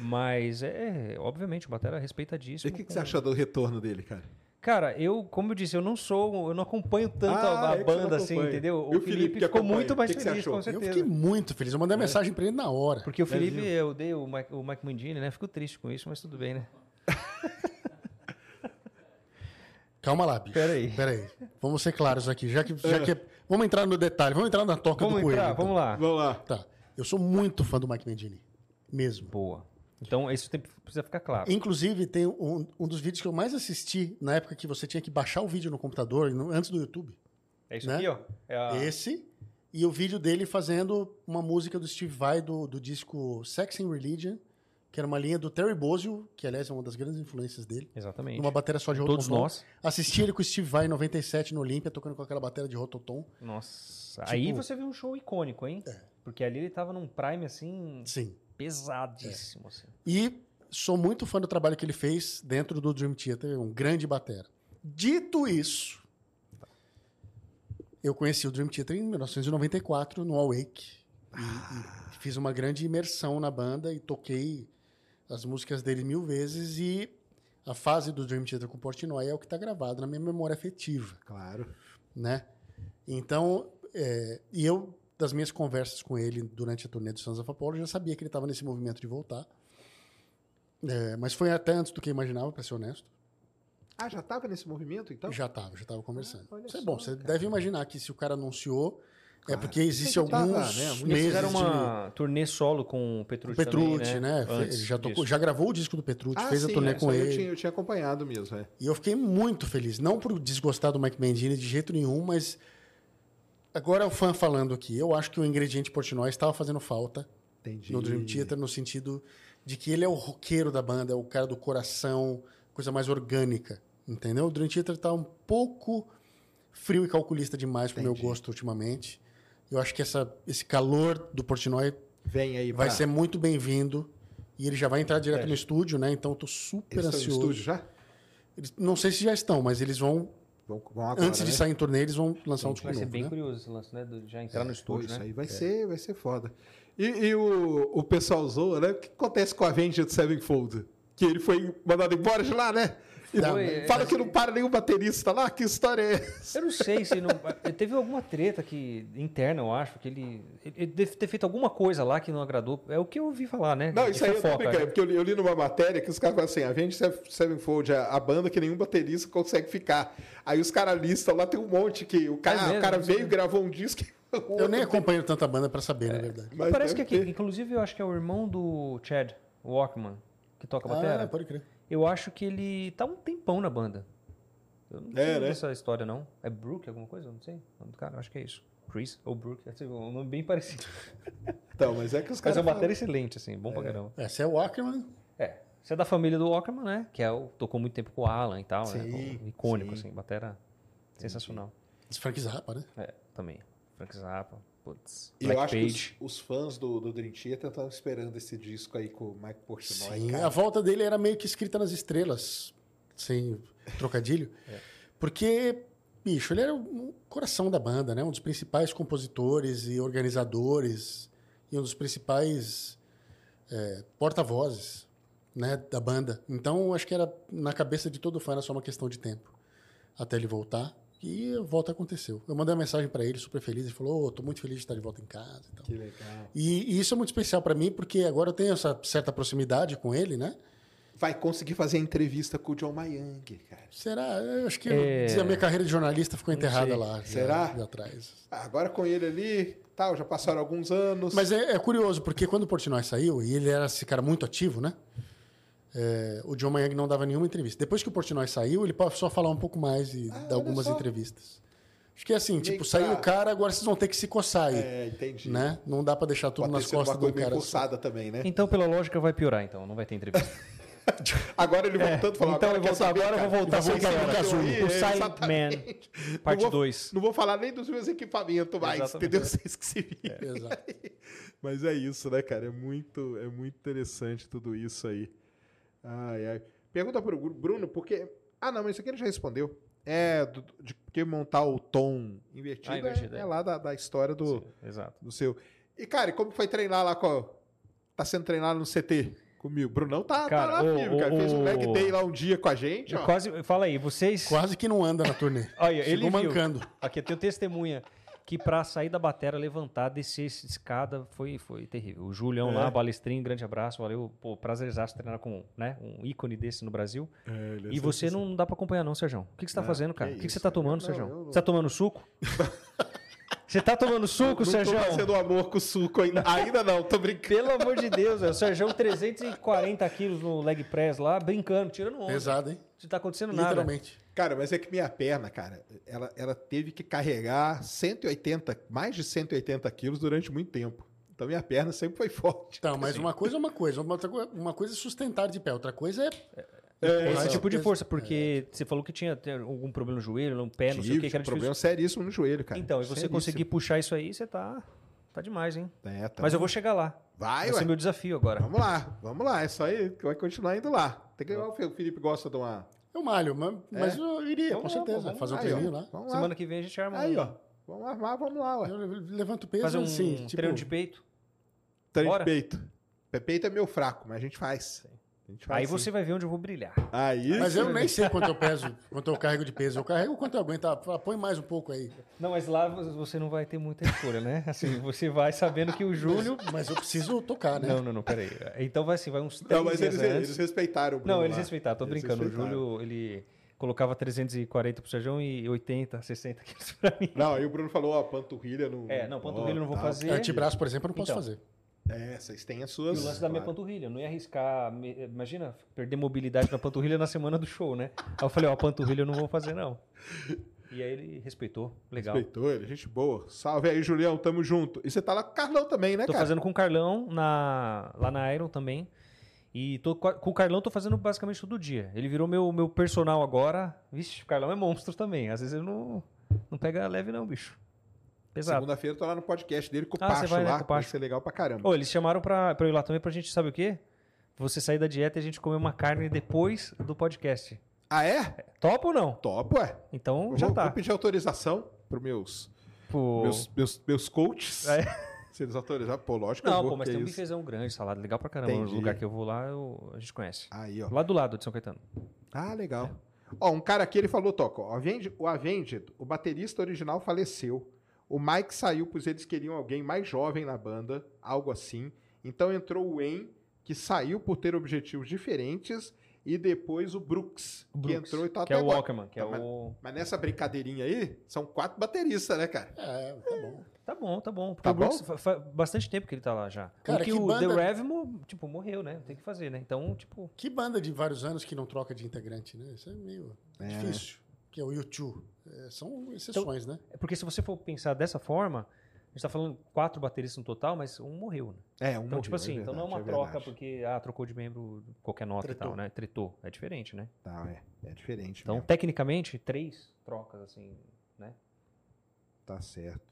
Mas é, obviamente, o Batera é E respeitadíssimo. o que, que com- você achou do retorno dele, cara? Cara, eu, como eu disse, eu não sou, eu não acompanho tanto Ah, a, é que você banda assim, entendeu? E O o Felipe Felipe que ficou muito mais que que feliz, achou? com Eu Eu certeza. fiquei muito feliz. Eu mandei uma mensagem pra ele na hora. Porque o É, Felipe, viu? eu dei o Mike, o Mike Mandini, né? Fico triste com isso, mas tudo bem, né? [LAUGHS] Calma lá, bicho. Pera aí. Pera aí. Vamos ser claros aqui. Já que, já que Vamos entrar no detalhe. Vamos entrar na toca Vamos do coelho. entrar, então. vamos lá. Vamos lá. Tá. Eu sou muito fã do Mike Mendini. Mesmo. Boa. Então, isso tem, precisa ficar claro. Inclusive, tem um, um dos vídeos que eu mais assisti na época que você tinha que baixar o vídeo no computador, no- antes do YouTube. É isso né? aqui, ó. É a- Esse e o vídeo dele fazendo uma música do Steve Vai do, do disco Sex and Religion, que era uma linha do Terry Bozzio, que aliás é uma das grandes influências dele. Exatamente. Numa bateria só de Todos rototom. nós. Assisti ele com o Steve Vai em 97 no Olímpia, tocando com aquela bateria de rototom. Nossa. Tipo- Aí você viu um show icônico, hein? É. Porque ali ele tava num prime, assim, Sim. Pesadíssimo, assim. E sou muito fã do trabalho que ele fez dentro do Dream Theater, um grande batera. Dito isso, eu conheci o Dream Theater em 1994 no Awake e, e fiz uma grande imersão na banda e toquei as músicas dele mil vezes e a fase do Dream Theater com Portnoy é o que está gravado na minha memória afetiva Claro. né? Então, é, e eu, das minhas conversas com ele durante a turnê do Sons of Apollo, já sabia que ele estava nesse movimento de voltar. É, mas foi até antes do que eu imaginava, para ser honesto. Ah, já tava nesse movimento, então? Já estava, já estava conversando. Ah, Isso é bom, você cara. deve imaginar que se o cara anunciou, é Claro. porque existe alguns né? Eles Eles meses fizeram de... uma turnê solo com o O Petrucci, Petrucci, também, né? Antes Ele já, tocou, já gravou o disco do Petrucci, Ah, fez a sim, turnê é, com ele. Eu tinha, eu tinha acompanhado mesmo, é. E eu fiquei muito feliz. Não por desgostar do Mike Mendini de jeito nenhum, mas agora o fã falando aqui. Eu acho que o ingrediente Portnoy estava fazendo falta Entendi. no Dream Theater no sentido de que ele é o roqueiro da banda, é o cara do coração, coisa mais orgânica, entendeu? O Dream Theater tá um pouco frio e calculista demais pro meu Entendi. gosto ultimamente. Eu acho que essa, esse calor do Portnoy Vem aí vai pra- ser muito bem-vindo. E ele já vai entrar direto É. no estúdio, né? Então eu tô super Eles estão no ansioso. estúdio já? Eles- não sei se já estão, mas eles vão, Vão, vão agora, antes de né? sair em turnê, eles vão lançar um disco Vai ser novo, bem né? curioso esse lance, né? do- Já entrar no Pô, estúdio, isso né? aí vai, ser, vai ser foda. E, e o, o pessoal zoa, né? O que acontece com a Avenged Sevenfold? Que ele foi mandado embora de lá, né? Não, mas- fala que não para nenhum baterista lá. Que história é essa? Eu não sei se não. Teve alguma treta que, interna, eu acho, que ele, ele deve ter feito alguma coisa lá que não agradou. É o que eu ouvi falar, né? Não, De isso aí eu tô fofoca, brincando, né? porque eu li, eu li numa matéria que os caras falam assim, a Avenged Sevenfold é a banda que nenhum baterista consegue ficar. Aí os caras listam lá, tem um monte que o cara, É mesmo? o cara Não veio, gravou um disco... [LAUGHS] Eu nem acompanho tanta banda pra saber, na verdade. Mas Parece que aqui, ter. inclusive, eu acho que é o irmão do Chad Walkman, que toca batera. Ah, pode crer. Eu acho que ele tá um tempão na banda. Eu não É, sei né? dessa história, não. É Brook, alguma coisa? Eu Não sei. O nome do cara, eu acho que é isso. Chris ou Brook. É um nome bem parecido. [LAUGHS] Então, mas é que os Mas caras é uma falam- bateria excelente, assim. Bom pra caramba. Essa é o Ackerman. É. Você é da família do Walkerman, né? Que é o, tocou muito tempo com o Alan e tal, né? Sim, Com- Icônico, sim. assim. Batera sensacional. Frank Zappa, né? É, também. Frank Zappa, putz. E eu acho que Page. os, os fãs do, do Dream Theater estão esperando esse disco aí com o Mike Portnoy. Sim, cara. a volta dele era meio que escrita nas estrelas, sem trocadilho. [LAUGHS] Porque, bicho, ele era o coração da banda, né? Um dos principais compositores e organizadores e um dos principais é, porta-vozes né, da banda. Então, acho que era na cabeça de todo fã era só uma questão de tempo até ele voltar. E a volta aconteceu. Eu mandei uma mensagem para ele, super feliz. Ele falou: "Ô, tô muito feliz de estar de volta em casa. E tal. Que legal. E, e isso é muito especial para mim, porque agora eu tenho essa certa proximidade com ele, né? Vai conseguir fazer a entrevista com o John Mayang, cara. Será? Eu acho que É. a minha carreira de jornalista ficou enterrada lá. Será? Já atrás. Ah, Agora com ele ali, tal, já passaram alguns anos. Mas é, é curioso, porque quando o Portnoy saiu, e ele era esse cara muito ativo, né? É, o John Mayang não dava nenhuma entrevista. Depois que o Portnoy saiu, ele passou a falar um pouco mais e dar algumas Ah, só. entrevistas. Acho que é assim, tipo, que saiu pra- o cara, agora vocês vão ter que se coçar aí. É, entendi. Né? Não dá pra deixar tudo Pode nas sido uma costas do meio cara. forçada também, né? Então, pela lógica, vai piorar, então. Não vai ter entrevista. [LAUGHS] Agora ele voltando falou, então agora eu vou- saber, agora eu vou voltar Cavalo vídeo Azul, aí, o é, Silent. Man, parte Não vou- 2. Não vou falar nem dos meus equipamentos mais, Exatamente. entendeu? Vocês que se viram. Exato. [LAUGHS] Mas é isso, né, cara? É muito, é muito interessante tudo isso aí. Ai, ai. Pergunta pro Bruno, porque. Ah, não, mas isso aqui ele já respondeu. É, do- de que montar o tom invertido, Ah, invertido, é, é. é lá da, da história do, Sim, exato. do seu. E, cara, e como foi treinar lá com. Tá sendo treinado no CT comigo? Brunão tá, Cara, tá lá, o- firme, cara. o- Fez um leg o- day lá um dia com a gente, ó. Quase, fala aí, vocês. Quase que não anda na turnê. Olha, ele Chegou viu. mancando. Aqui eu tenho testemunha que pra sair da bateria, levantar, descer essa escada foi, foi terrível. O Julião É. lá, balestrinho, grande abraço, valeu. Pô, prazerzaço treinar com né, um ícone desse no Brasil. É, E você não dá pra acompanhar não, Sérgio. O que, que você tá fazendo, cara? O que, que você tá tomando, não, Sérgio? não- Você tá tomando suco? [LAUGHS] você tá tomando suco, Não Sérgio? tô fazendo amor com o suco ainda. Ainda não, tô brincando. Pelo amor de Deus, velho. Sérgio 340 quilos no leg press lá, brincando, tirando onda. Pesado, hein? Não tá acontecendo nada. Literalmente. Cara, mas é que minha perna, cara, ela, ela teve que carregar 180, mais de 180 quilos durante muito tempo. Então minha perna sempre foi [LAUGHS] forte. Então, mas uma coisa é uma coisa. Uma, coisa- uma coisa é sustentar de pé, outra coisa é. Esse Mas- tipo de força, porque você falou que tinha, algum problema no joelho, no pé, não sei o Tive que, que era problema difícil. seríssimo no joelho, cara. Então, e você conseguir puxar isso aí, você tá, tá demais, hein? É, tá Mas eu vou chegar lá. Vai, Vai ué. ser meu desafio agora. Vamos lá, vamos lá. É só aí que vai continuar indo lá. Tem que o Felipe. O Felipe gosta de uma. Eu malho, mas, mas eu iria, Vamos com lá, certeza. vamos fazer um treininho lá. Vamos lá. Semana que vem a gente arma Aí, um, ó. Vamos armar, vamos lá, ué. Eu levanto peso fazer um assim, tipo, treino de peito. Treino Bora. de peito. Peito é meu fraco, mas a gente faz. A gente faz Aí sim. você vai ver onde eu vou brilhar. Aí Mas eu nem sei quanto eu peso, quanto eu carrego de peso. Eu carrego quanto eu aguento. Ah, Põe mais um pouco aí. Não, mas lá você não vai ter muita escolha, né? Assim, você vai sabendo que o Júlio... Mas eu preciso tocar, né? Não, não, não, peraí. Então vai assim, vai uns três Não, mas dias eles, antes. eles respeitaram o Bruno Não, eles lá. respeitaram, tô Eles brincando. O respeitaram. Júlio, ele colocava 340 pro Sérgio e 80, 60 quilos pra mim. Não, aí o Bruno falou, ó, panturrilha não. É, não, panturrilha eu não vou tá. fazer. Antebraço, por exemplo, eu não posso Então. fazer. É, vocês têm as E suas. o lance da minha claro. panturrilha, eu não ia arriscar, me- imagina, perder mobilidade na panturrilha na semana do show, né? Aí eu falei, ó, a panturrilha eu não vou fazer não. E aí ele respeitou, legal. Respeitou ele, gente boa. Salve aí, Julião, tamo junto. E você tá lá com o Carlão também, né, Tô cara? fazendo com o Carlão na, lá na Iron também. E tô, com o Carlão tô fazendo basicamente todo dia. Ele virou meu, meu personal agora. Vixe, o Carlão é monstro também. Às vezes ele não, não pega leve não, bicho. Segunda-feira eu tô lá no podcast dele com o Ah, Pacho vai, né, lá. com o Vai ser legal pra caramba. Ô, eles chamaram pra, pra eu ir lá também pra gente, sabe o quê? Você sair da dieta e a gente comer uma carne depois do podcast. Ah, é? Topa ou não? Top, ué. Então Eu já vou, tá. vou pedir autorização pros meus, Pô. meus, meus, meus coaches. É. [LAUGHS] Se eles autorizarem, pô, lógico que eu Não, pô, mas tem um isso. bifezão grande, salada legal pra caramba. Entendi. No lugar que eu vou lá, eu- a gente conhece. Aí, ó. Lá do lado de São Caetano. Ah, legal. Ó, um cara aqui, ele falou, Toco, Avenged- o Avenged, o baterista original faleceu. O Mike saiu, pois eles queriam alguém mais jovem na banda, algo assim. Então entrou o Wayne, que saiu por ter objetivos diferentes, e depois o Brooks, O que Brooks, entrou e tá que até é o agora. Walkerman, que é Tá, mas- o... Mas nessa brincadeirinha aí, são quatro bateristas, né, cara? É, tá bom. Tá bom, tá bom. Porque Tá o Brooks bom? fa- fa- bastante tempo que ele tá lá já. Cara, Porque que o banda- The Rev, tipo, morreu, né? Tem que fazer, né? Então, tipo... Que banda de vários anos que não troca de integrante, né? Isso é meio É. difícil. Que é o YouTube. É, são exceções, né? É porque se você for pensar dessa forma, a gente tá falando quatro bateristas no total, mas um morreu, né? É, um Então, morreu, tipo assim, então não é uma verdade, troca verdade. porque, ah, trocou de membro qualquer nota Tretou. e tal, né? Tretou. É diferente, né? Tá, é, é diferente Então, mesmo. tecnicamente, três trocas, assim, né? Tá certo.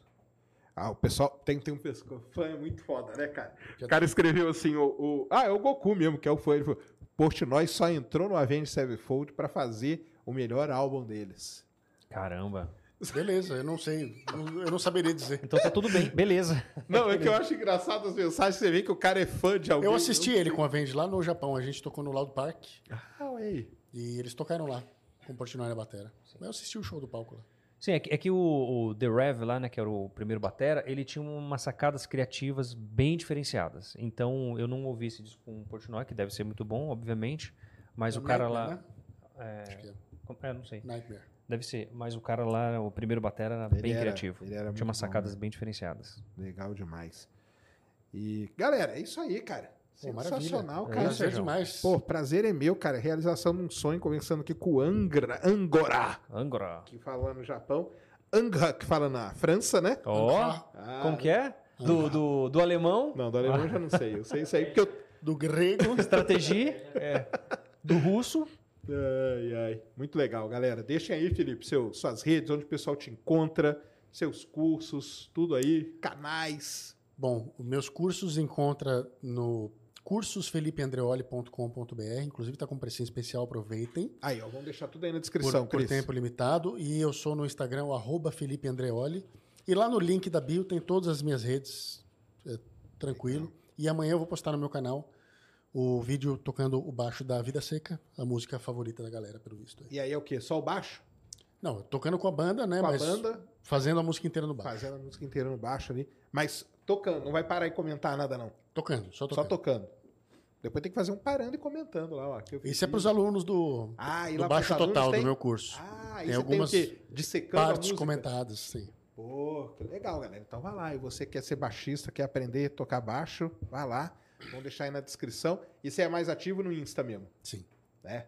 Ah, o pessoal tem, tem um pessoal, fã é muito foda, né, cara? O cara escreveu assim, o, o- ah, é o Goku mesmo, que é o fã. Ele falou, Portnoy só entrou no Avenged Sevenfold pra fazer o melhor álbum deles. Caramba. Beleza, eu não sei. Eu não saberia dizer. Então tá tudo bem, beleza. [LAUGHS] Não, é que eu acho engraçado as mensagens, você vê que o cara é fã de alguém. Eu assisti ele com a Vende lá no Japão. A gente tocou no Loud Park Ah, ué. e eles tocaram lá com o Portnoy na batera. Mas eu assisti o show do palco lá. Sim, é que, é que o, o The Rev lá, né, que era o primeiro batera, ele tinha umas sacadas criativas bem diferenciadas. Então, eu não ouvi esse disco com o Portnoy, que deve ser muito bom, obviamente, mas É o cara Nightmare, lá... né? Acho que é. com- É, não sei. Nightmare. Deve ser, mas o cara lá, o primeiro batera, era Ele bem era- criativo. ele era tinha umas muito bom, sacadas né? bem diferenciadas. Legal demais. E, galera, é isso aí, cara. Pô. Sensacional, É, cara. Prazer Sérgio. demais. Pô, prazer é meu, cara. Realização de um sonho, conversando aqui com o Angra, Angora, Angora. que fala no Japão. Anga, que fala na França, né? Ó, Ah, como que é? Do, do, do alemão, Não, do alemão eu já não sei. Eu sei isso aí porque eu. Do grego. estratégia, [LAUGHS] é, do russo. Ai, ai. Muito legal, galera. Deixem aí, Felipe, seu, suas redes, onde o pessoal te encontra, seus cursos, tudo aí, canais. Bom, os meus cursos encontra no cursosfelipeandreoli.com.br. Inclusive está com um precinho especial, aproveitem. Aí, ó, vamos deixar tudo aí na Por, descrição, por Cris. tempo limitado. E eu sou no Instagram, o arroba Felipe Andreoli. E lá no link da bio tem todas as minhas redes, é, tranquilo. E amanhã eu vou postar no meu canal o vídeo tocando o baixo da Vida Seca, a música favorita da galera, pelo visto. E aí é o quê? Só o baixo? Não, tocando com a banda, né? Com a mas banda? fazendo a música inteira no baixo. Fazendo a música inteira no baixo ali. Mas tocando, não vai parar e comentar nada, não. Tocando, só Só tocando. tocando. Depois tem que fazer um parando e comentando lá, ó. Isso é para os alunos do, Ah, do baixo total tem? do meu curso. Ah, Tem algumas tem a Partes comentadas, sim. Pô, que legal, galera. Então vai lá. E você quer ser baixista, quer aprender a tocar baixo, vai lá. Vamos deixar aí na descrição. E você é mais ativo no Insta mesmo, Sim. né?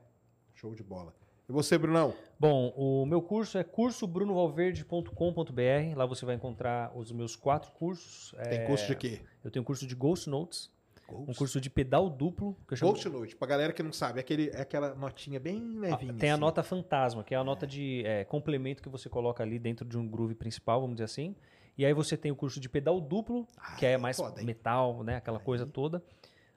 Show de bola. E você, Brunão? Bom, o meu curso é cursobrunovalverde.com.br. Lá você vai encontrar os meus quatro cursos. Tem É, curso de quê? Eu tenho um curso de Ghost Notes, Ghost. um curso de pedal duplo. Que eu chamo- Ghost Note. Pra galera que não sabe, é, aquele, é aquela notinha bem Ah, levinha. Tem a assim. nota fantasma, que é a nota de é, complemento que você coloca ali dentro de um groove principal, vamos dizer assim. E aí você tem o curso de pedal duplo, que é mais foda, metal, né? Aquela coisa toda.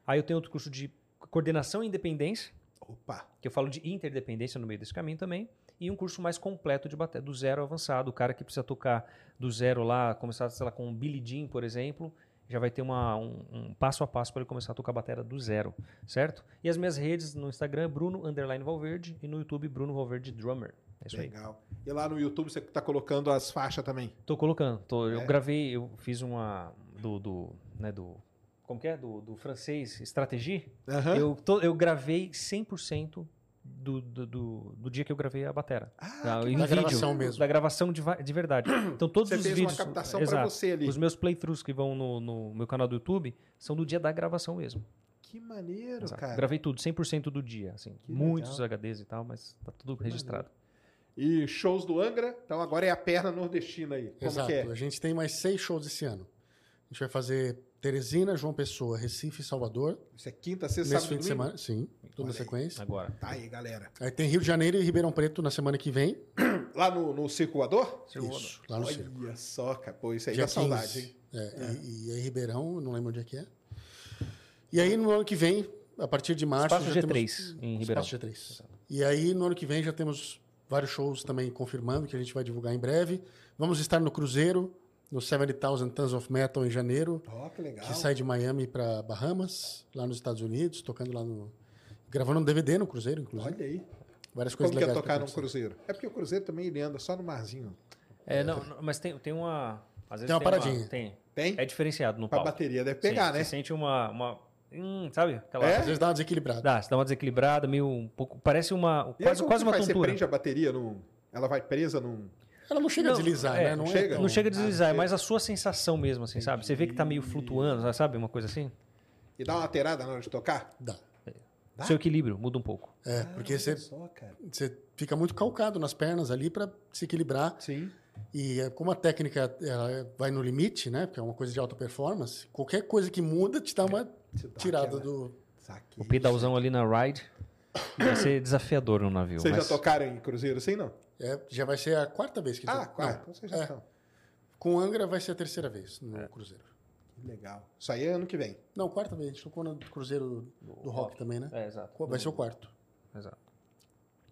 Aí eu tenho outro curso de coordenação e independência, Opa. que eu falo de interdependência no meio desse caminho também. E um curso mais completo de bateria, do zero avançado. O cara que precisa tocar do zero lá, começar, sei lá, com um Billy Jean, por exemplo, já vai ter uma, um, um passo a passo para ele começar a tocar bateria do zero, certo? E as minhas redes no Instagram, Bruno Underline Valverde, e no YouTube, Bruno Valverde Drummer. É isso aí. Legal. E lá no YouTube você tá colocando as faixas também. Tô colocando. tô- É? Eu gravei, eu fiz uma do, do, né, do como que é? Do, do francês, Stratégie. Aham. Eu, tô- eu gravei 100% do, do, do, do dia que eu gravei a batera. Ah, Da- que em Da vídeo, gravação mesmo. Da gravação de, de verdade. [CLEARS THROAT] Então todos Você os fez vídeos... uma captação você ali. Os meus playthroughs que vão no, no meu canal do YouTube são do dia da gravação mesmo. Que maneiro, Exato. cara. Gravei tudo, 100% do dia. Assim, Que muitos legal. HDs e tal, mas tá tudo registrado. E shows do Angra, então agora é a perna nordestina aí. Como Exato. que é? A gente tem mais seis shows esse ano. A gente vai fazer Teresina, João Pessoa, Recife e Salvador. Isso é quinta, sexta, nesse sábado fim de domingo? semana. Sim, tudo Olha na sequência. Agora. Tá aí, galera. Aí tem Rio de Janeiro e Ribeirão Preto na semana que vem. [CLEARS THROAT] Lá no, no Circulador? Isso, lá no Olha Circo. só, cara. Pô, isso aí Dia dá saudade, hein? 15. É, E, e aí Ribeirão, não lembro onde é que é. E aí no ano que vem, a partir de março... Espaço já G3 temos... em Ribeirão. Espaço G3. E aí no ano que vem já temos vários shows também confirmando que a gente vai divulgar em breve. Vamos estar no Cruzeiro, no 70,000 Tons of Metal em janeiro. Ó, que legal. que sai de Miami para Bahamas, lá nos Estados Unidos, tocando lá no. Gravando um DVD no Cruzeiro, inclusive. Olha aí. Várias coisas Como que é tocar acontecer. cruzeiro? É porque o cruzeiro também ele anda só no marzinho. É, não, não, mas tem, tem uma. Às vezes Tem uma paradinha. tem. Tem? É diferenciado no Pra palco. bateria deve pegar, Sim, né? Você sente uma. uma hum, sabe? Aquela. É? Às vezes dá uma desequilibrada. Dá, você dá uma desequilibrada, meio um pouco. Parece uma. E aí, Quase, como quase uma faz? Você tontura. prende a bateria num... Ela vai presa num... Ela não chega Não, a deslizar, é, né? Não, não é chega? tão- Não chega a deslizar, Ah, é mais a sua sensação mesmo, assim, sabe? Você vê que tá meio flutuando, sabe? Uma coisa assim. E dá uma lateirada na hora de tocar? Dá. Dá? Seu equilíbrio muda um pouco. É, porque você, Só, você fica muito calcado nas pernas ali para se equilibrar. Sim. E é, como a técnica ela vai no limite, né? Porque é uma coisa de alta performance, qualquer coisa que muda te dá uma Te dá tirada aquela- do. Saquei. O pedalzão ali na ride vai ser desafiador no navio. Vocês mas- já tocaram em cruzeiro assim, não? É, já vai ser a quarta vez que Ah. Então vocês já é. estão. Com Angra vai ser a terceira vez no Cruzeiro. Que legal. Isso aí é ano que vem. Não, quarta vez. A gente tocou no Cruzeiro do, do rock, também, né? É, exato. Vai ser o quarto. Exato.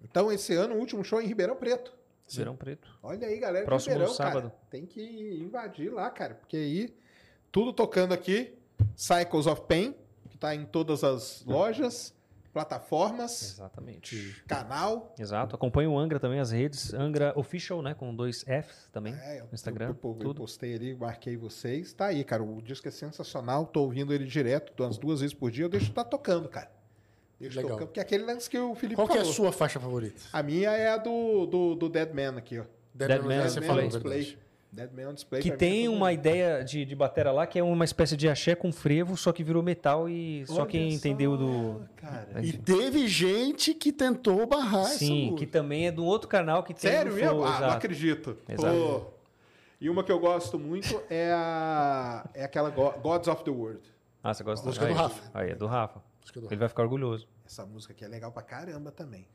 Então, esse ano, o último show é em Ribeirão Preto. Verão preto. Olha aí, galera. Próximo Ribeirão, sábado. Cara, tem que invadir lá, cara. Porque aí, tudo tocando aqui. Cycles of Pain, que tá em todas as lojas, plataformas, Exatamente. canal. Exato. Acompanha o Angra também, as redes. Angra Official, né? Com dois Fs também. É, eu, no Instagram. Eu, eu, eu tudo. postei ali, marquei vocês. Tá aí, cara. O disco é sensacional. Tô ouvindo ele direto, umas duas vezes por dia. Eu deixo tá tocando, cara. Deixo Legal. tocando, porque é aquele lance que o Felipe Qual que é a falou. sua faixa favorita? A minha é a do, do, do Dead Man aqui, ó. Dead Man, já você você falou, falou, Play. Verdade. Dead Man on Display. Que é tem uma mundo. ideia de, de batera lá que é uma espécie de axé com frevo, só que virou metal e só Olha quem entendeu do. Cara. E teve gente que tentou barrar Sim, que também é de um outro canal que tem. Sério do mesmo? Flow, Ah, não acredito. Exato. Pô. E uma que eu gosto muito é a é aquela Go- Gods of the World. Ah, você gosta Música do aí, Rafa. Aí, é do Rafa. Do Ele vai ficar orgulhoso. Essa música aqui é legal pra caramba também.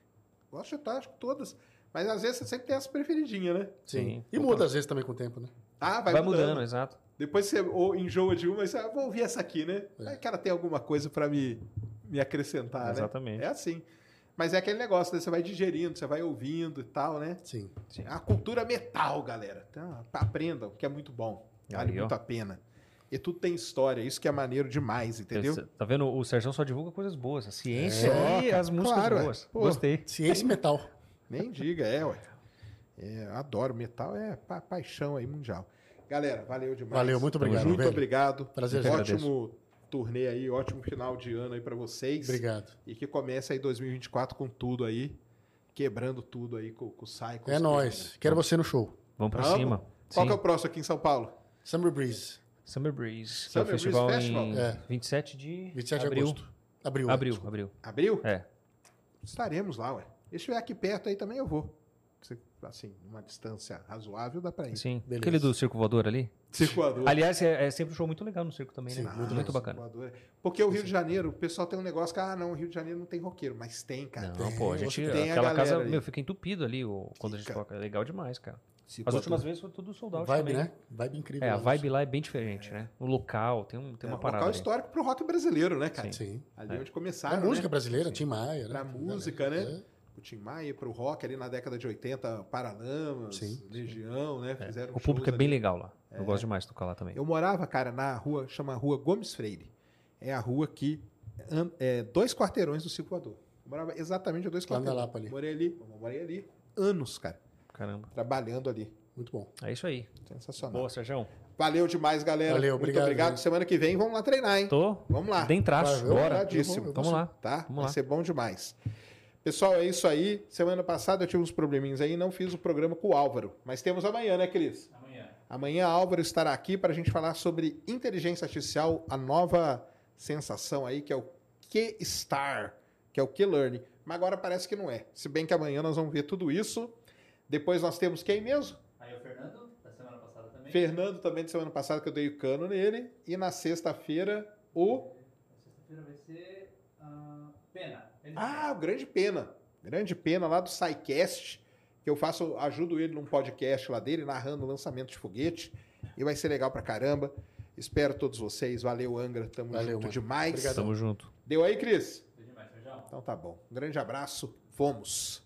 Gosto de acho que todas. Mas às vezes você sempre tem as preferidinhas, né? Sim. Sim. E muda às vezes também com o tempo, né? Ah, vai, Vai, mudando. mudando, exato. Depois você ou enjoa de uma e você ah, vou ouvir essa aqui, né? É. Aí que ela tem alguma coisa pra me, me acrescentar, né? Exatamente. É assim. Mas é aquele negócio, né? Você vai digerindo, você vai ouvindo e tal, né? Sim. É a cultura metal, galera. Então, aprendam, que é muito bom. Vale Aí, ó. muito a pena. E tudo tem história, isso que é maneiro demais, entendeu? Tá vendo? O Sérgio só divulga coisas boas. A ciência É, e as músicas claro, é. boas. Pô. Gostei. Ciência e metal. Nem diga, é, ué. É, adoro metal, é pa- paixão aí mundial. Galera, valeu demais. Valeu, muito obrigado, velho. obrigado. Prazer, Ótimo turnê aí, ótimo final de ano aí pra vocês. Obrigado. E que comece aí 2024 com tudo aí, quebrando tudo aí com, com o Psycho. É nóis. Quero você no show. Vamos pra Vamos? cima. Qual Sim. que é o próximo aqui em São Paulo? Summer Breeze. Summer Breeze. que Summer é o festival Breeze em Festival? É. 27 de 27 de abril. agosto. Abril. Abril, abril. Abril? É. Estaremos lá, ué. E se estiver aqui perto aí também eu vou. Assim, uma distância razoável dá pra ir. Sim. Beleza. Aquele do Circo Voador ali. Circulador. Aliás, é, é sempre um show muito legal no circo também, né? Sim, muito, muito bacana. Circulador. Porque o Rio de Janeiro, o pessoal tem um negócio que, ah, não, o Rio de Janeiro não tem roqueiro, mas tem, cara. Não, Tem, pô, a gente. tem a aquela galera casa, ali. meu, fica entupido ali o, quando a gente Fica. toca. É legal demais, cara. As Circulador. últimas vezes foi tudo soldado Vibe, também. né? Vibe incrível. É, a vibe lá é bem diferente, né? O local, tem, um, tem É uma um parada. local ali. histórico pro rock brasileiro, né, cara? Sim. Ali onde A começaram, música né? brasileira, Tim Maia, né? Pra música, né? É. O Tim Maia pro rock ali na década de 80, Paralamas, Sim, Legião, né? É. Fizeram O público é bem ali. legal lá. Eu gosto demais de tocar lá também. Eu morava, cara, na rua, chama Rua Gomes Freire. É a rua que é dois quarteirões do Circulador. Eu morava exatamente a dois Lá quarteirões. Lapa ali. Morei ali, morei ali anos, cara, Caramba. trabalhando ali. Muito bom. É isso aí. Sensacional. Boa, Sérgio. Valeu demais, galera. Valeu, Muito obrigado, obrigado. gente. Semana que vem vamos lá treinar, hein? Tô. Vamos lá. Dentraço. Vai, eu- Bora. Vamos lá. Tá? Vamos Vai lá. ser bom demais. Pessoal, é isso aí. Semana passada eu tive uns probleminhas aí e não fiz o programa com o Álvaro. Mas temos amanhã, né, Cris? Amanhã. Amanhã Álvaro estará aqui para a gente falar sobre inteligência artificial, a nova sensação aí, que é o Q-Star, que é o Q-Learning. Mas agora parece que não é. Se bem que amanhã nós vamos ver tudo isso. Depois nós temos quem mesmo? Aí o Fernando, da semana passada também. Fernando também de semana passada, que eu dei o cano nele. E na sexta-feira, o... Sexta-feira vai ser ah, Pena. Ah, o Grande Pena. Grande Pena lá do SciCast, que eu faço, ajudo ele num podcast lá dele, narrando o lançamento de foguete. E vai ser legal pra caramba. Espero todos vocês. Valeu, Angra. Tamo Valeu, junto mano. demais. Obrigado. Tamo junto. Deu aí, Cris? Deu demais, Sérgio. Então tá bom. Um grande abraço. Fomos.